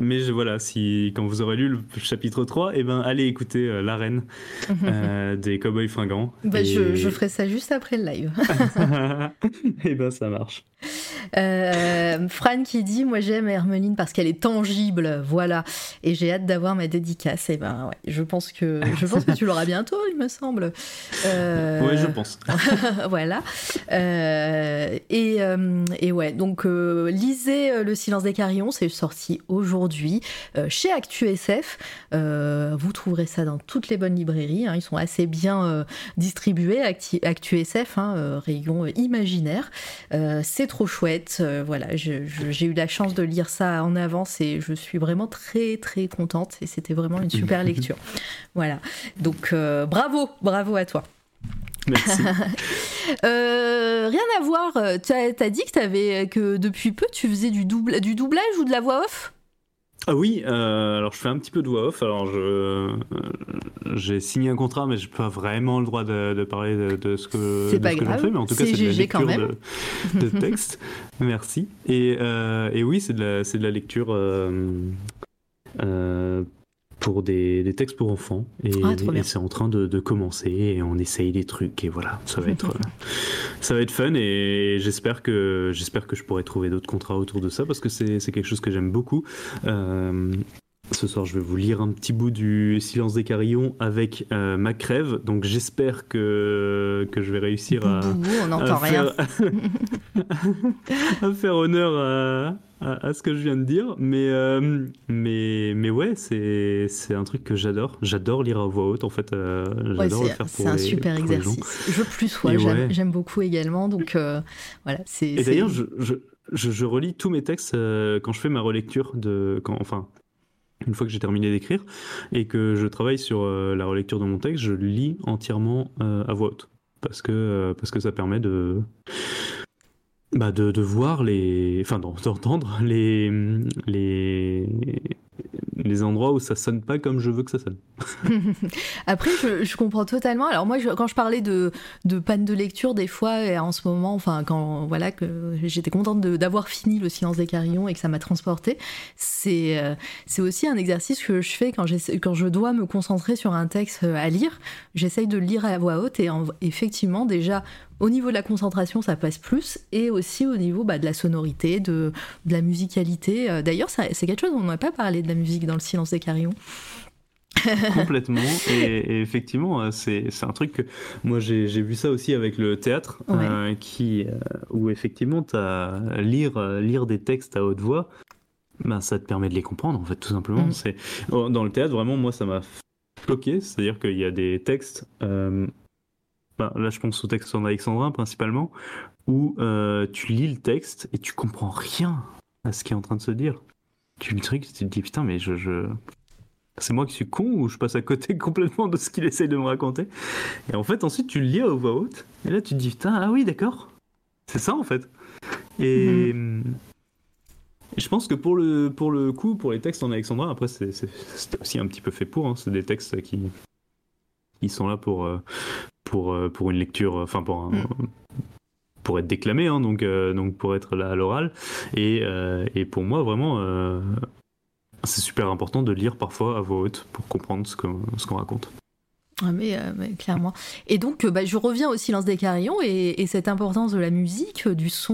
mais voilà, si, quand vous aurez lu le chapitre 3, et eh ben, allez écouter euh, l'arène euh, des Cowboys Fringants. Bah, je, je, ferai ça juste après le live. et eh ben, ça marche. Euh, Fran qui dit Moi j'aime Hermeline parce qu'elle est tangible, voilà. Et j'ai hâte d'avoir ma dédicace. Et ben ouais, je pense que, je pense que tu l'auras bientôt, il me semble. Euh... Oui, je pense. voilà. Euh, et, euh, et, ouais, donc lisez Le silence des carillons, c'est sorti aujourd'hui chez Actu SF. vous trouverez ça dans toutes les bonnes librairies. Hein. ils sont assez bien distribués, Actu, Actu SF, hein, rayon imaginaire. c'est trop chouette. Euh, voilà, j'ai eu la chance de lire ça en avance et je suis vraiment très très contente et c'était vraiment une super lecture. Voilà, donc euh, bravo, bravo à toi. Merci. Euh, rien à voir, tu as, dit que, avais, que depuis peu tu faisais du, double, du doublage ou de la voix off? Ah oui, euh, alors je fais un petit peu de voix off. Alors je euh, j'ai signé un contrat, mais je n'ai pas vraiment le droit de, parler de, ce que, c'est pas grave. fais. Mais en tout cas, c'est de la lecture de, texte. Merci. Et, euh, et oui, c'est de la c'est de la lecture pour des, textes pour enfants. Et, ah, c'est en train de, commencer et on essaye des trucs et voilà, ça va être, ça va être fun et j'espère que, j'espère que je pourrai trouver d'autres contrats autour de ça parce que c'est, quelque chose que j'aime beaucoup. Euh, ce soir, je vais vous lire un petit bout du Silence des Carillons avec euh, ma crève. Donc, j'espère que, que je vais réussir à, on faire, à faire honneur à, à, ce que je viens de dire, mais, euh, mais, mais ouais, c'est, c'est un truc que j'adore. J'adore lire à voix haute, en fait. Euh, j'adore le faire pour C'est un super exercice. Je plus, ouais, j'aime, j'aime, beaucoup également. Donc euh, voilà, c'est. Et d'ailleurs, je, je, je, relis tous mes textes quand je fais ma relecture de. Quand, enfin, une fois que j'ai terminé d'écrire et que je travaille sur la relecture de mon texte, je lis entièrement à voix haute. Parce que, parce que ça permet de bah de, de, voir les. Enfin, d'entendre les, les, les endroits où ça sonne pas comme je veux que ça sonne. Après, je, je, comprends totalement. Alors moi, quand je parlais de, panne de lecture, des fois, et en ce moment, enfin, quand voilà, que j'étais contente d'avoir fini Le silence des carillons et que ça m'a transporté, c'est euh, aussi un exercice que je fais quand, quand je dois me concentrer sur un texte à lire. J'essaye de le lire à voix haute et effectivement, déjà, au niveau de la concentration, ça passe plus, et aussi au niveau bah, de la sonorité, de, de la musicalité. Euh, d'ailleurs, c'est quelque chose, on n'a pas parlé de la musique dans le silence des carillons. complètement. Et, et effectivement, euh, c'est un truc que moi j'ai vu ça aussi avec le théâtre, Ouais. euh, qui euh, où effectivement t'as lire lire des textes à haute voix, ben ça te permet de les comprendre en fait tout simplement. Mm. C'est oh, dans le théâtre vraiment moi ça m'a bloqué, c'est-à-dire qu'il y a des textes. euh, là je pense au texte en alexandrin principalement, où euh, tu lis le texte et tu comprends rien à ce qui est en train de se dire. Tu le truc, tu te dis putain mais je, je... c'est moi qui suis con ou je passe à côté complètement de ce qu'il essaye de me raconter? Et en fait ensuite tu le lis à voix haute et là tu te dis putain ah oui d'accord, c'est ça en fait. Et je pense que pour le, pour le coup, pour les textes en alexandrin, après c'est aussi un petit peu fait pour, hein. c'est des textes qui, qui sont là pour, euh, pour, euh, pour une lecture, enfin pour un- Mm. pour être déclamé, hein, donc, euh, donc pour être là à l'oral. Et, euh, et pour moi, vraiment, euh, c'est super important de lire parfois à voix haute pour comprendre ce qu'on ce qu'on raconte. Ah, mais, euh, mais clairement. Et donc, euh, bah, je reviens au silence des carillons et, et cette importance de la musique, euh, du son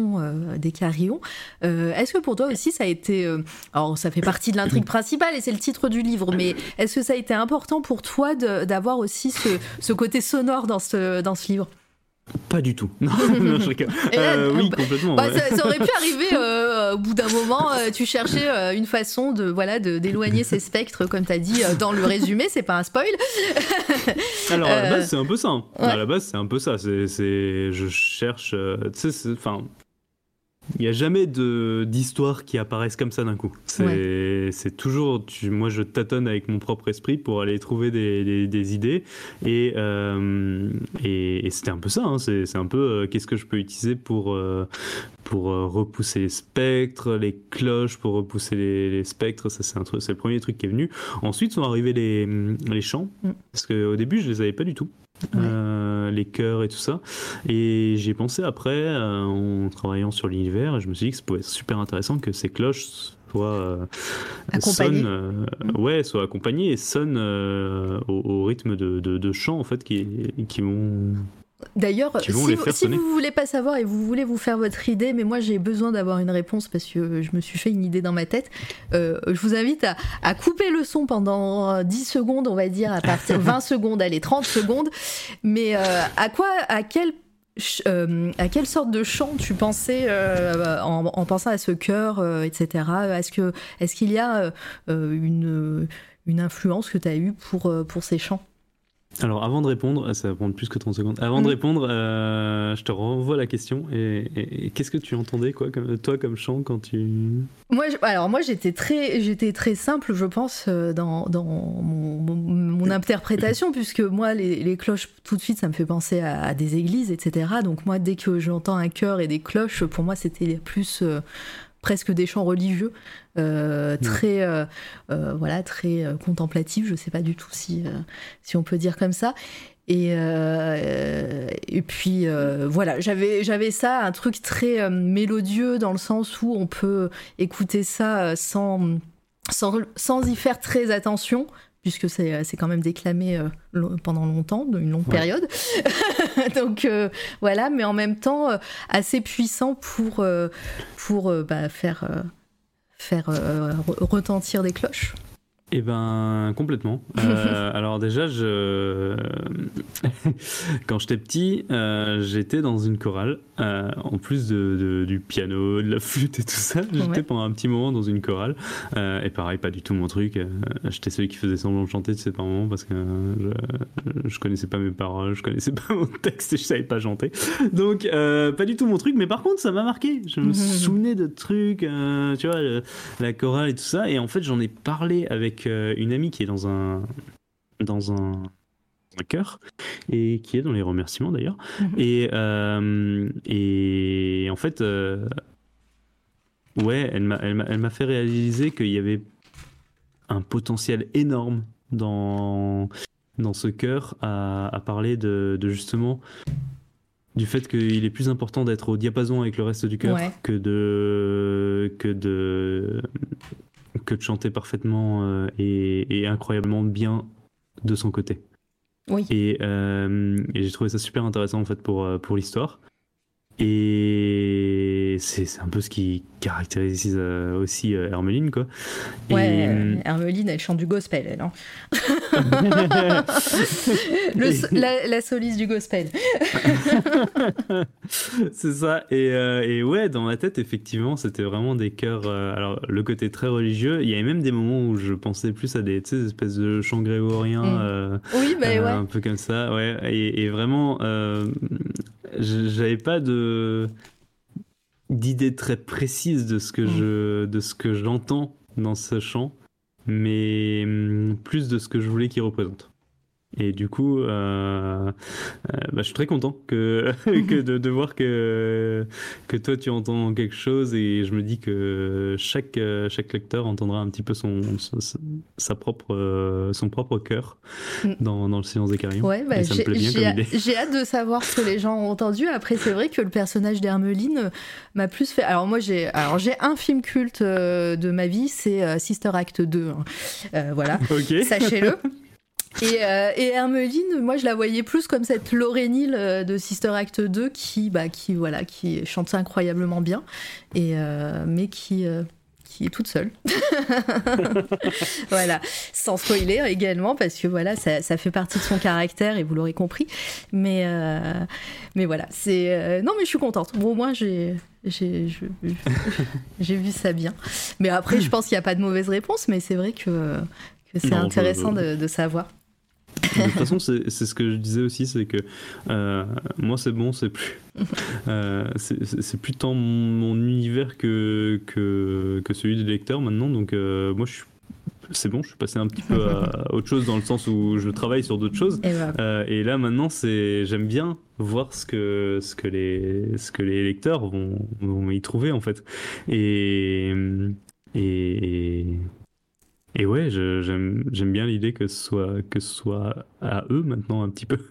des carillons. Est-ce que pour toi aussi, ça a été. alors, ça fait partie de l'intrigue principale et c'est le titre du livre, mais est-ce que ça a été important pour toi d'avoir aussi ce, côté sonore dans ce livre? Pas du tout. Non, non, je rigole. Et là, Euh, oui, bah, complètement. Bah, ouais. ça, ça aurait pu arriver euh, au bout d'un moment. euh, tu cherchais une façon de voilà de- d'éloigner ces spectres, comme tu as dit dans le résumé. C'est pas un spoil. Alors, à la base, c'est un peu ça. ouais. À la base, c'est un peu ça. C'est, je cherche. tu sais, c'est- enfin. Il n'y a jamais d'histoire qui apparaissent comme ça d'un coup. C'est, c'est toujours. tu- moi, je tâtonne avec mon propre esprit pour aller trouver des, des- des idées. Et, euh, et, et c'était un peu ça. hein. C'est, un peu euh, qu'est-ce que je peux utiliser pour, euh, pour repousser les spectres, les cloches pour repousser les, les spectres. Ça, c'est, le premier truc qui est venu. Ensuite sont arrivés les, les chants. Mm. Parce qu'au début, je les avais pas du tout. Ouais. Euh, les chœurs et tout ça. Et j'ai pensé après, euh, en travaillant sur l'univers, et je me suis dit que ça pouvait être super intéressant que ces cloches soient euh, sonnent, ouais, soient accompagnées et sonnent au, au rythme de, de, de chants en fait qui, qui vont. D'ailleurs, si, vous, si vous voulez pas savoir et vous voulez vous faire votre idée, mais moi j'ai besoin d'avoir une réponse parce que je me suis fait une idée dans ma tête, euh, je vous invite à, à couper le son pendant euh, 10 secondes, on va dire, à partir 20 secondes, allez, 30 secondes. Mais euh, à quoi, à quel euh, à quelle sorte de chant tu pensais euh, en, en pensant à ce chœur, euh, etc. Est-ce que est-ce qu'il y a euh, une une influence que tu as eue pour, euh, pour ces chants? Alors avant de répondre, ça va prendre plus que 30 secondes. Avant de Mm. répondre, euh, je te renvoie la question. Et, et- et qu'est-ce que tu entendais quoi, comme, toi comme chant quand tu. Moi, je- alors moi j'étais très, j'étais très simple, je pense, euh, dans, dans mon, mon- mon interprétation, puisque moi les, les cloches tout de suite ça me fait penser à, à des églises, etc. Donc moi dès que j'entends un chœur et des cloches, pour moi c'était plus euh, presque des chants religieux, euh, très euh, euh, voilà très euh, contemplatifs. Je sais pas du tout si euh, si on peut dire comme ça. Et, et puis voilà, j'avais j'avais ça, un truc très mélodieux dans le sens où on peut écouter ça sans, sans, sans y faire très attention, puisque c'est c'est quand même déclamé pendant longtemps, une longue Ouais. période. Donc euh, voilà, mais en même temps assez puissant pour, pour bah, faire, faire euh, re- retentir des cloches. Eh ben, complètement. Euh, alors déjà, je... quand j'étais petit, euh, j'étais dans une chorale. Euh, en plus de, de- du piano, de la flûte et tout ça, j'étais Ouais. pendant un petit moment dans une chorale. Et pareil, pas du tout mon truc. J'étais celui qui faisait semblant de chanter, tu sais, par moment, parce que je, je connaissais pas mes paroles, je connaissais pas mon texte et je savais pas chanter. Donc, pas du tout mon truc. Mais par contre, ça m'a marqué. Je me souvenais de trucs, tu vois, le- la chorale et tout ça. Et en fait, j'en ai parlé avec euh, une amie qui est dans un dans un, un chœur et qui est dans les remerciements d'ailleurs. Mhm. Et euh, et en fait, euh, ouais, elle m'a elle m'a elle m'a fait réaliser qu'il y avait un potentiel énorme dans dans ce chœur à, à parler de, de justement du fait qu'il est plus important d'être au diapason avec le reste du Ouais. que de que de que de chanter parfaitement euh, et, et incroyablement bien de son côté. Oui. Et, euh, et j'ai trouvé ça super intéressant en fait pour, euh, pour l'histoire. Et c'est un peu ce qui caractérise aussi Hermeline quoi. Ouais, Hermeline, elle chante du gospel, elle. hein. Le- la, la solace du gospel. c'est ça. Et, euh, et ouais, dans ma tête, effectivement, c'était vraiment des chœurs. euh, alors, le côté très religieux. Il y avait même des moments où je pensais plus à des, espèces de chants grégoriens. Mm. euh, Oui, bah ouais. Un peu comme ça, ouais. Et, et vraiment, j'avais pas de d'idée très précise de ce que Mm. je de ce que j'entends dans ce chant, mais hum, plus de ce que je voulais qu'il représente. Et du coup, euh, euh, bah, je suis très content que, que de, de voir que, que toi tu entends quelque chose et je me dis que chaque, euh, chaque lecteur entendra un petit peu son, son- sa propre, son propre cœur Mm. dans, dans le silence des carillons. Ouais, bah, j'ai hâte de savoir ce que les gens ont entendu. Après, c'est vrai que le personnage d'Hermeline m'a plus fait. Alors moi, j'ai un film culte de ma vie, c'est Sister Act 2. hein. Euh, voilà, sachez-le. Et, euh, et Hermeline, moi je la voyais plus comme cette Laurénile euh, de Sister Act 2 qui, bah, qui, voilà, qui chante incroyablement bien, et, euh, mais qui, euh, qui est toute seule. voilà, sans spoiler également, parce que voilà, ça, ça fait partie de son caractère et vous l'aurez compris. Mais, mais voilà, c'est. non, mais je suis contente. Bon, au moins, j'ai. J'ai vu ça bien. Mais après, je pense qu'il n'y a pas de mauvaise réponse, mais c'est vrai que, que c'est Non, intéressant de, de savoir. De toute façon, c'est ce que je disais aussi, c'est que euh, moi, c'est bon, c'est plus, euh, c'est- plus tant mon, mon univers que, que, que celui des lecteurs maintenant. Donc, euh, moi, je suis, c'est bon, je suis passé un petit peu à autre chose dans le sens où je travaille sur d'autres choses. Et voilà. Euh, et là maintenant, c'est j'aime bien voir ce que ce que les ce que les lecteurs vont, vont y trouver en fait. Et et et ouais, j'aime bien l'idée que ce soit que ce soit à eux maintenant un petit peu.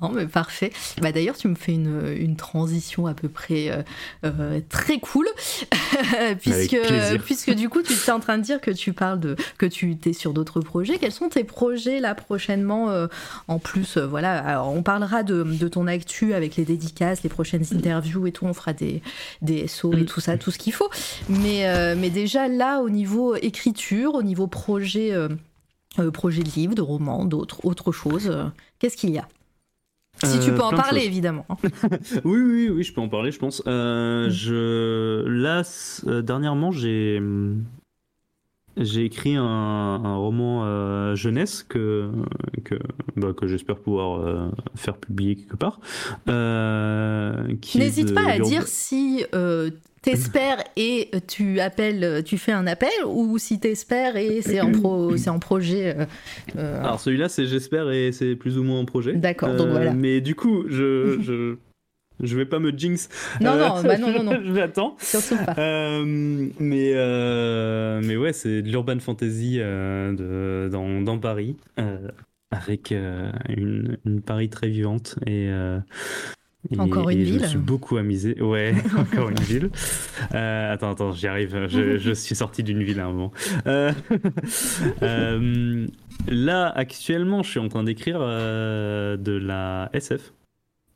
Non, mais parfait. Bah, D'ailleurs, tu me fais une, une transition à peu près euh, euh, très cool, puisque, du coup, tu es en train de dire que tu parles de que tu es sur d'autres projets. Quels sont tes projets là prochainement euh, En plus, voilà, alors, on parlera de, de ton actu avec les dédicaces, les prochaines interviews et tout. On fera des, des SO et Mm. tout ça, tout ce qu'il faut. Mais, mais déjà là, au niveau écriture, au niveau projet. euh, euh, projet de livre, de roman, d'autres, autre chose. euh, Qu'est-ce qu'il y a? Si tu peux en parler, évidemment. Oui, oui, oui, je peux en parler, je pense. Mm. je, là, dernièrement, j'ai j'ai écrit un, un roman euh, jeunesse que que, bah, que j'espère pouvoir euh, faire publier quelque part. Euh, N'hésite pas à dire si t'espères et tu appelles, tu fais un appel, ou si t'espères et c'est en, pro, en projet. euh, euh, Alors celui-là, c'est j'espère et c'est plus ou moins en projet. Euh, D'accord, donc voilà. Mais du coup, je je je vais pas me jinx. Non, Euh, non, bah non, non, non. J'attends. surtout pas. Euh, mais, euh, mais ouais, c'est de l'urban fantasy euh, de, dans, dans Paris, euh, avec euh, une, une Paris très vivante. Et, euh, et- Encore une et Je ville. me suis beaucoup amusé. Ouais, encore une ville. Euh, attends, attends, j'y arrive. Je, je suis sorti d'une ville à un moment. Euh, euh, là, actuellement, je suis en train d'écrire de la SF.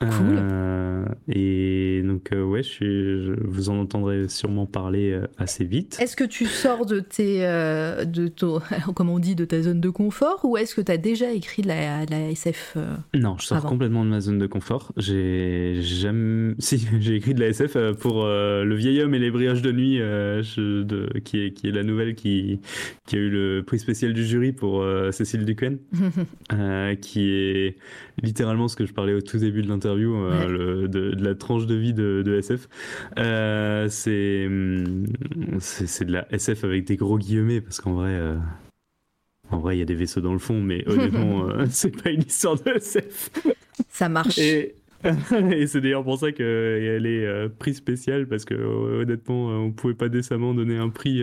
Cool. Euh, et donc, euh, ouais, je suis, je- vous en entendrez sûrement parler euh, assez vite. Est-ce que tu sors de tes, euh, de ton, comment on dit, de ta zone de confort, ou est-ce que tu as déjà écrit de la, de la SF Non, je sors Avant. complètement de ma zone de confort. J'ai jamais. Si, j'ai écrit de la SF pour Le vieil homme et les brillages de nuit, je- de- qui, est, qui est la nouvelle qui, qui a eu le prix spécial du jury pour Cécile Duquesne, euh, qui est littéralement ce que je parlais au tout début de l'interview, euh, Ouais. le- de, de la tranche de vie de, de SF. Euh, c'est hum, c'est c'est de la SF avec des gros guillemets, parce qu'en vrai. euh, En vrai, il y a des vaisseaux dans le fond, mais honnêtement, euh, c'est pas une histoire de SF. Ça marche. Et, et c'est d'ailleurs pour ça qu'elle est euh, prix spécial, parce que euh, honnêtement, euh, on pouvait pas décemment donner un prix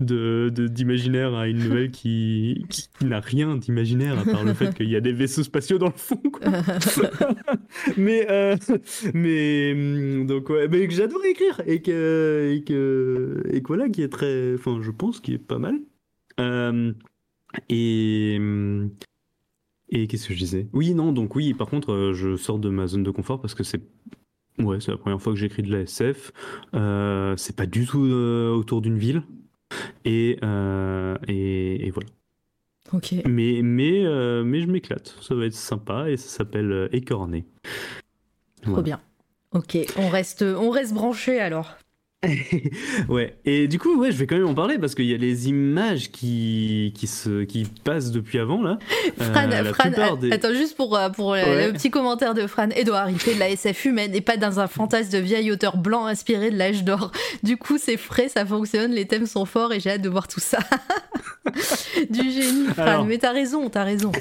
de d'imaginaire à une nouvelle qui, qui, qui n'a rien d'imaginaire, à part le fait qu'il y a des vaisseaux spatiaux dans le fond. quoi. mais, euh, mais hum, donc, ouais, mais que j'adore écrire, et que, et que, et que voilà, qui est très, enfin, je pense qu'il est pas mal. Euh, et. Et qu'est-ce que je disais? Oui, non, donc oui, par contre, euh, je sors de ma zone de confort parce que c'est. Ouais, c'est la première fois que j'écris de la SF. Euh, c'est pas du tout euh, autour d'une ville. Et, et, et voilà. Ok. Mais, mais, mais je m'éclate. Ça va être sympa et ça s'appelle Écorné. Trop Voilà. bien. Ok, on reste, on reste branché alors. ouais, et du coup, ouais, je vais quand même en parler parce qu'il y a les images qui, qui, se, qui passent depuis avant là. Euh, Fran, des- attends juste pour, euh, pour le- Ouais. le petit commentaire de Fran. Edouard, il fait de la SF humaine et pas dans un fantasme de vieil auteur blanc inspiré de l'âge d'or. Du coup, c'est frais, ça fonctionne, les thèmes sont forts et j'ai hâte de voir tout ça. du génie, Fran. Alors. Mais t'as raison, t'as raison.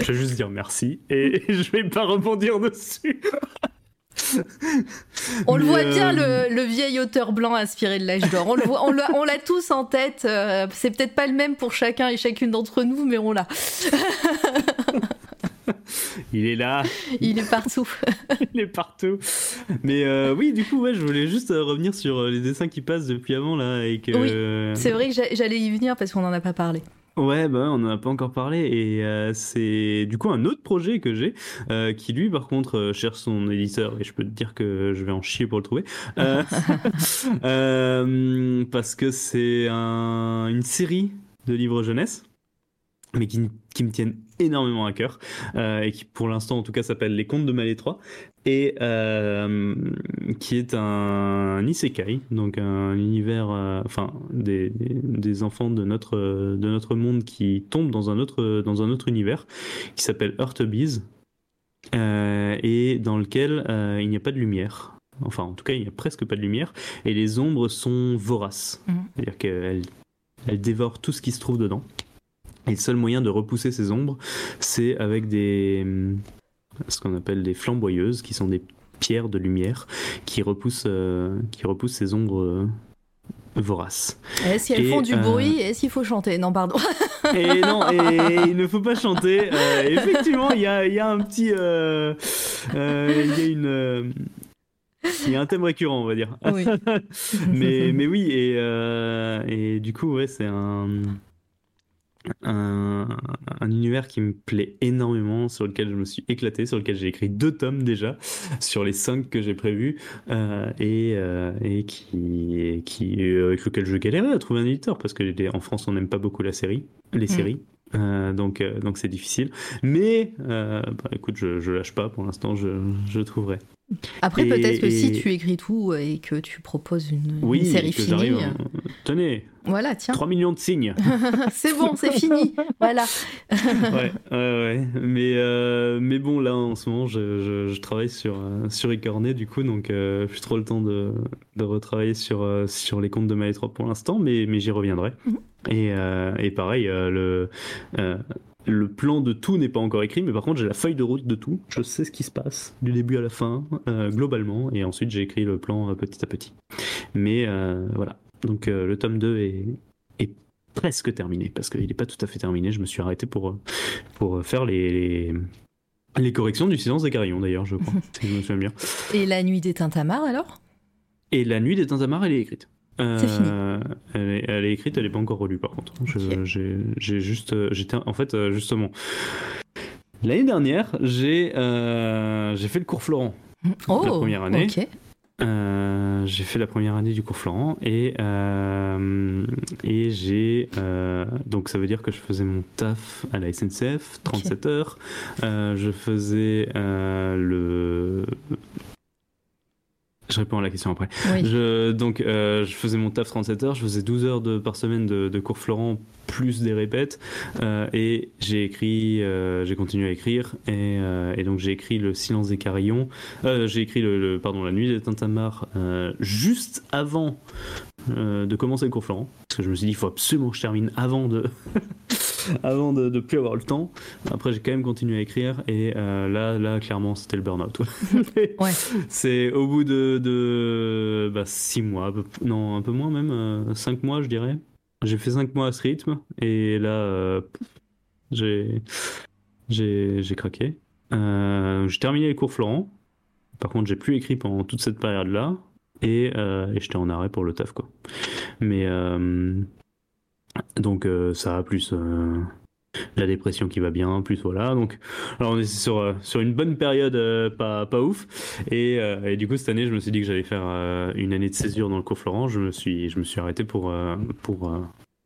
Je vais juste dire merci et je vais pas rebondir dessus. On le voit euh, bien, le, le vieil auteur blanc inspiré de l'âge d'or. On le voit- on l'a tous en tête. euh, c'est peut-être pas le même pour chacun et chacune d'entre nous, mais on l'a. Il est là, Il est partout. il est partout. Mais euh, oui, du coup, ouais, je voulais juste euh, revenir sur euh, les dessins qui passent depuis avant là et que. Oui, C'est vrai que j'a- j'allais y venir parce qu'on en a pas parlé. Ouais, bah ouais, on en a pas encore parlé et euh, c'est du coup un autre projet que j'ai euh, qui lui par contre euh, cherche son éditeur et je peux te dire que je vais en chier pour le trouver. Parce que c'est un- une série de livres jeunesse mais qui, qui me tiennent énormément à cœur et qui pour l'instant en tout cas s'appelle Les Contes de Malétroit et euh, qui est un isekai, donc un univers, euh, enfin des, des, des enfants de notre, de notre monde qui tombent dans un autre, dans un autre univers qui s'appelle Earth Bees euh, et dans lequel euh, il n'y a pas de lumière. Enfin, en tout cas, il n'y a presque pas de lumière et les ombres sont voraces, Mhm. c'est-à-dire qu'elles elles dévorent tout ce qui se trouve dedans. Et le seul moyen de repousser ces ombres, c'est avec des ce qu'on appelle des flamboyeuses, qui sont des pierres de lumière qui repoussent, euh, qui repoussent ces ombres euh, voraces. Est-ce qu'elles Et, font du euh, bruit Est-ce qu'il faut chanter? Non, pardon. Et non, et il ne faut pas chanter. Effectivement, il y a, y a un petit, il y a une, il y a un thème récurrent, on va dire. Oui. mais, mais oui, et, et du coup, ouais, c'est un, un, un univers qui me plaît énormément, sur lequel je me suis éclaté, sur lequel j'ai écrit deux tomes déjà, sur les cinq que j'ai prévus, euh, et, euh, et qui, et qui, euh, avec lequel je galérais à trouver un éditeur, parce que en France, on n'aime pas beaucoup la série, les séries. Euh, donc donc c'est difficile mais bah, écoute je, je lâche pas pour l'instant je, je trouverai Après, peut-être que si tu écris tout et que tu proposes une, série que finie. en- tenez Voilà, tiens. 3 millions de signes c'est bon, c'est fini. Voilà. ouais, ouais, ouais. Mais, euh, mais bon, là, en ce moment, je, je, je travaille sur, euh, sur du coup, donc euh, j'ai trop le temps de, de retravailler sur, euh, sur les comptes de Malétroit pour l'instant, mais, mais j'y reviendrai. Mhm. Et, euh, et pareil, le, le plan de tout n'est pas encore écrit, mais par contre, j'ai la feuille de route de tout. Je sais ce qui se passe du début à la fin, euh, globalement, et ensuite, j'ai écrit le plan euh, petit à petit. Mais euh, voilà. Donc, le tome 2 est, est presque terminé parce qu'il n'est pas tout à fait terminé. Je me suis arrêté pour, pour faire les, les, les corrections du silence des carillons d'ailleurs, je crois, si je me souviens bien. Et la nuit des Tintamarres alors? Et la nuit des Tintamarres, elle est écrite. Euh, C'est fini. Elle est, elle est écrite, elle n'est pas encore relue par contre. J'ai juste, j'étais en fait euh, justement l'année dernière, j'ai euh, j'ai fait le cours Florent. Oh, La première année. Euh, j'ai fait la première année du cours Florent et, et j'ai donc ça veut dire que je faisais mon taf à la SNCF 37 heures je faisais le je réponds à la question après Oui. je, donc, euh, je faisais mon taf 37 heures, je faisais 12 heures de, par semaine de, de cours Florent, plus des répètes, euh, et j'ai écrit, euh, j'ai continué à écrire, et, et donc j'ai écrit Le silence des carillons, j'ai écrit le, le- pardon, La nuit des tintamarres, juste avant de commencer le cours Florent, parce que je me suis dit, il faut absolument que je termine avant de... avant de, plus avoir le temps. Après, j'ai quand même continué à écrire, et euh, là, là, clairement, c'était le burn-out. Ouais. C'est au bout de, de bah, six mois, non, un peu moins même, euh, cinq mois, je dirais. J'ai fait cinq mois à ce rythme, et là, euh, j'ai, j'ai, j'ai craqué. Euh, j'ai terminé les cours Florent. Par contre, j'ai plus écrit pendant toute cette période-là, et, et j'étais en arrêt pour le taf, quoi. Mais donc euh, ça, plus euh, la dépression qui va bien, plus voilà. Donc, alors on est sur, euh, sur une bonne période euh, pas, pas ouf. Et, euh, et du coup, cette année, je me suis dit que j'allais faire euh, une année de césure dans le cours Florent. Je me suis, je me suis arrêté pour, pour,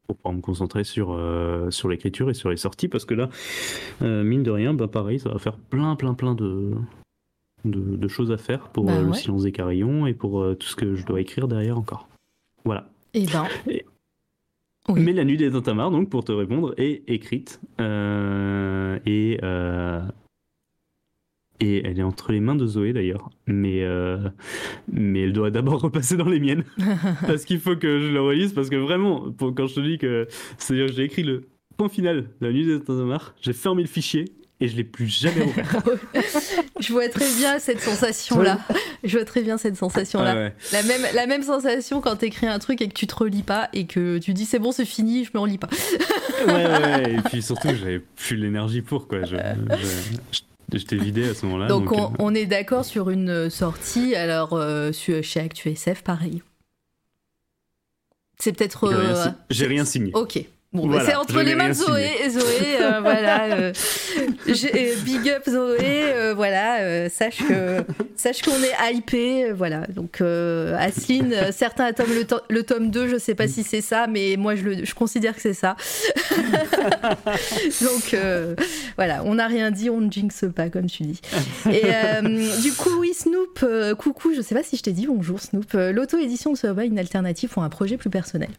pour pouvoir me concentrer sur, sur l'écriture et sur les sorties, parce que là, mine de rien, bah pareil, ça va faire plein, plein, plein de, de, de choses à faire pour Bah euh, le ouais. silence des carillons et pour tout ce que je dois écrire derrière encore. Voilà. Eh ben. Et- Oui. Mais la nuit des Tintamarres, donc pour te répondre, est écrite euh, et euh, et elle est entre les mains de Zoé d'ailleurs, mais euh, mais elle doit d'abord repasser dans les miennes parce qu'il faut que je le relise parce que vraiment, pour- quand je te dis que j'ai écrit le point final, de la nuit des Tintamarres, j'ai fermé le fichier et je l'ai plus jamais ouvert. Je vois très bien cette sensation-là. Je vois très bien cette sensation-là. Ah ouais. La, même, la même sensation quand t'écris un truc et que tu te relis pas et que tu dis c'est bon, c'est fini, je me relis pas. ouais, ouais, ouais. Et puis surtout, j'avais plus l'énergie pour quoi. Je, je- J'étais vidé à ce moment-là. donc Donc, on, euh, on est d'accord sur une euh, sortie, alors euh, chez ActuSF, pareil. C'est peut-être. j'ai rien, euh, si- j'ai rien signé. Ok. Bon, Voilà, bah, c'est entre les mains de Zoé. Et Zoé, euh, voilà. euh, big up Zoé. euh, voilà. sache que sache qu'on est hypé. voilà. Donc, Asline, certains attendent le, to- le tome 2. Je sais pas si c'est ça, mais moi, je, le, je considère que c'est ça. Donc, voilà. On n'a rien dit, on ne jinxe pas, comme tu dis. Et du coup, oui, Snoop, coucou. Je sais pas si je t'ai dit bonjour, Snoop. L'auto-édition ne pas une alternative pour un projet plus personnel.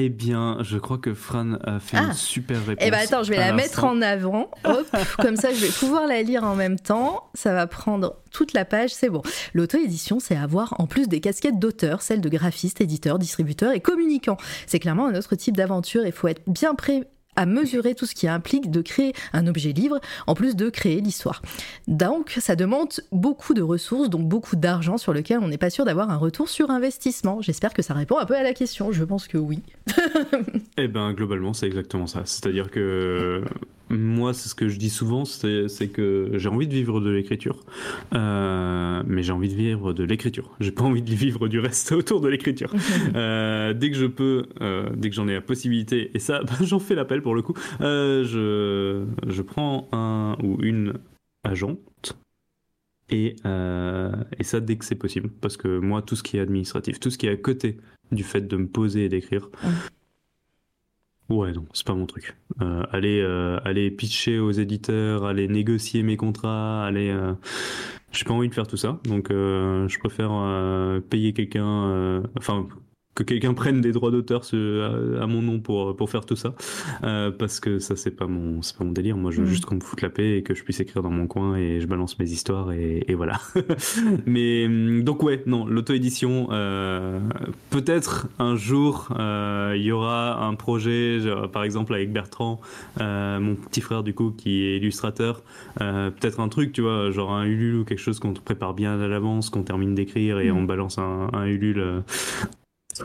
Eh bien, je crois que Fran a fait Ah. une super réponse. Eh ben attends, je vais la mettre en avant. Hop, comme ça je vais pouvoir la lire en même temps. Ça va prendre toute la page, c'est bon. L'auto-édition, c'est avoir en plus des casquettes d'auteur, celles de graphiste, éditeur, distributeur et communicant. C'est clairement un autre type d'aventure et il faut être bien prêt à mesurer tout ce qui implique de créer un objet livre, en plus de créer l'histoire. Donc, ça demande beaucoup de ressources, donc beaucoup d'argent sur lequel on n'est pas sûr d'avoir un retour sur investissement. J'espère que ça répond un peu à la question. Je pense que oui. Eh ben, globalement, c'est exactement ça. C'est-à-dire que moi, c'est ce que je dis souvent, c'est que j'ai envie de vivre de l'écriture, euh, mais j'ai envie de vivre de l'écriture. J'ai pas envie de vivre du reste autour de l'écriture. Euh, dès que je peux, euh, dès que j'en ai la possibilité, et ça, j'en fais l'appel pour le coup, je, je prends un ou une agente. Et, euh, et ça dès que c'est possible. Parce que moi, tout ce qui est administratif, tout ce qui est à côté du fait de me poser et d'écrire, Ouais, non, c'est pas mon truc. Euh, aller, euh, aller pitcher aux éditeurs, aller négocier mes contrats, aller. euh, J'ai pas envie de faire tout ça, donc euh, je préfère euh, payer quelqu'un, euh, enfin que quelqu'un prenne des droits d'auteur à, à mon nom pour pour faire tout ça, euh, parce que ça c'est pas mon c'est pas mon délire. Moi, je veux Mm. juste qu'on me foute la paix et que je puisse écrire dans mon coin et je balance mes histoires et, et voilà. Mais hum, donc ouais, non, l'auto-édition, euh, peut-être un jour euh, il y aura un projet, genre, par exemple avec Bertrand, euh, mon petit frère du coup qui est illustrateur, euh, peut-être un truc, tu vois, genre un Ulule ou quelque chose qu'on te prépare bien à l'avance, qu'on termine d'écrire et Mm. on balance un, un Ulule.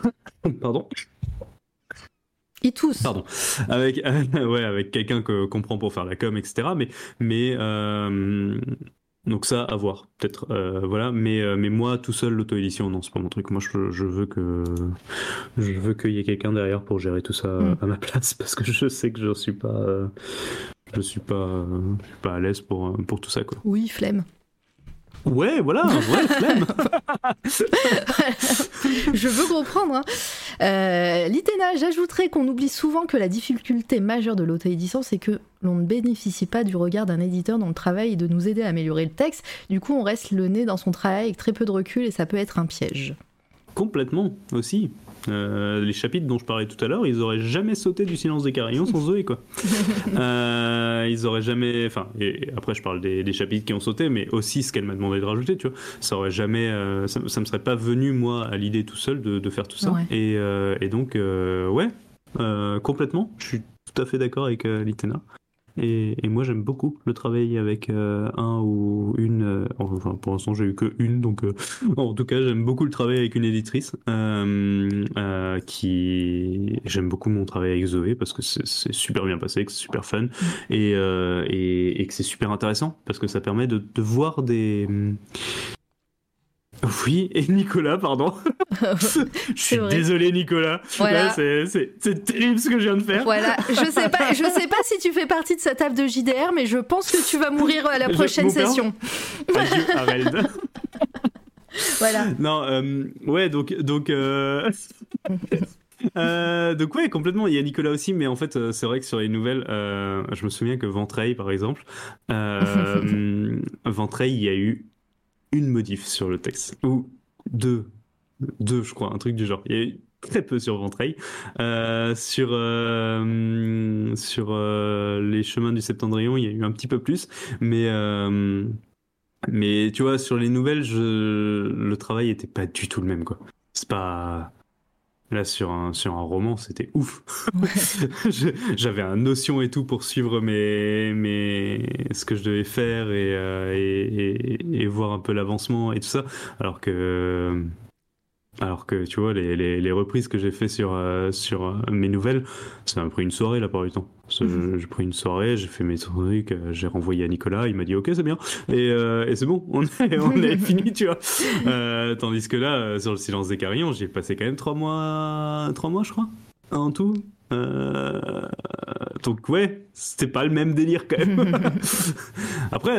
Pardon. Ils tous. Pardon. Avec, ouais, avec quelqu'un que- qu'on prend pour faire la com, etc. Mais, mais euh, donc ça, à voir. Peut-être, euh, voilà. Mais, euh, mais moi, tout seul, l'auto-édition, non, c'est pas mon truc. Moi, je, je veux que je veux qu'il y ait quelqu'un derrière pour gérer tout ça Mm. à ma place, parce que je sais que je suis pas, je suis pas, je suis pas à l'aise pour pour tout ça, quoi. Oui, flemme. Ouais, voilà, ouais, flemme. Je veux comprendre. Hein. Euh, Litena, j'ajouterais qu'on oublie souvent que la difficulté majeure de l'auto-édition, c'est que l'on ne bénéficie pas du regard d'un éditeur dont le travail est de nous aider à améliorer le texte. Du coup, on reste le nez dans son travail avec très peu de recul et ça peut être un piège. Complètement aussi. Euh, les chapitres dont je parlais tout à l'heure, ils auraient jamais sauté du silence des carillons sans Zoé, quoi. Euh, ils auraient jamais. Enfin, et après, je parle des, des chapitres qui ont sauté, mais aussi ce qu'elle m'a demandé de rajouter, tu vois. Ça aurait jamais. euh, ça, ça me serait pas venu, moi, à l'idée tout seul de, de faire tout ça. Ouais. Et, et donc, ouais, complètement. Je suis tout à fait d'accord avec Litena. Et, et moi, j'aime beaucoup le travail avec euh, un ou une. euh, enfin, pour l'instant, j'ai eu que une, donc euh, en tout cas, j'aime beaucoup le travail avec une éditrice. euh, qui j'aime beaucoup mon travail avec Zoé parce que c'est super bien passé, que c'est super fun et, et, et que c'est super intéressant parce que ça permet de, de voir des. Oui, et Nicolas, pardon. Je suis vrai. désolé, Nicolas. Voilà. Là, c'est- terrible ce que je viens de faire. Voilà, je sais pas, je sais pas si tu fais partie de sa table de JDR, mais je pense que tu vas mourir à la Je- prochaine père- session. Adieu. Voilà. Non, euh, ouais, donc, donc, euh, Euh, donc ouais, complètement. Il y a Nicolas aussi, mais en fait, c'est vrai que sur les nouvelles, euh, je me souviens que Ventreil, par exemple, euh, Ventreil, il y a eu une modif sur le texte ou deux, deux, je crois, un truc du genre. Il y a eu très peu sur Ventreil. Euh, sur euh, sur euh, les chemins du Septendrion, il y a eu un petit peu plus, mais mais tu vois, sur les nouvelles, le travail était pas du tout le même, quoi. C'est pas. Là, sur un, sur un roman, c'était ouf. J'avais un notion et tout pour suivre mes, mes... ce que je devais faire et, euh, et, et- et voir un peu l'avancement et tout ça. Alors que, alors que tu vois, les, les, les reprises que j'ai fait sur, euh, sur euh, mes nouvelles, ça m'a pris une soirée la plupart du temps. Je- J'ai pris une soirée, j'ai fait mes trucs, euh, j'ai renvoyé à Nicolas, il m'a dit ok, c'est bien. Et, et c'est bon, on est, on est fini, tu vois. Tandis que là, sur le silence des carillons, j'ai passé quand même trois mois, trois mois, je crois, en tout. Donc ouais, c'était pas le même délire quand même. Après,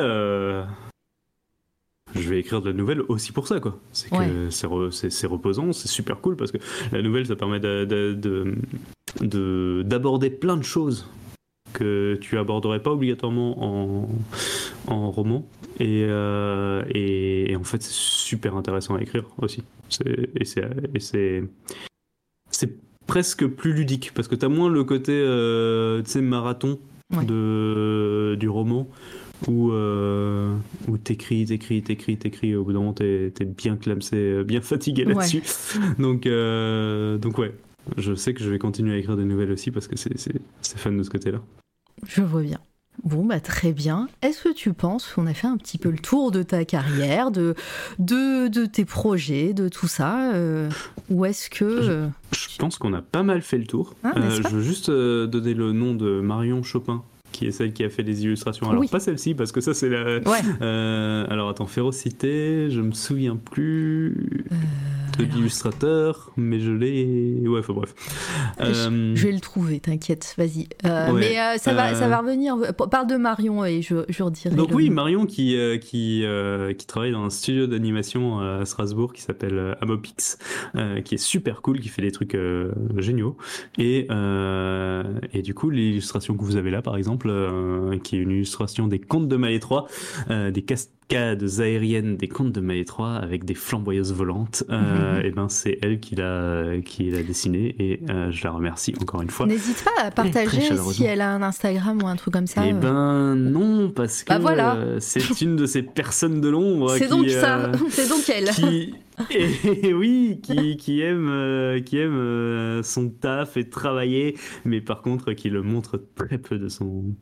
je vais écrire de la nouvelle aussi pour ça, quoi. C'est que Ouais. c'est re- c'est- c'est reposant, c'est super cool parce que la nouvelle, ça permet de- de- de- de- d'aborder plein de choses que tu aborderais pas obligatoirement en, en roman. Et, euh, et, et en fait, c'est super intéressant à écrire aussi. Et c'est presque plus ludique parce que tu as moins le côté euh, marathon Ouais. de, du roman où, euh, où t'écris, t'écris, t'écris, t'écris. Au bout d'un moment, t'es es bien clamsé, bien fatigué Ouais. là-dessus. Donc, euh, donc ouais, je sais que je vais continuer à écrire des nouvelles aussi parce que c'est c'est- c'est fan de ce côté-là. Je vois bien. Bon, bah très bien. Est-ce que tu penses qu'on a fait un petit peu le tour de ta carrière, de, de, de tes projets, de tout ça euh, Ou est-ce que... euh, Je pense qu'on a pas mal fait le tour. Ah, je veux juste euh, donner le nom de Marion Chopin, qui est celle qui a fait les illustrations. Alors Oui. pas celle-ci, parce que ça c'est la... Ouais. Euh, alors attends, Férocité, je me souviens plus de alors- l'illustrateur, mais je l'ai... Ouais, enfin bref. Euh, Je vais le trouver, t'inquiète, vas-y. Euh, Ouais. Mais euh, ça, va, Euh, ça va revenir. Parle de Marion et je, je redirai. Donc oui, nom. Marion qui, euh, qui, euh, qui travaille dans un studio d'animation à Strasbourg qui s'appelle euh, Amopix, euh, qui est super cool, qui fait des trucs euh, géniaux. Et, euh, et du coup, l'illustration que vous avez là, par exemple, euh, qui est une illustration des contes de Malétroit, euh, des cascades aériennes des contes de Malétroit avec des flamboyeuses volantes, euh, et ben c'est elle qui l'a qui l'a dessiné et euh, je la remercie encore une fois. N'hésite pas à partager si elle a un Instagram ou un truc comme ça. Eh euh. ben non, parce que Bah voilà. euh, c'est une de ces personnes de l'ombre c'est qui, donc ça, euh, c'est donc elle. qui et, oui, qui, qui aime, euh, qui aime euh, son taf et travailler, mais par contre qui le montre très peu de son.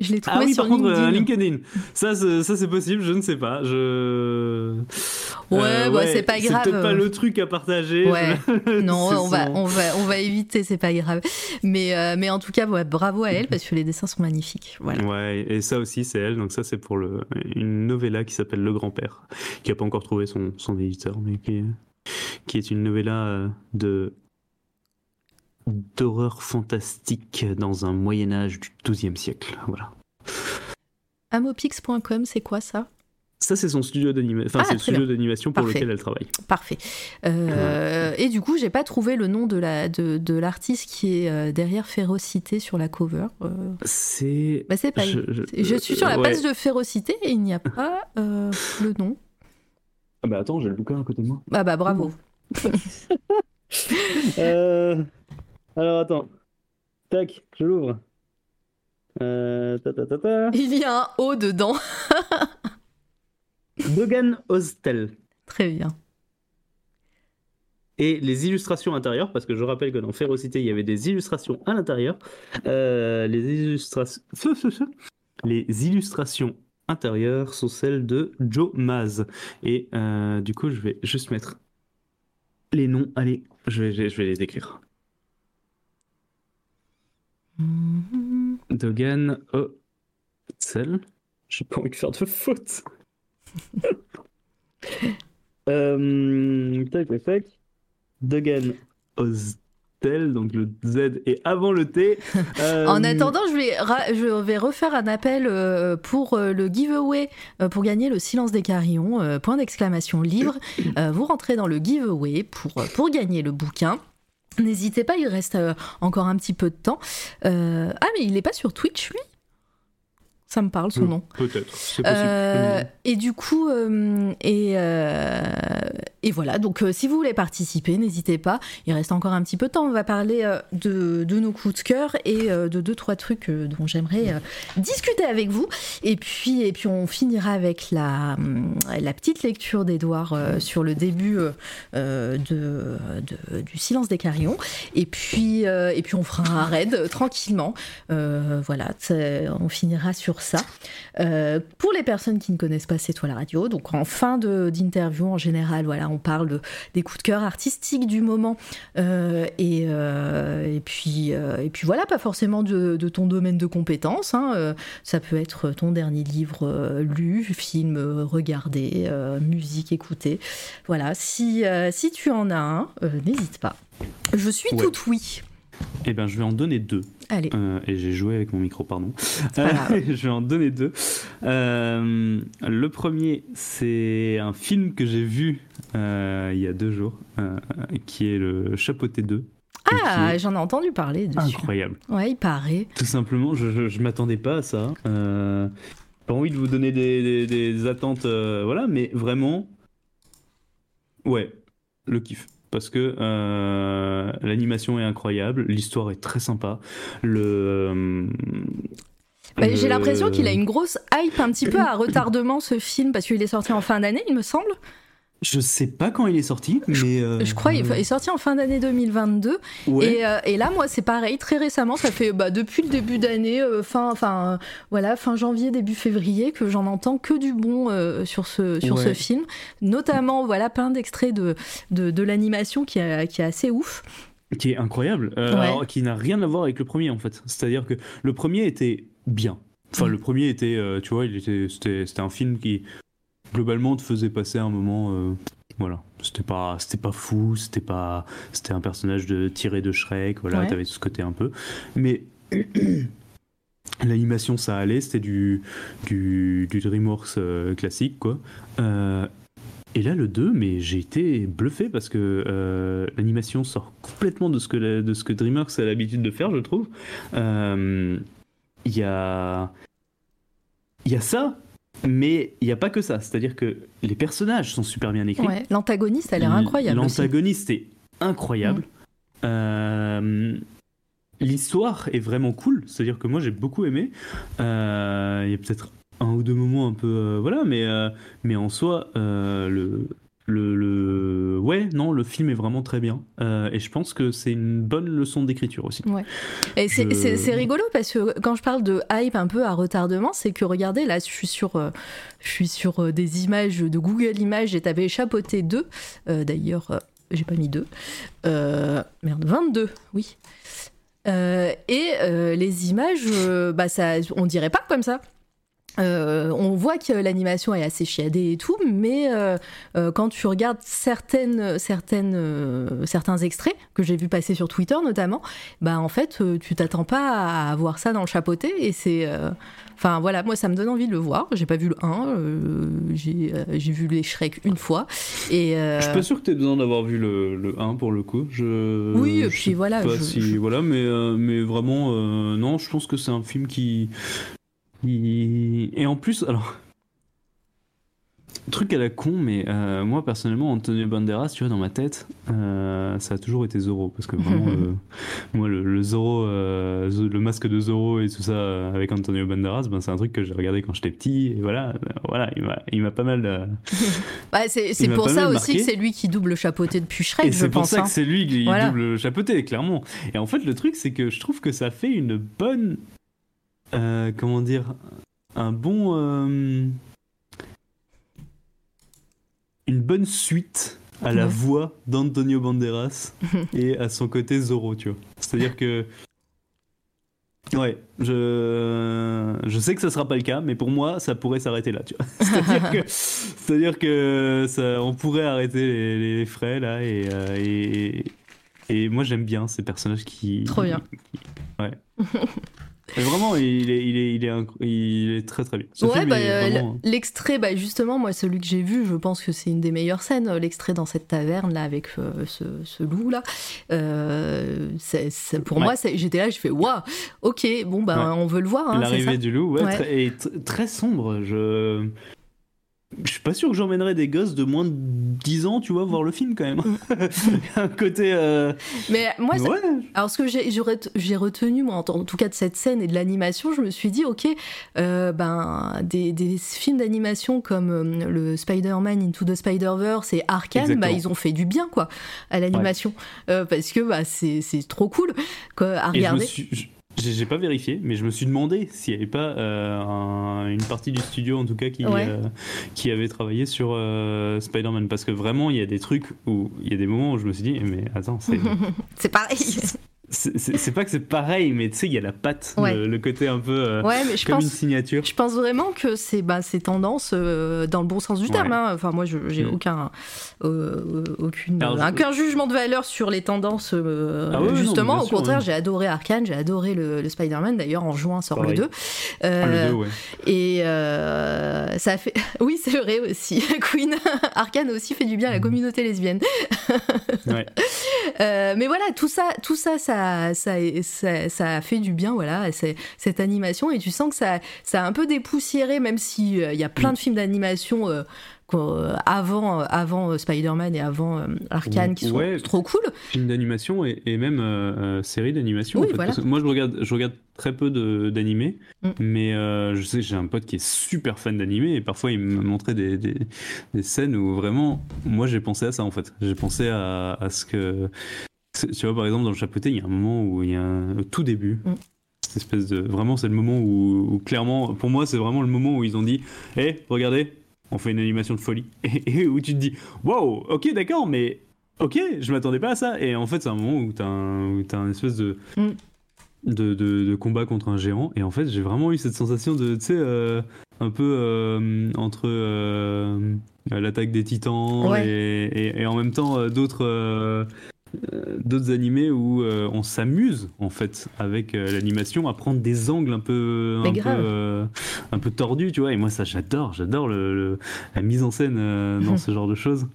Je l'ai trouvé Ah oui, sur par contre, LinkedIn. euh, LinkedIn. Ça, c'est- ça c'est possible, je ne sais pas. Je. Ouais, bah, c'est pas grave. C'est pas le truc à partager. Ouais. Non, on va, on, va, on va éviter, c'est pas grave. Mais, euh, mais en tout cas, ouais, bravo à elle parce que les dessins sont magnifiques. Voilà. Ouais, et ça aussi, c'est elle. Donc ça, c'est pour le, une novella qui s'appelle Le Grand-Père, qui a pas encore trouvé son, son éditeur, mais qui, qui est une novella euh, de d'horreur fantastique dans un Moyen Âge du XIIe siècle. Voilà. Amopix.com, c'est quoi ça? Ça, c'est son studio d'animation, enfin, Ah, c'est le très studio d'animation pour Parfait. lequel elle travaille. Parfait. Euh, Et du coup, j'ai pas trouvé le nom de la de, de l'artiste qui est euh, derrière Férocité sur la cover. Euh, C'est. bah, c'est pas. Je- Je, je- suis sur la ouais. page de Férocité et il n'y a pas euh, le nom. Ah bah attends, j'ai le bouquin à côté de moi. Ah bah bravo. Alors attends. Tac, je l'ouvre. Euh, ta, ta, ta, ta. Il y a un O dedans. Dogan Hostel. Très bien. Et les illustrations intérieures, parce que je rappelle que dans Férocité, il y avait des illustrations à l'intérieur. Euh, les illustrations. Les illustrations intérieures sont celles de Joe Maz. Et euh, du coup, je vais juste mettre les noms. Allez, je vais, je vais les écrire. Mhm. Dogan Hostel. J'ai pas envie de faire de faute. euh, tac, tac, tac. Dogan Hostel, donc le Z est avant le T. Euh, En attendant, je vais, je vais refaire un appel euh, pour le giveaway pour gagner le silence des carillons. point d'exclamation livre. Vous rentrez dans le giveaway pour, pour gagner le bouquin. N'hésitez pas, il reste encore un petit peu de temps. ah, mais il n'est pas sur Twitch, lui? Ça me parle son nom. Peut-être, c'est possible. Euh, et du coup, euh, et, euh, et voilà, donc si vous voulez participer, n'hésitez pas. Il reste encore un petit peu de temps. On va parler de, de, nos coups de cœur et de deux, trois trucs dont j'aimerais discuter avec vous. Et puis, et puis on finira avec la, la petite lecture d'Edouard sur le début de, du Silence des Carillons. Et puis, et puis on fera un raid tranquillement. voilà, on finira sur ça. Euh, pour les personnes qui ne connaissent pas C'est toi la radio, donc en fin d'interview en général, voilà, on parle des coups de cœur artistiques du moment euh, et, euh, et, puis, et puis voilà, pas forcément de, ton domaine de compétences. Hein, ça peut être ton dernier livre lu, film regardé, musique écoutée. Voilà, si, si tu en as un, n'hésite pas. Je suis toute oui. Eh bien, je vais en donner deux. Allez. Euh, et j'ai joué avec mon micro, pardon. je vais en donner deux. Euh, le premier, c'est un film que j'ai vu euh, il y a deux jours, qui est le Chapeauté 2. Ah, j'en ai entendu parler dessus. Incroyable. Ouais, il paraît. Tout simplement, je, ne m'attendais pas à ça. pas envie de vous donner des, des attentes, voilà, mais vraiment, ouais, le kiff parce que euh, l'animation est incroyable, l'histoire est très sympa. Le, bah, J'ai l'impression qu'il a une grosse hype un petit peu à retardement ce film parce qu'il est sorti en fin d'année, il me semble. Je sais pas quand il est sorti, mais. Euh, je crois qu'il est sorti en fin d'année 2022. Et, euh, et, là, moi, c'est pareil, très récemment, ça fait bah, depuis le début d'année, euh, fin, enfin, voilà, fin janvier, début février, que j'en entends que du bon sur, ce, sur ce film. Notamment, voilà, plein d'extraits de, de, de l'animation qui, qui est assez ouf. Qui est incroyable, alors, qui n'a rien à voir avec le premier, en fait. C'est-à-dire que le premier était bien. Enfin, mm. le premier était, tu vois, c'était un film qui globalement te faisait passer un moment euh, voilà. C'était pas c'était pas fou c'était pas c'était un personnage de tiré de Shrek voilà t'avais ce côté un peu. Mais l'animation ça allait c'était du, du, du DreamWorks euh, classique quoi. Euh, et là, le 2, mais j'ai été bluffé parce que l'animation sort complètement de ce que, de ce que DreamWorks a l'habitude de faire, je trouve. Il y, a, y a ça, mais il n'y a pas que ça, c'est-à-dire que les personnages sont super bien écrits. L'antagoniste a l'air incroyable. L'antagoniste est incroyable. Mm. Euh, l'histoire est vraiment cool, c'est-à-dire que moi j'ai beaucoup aimé. Euh, il y a peut-être un ou deux moments un peu. Euh, voilà, mais, mais en soi, le, le, ouais non le film est vraiment très bien. Euh, et je pense que c'est une bonne leçon d'écriture aussi. Ouais. et c'est rigolo parce que quand je parle de hype un peu à retardement c'est que regardez là je suis sur euh, je suis sur euh, des images de Google Images j'ai tapé chapeauté 2 d'ailleurs j'ai pas mis 2 merde 22 oui. Et les images bah ça on dirait pas comme ça euh, on voit que l'animation est assez chiadée et tout, mais euh, euh, quand tu regardes certaines, certaines, certains extraits que j'ai vu passer sur Twitter notamment, bah en fait tu t'attends pas à voir ça dans le chapeauté et c'est, enfin voilà, moi ça me donne envie de le voir. J'ai pas vu le 1, j'ai vu les Shrek une fois et. Je suis pas sûr que tu aies besoin d'avoir vu le, le, 1 pour le coup. Je, oui, et puis voilà. si, voilà, mais mais vraiment non, je pense que c'est un film qui et en plus, alors, truc à la con, mais euh, moi personnellement, Antonio Banderas, tu vois, dans ma tête, euh, ça a toujours été Zoro. Parce que vraiment, euh, moi, le, Zoro, le masque de Zoro et tout ça avec Antonio Banderas, ben, c'est un truc que j'ai regardé quand j'étais petit. Et voilà, voilà il m'a pas mal. bah, c'est pour ça aussi que c'est lui qui double chapeauté depuis Shrek, je pense. C'est pour ça que c'est lui qui double chapeauté, clairement. Et en fait, le truc, c'est que je trouve que ça fait une bonne euh, comment dire, un bon, euh, une bonne suite à la voix d'Antonio Banderas et à son côté Zoro, tu vois. C'est-à-dire que Ouais, je, je sais que ça sera pas le cas, mais pour moi, ça pourrait s'arrêter là, tu vois. C'est-à-dire que, c'est-à-dire que ça, on pourrait arrêter les, frais là, et, euh, et, et, moi j'aime bien ces personnages qui. Trop bien. ouais. Vraiment, il est, il est, il est, il est très très bien. Ce ouais, film bah, est euh, vraiment- l'extrait, bah, justement, moi, celui que j'ai vu, je pense que c'est une des meilleures scènes, euh, l'extrait dans cette taverne là avec euh, ce, ce loup là. Euh, c'est- c'est- pour Ouais. moi, c'est- j'étais là, je fais waouh, ok, bon, bah, on veut le voir. hein, c'est ça L'arrivée du loup, ouais, Ouais. très- et tr- très sombre. Je. Je suis pas sûr que j'emmènerais des gosses de moins de 10 ans, tu vois, voir le film quand même. A un côté. euh, Mais moi, ouais, Alors, ce que j'ai j'ai ret- j'ai retenu, moi, en, en tout cas de cette scène et de l'animation, je me suis dit, ok, euh, ben, des, des films d'animation comme euh, le Spider-Man Into the Spider-Verse et Arkane, bah, ils ont fait du bien, quoi, à l'animation. Parce que bah, c'est trop cool quoi, à Et je me regarder. suis. je- J'ai pas vérifié, mais je me suis demandé s'il n'y avait pas euh, un- une partie du studio, en tout cas, qui, Ouais. euh, qui avait travaillé sur euh, Spider-Man. Parce que vraiment, il y a des trucs où il y a des moments où je me suis dit, mais attends, c'est C'est pareil. C'est- pas que c'est pareil, mais tu sais, il y a la patte, Ouais. le, le côté un peu euh, ouais, mais je comme pense. une signature. Je pense vraiment que c'est bah, ces tendances euh, dans le bon sens du terme. Ouais. hein. Enfin, moi, je- j'ai Mm. aucun, euh, aucune, Alors, aucun jugement de valeur sur les tendances. euh, Ah justement, non, au sûr, contraire, j'ai adoré Arkane, j'ai adoré le, le Spider-Man. D'ailleurs, en juin sort Pareil. le 2. Ah, le. Et ça a fait. Oui, c'est vrai aussi. Queen Arkane aussi fait du bien à la communauté lesbienne. Mais voilà, tout ça, tout ça, ça, ça, ça, ça a fait du bien, voilà, cette animation, et tu sens que ça, ça a un peu dépoussiéré, même si euh, y a plein de films d'animation euh, euh, avant, avant Spider-Man et avant euh, Arkane qui sont Ouais. trop cool. Film d'animation et, et même euh, euh, série d'animation. Oui, en fait, voilà. moi, je regarde, je regarde très peu d'animés, Mm. mais euh, je sais j'ai un pote qui est super fan d'animé et parfois il me montrait des, des, des scènes où vraiment, moi, j'ai pensé à ça en fait. J'ai pensé à, à ce que. Tu vois, par exemple, dans le chapeauté, il y a un moment où il y a un, tout début. Mm. Cette espèce de. Vraiment, c'est le moment où, où clairement, pour moi, c'est vraiment le moment où ils ont dit Hé, regardez, on fait une animation de folie. Et, où tu te dis Waouh, ok, d'accord, mais ok, je m'attendais pas à ça. Et en fait, c'est un moment où t'as un, où t'as un espèce de, Mm. de, de, de combat contre un géant. Et en fait, j'ai vraiment eu cette sensation de, tu sais, euh, un peu euh, entre euh, l'attaque des titans Ouais. et, et- et en même temps d'autres. Euh, d'autres animés où euh, on s'amuse en fait avec euh, l'animation à prendre des angles un peu un peu, euh, un peu tordus tu vois. Et moi ça j'adore j'adore le, le- la mise en scène dans ce genre de choses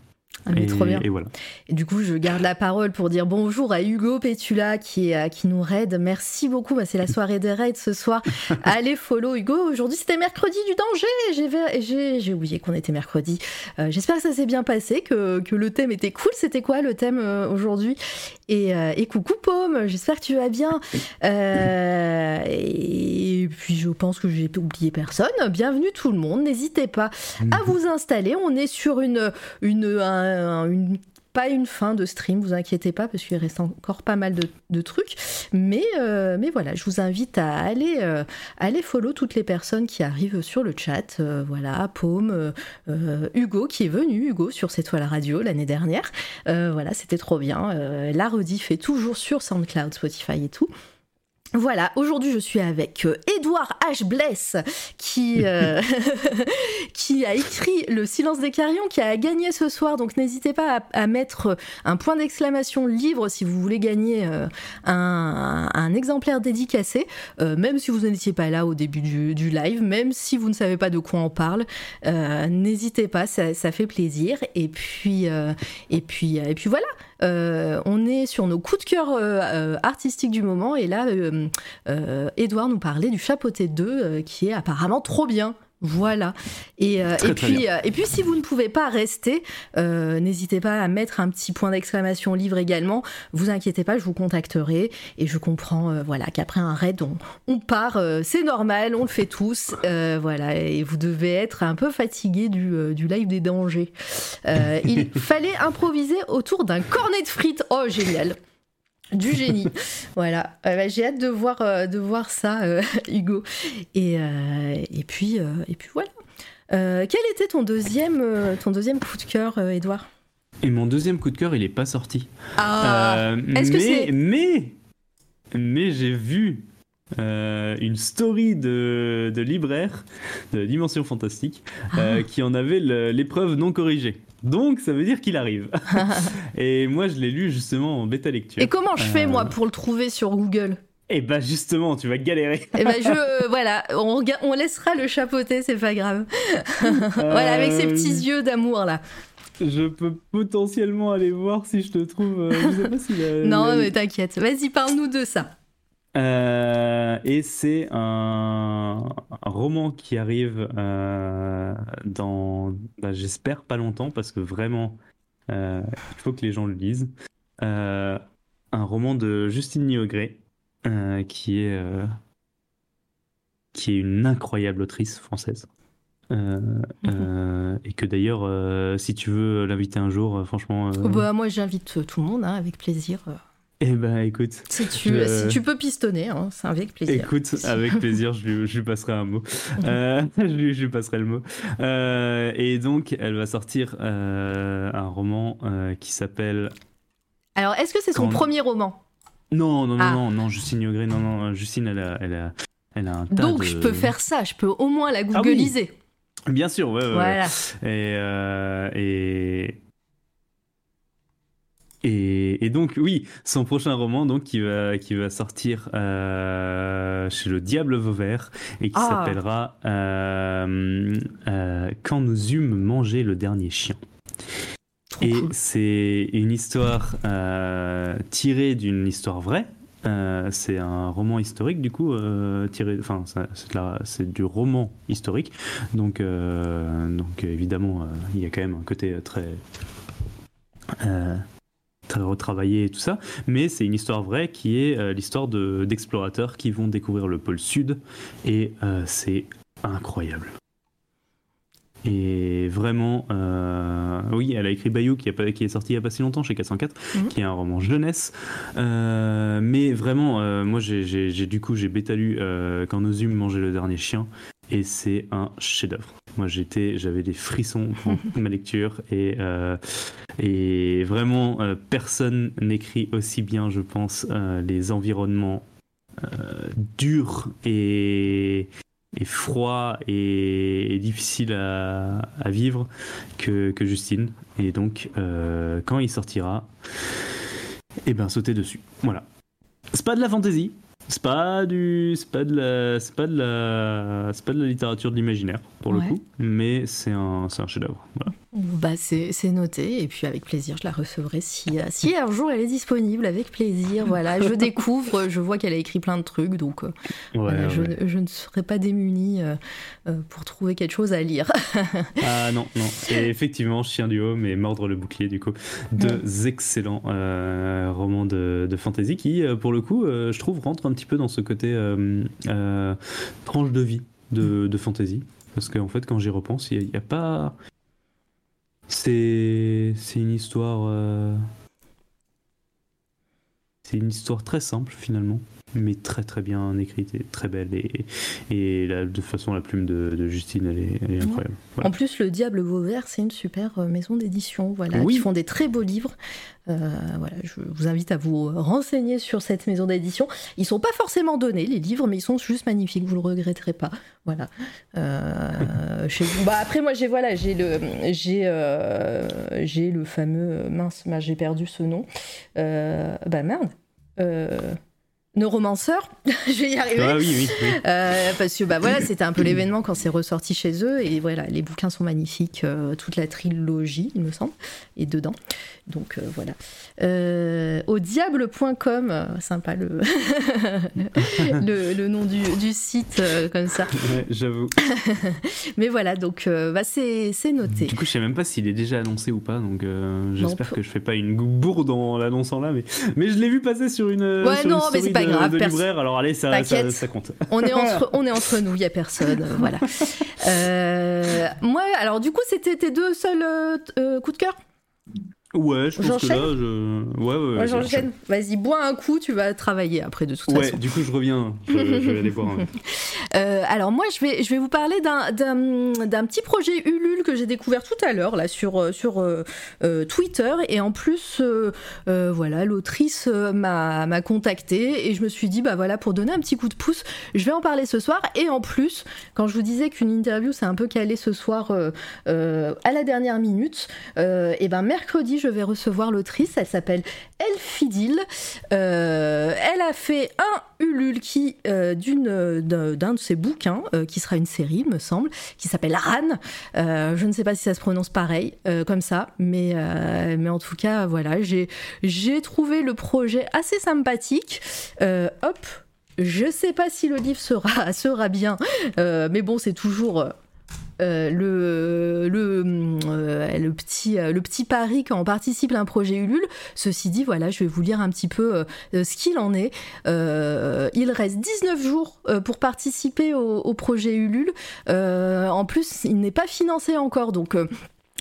mais et, trop bien. et voilà Et du coup, je garde la parole pour dire bonjour à Hugo Pétula qui, est, euh, qui nous raid. Merci beaucoup. Bah, c'est la soirée des raids ce soir. Allez, follow Hugo. Aujourd'hui, c'était mercredi du danger. J'ai oublié qu'on était mercredi. Euh, J'espère que ça s'est bien passé, que, que le thème était cool. C'était quoi le thème euh, aujourd'hui? Et, euh, et coucou Paume, j'espère que tu vas bien. Euh, et puis, je pense que j'ai oublié personne. Bienvenue tout le monde. N'hésitez pas à vous installer. On est sur une, une, un- une pas une fin de stream, vous inquiétez pas, parce qu'il reste encore pas mal de, trucs. Mais, euh, mais voilà, je vous invite à aller, euh, aller follow toutes les personnes qui arrivent sur le chat. Euh, voilà, Paume, Hugo qui est venu, Hugo, sur cette toile radio l'année dernière. Voilà, c'était trop bien. La rediff est toujours sur SoundCloud, Spotify et tout. Voilà, aujourd'hui je suis avec euh, Edouard H. Bless qui, euh, qui a écrit Le silence des carillons, qui a gagné ce soir. Donc n'hésitez pas à, à mettre un point d'exclamation livre si vous voulez gagner euh, un, un exemplaire dédicacé, euh, même si vous n'étiez pas là au début du, du live, même si vous ne savez pas de quoi on parle. euh, n'hésitez pas, ça, ça fait plaisir. Et puis, euh, et puis, et puis voilà. Euh, on est sur nos coups de cœur euh, euh, artistiques du moment et là, Edouard nous parlait du Chapeauté 2 euh, qui est apparemment trop bien. Voilà. Et, euh, Très, et, très puis, euh, et puis, si vous ne pouvez pas rester, euh, n'hésitez pas à mettre un petit point d'exclamation livre également. Vous inquiétez pas, je vous contacterai et je comprends voilà, qu'après un raid, on, on part, c'est normal, on le fait tous. voilà, et vous devez être un peu fatigué du, du live des dangers. Il fallait improviser autour d'un cornet de frites. Oh, génial! Du génie, voilà. Euh, bah, J'ai hâte de voir, euh, de voir ça, euh, Hugo. Et, euh, et puis, euh, et puis voilà. Euh, quel était ton deuxième, euh, ton deuxième coup de cœur, euh, Edouard et mon deuxième coup de cœur il est pas sorti Ah, Euh, est-ce que mais c'est- mais mais j'ai vu euh, une story de, de libraire de Dimension Fantastique Ah. euh, qui en avait le- l'épreuve non corrigée. Donc ça veut dire qu'il arrive. et moi je l'ai lu justement en bêta lecture. Et comment je fais Euh, moi pour le trouver sur Google? Et bah justement, tu vas galérer. Et bah je, voilà, on, on laissera le chapeauter, c'est pas grave. voilà, avec ses petits yeux d'amour là. Je peux potentiellement aller voir si je te trouve. je sais pas si non, mais t'inquiète. Vas-y, parle-nous de ça. Euh, et c'est un, roman qui arrive euh, dans, bah, j'espère pas longtemps, parce que vraiment, euh, il faut que les gens le lisent. un roman de Justine Niogré, qui est qui est une incroyable autrice française. Mhm. et que d'ailleurs, si tu veux l'inviter un jour, franchement. Bah, moi, j'invite tout le monde, hein, avec plaisir. Eh ben, écoute. Si tu, si tu peux pistonner, hein, c'est avec plaisir. Écoute, avec plaisir, je lui, je lui, passerai un mot. Euh, je, lui, je, lui, passerai le mot. Euh, et donc, elle va sortir euh, un roman qui s'appelle. Alors, est-ce que c'est son premier roman? Non, non, non, ah. non, non, Justine Yogré, non, non, Justine, elle a, elle a, elle a un tas Donc, je peux faire ça, je peux au moins la ah googliser. Bien sûr, ouais, ouais. Voilà. Et, et, et, donc, oui, son prochain roman, donc, qui va, qui va sortir euh, chez le Diable Vauvert et qui ah. s'appellera euh, euh, Quand nous eûmes mangé le dernier chien. et c'est une histoire tirée d'une histoire vraie. c'est un roman historique du coup tiré enfin c'est du roman historique donc donc évidemment il y a quand même un côté très très retravaillé et tout ça, mais c'est une histoire vraie qui est euh, l'histoire d'explorateurs qui vont découvrir le pôle sud et euh, c'est incroyable. Et vraiment, euh, oui, elle a écrit Bayou qui, a, qui, est sorti il n'y a pas si longtemps chez 404, mhm. qui est un roman jeunesse. mais vraiment, moi j'ai du coup j'ai bêta lu quand nos humes mangeaient le dernier chien et c'est un chef-d'œuvre. Moi, j'étais, j'avais des frissons pendant ma lecture et, euh, et vraiment, euh, personne n'écrit aussi bien, je pense, euh, les environnements durs et, et froids et, difficiles à, à, vivre que, que, Justine. Et donc, quand il sortira, eh ben, sautez dessus. Voilà. C'est pas de la fantaisie, c'est pas du, c'est pas de la, c'est pas de la, c'est pas de la littérature de l'imaginaire pour le coup, mais c'est un, c'est un chef-d'œuvre. Voilà. Bah c'est, c'est noté et puis avec plaisir je la recevrai si, si un jour elle est disponible avec plaisir. Voilà, je découvre, je vois qu'elle a écrit plein de trucs donc euh, je, je, ne serai pas démunie euh, euh, pour trouver quelque chose à lire. ah non non, et effectivement Chien du Homme et Mordre le bouclier du coup deux excellents romans de, de fantasy qui pour le coup je trouve rentrent un petit peu dans ce côté euh, euh, tranche de vie de, de fantasy. Parce qu'en fait, quand j'y repense, il n'y a, pas. C'est une histoire. Euh, c'est une histoire très simple finalement mais très très bien écrite et très belle. Et, et de toute façon, la plume de, Justine, elle est, incroyable. En plus, Le Diable Vauvert, c'est une super euh, maison d'édition, voilà, qui font des très beaux livres. Euh, voilà, je vous invite à vous renseigner sur cette maison d'édition. Ils sont pas forcément donnés, les livres, mais ils sont juste magnifiques, vous le regretterez pas. Voilà. Euh, chez vous. Bah, après, moi, j'ai voilà, j'ai le, j'ai, j'ai le fameux mince, j'ai perdu ce nom. bah merde neuromanceur, je vais y arriver. Ah oui, oui, euh, parce que bah voilà, c'était un peu l'événement quand c'est ressorti chez eux et voilà, les bouquins sont magnifiques, euh, toute la trilogie, il me semble, est dedans. Donc euh, voilà. au diable.com, sympa le, le, nom du, du site comme ça. J'avoue. Mais voilà, donc bah, c'est noté. Du coup, je sais même pas s'il est déjà annoncé ou pas, donc j'espère que je fais pas une bourde en l'annonçant là, mais, mais je l'ai vu passer sur une. Ouais, non, mais c'est pas grave. De libraire, alors allez, ça, ça, compte. On est entre, on est entre nous, il y a personne, voilà. Euh, moi, alors du coup, c'était tes deux seuls euh, coups de cœur? Ouais, je pense que là, je... Ouais, ouais, ouais j'enchaîne. Vas-y, bois un coup, tu vas travailler après de toute ouais, façon. Ouais, du coup, je reviens. Je, vais aller boire un euh, Alors, moi, je vais, je vais vous parler d'un petit projet Ulule que j'ai découvert tout à l'heure, là, sur, euh, sur euh, euh, Twitter. Et en plus, voilà, l'autrice m'a contacté et je me suis dit, bah voilà, pour donner un petit coup de pouce, je vais en parler ce soir. Et en plus, quand je vous disais qu'une interview, c'est un peu calé ce soir à la dernière minute, et ben mercredi, je vais recevoir l'autrice. Elle s'appelle Elfidil. Euh, elle a fait un Ulule d'une d'un de ses bouquins qui sera une série, me semble, qui s'appelle Ran. je ne sais pas si ça se prononce pareil comme ça, mais en tout cas, voilà, j'ai trouvé le projet assez sympathique. hop, je sais pas si le livre sera, sera bien, euh, mais bon, c'est toujours. Euh, le, le, euh, le, petit, le petit pari quand on participe à un projet Ulule. Ceci dit, voilà, je vais vous lire un petit peu ce qu'il en est. il reste 19 jours pour participer au projet Ulule. en plus, il n'est pas financé encore, donc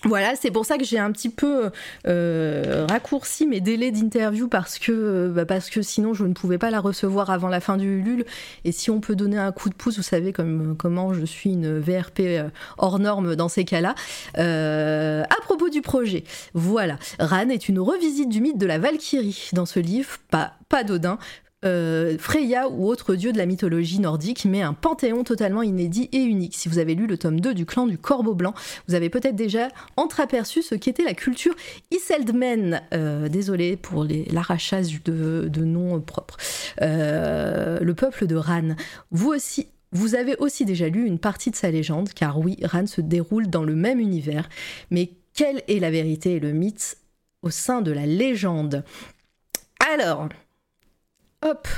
voilà, c'est pour ça que j'ai un petit peu euh, raccourci mes délais d'interview parce que bah, parce que sinon je ne pouvais pas la recevoir avant la fin du Ulule. Et si on peut donner un coup de pouce, vous savez comme comment je suis une VRP euh, hors norme dans ces cas-là. Euh, à propos du projet, voilà, Ran est une revisite du mythe de la Valkyrie dans ce livre, pas pas d'Odin, euh, Freya ou autre dieu de la mythologie nordique, mais un panthéon totalement inédit et unique. Si vous avez lu le tome 2 du clan du Corbeau Blanc, vous avez peut-être déjà entreaperçu ce qu'était la culture Iseldmen. Euh, désolé pour l'arrachage de, de, noms propres. Euh, le peuple de Ran. Vous aussi, vous avez aussi déjà lu une partie de sa légende, car oui, Ran se déroule dans le même univers. Mais quelle est la vérité et le mythe au sein de la légende? Alors, Hop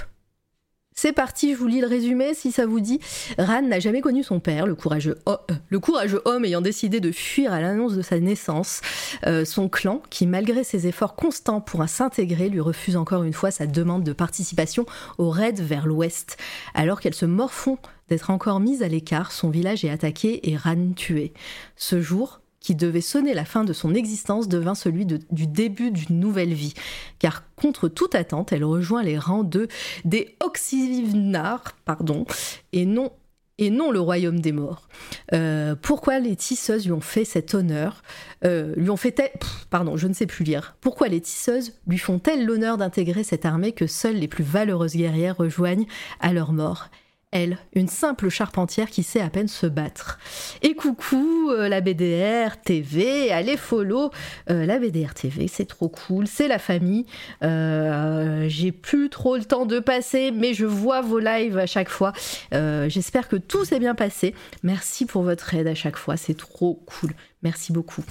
c'est parti, je vous lis le résumé si ça vous dit. Ran n'a jamais connu son père, le courageux, euh, homme ayant décidé de fuir à l'annonce de sa naissance. Euh, son clan, qui malgré ses efforts constants pour s'intégrer, lui refuse encore une fois sa demande de participation au raid vers l'ouest. Alors qu'elles se morfont d'être encore mises à l'écart, son village est attaqué et Ran tué. Ce jour, qui devait sonner la fin de son existence devint celui du début d'une nouvelle vie. Car contre toute attente, elle rejoint les rangs de des Oxyvnar, pardon, et non et non le royaume des morts. Euh, pourquoi les tisseuses lui ont fait cet honneur euh, Lui ont fait pardon, je ne sais plus lire. Pourquoi les tisseuses lui font-elles l'honneur d'intégrer cette armée que seules les plus valeureuses guerrières rejoignent à leur mort? Elle, une simple charpentière qui sait à peine se battre. Et coucou, euh, la BDR TV, allez follow euh, la BDR TV, c'est trop cool, c'est la famille. Euh, j'ai plus trop le temps de passer, mais je vois vos lives à chaque fois. J'espère que tout s'est bien passé. Merci pour votre aide à chaque fois, c'est trop cool. Merci beaucoup.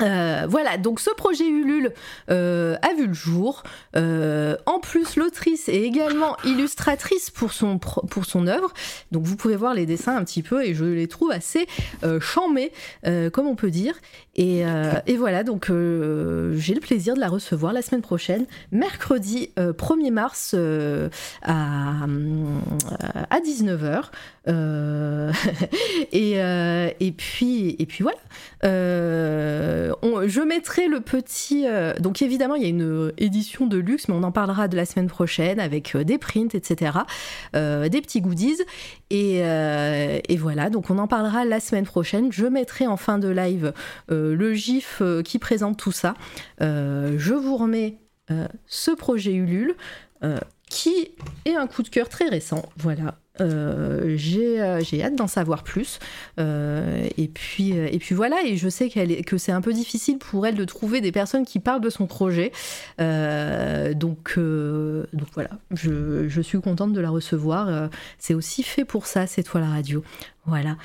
Euh, voilà, donc ce projet Ulule euh, a vu le jour. Euh, en plus, l'autrice est également illustratrice pour son, pour son œuvre. Donc vous pouvez voir les dessins un petit peu et je les trouve assez chamés, comme on peut dire. Et, et voilà, donc j'ai le plaisir de la recevoir la semaine prochaine, mercredi 1er mars à, à 19h. et, et, puis, et puis voilà. Euh, je mettrai le petit. Euh, donc évidemment, il y a une édition de luxe, mais on en parlera de la semaine prochaine avec euh, des prints, etc., des petits goodies. Et, voilà, donc on en parlera la semaine prochaine. Je mettrai en fin de live le GIF qui présente tout ça. je vous remets ce projet Ulule qui est un coup de cœur très récent. Voilà, euh, euh, j'ai hâte d'en savoir plus. Euh, et, puis, et puis voilà, et je sais qu'elle que c'est un peu difficile pour elle de trouver des personnes qui parlent de son projet. donc, donc voilà, je, je, suis contente de la recevoir. c'est aussi fait pour ça, c'est toi la radio. Voilà.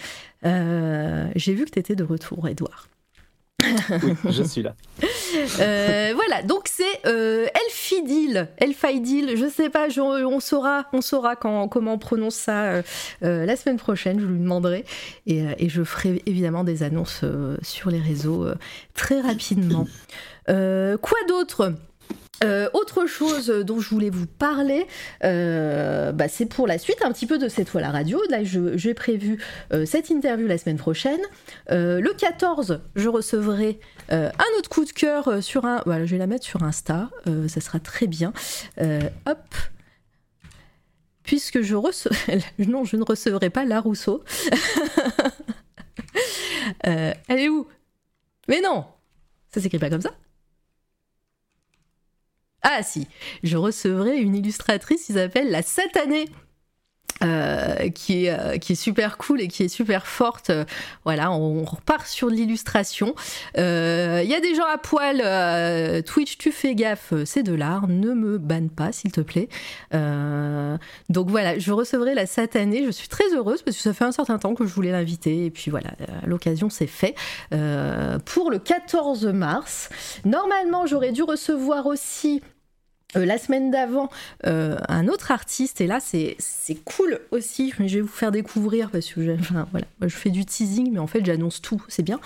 j'ai vu que tu étais de retour, Edouard je suis là. Euh, voilà, donc c'est euh, Elfidil, Elfidil, je sais pas, on saura, on saura quand, comment on prononce ça euh, euh, la semaine prochaine, je lui demanderai. Et, et je ferai évidemment des annonces sur les réseaux très rapidement. quoi d'autre? Euh, autre chose dont je voulais vous parler, euh, bah, c'est pour la suite un petit peu de cette fois la radio. Là, j'ai prévu euh, cette interview la semaine prochaine. le 14, je recevrai un autre coup de cœur sur un. Voilà, je vais la mettre sur Insta, ça sera très bien. hop. Puisque je recevrai. non, je ne recevrai pas la Rousseau. elle est où? Mais non Ça s'écrit pas comme ça? Ah si, je recevrai une illustratrice qui s'appelle la Satanée. euh, qui, est, euh, qui est super cool et qui est super forte. Euh, voilà, on, repart sur l'illustration. Il y a des gens à poil. Twitch, tu fais gaffe, c'est de l'art. Ne me banne pas, s'il te plaît. donc voilà, je recevrai la satanée. Je suis très heureuse parce que ça fait un certain temps que je voulais l'inviter. Et puis voilà, l'occasion s'est fait. pour le 14 mars, normalement, j'aurais dû recevoir aussi euh, la semaine d'avant, euh, un autre artiste, et là c'est cool aussi, je vais vous faire découvrir parce que je fais du teasing, mais en fait j'annonce tout, c'est bien.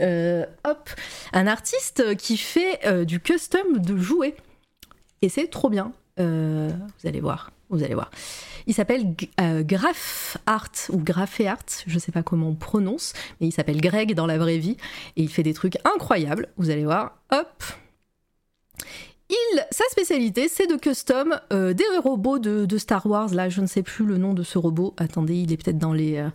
Euh, hop, un artiste qui fait du custom de jouets, et c'est trop bien. vous allez voir, vous allez voir. Il s'appelle Graph Art ou Graphé Art, je sais pas comment on prononce, mais il s'appelle Greg dans la vraie vie, et il fait des trucs incroyables, vous allez voir. Hop, il, sa spécialité, c'est de custom euh, des robots de, Star Wars. Là, je ne sais plus le nom de ce robot. Attendez, il est peut-être dans les euh,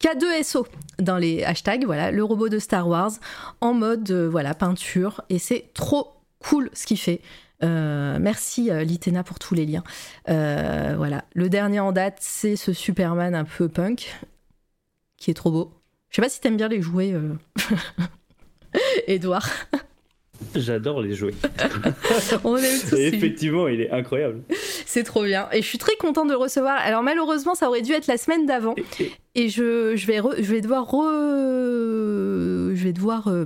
K2SO, dans les hashtags. Voilà, le robot de Star Wars en mode euh, voilà peinture. Et c'est trop cool ce qu'il fait. merci Litena pour tous les liens. voilà, le dernier en date, c'est ce Superman un peu punk, qui est trop beau. Je sais pas si t'aimes bien les jouer, Edouard. J'adore les jouer. On aime tous. Et effectivement, il est incroyable. C'est trop bien. Et je suis très contente de le recevoir. Alors malheureusement, ça aurait dû être la semaine d'avant. Et, je, je, vais je vais devoir re... Je vais devoir... Euh,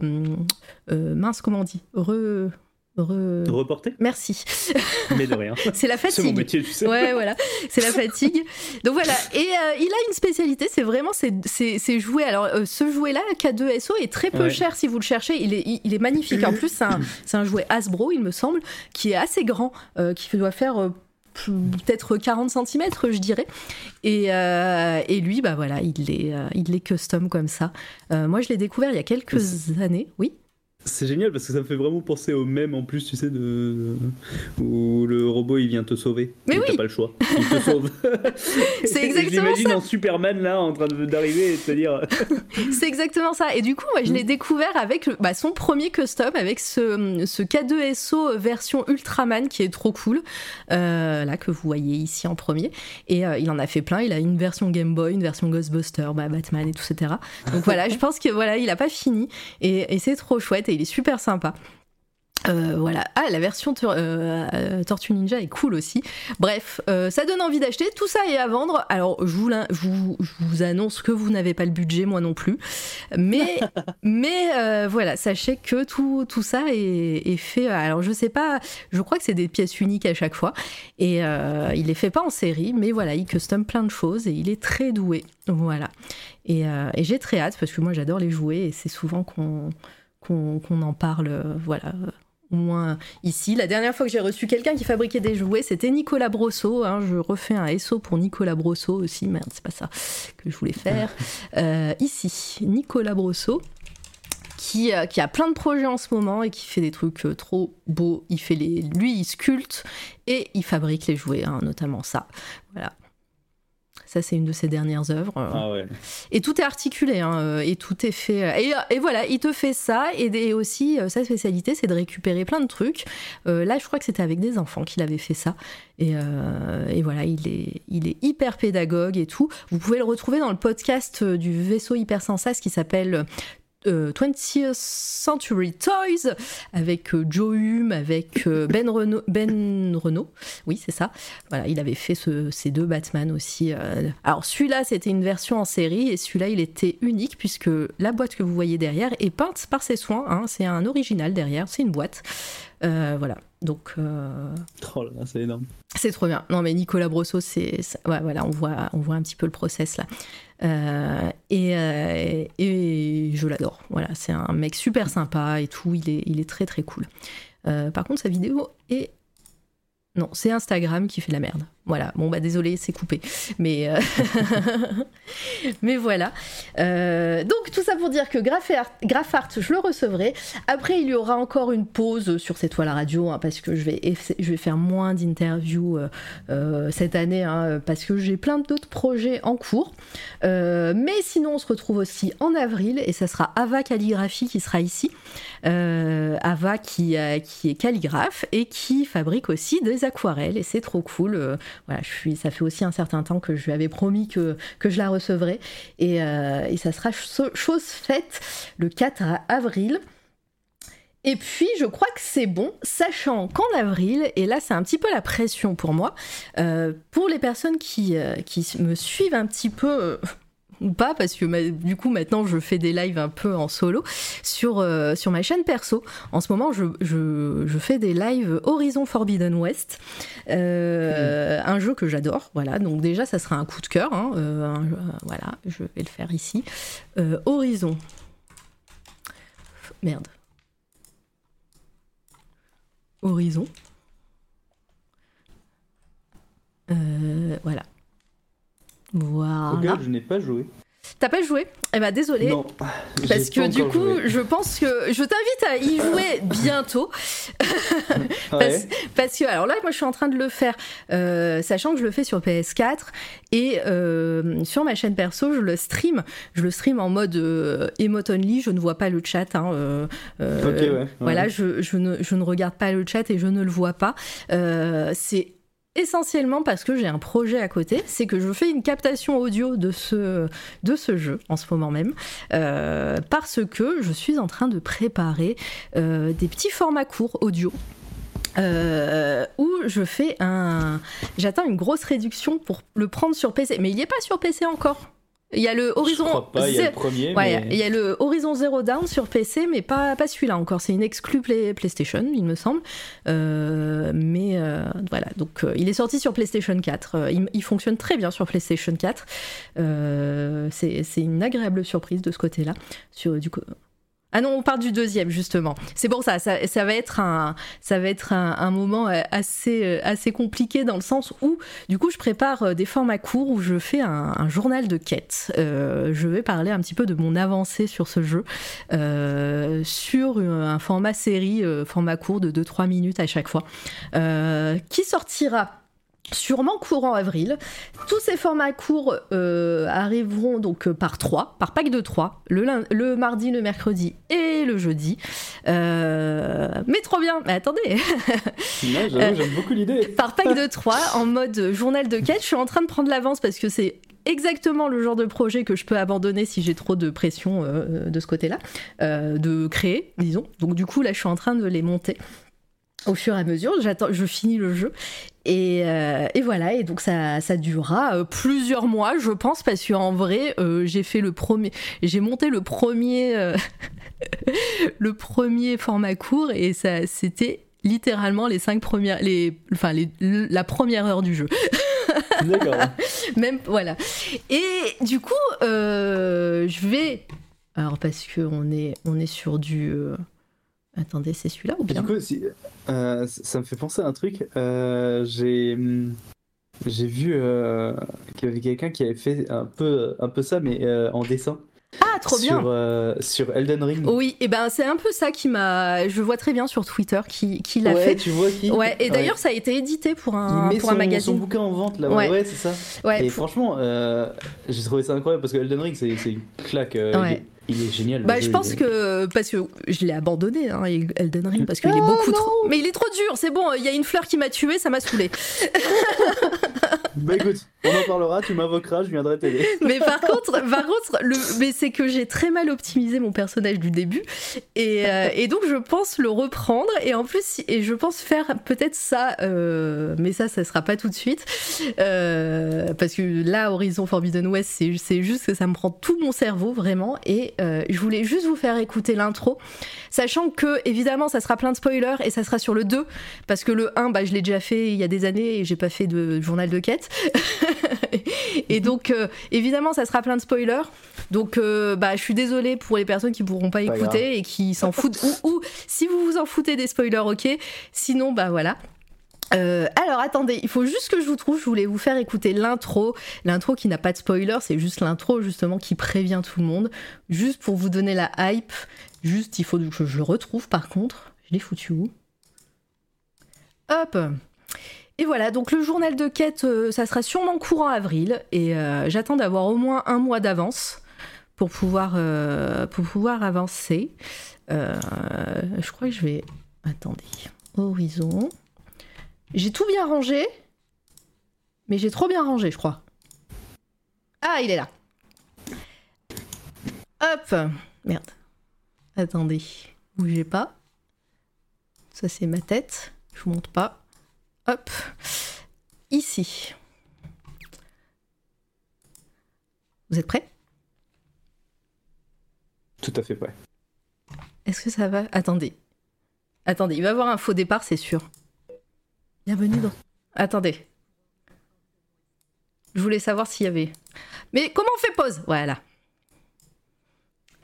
euh, mince, comment on dit? Re... Reporter Merci. Mais de rien. c'est la fatigue. C'est mon métier, tu sais. Ouais, voilà. C'est la fatigue. Donc voilà. Et euh, il a une spécialité, c'est vraiment ces, jouets. Alors, euh, ce jouet-là, K2SO, est très peu cher si vous le cherchez. Il est, il, est magnifique. En plus, c'est un, jouet Hasbro, il me semble, qui est assez grand, euh, qui doit faire peut-être 40 cm, je dirais. Et, et, lui, bah voilà, il est, il est custom comme ça. moi, je l'ai découvert il y a quelques années. Oui. C'est génial parce que ça me fait vraiment penser au même en plus, tu sais, de... où le robot il vient te sauver. Mais oui. T'as pas le choix. Il te sauve. C'est exactement ça. J'imagine en Superman là en train d'arriver et de te dire. C'est exactement ça. Et du coup, moi je l'ai mm. découvert avec bah, son premier custom, avec ce, ce K2SO version Ultraman qui est trop cool. Euh, là que vous voyez ici en premier. Et euh, il en a fait plein. Il a une version Game Boy, une version Ghostbuster, bah, Batman et tout, etc. Donc voilà, je pense que voilà, il a pas fini. Et, et c'est trop chouette. Et il est super sympa. Euh, voilà. Ah, la version euh, euh, Tortue Ninja est cool aussi. Bref, ça donne envie d'acheter. Tout ça est à vendre. Alors, je vous, vous, annonce que vous n'avez pas le budget, moi non plus. Mais, mais voilà, sachez que tout, tout ça est, fait. Alors, je sais pas, je crois que c'est des pièces uniques à chaque fois. Et il les fait pas en série, mais voilà, il custom plein de choses et il est très doué. Voilà. Et, et j'ai très hâte parce que moi j'adore les jouer et c'est souvent qu'on qu'on en parle, euh, voilà, au moins ici. La dernière fois que j'ai reçu quelqu'un qui fabriquait des jouets, c'était Nicolas Brosseau. Hein. je refais un SO pour Nicolas Brosseau aussi. Merde, c'est pas ça que je voulais faire. Euh, ici, Nicolas Brosseau. Qui, euh, qui, a plein de projets en ce moment et qui fait des trucs trop beaux. Il fait les, lui, il sculpte et il fabrique les jouets, hein, notamment ça. Voilà. Ça, c'est une de ses dernières œuvres. Ah et tout est articulé, hein, euh, et tout est fait. Euh, et, voilà, il te fait ça, et, aussi, euh, sa spécialité, c'est de récupérer plein de trucs. là, je crois que c'était avec des enfants qu'il avait fait ça. Et, voilà, il est, il est hyper pédagogue et tout. Vous pouvez le retrouver dans le podcast du vaisseau hypersensas qui s'appelle 20th euh, Century Toys avec euh, Joe Hume, avec euh, Ben Renault, ben Renault. Oui, c'est ça. Voilà, il avait fait ces deux Batman aussi. Alors celui-là, c'était une version en série et celui-là, il était unique puisque la boîte que vous voyez derrière est peinte par ses soins. Hein. C'est un original derrière, c'est une boîte. voilà. Donc. Oh là c'est énorme. C'est trop bien. Non, mais Nicolas Brosseau, c'est. Ouais, voilà, on voit, on voit un petit peu le process là. Euh, euh, et, je l'adore. Voilà, c'est un mec super sympa et tout. Il est, il est très très cool. Euh, par contre, sa vidéo est non, c'est Instagram qui fait la merde. Voilà, bon bah désolé, c'est coupé. Mais, euh, voilà. Euh, donc tout ça pour dire que Graphart, je le recevrai. Après, il y aura encore une pause sur cette toile radio, hein, parce que je vais, faire moins d'interviews euh, cette année, hein, parce que j'ai plein d'autres projets en cours. mais sinon, on se retrouve aussi en avril, et ça sera Ava Calligraphie qui sera ici. Ava qui est calligraphe et qui fabrique aussi des aquarelles, et c'est trop cool voilà, ça fait aussi un certain temps que je lui avais promis que, je la recevrais. Et, euh, ça sera chose faite le 4 avril. Et puis, je crois que c'est bon, sachant qu'en avril, et là c'est un petit peu la pression pour moi, euh, pour les personnes qui, euh, qui me suivent un petit peu, ou pas, parce que du coup maintenant je fais des lives un peu en solo sur, euh, sur ma chaîne perso. En ce moment, je, je, fais des lives Horizon Forbidden West, euh, un jeu que j'adore. Voilà, donc déjà ça sera un coup de cœur. hein, euh, voilà, je vais le faire ici. Horizon. Merde. Horizon. Voilà. Voilà. Regarde, je n'ai pas joué. T'as pas joué? Eh ben désolé. Non. Parce que du coup, joué. je pense que je t'invite à y jouer bientôt. Parce, Ouais. parce que, alors là, moi je suis en train de le faire, euh, sachant que je le fais sur PS4 et euh, sur ma chaîne perso, je le stream. Je le stream en mode euh, emote only, je ne vois pas le chat. hein, euh, euh, Ok, ouais. ouais. voilà, je, je ne, je ne regarde pas le chat et je ne le vois pas. C'est essentiellement parce que j'ai un projet à côté, c'est que je fais une captation audio de ce, jeu en ce moment même, euh, parce que je suis en train de préparer euh, des petits formats courts audio. euh, où je fais un. J'atteins une grosse réduction pour le prendre sur PC. Mais il n'y est pas sur PC encore. Il y a le Horizon. Je crois pas, il y a le premier. Ouais, mais... il y a le Horizon Zero Dawn sur PC, mais pas, pas celui-là encore. C'est une exclue Play- PlayStation, il me semble. Euh, mais euh, voilà, donc euh, il est sorti sur PlayStation 4. Euh, il, il fonctionne très bien sur PlayStation 4. Euh, c'est c'est une agréable surprise de ce côté-là. Sur du. Ah non, on part du deuxième justement. C'est pour ça, ça, va être un, ça va être un, moment euh, assez, euh, assez compliqué dans le sens où, du coup, je prépare euh, des formats courts où je fais un, journal de quête. Je vais parler un petit peu de mon avancée sur ce jeu, sur un format série, format court de 2-3 minutes à chaque fois, qui sortira sûrement courant avril. Tous ces formats courts euh, arriveront donc euh, par 3, par pack de 3, le, mardi, le mercredi et le jeudi. Euh, mais trop bien, mais attendez, j'aime beaucoup l'idée. par pack de 3 en mode journal de quête, je suis en train de prendre l'avance parce que c'est exactement le genre de projet que je peux abandonner si j'ai trop de pression euh, de ce côté-là, de créer, disons. Donc du coup là je suis en train de les monter au fur et à mesure, j'attends, je finis le jeu et, euh, et voilà et donc ça, ça durera euh, plusieurs mois je pense parce qu'en vrai euh, j'ai fait le premier, j'ai monté le premier, euh, le premier format court et ça c'était littéralement les cinq premières, les, enfin les, la première heure du jeu. D'accord. Même voilà. Et du coup, je vais. Alors parce que on est on est sur du. Attendez, c'est celui-là ou bien Du coup, si- euh, ça me fait penser à un truc. Euh, j'ai hum, j'ai vu euh, qu'il y avait quelqu'un qui avait fait un peu, un peu ça, mais en dessin. Ah, trop bien. sur, sur Elden Ring. Oui, et ben c'est un peu ça qui m'a. Je vois très bien sur Twitter qui, qui l'a ouais, fait. tu vois qui Ouais, et d'ailleurs ça a été édité pour un pour son, un magazine. son bouquin en vente là, Ouais. ouais, c'est ça. Ouais, et pour- franchement, j'ai trouvé ça incroyable parce que Elden Ring, c'est une claque. il, il est génial. Bah, jeu, je pense est- que parce que je l'ai abandonné hein, Elden Ring parce qu'il est Oh, beaucoup non trop. Mais il est trop dur. C'est bon. Il y a une fleur qui m'a tué, ça m'a saoulé. Bah écoute, on en parlera, tu m'invoqueras, je viendrai t'aider. mais par contre, par contre, le, mais c'est que j'ai très mal optimisé mon personnage du début, et, euh, et donc je pense le reprendre, et en plus, et je pense faire peut-être ça, euh, mais ça, ça sera pas tout de suite, euh, parce que là, Horizon Forbidden West, c'est c'est juste que ça me prend tout mon cerveau vraiment, et euh, je voulais juste vous faire écouter l'intro, sachant que évidemment, ça sera plein de spoilers, et ça sera sur le 2, parce que le 1, bah, je l'ai déjà fait il y a des années, et j'ai pas fait de journal de quête. et donc, euh, évidemment, ça sera plein de spoilers. Donc, euh, bah, je suis désolée pour les personnes qui pourront pas Pas écouter et qui s'en foutent. ou, ou si vous vous en foutez des spoilers, ok. Sinon, bah voilà. Euh, alors attendez, il faut juste que je vous trouve, je voulais vous faire écouter l'intro, l'intro qui n'a pas de spoiler, c'est juste l'intro justement qui prévient tout le monde, juste pour vous donner la hype, juste il faut que je le retrouve par contre, je l'ai foutu où? Hop et voilà, donc le journal de quête, euh, ça sera sûrement courant avril, et euh, j'attends d'avoir au moins un mois d'avance pour pouvoir, pour pouvoir avancer. Je crois que je vais... Attendez. Horizon. J'ai tout bien rangé. Mais j'ai trop bien rangé, je crois. Ah, il est là. Hop Merde. Attendez. Bougez pas. Ça, c'est ma tête. Je vous montre pas. Hop. Ici. Vous êtes prêts? Tout à fait prêt. Est-ce que ça va? Attendez. Attendez, il va y avoir un faux départ, c'est sûr. Bienvenue dans... Attendez. Je voulais savoir s'il y avait... Mais comment on fait pause? Voilà.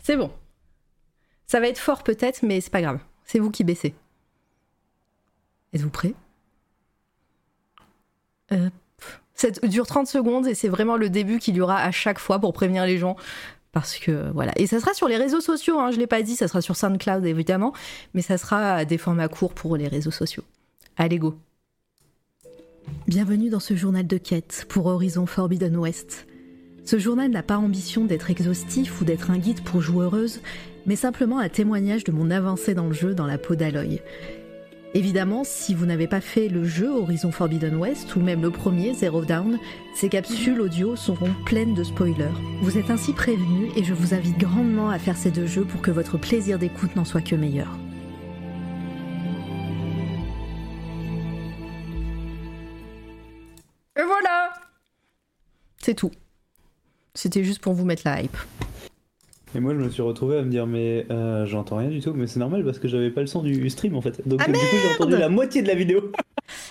C'est bon. Ça va être fort peut-être, mais c'est pas grave. C'est vous qui baissez. Êtes-vous prêts? Hop. Ça dure 30 secondes et c'est vraiment le début qu'il y aura à chaque fois pour prévenir les gens. Parce que voilà. Et ça sera sur les réseaux sociaux, hein, je ne l'ai pas dit, ça sera sur SoundCloud évidemment, mais ça sera des formats courts pour les réseaux sociaux. Allez, go Bienvenue dans ce journal de quête pour Horizon Forbidden West. Ce journal n'a pas ambition d'être exhaustif ou d'être un guide pour joueuses, mais simplement un témoignage de mon avancée dans le jeu dans la peau d'Aloy. Évidemment, si vous n'avez pas fait le jeu Horizon Forbidden West ou même le premier Zero Down, ces capsules audio seront pleines de spoilers. Vous êtes ainsi prévenus et je vous invite grandement à faire ces deux jeux pour que votre plaisir d'écoute n'en soit que meilleur. Et voilà C'est tout. C'était juste pour vous mettre la hype. Et moi, je me suis retrouvé à me dire, mais euh, j'entends rien du tout. Mais c'est normal parce que j'avais pas le son du stream en fait. Donc Ah, du coup, j'ai entendu la moitié de la vidéo.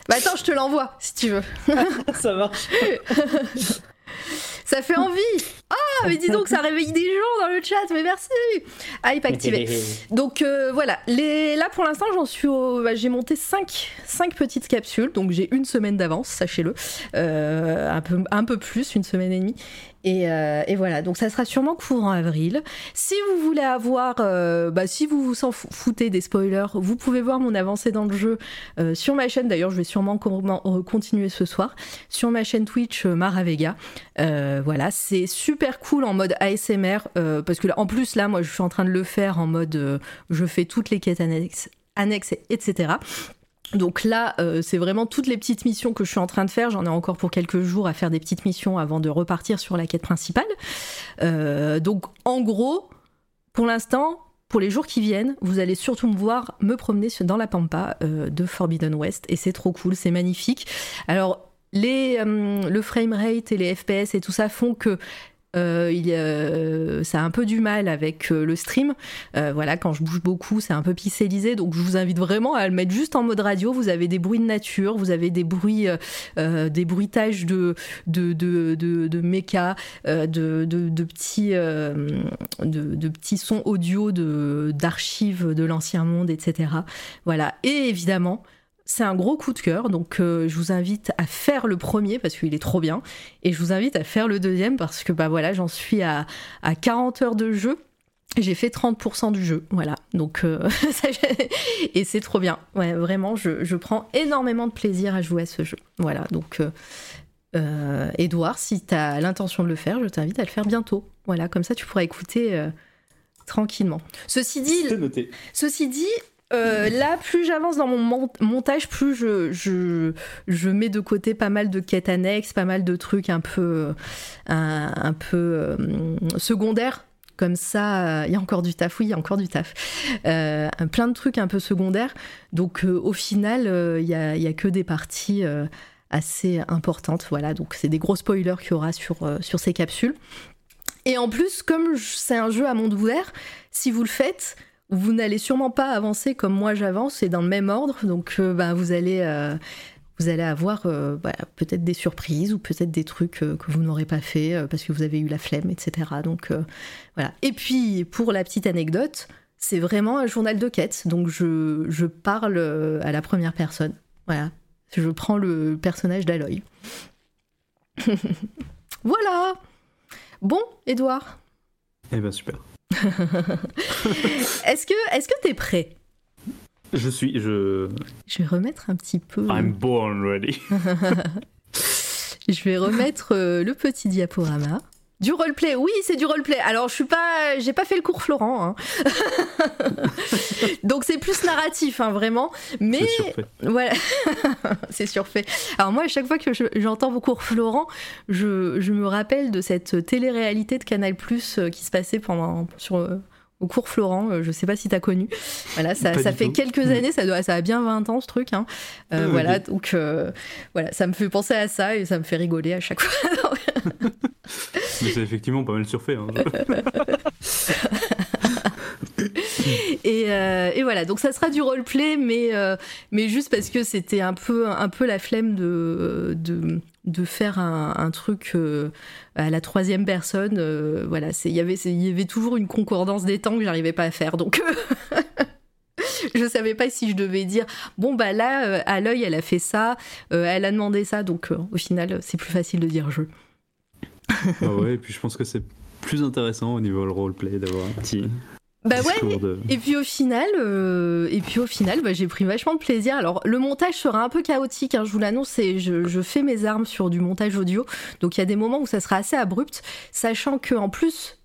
Bah attends, je te l'envoie si tu veux. Ça marche. Ça fait envie Ah, mais dis donc, ça réveille des gens dans le chat, mais merci Hype activé. Donc euh, voilà, les... là pour l'instant j'en suis au... bah, j'ai monté 5, petites capsules, donc j'ai une semaine d'avance, sachez-le, Euh, un, peu, un peu plus, une semaine et demie. Et, euh, et voilà, donc ça sera sûrement courant avril. Si vous voulez avoir, euh, bah, si vous vous fou- foutez des spoilers, vous pouvez voir mon avancée dans le jeu euh, sur ma chaîne. D'ailleurs, je vais sûrement continuer ce soir sur ma chaîne Twitch Mara Vega. Euh, voilà, c'est super cool en mode ASMR parce que là, en plus là, moi, je suis en train de le faire en mode, je fais toutes les quêtes annexes etc. Donc là, euh, c'est vraiment toutes les petites missions que je suis en train de faire. J'en ai encore pour quelques jours à faire des petites missions avant de repartir sur la quête principale. Euh, donc en gros, pour l'instant, pour les jours qui viennent, vous allez surtout me voir me promener dans la pampa euh, de Forbidden West et c'est trop cool, c'est magnifique. Alors les, le framerate et les FPS et tout ça font que euh, il euh, ça a un peu du mal avec euh, le stream. Euh, voilà, quand je bouge beaucoup, c'est un peu pixelisé. Donc, je vous invite vraiment à le mettre juste en mode radio. Vous avez des bruits de nature, vous avez des bruits, euh, des bruitages de de de de, de méca, de, de de petits de, petits sons audio d'archives de l'ancien monde, etc. Voilà. Et évidemment. C'est un gros coup de cœur, donc euh, je vous invite à faire le premier parce qu'il est trop bien, et je vous invite à faire le deuxième parce que bah voilà, j'en suis à, à 40 heures de jeu. J'ai fait 30% du jeu, voilà. Donc, euh, et c'est trop bien. Ouais, vraiment, je, je prends énormément de plaisir à jouer à ce jeu. Voilà, donc, euh, euh, Edouard, si tu as l'intention de le faire, je t'invite à le faire bientôt. Voilà, comme ça, tu pourras écouter euh, tranquillement. Ceci dit. Ceci dit, euh, là, plus j'avance dans mon mon- montage, plus je, je, je mets de côté pas mal de quêtes annexes, pas mal de trucs un peu, un, un peu euh, secondaires. Comme ça, il y a encore du taf, oui, il y a encore du taf. Euh, plein de trucs un peu secondaires. Donc, euh, au final, euh, il y, a, a que des parties euh, assez importantes. Voilà, donc c'est des gros spoilers qu'il y aura sur, euh, sur ces capsules. Et en plus, comme c'est un jeu à monde ouvert, si vous le faites, vous n'allez sûrement pas avancer comme moi j'avance et dans le même ordre. Donc, euh, bah, vous allez, euh, vous allez avoir euh, bah, peut-être des surprises ou peut-être des trucs que vous n'aurez pas fait parce que vous avez eu la flemme, etc. Donc, voilà. Et puis, pour la petite anecdote, c'est vraiment un journal de quête. Donc, je, je parle à la première personne. Voilà. Je prends le personnage d'Aloy. voilà. Bon, Edouard, Eh ben super. est-ce que est-ce que t'es prêt? Je suis, je. Je vais remettre un petit peu. I'm born ready. Je vais remettre euh, le petit diaporama Du roleplay, oui, c'est du roleplay. Alors, je suis pas, j'ai pas fait le cours Florent, hein. donc c'est plus narratif, hein, vraiment. Mais surfait. voilà, c'est surfait. Alors moi, à chaque fois que je- j'entends vos cours Florent, je, je me rappelle de cette télé-réalité de Canal Plus qui se passait pendant sur euh, au cours Florent. Euh, Je sais pas si t'as connu. Voilà, ça, ça fait tout. quelques années, ça doit, ça a bien 20 ans ce truc. Hein. Euh, Ah, voilà, donc euh, voilà, ça me fait penser à ça et ça me fait rigoler à chaque fois. Mais c'est effectivement pas mal surfait. Hein. Et, euh, et voilà, donc ça sera du roleplay, mais, euh, mais juste parce que c'était un peu, un peu la flemme de, de, de faire un, un truc euh, à la troisième personne. euh, voilà, c'est- il y avait- il y avait toujours une concordance des temps que j'arrivais pas à faire. Donc. Je savais pas si je devais dire bon bah là euh, à l'œil elle a fait ça, euh, elle a demandé ça donc euh, au final c'est plus facile de dire je. ah ouais, et puis je pense que c'est plus intéressant au niveau le roleplay d'avoir un petit Bah ouais, de. Et puis au final, euh, et puis au final, bah, j'ai pris vachement de plaisir. Alors le montage sera un peu chaotique, hein, je vous l'annonce. c'est- Je, je fais mes armes sur du montage audio, donc il y a des moments où ça sera assez abrupt, sachant que en plus.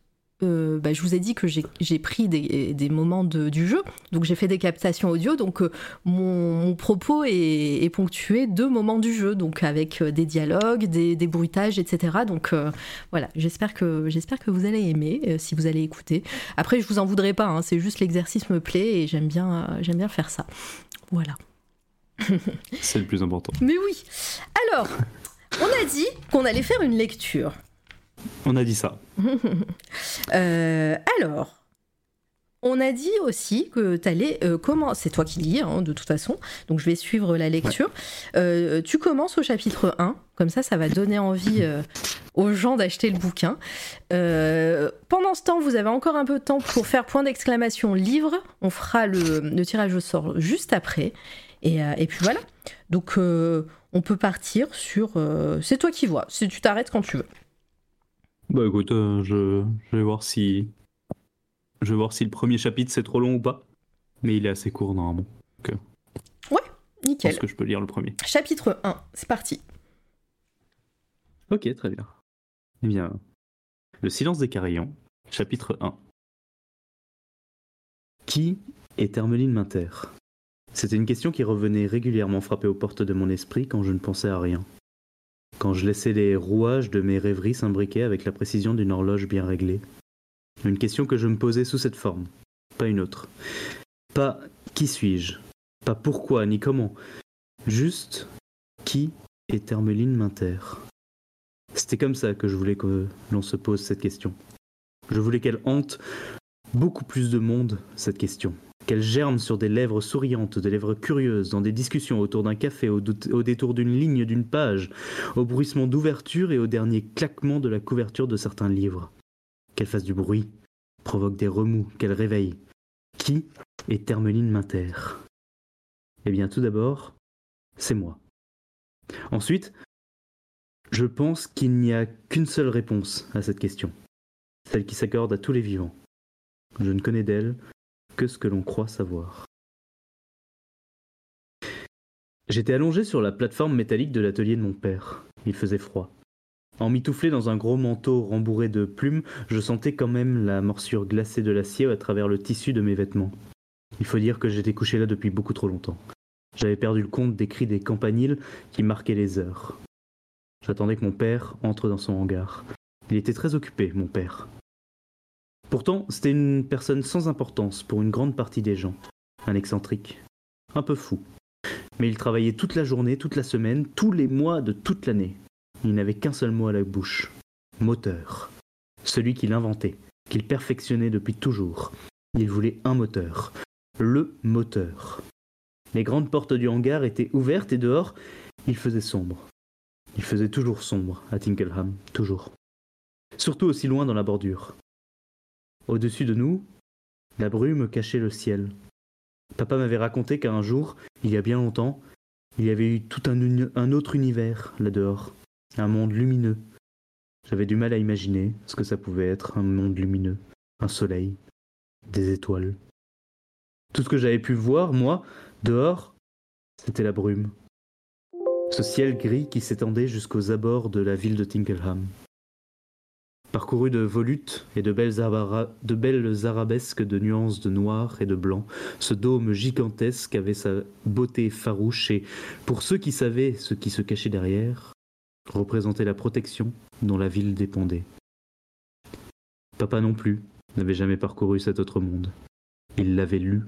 Euh, bah, je vous ai dit que j'ai pris des, des moments de- du jeu, donc j'ai fait des captations audio, donc euh, mon, mon propos est, est ponctué de moments du jeu, donc avec euh, des dialogues, des, des bruitages, etc. Donc euh, voilà, j'espère que j'espère que vous allez aimer si vous allez écouter. Après, je vous en voudrais pas, hein, c'est juste l'exercice me plaît et j'aime bien, j'aime bien faire ça. Voilà. C'est le plus important. Mais oui. Alors, on a dit qu'on allait faire une lecture. On a dit ça. Euh, alors, on a dit aussi que tu allais commencer. C'est toi qui lis, hein, de toute façon. Donc, je vais suivre la lecture. Euh, tu commences au chapitre 1. Comme ça, ça va donner envie euh, aux gens d'acheter le bouquin. Euh, pendant ce temps, vous avez encore un peu de temps pour faire point d'exclamation livre. On fera le, le tirage au sort juste après. Et, euh, et puis voilà. Donc, euh, on peut partir sur. euh, c'est toi qui vois. Tu t'arrêtes quand tu veux. Bah écoute, euh, je... je vais voir si. Je vais voir si le premier chapitre c'est trop long ou pas. Mais il est assez court normalement. Je Nickel. pense que je peux lire le premier. Chapitre 1, c'est parti. Ok, très bien. Eh bien, Le silence des carillons, chapitre 1. Qui est Hermeline Minter? C'était une question qui revenait régulièrement frapper aux portes de mon esprit quand je ne pensais à rien. Quand je laissais les rouages de mes rêveries s'imbriquer avec la précision d'une horloge bien réglée. Une question que je me posais sous cette forme, pas une autre. Pas qui suis-je? Pas pourquoi ni comment. Juste qui est Hermeline Minter? C'était comme ça que je voulais que l'on se pose cette question. Je voulais qu'elle hante beaucoup plus de monde, cette question. Qu'elle germe sur des lèvres souriantes, des lèvres curieuses, dans des discussions autour d'un café, au, détour d'une ligne, d'une page, au bruissement d'ouverture et au dernier claquement de la couverture de certains livres. Qu'elle fasse du bruit, provoque des remous, qu'elle réveille. Qui est Hermeline Minter? Eh bien, tout d'abord, c'est moi. Ensuite, je pense qu'il n'y a qu'une seule réponse à cette question, celle qui s'accorde à tous les vivants. Je ne connais d'elle que ce que l'on croit savoir. J'étais allongé sur la plateforme métallique de l'atelier de mon père. Il faisait froid. Emmitouflé dans un gros manteau rembourré de plumes, je sentais quand même la morsure glacée de l'acier à travers le tissu de mes vêtements. Il faut dire que j'étais couché là depuis beaucoup trop longtemps. J'avais perdu le compte des cris des campaniles qui marquaient les heures. J'attendais que mon père entre dans son hangar. Il était très occupé, mon père. Pourtant, c'était une personne sans importance pour une grande partie des gens. Un excentrique. Un peu fou. Mais il travaillait toute la journée, toute la semaine, tous les mois de toute l'année. Il n'avait qu'un seul mot à la bouche. Moteur. Celui qu'il inventait, qu'il perfectionnait depuis toujours. Il voulait un moteur. Le moteur. Les grandes portes du hangar étaient ouvertes et dehors, il faisait sombre. Il faisait toujours sombre à Tinkelham, toujours. Surtout aussi loin dans la bordure. Au-dessus de nous, la brume cachait le ciel. Papa m'avait raconté qu'un jour, il y a bien longtemps, il y avait eu tout un, autre univers là-dehors. Un monde lumineux. J'avais du mal à imaginer ce que ça pouvait être un monde lumineux. Un soleil. Des étoiles. Tout ce que j'avais pu voir, moi, dehors, c'était la brume. Ce ciel gris qui s'étendait jusqu'aux abords de la ville de Tinkelham. Parcouru de volutes et de belles, arabesques de nuances de noir et de blanc. Ce dôme gigantesque avait sa beauté farouche et, pour ceux qui savaient ce qui se cachait derrière, représentait la protection dont la ville dépendait. Papa non plus n'avait jamais parcouru cet autre monde. Il l'avait lu.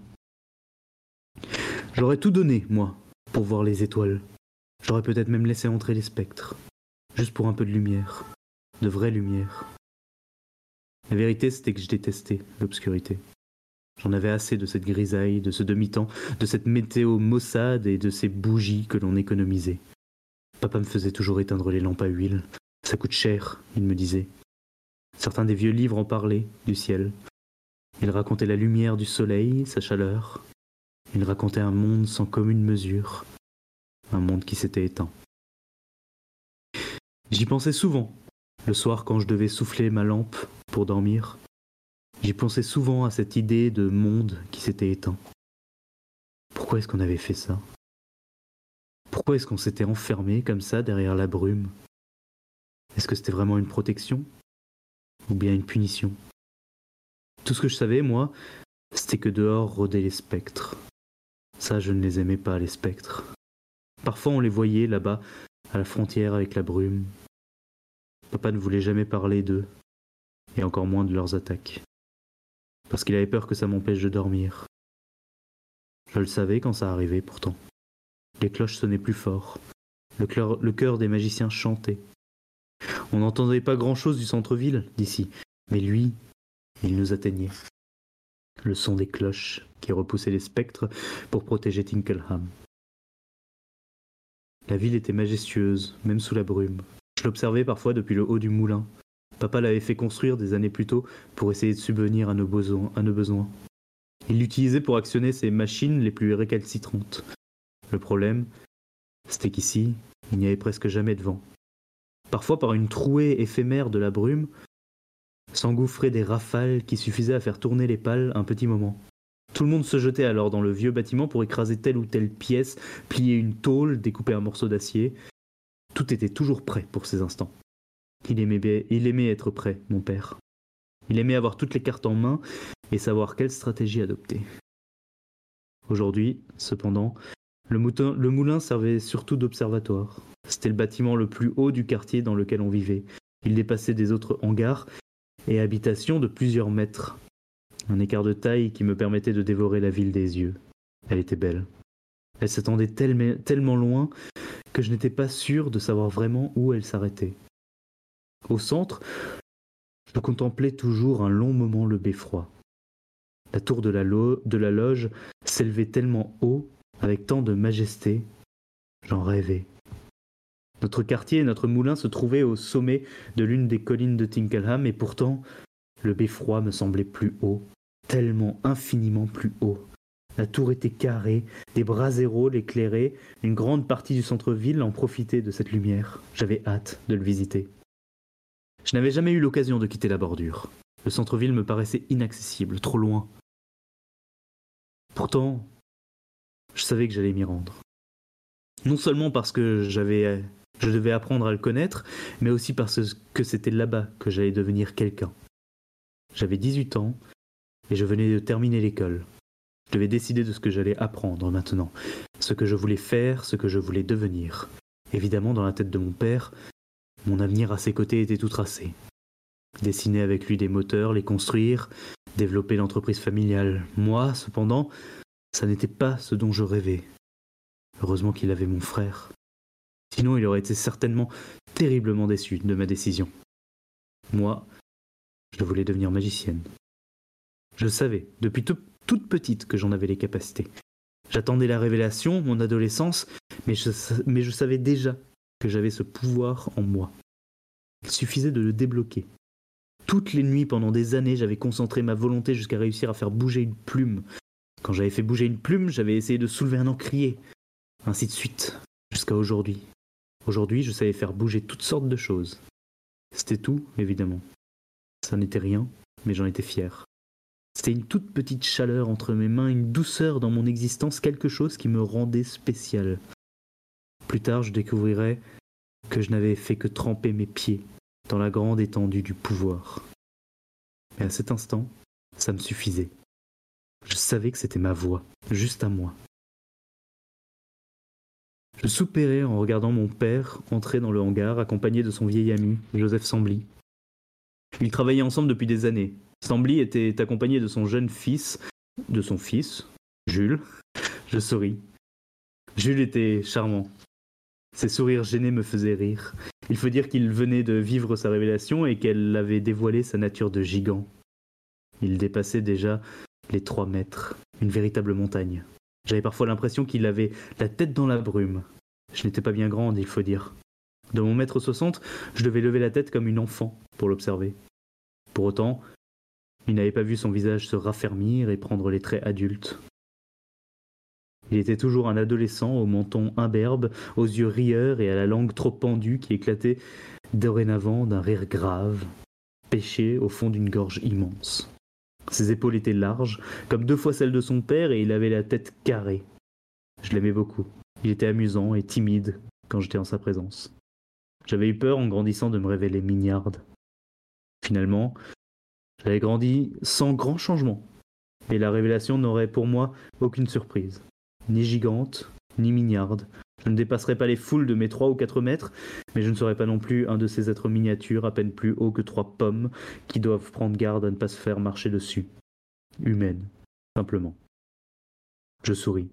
J'aurais tout donné, moi, pour voir les étoiles. J'aurais peut-être même laissé entrer les spectres, juste pour un peu de lumière, de vraie lumière. La vérité, c'était que je détestais l'obscurité. J'en avais assez de cette grisaille, de ce demi-temps, de cette météo maussade et de ces bougies que l'on économisait. Papa me faisait toujours éteindre les lampes à huile. Ça coûte cher, il me disait. Certains des vieux livres en parlaient, du ciel. Il racontait la lumière du soleil, sa chaleur. Il racontait un monde sans commune mesure, un monde qui s'était éteint. J'y pensais souvent, le soir quand je devais souffler ma lampe pour dormir. J'y pensais souvent à cette idée de monde qui s'était éteint. Pourquoi est-ce qu'on avait fait ça? Pourquoi est-ce qu'on s'était enfermé comme ça derrière la brume? Est-ce que c'était vraiment une protection? Ou bien une punition? Tout ce que je savais, moi, c'était que dehors rôdaient les spectres. Ça, je ne les aimais pas, les spectres. Parfois, on les voyait là-bas, à la frontière avec la brume. Papa ne voulait jamais parler d'eux, et encore moins de leurs attaques. Parce qu'il avait peur que ça m'empêche de dormir. Je le savais quand ça arrivait pourtant. Les cloches sonnaient plus fort. Le le cœur des magiciens chantait. On n'entendait pas grand-chose du centre-ville d'ici, mais lui, il nous atteignait. Le son des cloches qui repoussaient les spectres pour protéger Tinkelham. La ville était majestueuse, même sous la brume. Je l'observais parfois depuis le haut du moulin. Papa l'avait fait construire des années plus tôt pour essayer de subvenir à nos besoins. Il l'utilisait pour actionner ses machines les plus récalcitrantes. Le problème, c'était qu'ici, il n'y avait presque jamais de vent. Parfois, par une trouée éphémère de la brume, s'engouffraient des rafales qui suffisaient à faire tourner les pales un petit moment. Tout le monde se jetait alors dans le vieux bâtiment pour écraser telle ou telle pièce, plier une tôle, découper un morceau d'acier. Tout était toujours prêt pour ces instants. Il aimait, être prêt, mon père. Il aimait avoir toutes les cartes en main et savoir quelle stratégie adopter. Aujourd'hui, cependant, le, le moulin servait surtout d'observatoire. C'était le bâtiment le plus haut du quartier dans lequel on vivait. Il dépassait des autres hangars et habitations de plusieurs mètres. Un écart de taille qui me permettait de dévorer la ville des yeux. Elle était belle. Elle s'attendait tellement loin que je n'étais pas sûr de savoir vraiment où elle s'arrêtait. Au centre, je contemplais toujours un long moment le beffroi. La tour de la, loge s'élevait tellement haut, avec tant de majesté, j'en rêvais. Notre quartier et notre moulin se trouvaient au sommet de l'une des collines de Tinkelham, et pourtant, le beffroi me semblait plus haut, tellement infiniment plus haut. La tour était carrée, des braséros l'éclairaient, une grande partie du centre-ville en profitait de cette lumière. J'avais hâte de le visiter. Je n'avais jamais eu l'occasion de quitter la bordure. Le centre-ville me paraissait inaccessible, trop loin. Pourtant, je savais que j'allais m'y rendre. Non seulement parce que j'avais, je devais apprendre à le connaître, mais aussi parce que c'était là-bas que j'allais devenir quelqu'un. J'avais 18 ans et je venais de terminer l'école. Je devais décider de ce que j'allais apprendre maintenant, ce que je voulais faire, ce que je voulais devenir. Évidemment, dans la tête de mon père, mon avenir à ses côtés était tout tracé. Dessiner avec lui des moteurs, les construire, développer l'entreprise familiale. Moi, cependant, ça n'était pas ce dont je rêvais. Heureusement qu'il avait mon frère. Sinon, il aurait été certainement terriblement déçu de ma décision. Moi, je voulais devenir magicienne. Je savais, depuis tout- toute petite, que j'en avais les capacités. J'attendais la révélation, mon adolescence, mais je savais déjà que j'avais ce pouvoir en moi. Il suffisait de le débloquer. Toutes les nuits pendant des années, j'avais concentré ma volonté jusqu'à réussir à faire bouger une plume. Quand j'avais fait bouger une plume, j'avais essayé de soulever un encrier. Ainsi de suite, jusqu'à aujourd'hui. Aujourd'hui, je savais faire bouger toutes sortes de choses. C'était tout, évidemment. Ça n'était rien, mais j'en étais fier. C'était une toute petite chaleur entre mes mains, une douceur dans mon existence, quelque chose qui me rendait spécial. Plus tard, je découvrirais que je n'avais fait que tremper mes pieds dans la grande étendue du pouvoir. Mais à cet instant, ça me suffisait. Je savais que c'était ma voix, juste à moi. Je soupirais en regardant mon père entrer dans le hangar accompagné de son vieil ami, Joseph Sambly. Ils travaillaient ensemble depuis des années. Sambly était accompagné de son jeune fils, de son fils, Jules. Je souris. Jules était charmant. Ses sourires gênés me faisaient rire. Il faut dire qu'il venait de vivre sa révélation et qu'elle avait dévoilé sa nature de gigant. Il dépassait déjà les trois mètres, une véritable montagne. J'avais parfois l'impression qu'il avait la tête dans la brume. Je n'étais pas bien grande, il faut dire. De mon mètre soixante, je devais lever la tête comme une enfant pour l'observer. Pour autant, il n'avait pas vu son visage se raffermir et prendre les traits adultes. Il était toujours un adolescent au menton imberbe, aux yeux rieurs et à la langue trop pendue qui éclatait dorénavant d'un rire grave, pêché au fond d'une gorge immense. Ses épaules étaient larges, comme deux fois celles de son père, et il avait la tête carrée. Je l'aimais beaucoup. Il était amusant et timide quand j'étais en sa présence. J'avais eu peur en grandissant de me révéler mignarde. Finalement, j'avais grandi sans grand changement, et la révélation n'aurait pour moi aucune surprise. Ni gigante, ni mignarde. Je ne dépasserai pas les foules de mes trois ou quatre mètres, mais je ne serai pas non plus un de ces êtres miniatures à peine plus hauts que trois pommes qui doivent prendre garde à ne pas se faire marcher dessus. Humaine, simplement. Je souris.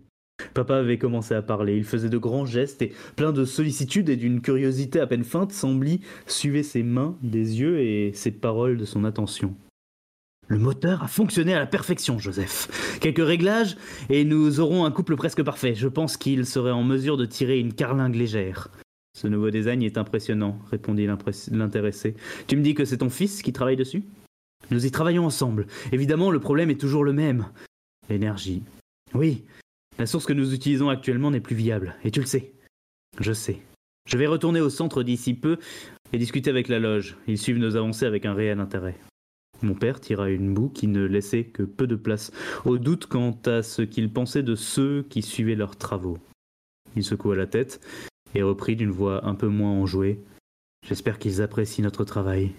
Papa avait commencé à parler, il faisait de grands gestes et plein de sollicitude et d'une curiosité à peine feinte, Sambly suivait ses mains des yeux et ses paroles de son attention. Le moteur a fonctionné à la perfection, Joseph. Quelques réglages et nous aurons un couple presque parfait. Je pense qu'il serait en mesure de tirer une carlingue légère. Ce nouveau design est impressionnant, répondit l'intéressé. Tu me dis que c'est ton fils qui travaille dessus? Nous y travaillons ensemble. Évidemment, le problème est toujours le même. L'énergie. Oui, la source que nous utilisons actuellement n'est plus viable, et tu le sais. Je sais. Je vais retourner au centre d'ici peu et discuter avec la loge. Ils suivent nos avancées avec un réel intérêt. Mon père tira une boue qui ne laissait que peu de place au doute quant à ce qu'il pensait de ceux qui suivaient leurs travaux. Il secoua la tête et reprit d'une voix un peu moins enjouée. J'espère qu'ils apprécient notre travail.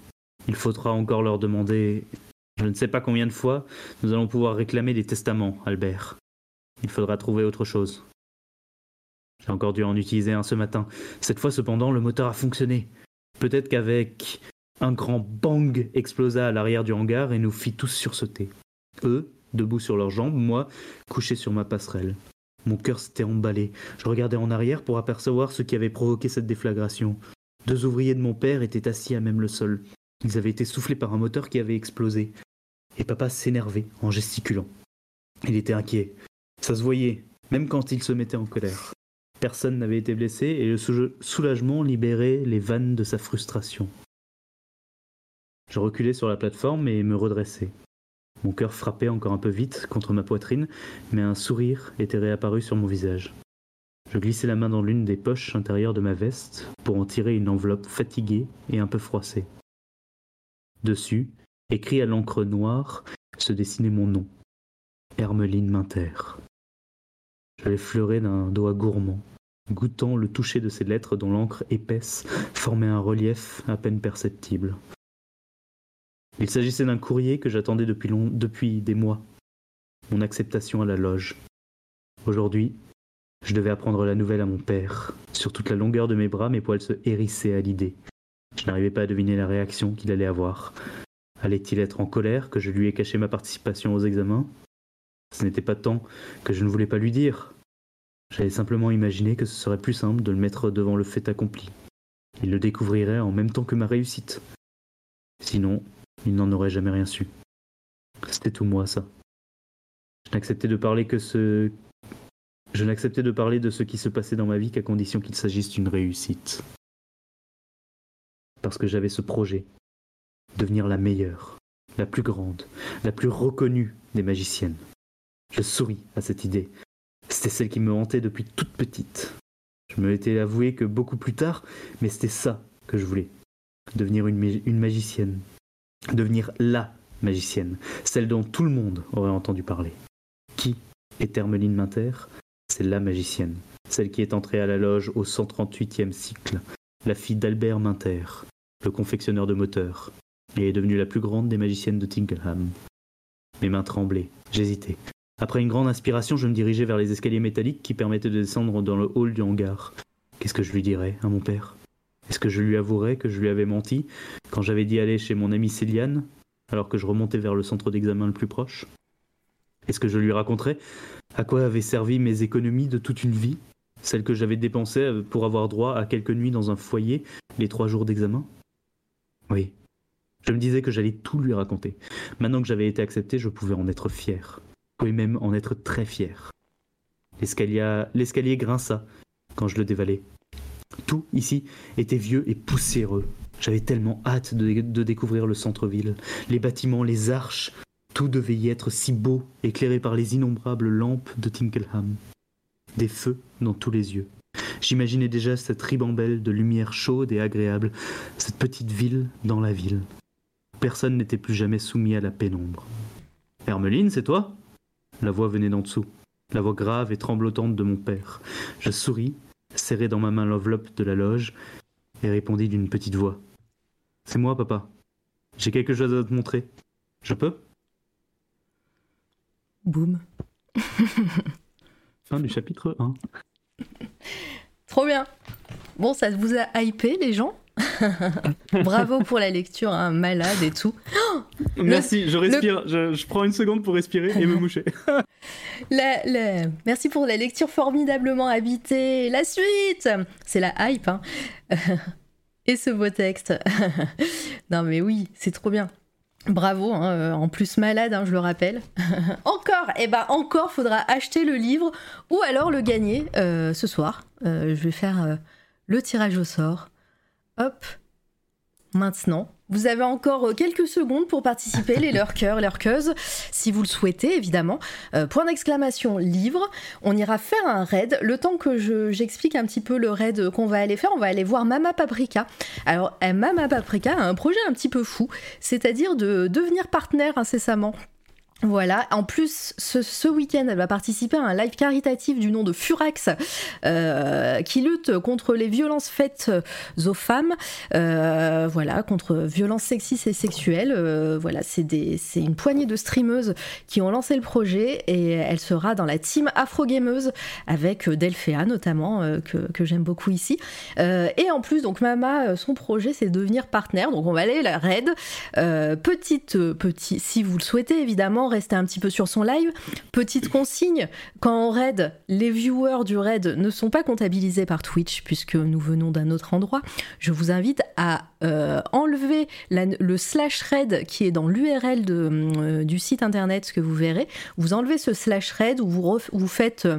Il faudra encore leur demander. Je ne sais pas combien de fois nous allons pouvoir réclamer des testaments, Albert. Il faudra trouver autre chose. J'ai encore dû en utiliser un ce matin. Cette fois cependant, le moteur a fonctionné. Peut-être qu'avec un grand bang explosa à l'arrière du hangar et nous fit tous sursauter. Eux, debout sur leurs jambes, moi, couché sur ma passerelle. Mon cœur s'était emballé. Je regardais en arrière pour apercevoir ce qui avait provoqué cette déflagration. Deux ouvriers de mon père étaient assis à même le sol. Ils avaient été soufflés par un moteur qui avait explosé. Et papa s'énervait en gesticulant. Il était inquiet. Ça se voyait, même quand il se mettait en colère. Personne n'avait été blessé et le soulagement libérait les vannes de sa frustration. Je reculai sur la plateforme et me redressai. Mon cœur frappait encore un peu vite contre ma poitrine, mais un sourire était réapparu sur mon visage. Je glissai la main dans l'une des poches intérieures de ma veste pour en tirer une enveloppe fatiguée et un peu froissée. Dessus, écrit à l'encre noire, se dessinait mon nom. Hermeline Minter. Je l'effleurai d'un doigt gourmand, goûtant le toucher de ces lettres dont l'encre épaisse formait un relief à peine perceptible. Il s'agissait d'un courrier que j'attendais depuis, des mois. Mon acceptation à la loge. Aujourd'hui, je devais apprendre la nouvelle à mon père. Sur toute la longueur de mes bras, mes poils se hérissaient à l'idée. Je n'arrivais pas à deviner la réaction qu'il allait avoir. Allait-il être en colère que je lui ai caché ma participation aux examens? Ce n'était pas tant que je ne voulais pas lui dire. J'avais simplement imaginé que ce serait plus simple de le mettre devant le fait accompli. Il le découvrirait en même temps que ma réussite. Sinon, il n'en aurait jamais rien su. C'était tout moi, ça. Je n'acceptais de parler que ce. Je n'acceptais de parler de ce qui se passait dans ma vie qu'à condition qu'il s'agisse d'une réussite. Parce que j'avais ce projet. Devenir la meilleure, la plus grande, la plus reconnue des magiciennes. Je souris à cette idée. C'était celle qui me hantait depuis toute petite. Je me l'étais avoué que beaucoup plus tard, mais c'était ça que je voulais. Devenir une, une magicienne, devenir LA magicienne, celle dont tout le monde aurait entendu parler. Qui est Hermeline Minter? C'est la magicienne, celle qui est entrée à la loge au 138e cycle, la fille d'Albert Minter, le confectionneur de moteurs, et est devenue la plus grande des magiciennes de Tinkelham. Mes mains tremblaient, j'hésitais. Après une grande inspiration, je me dirigeais vers les escaliers métalliques qui permettaient de descendre dans le hall du hangar. Qu'est-ce que je lui dirais à mon père? Est-ce que je lui avouerais que je lui avais menti quand j'avais dit aller chez mon amie Céliane, alors que je remontais vers le centre d'examen le plus proche? Est-ce que je lui raconterais à quoi avaient servi mes économies de toute une vie Celles que j'avais dépensées pour avoir droit à quelques nuits dans un foyer les trois jours d'examen? Oui. Je me disais que j'allais tout lui raconter. Maintenant que j'avais été accepté, je pouvais en être fier. Oui, même en être très fier. L'escalier grinça quand je le dévalais. Tout ici était vieux et poussiéreux. J'avais tellement hâte de, de découvrir le centre-ville, les bâtiments, les arches. Tout devait y être si beau, éclairé par les innombrables lampes de Tinkelham. Des feux dans tous les yeux. J'imaginais déjà cette ribambelle de lumière chaude et agréable, cette petite ville dans la ville. Personne n'était plus jamais soumis à la pénombre. Hermeline, c'est toi? La voix venait d'en dessous, la voix grave et tremblotante de mon père. Je souris, serrai dans ma main l'enveloppe de la loge, et répondis d'une petite voix. C'est moi, papa. J'ai quelque chose à te montrer. Je peux? Boum. Fin du chapitre 1. Trop bien. Bon, ça vous a hypé, les gens? Bravo pour la lecture, hein, malade et tout. Merci, je respire. Je, je prends une seconde pour respirer et me moucher. La- la- Merci pour la lecture formidablement habitée. La suite C'est la hype. hein. Et ce beau texte. non mais oui, c'est trop bien. Bravo, hein, euh, en plus malade, hein, je le rappelle. encore, et ben encore, faudra acheter le livre ou alors le gagner euh, ce soir. Euh, je vais faire euh, le tirage au sort. Hop, maintenant. Vous avez encore euh, quelques secondes pour participer, les lurkers, lurkeuses, si vous le souhaitez, évidemment. Euh, point d'exclamation, livre. On ira faire un raid. Le temps que je- j'explique un petit peu le raid qu'on va aller faire, on va aller voir Mama Paprika. Alors, euh, Mama Paprika a un projet un petit peu fou, c'est-à-dire de devenir partenaire incessamment. Voilà, en plus, ce, week-end, elle va participer à un live caritatif du nom de Furax, euh, qui lutte contre les violences faites aux femmes, euh, voilà, contre violences sexistes et sexuelles. Euh, voilà, c'est une poignée de streameuses qui ont lancé le projet et elle sera dans la team Afro-Gameuse avec euh, Delphea notamment, euh, que, j'aime beaucoup ici. Euh, et en plus, donc Mama, euh, son projet, c'est de devenir partenaire, donc on va aller la raid. Euh, petite, euh, petit, si vous le souhaitez évidemment, restez un petit peu sur son live. Petite consigne, quand on raid, les viewers du raid ne sont pas comptabilisés par Twitch puisque nous venons d'un autre endroit. Je vous invite à euh, enlever la- le slash raid qui est dans l'URL euh, du site internet, ce que vous verrez. Vous enlevez ce slash raid où vous, faites... euh,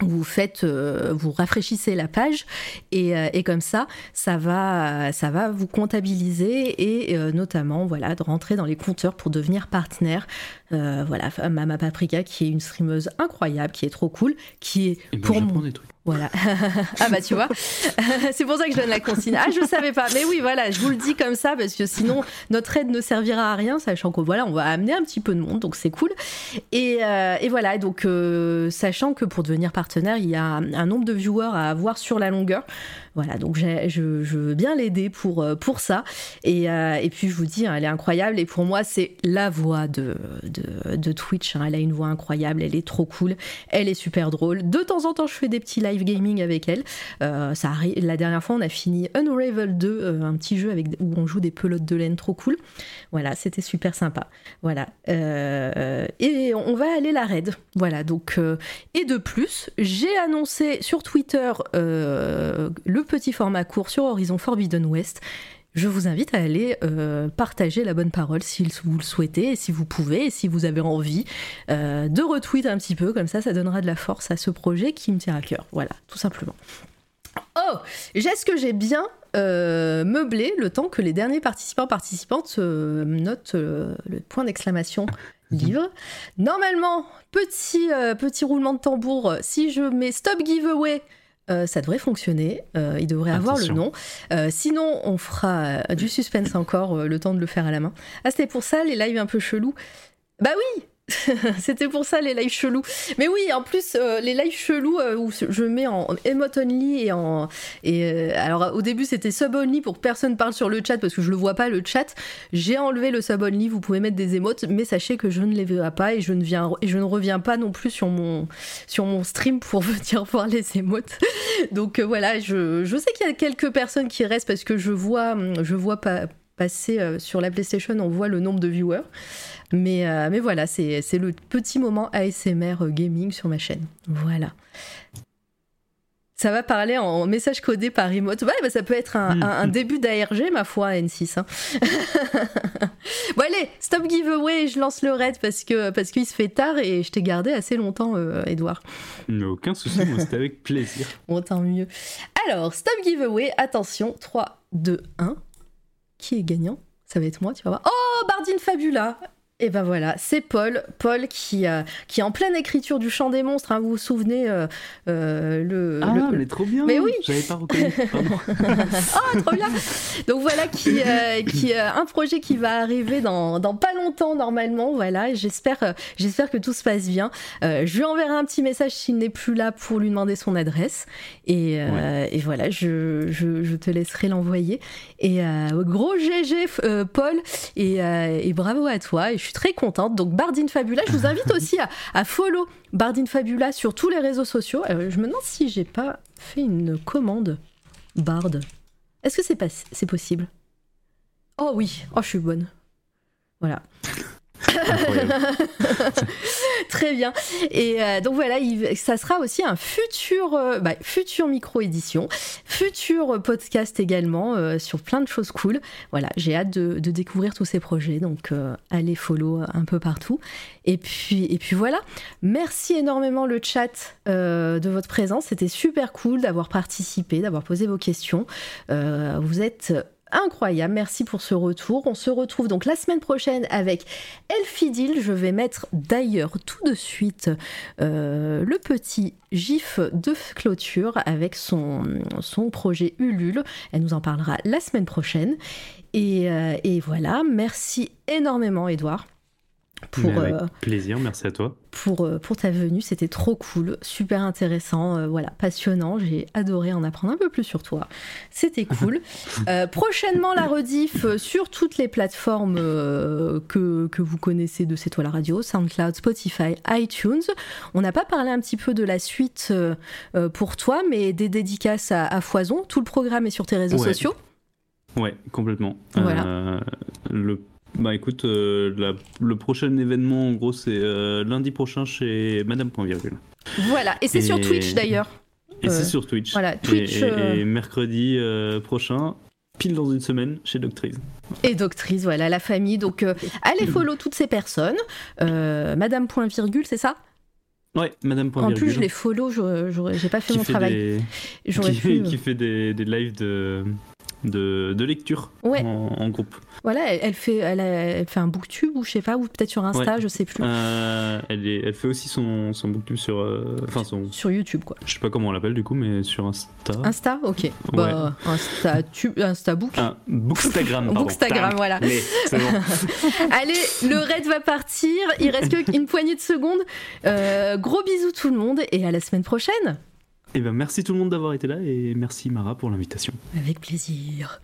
vous faites, euh, vous rafraîchissez la page et, euh, et comme ça, ça va, ça va vous comptabiliser et euh, notamment voilà de rentrer dans les compteurs pour devenir partenaire. Euh, voilà, Mama Paprika qui est une streameuse incroyable, qui est trop cool, qui est ben, pour moi voilà. ah bah tu vois, c'est pour ça que je donne la consigne. Ah je savais pas, mais oui voilà, je vous le dis comme ça parce que sinon notre aide ne servira à rien, sachant que voilà on va amener un petit peu de monde, donc c'est cool. Et, euh, et voilà, donc euh, sachant que pour devenir partenaire, il y a un, un nombre de viewers à avoir sur la longueur. Voilà, donc je, veux bien l'aider pour, euh, ça. Et, euh, et puis je vous dis, hein, elle est incroyable. Et pour moi, c'est la voix de, Twitch. hein. Elle a une voix incroyable, elle est trop cool, elle est super drôle. De temps en temps, je fais des petits live gaming avec elle. Euh. La dernière fois, on a fini Unravel 2, euh, un petit jeu avec, où on joue des pelotes de laine trop cool. Voilà, c'était super sympa. Voilà. Euh, et on va aller la raid. Voilà, donc. euh, et de plus, j'ai annoncé sur Twitter euh, le petit format court sur Horizon Forbidden West. Je vous invite à aller partager la bonne parole si vous le souhaitez, si vous pouvez, si vous avez envie de retweet un petit peu, comme ça, ça donnera de la force à ce projet qui me tient à cœur. Voilà, tout simplement. Oh, est-ce que j'ai bien euh, meublé le temps que les derniers participants participantes euh, notent euh, le point d'exclamation livre. Normalement, petit, petit roulement de tambour, si je mets stop giveaway, euh, ça devrait fonctionner. Euh, il devrait avoir le nom. Euh, sinon, on fera du suspense encore, le temps de le faire à la main. Ah, c'était pour ça, les lives un peu chelous. Bah oui C'était pour ça les lives chelous. Mais oui, en plus, euh, les lives chelous euh, où je mets en emote only et en. Et, euh, alors au début c'était sub only pour que personne parle sur le chat parce que je le vois pas le chat. J'ai enlevé le sub only, vous pouvez mettre des émotes, mais sachez que je ne les verrai pas et je ne, viens, et je ne reviens pas non plus sur mon, sur mon stream pour venir voir les émotes. Donc voilà, je, je sais qu'il y a quelques personnes qui restent parce que je vois, je vois pas passer sur la PlayStation, on voit le nombre de viewers. Mais, euh, mais voilà, c'est le petit moment ASMR gaming sur ma chaîne. Voilà. Ça va parler en message codé par remote. Ouais, bah ça peut être un, un, début d'ARG, ma foi, N6. Hein. bon, allez, stop giveaway, je lance le raid parce que parce qu'il se fait tard et je t'ai gardé assez longtemps, euh, Edouard. Aucun souci, c'était avec plaisir. Bon, tant mieux. Alors, stop giveaway, attention, 3, 2, 1. Qui est gagnant? Ça va être moi, tu vas voir. Oh, Bardine Fabula et ben voilà, c'est Paul, Paul qui, euh, qui est en pleine écriture du chant des monstres. Hein, vous vous souvenez euh, euh, le, Ah, mais trop bien. Mais oui. J'avais pas reconnu. Ah, trop bien. Donc voilà qui, qui un projet qui va arriver dans, dans pas longtemps normalement. Voilà, j'espère j'espère que tout se passe bien. je lui enverrai un petit message s'il n'est plus là pour lui demander son adresse. Et, et voilà, je, je, je, te laisserai l'envoyer. Et gros GG Paul et, et bravo à toi. Et je suis très contente. Donc Bardine Fabula, je vous invite aussi à, follow Bardine Fabula sur tous les réseaux sociaux. Euh, je me demande si j'ai pas fait une commande Bard. Est-ce que c'est pas c'est possible? Oh oui, oh je suis bonne. Voilà. Très bien. Et euh, donc voilà, ça sera aussi un futur, euh, bah, micro-édition, futur podcast également euh, sur plein de choses cool. Voilà, j'ai hâte de, découvrir tous ces projets, donc allez follow un peu partout. Et puis, et puis voilà, merci énormément le chat de votre présence, c'était super cool d'avoir participé, d'avoir posé vos questions. vous êtes incroyable. Merci pour ce retour. On se retrouve donc la semaine prochaine avec Elfidil. Je vais mettre d'ailleurs tout de suite euh, le petit gif de clôture avec son, son projet Ulule. Elle nous en parlera la semaine prochaine. Et, euh, et voilà, merci énormément Edouard. Pour, avec euh, plaisir, merci à toi. Pour, euh, pour ta venue, c'était trop cool, super intéressant, euh, voilà, passionnant. J'ai adoré en apprendre un peu plus sur toi. C'était cool. prochainement, la rediff sur toutes les plateformes que, que, vous connaissez de C'est toi la radio, SoundCloud, Spotify, iTunes. On n'a pas parlé un petit peu de la suite pour toi, mais des dédicaces à, foison. Tout le programme est sur tes réseaux sociaux. Ouais, complètement. Voilà. le bah écoute, euh, le prochain événement en gros c'est euh, lundi prochain chez Madame Point Virgule. Voilà, et c'est sur Twitch d'ailleurs. Et c'est euh, sur Twitch. Voilà, Twitch. Et, mercredi prochain, pile dans une semaine, chez Doctrice. Et Doctrice, voilà, la famille. Donc allez follow toutes ces personnes. Madame Point Virgule, c'est ça? Ouais, Madame Point En plus, je les follow, j'ai pas fait mon travail. Qui, fait, qui fait des, des lives de de, lecture en, groupe. Voilà, elle, fait, elle, fait un booktube ou je sais pas, ou peut-être sur Insta, je sais plus. Euh, elle, est, elle fait aussi son, son booktube sur, euh, enfin son, sur YouTube quoi. Je sais pas comment on l'appelle du coup, mais sur Insta. Insta, ok. Bah, Insta, tu, Insta book. Un bookstagram. bookstagram, voilà. Allez, le raid va partir. Il reste qu'une poignée de secondes. Euh, gros bisous tout le monde et à la semaine prochaine. Eh ben, merci tout le monde d'avoir été là et merci Mara pour l'invitation. Avec plaisir.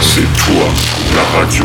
C'est toi, la radio.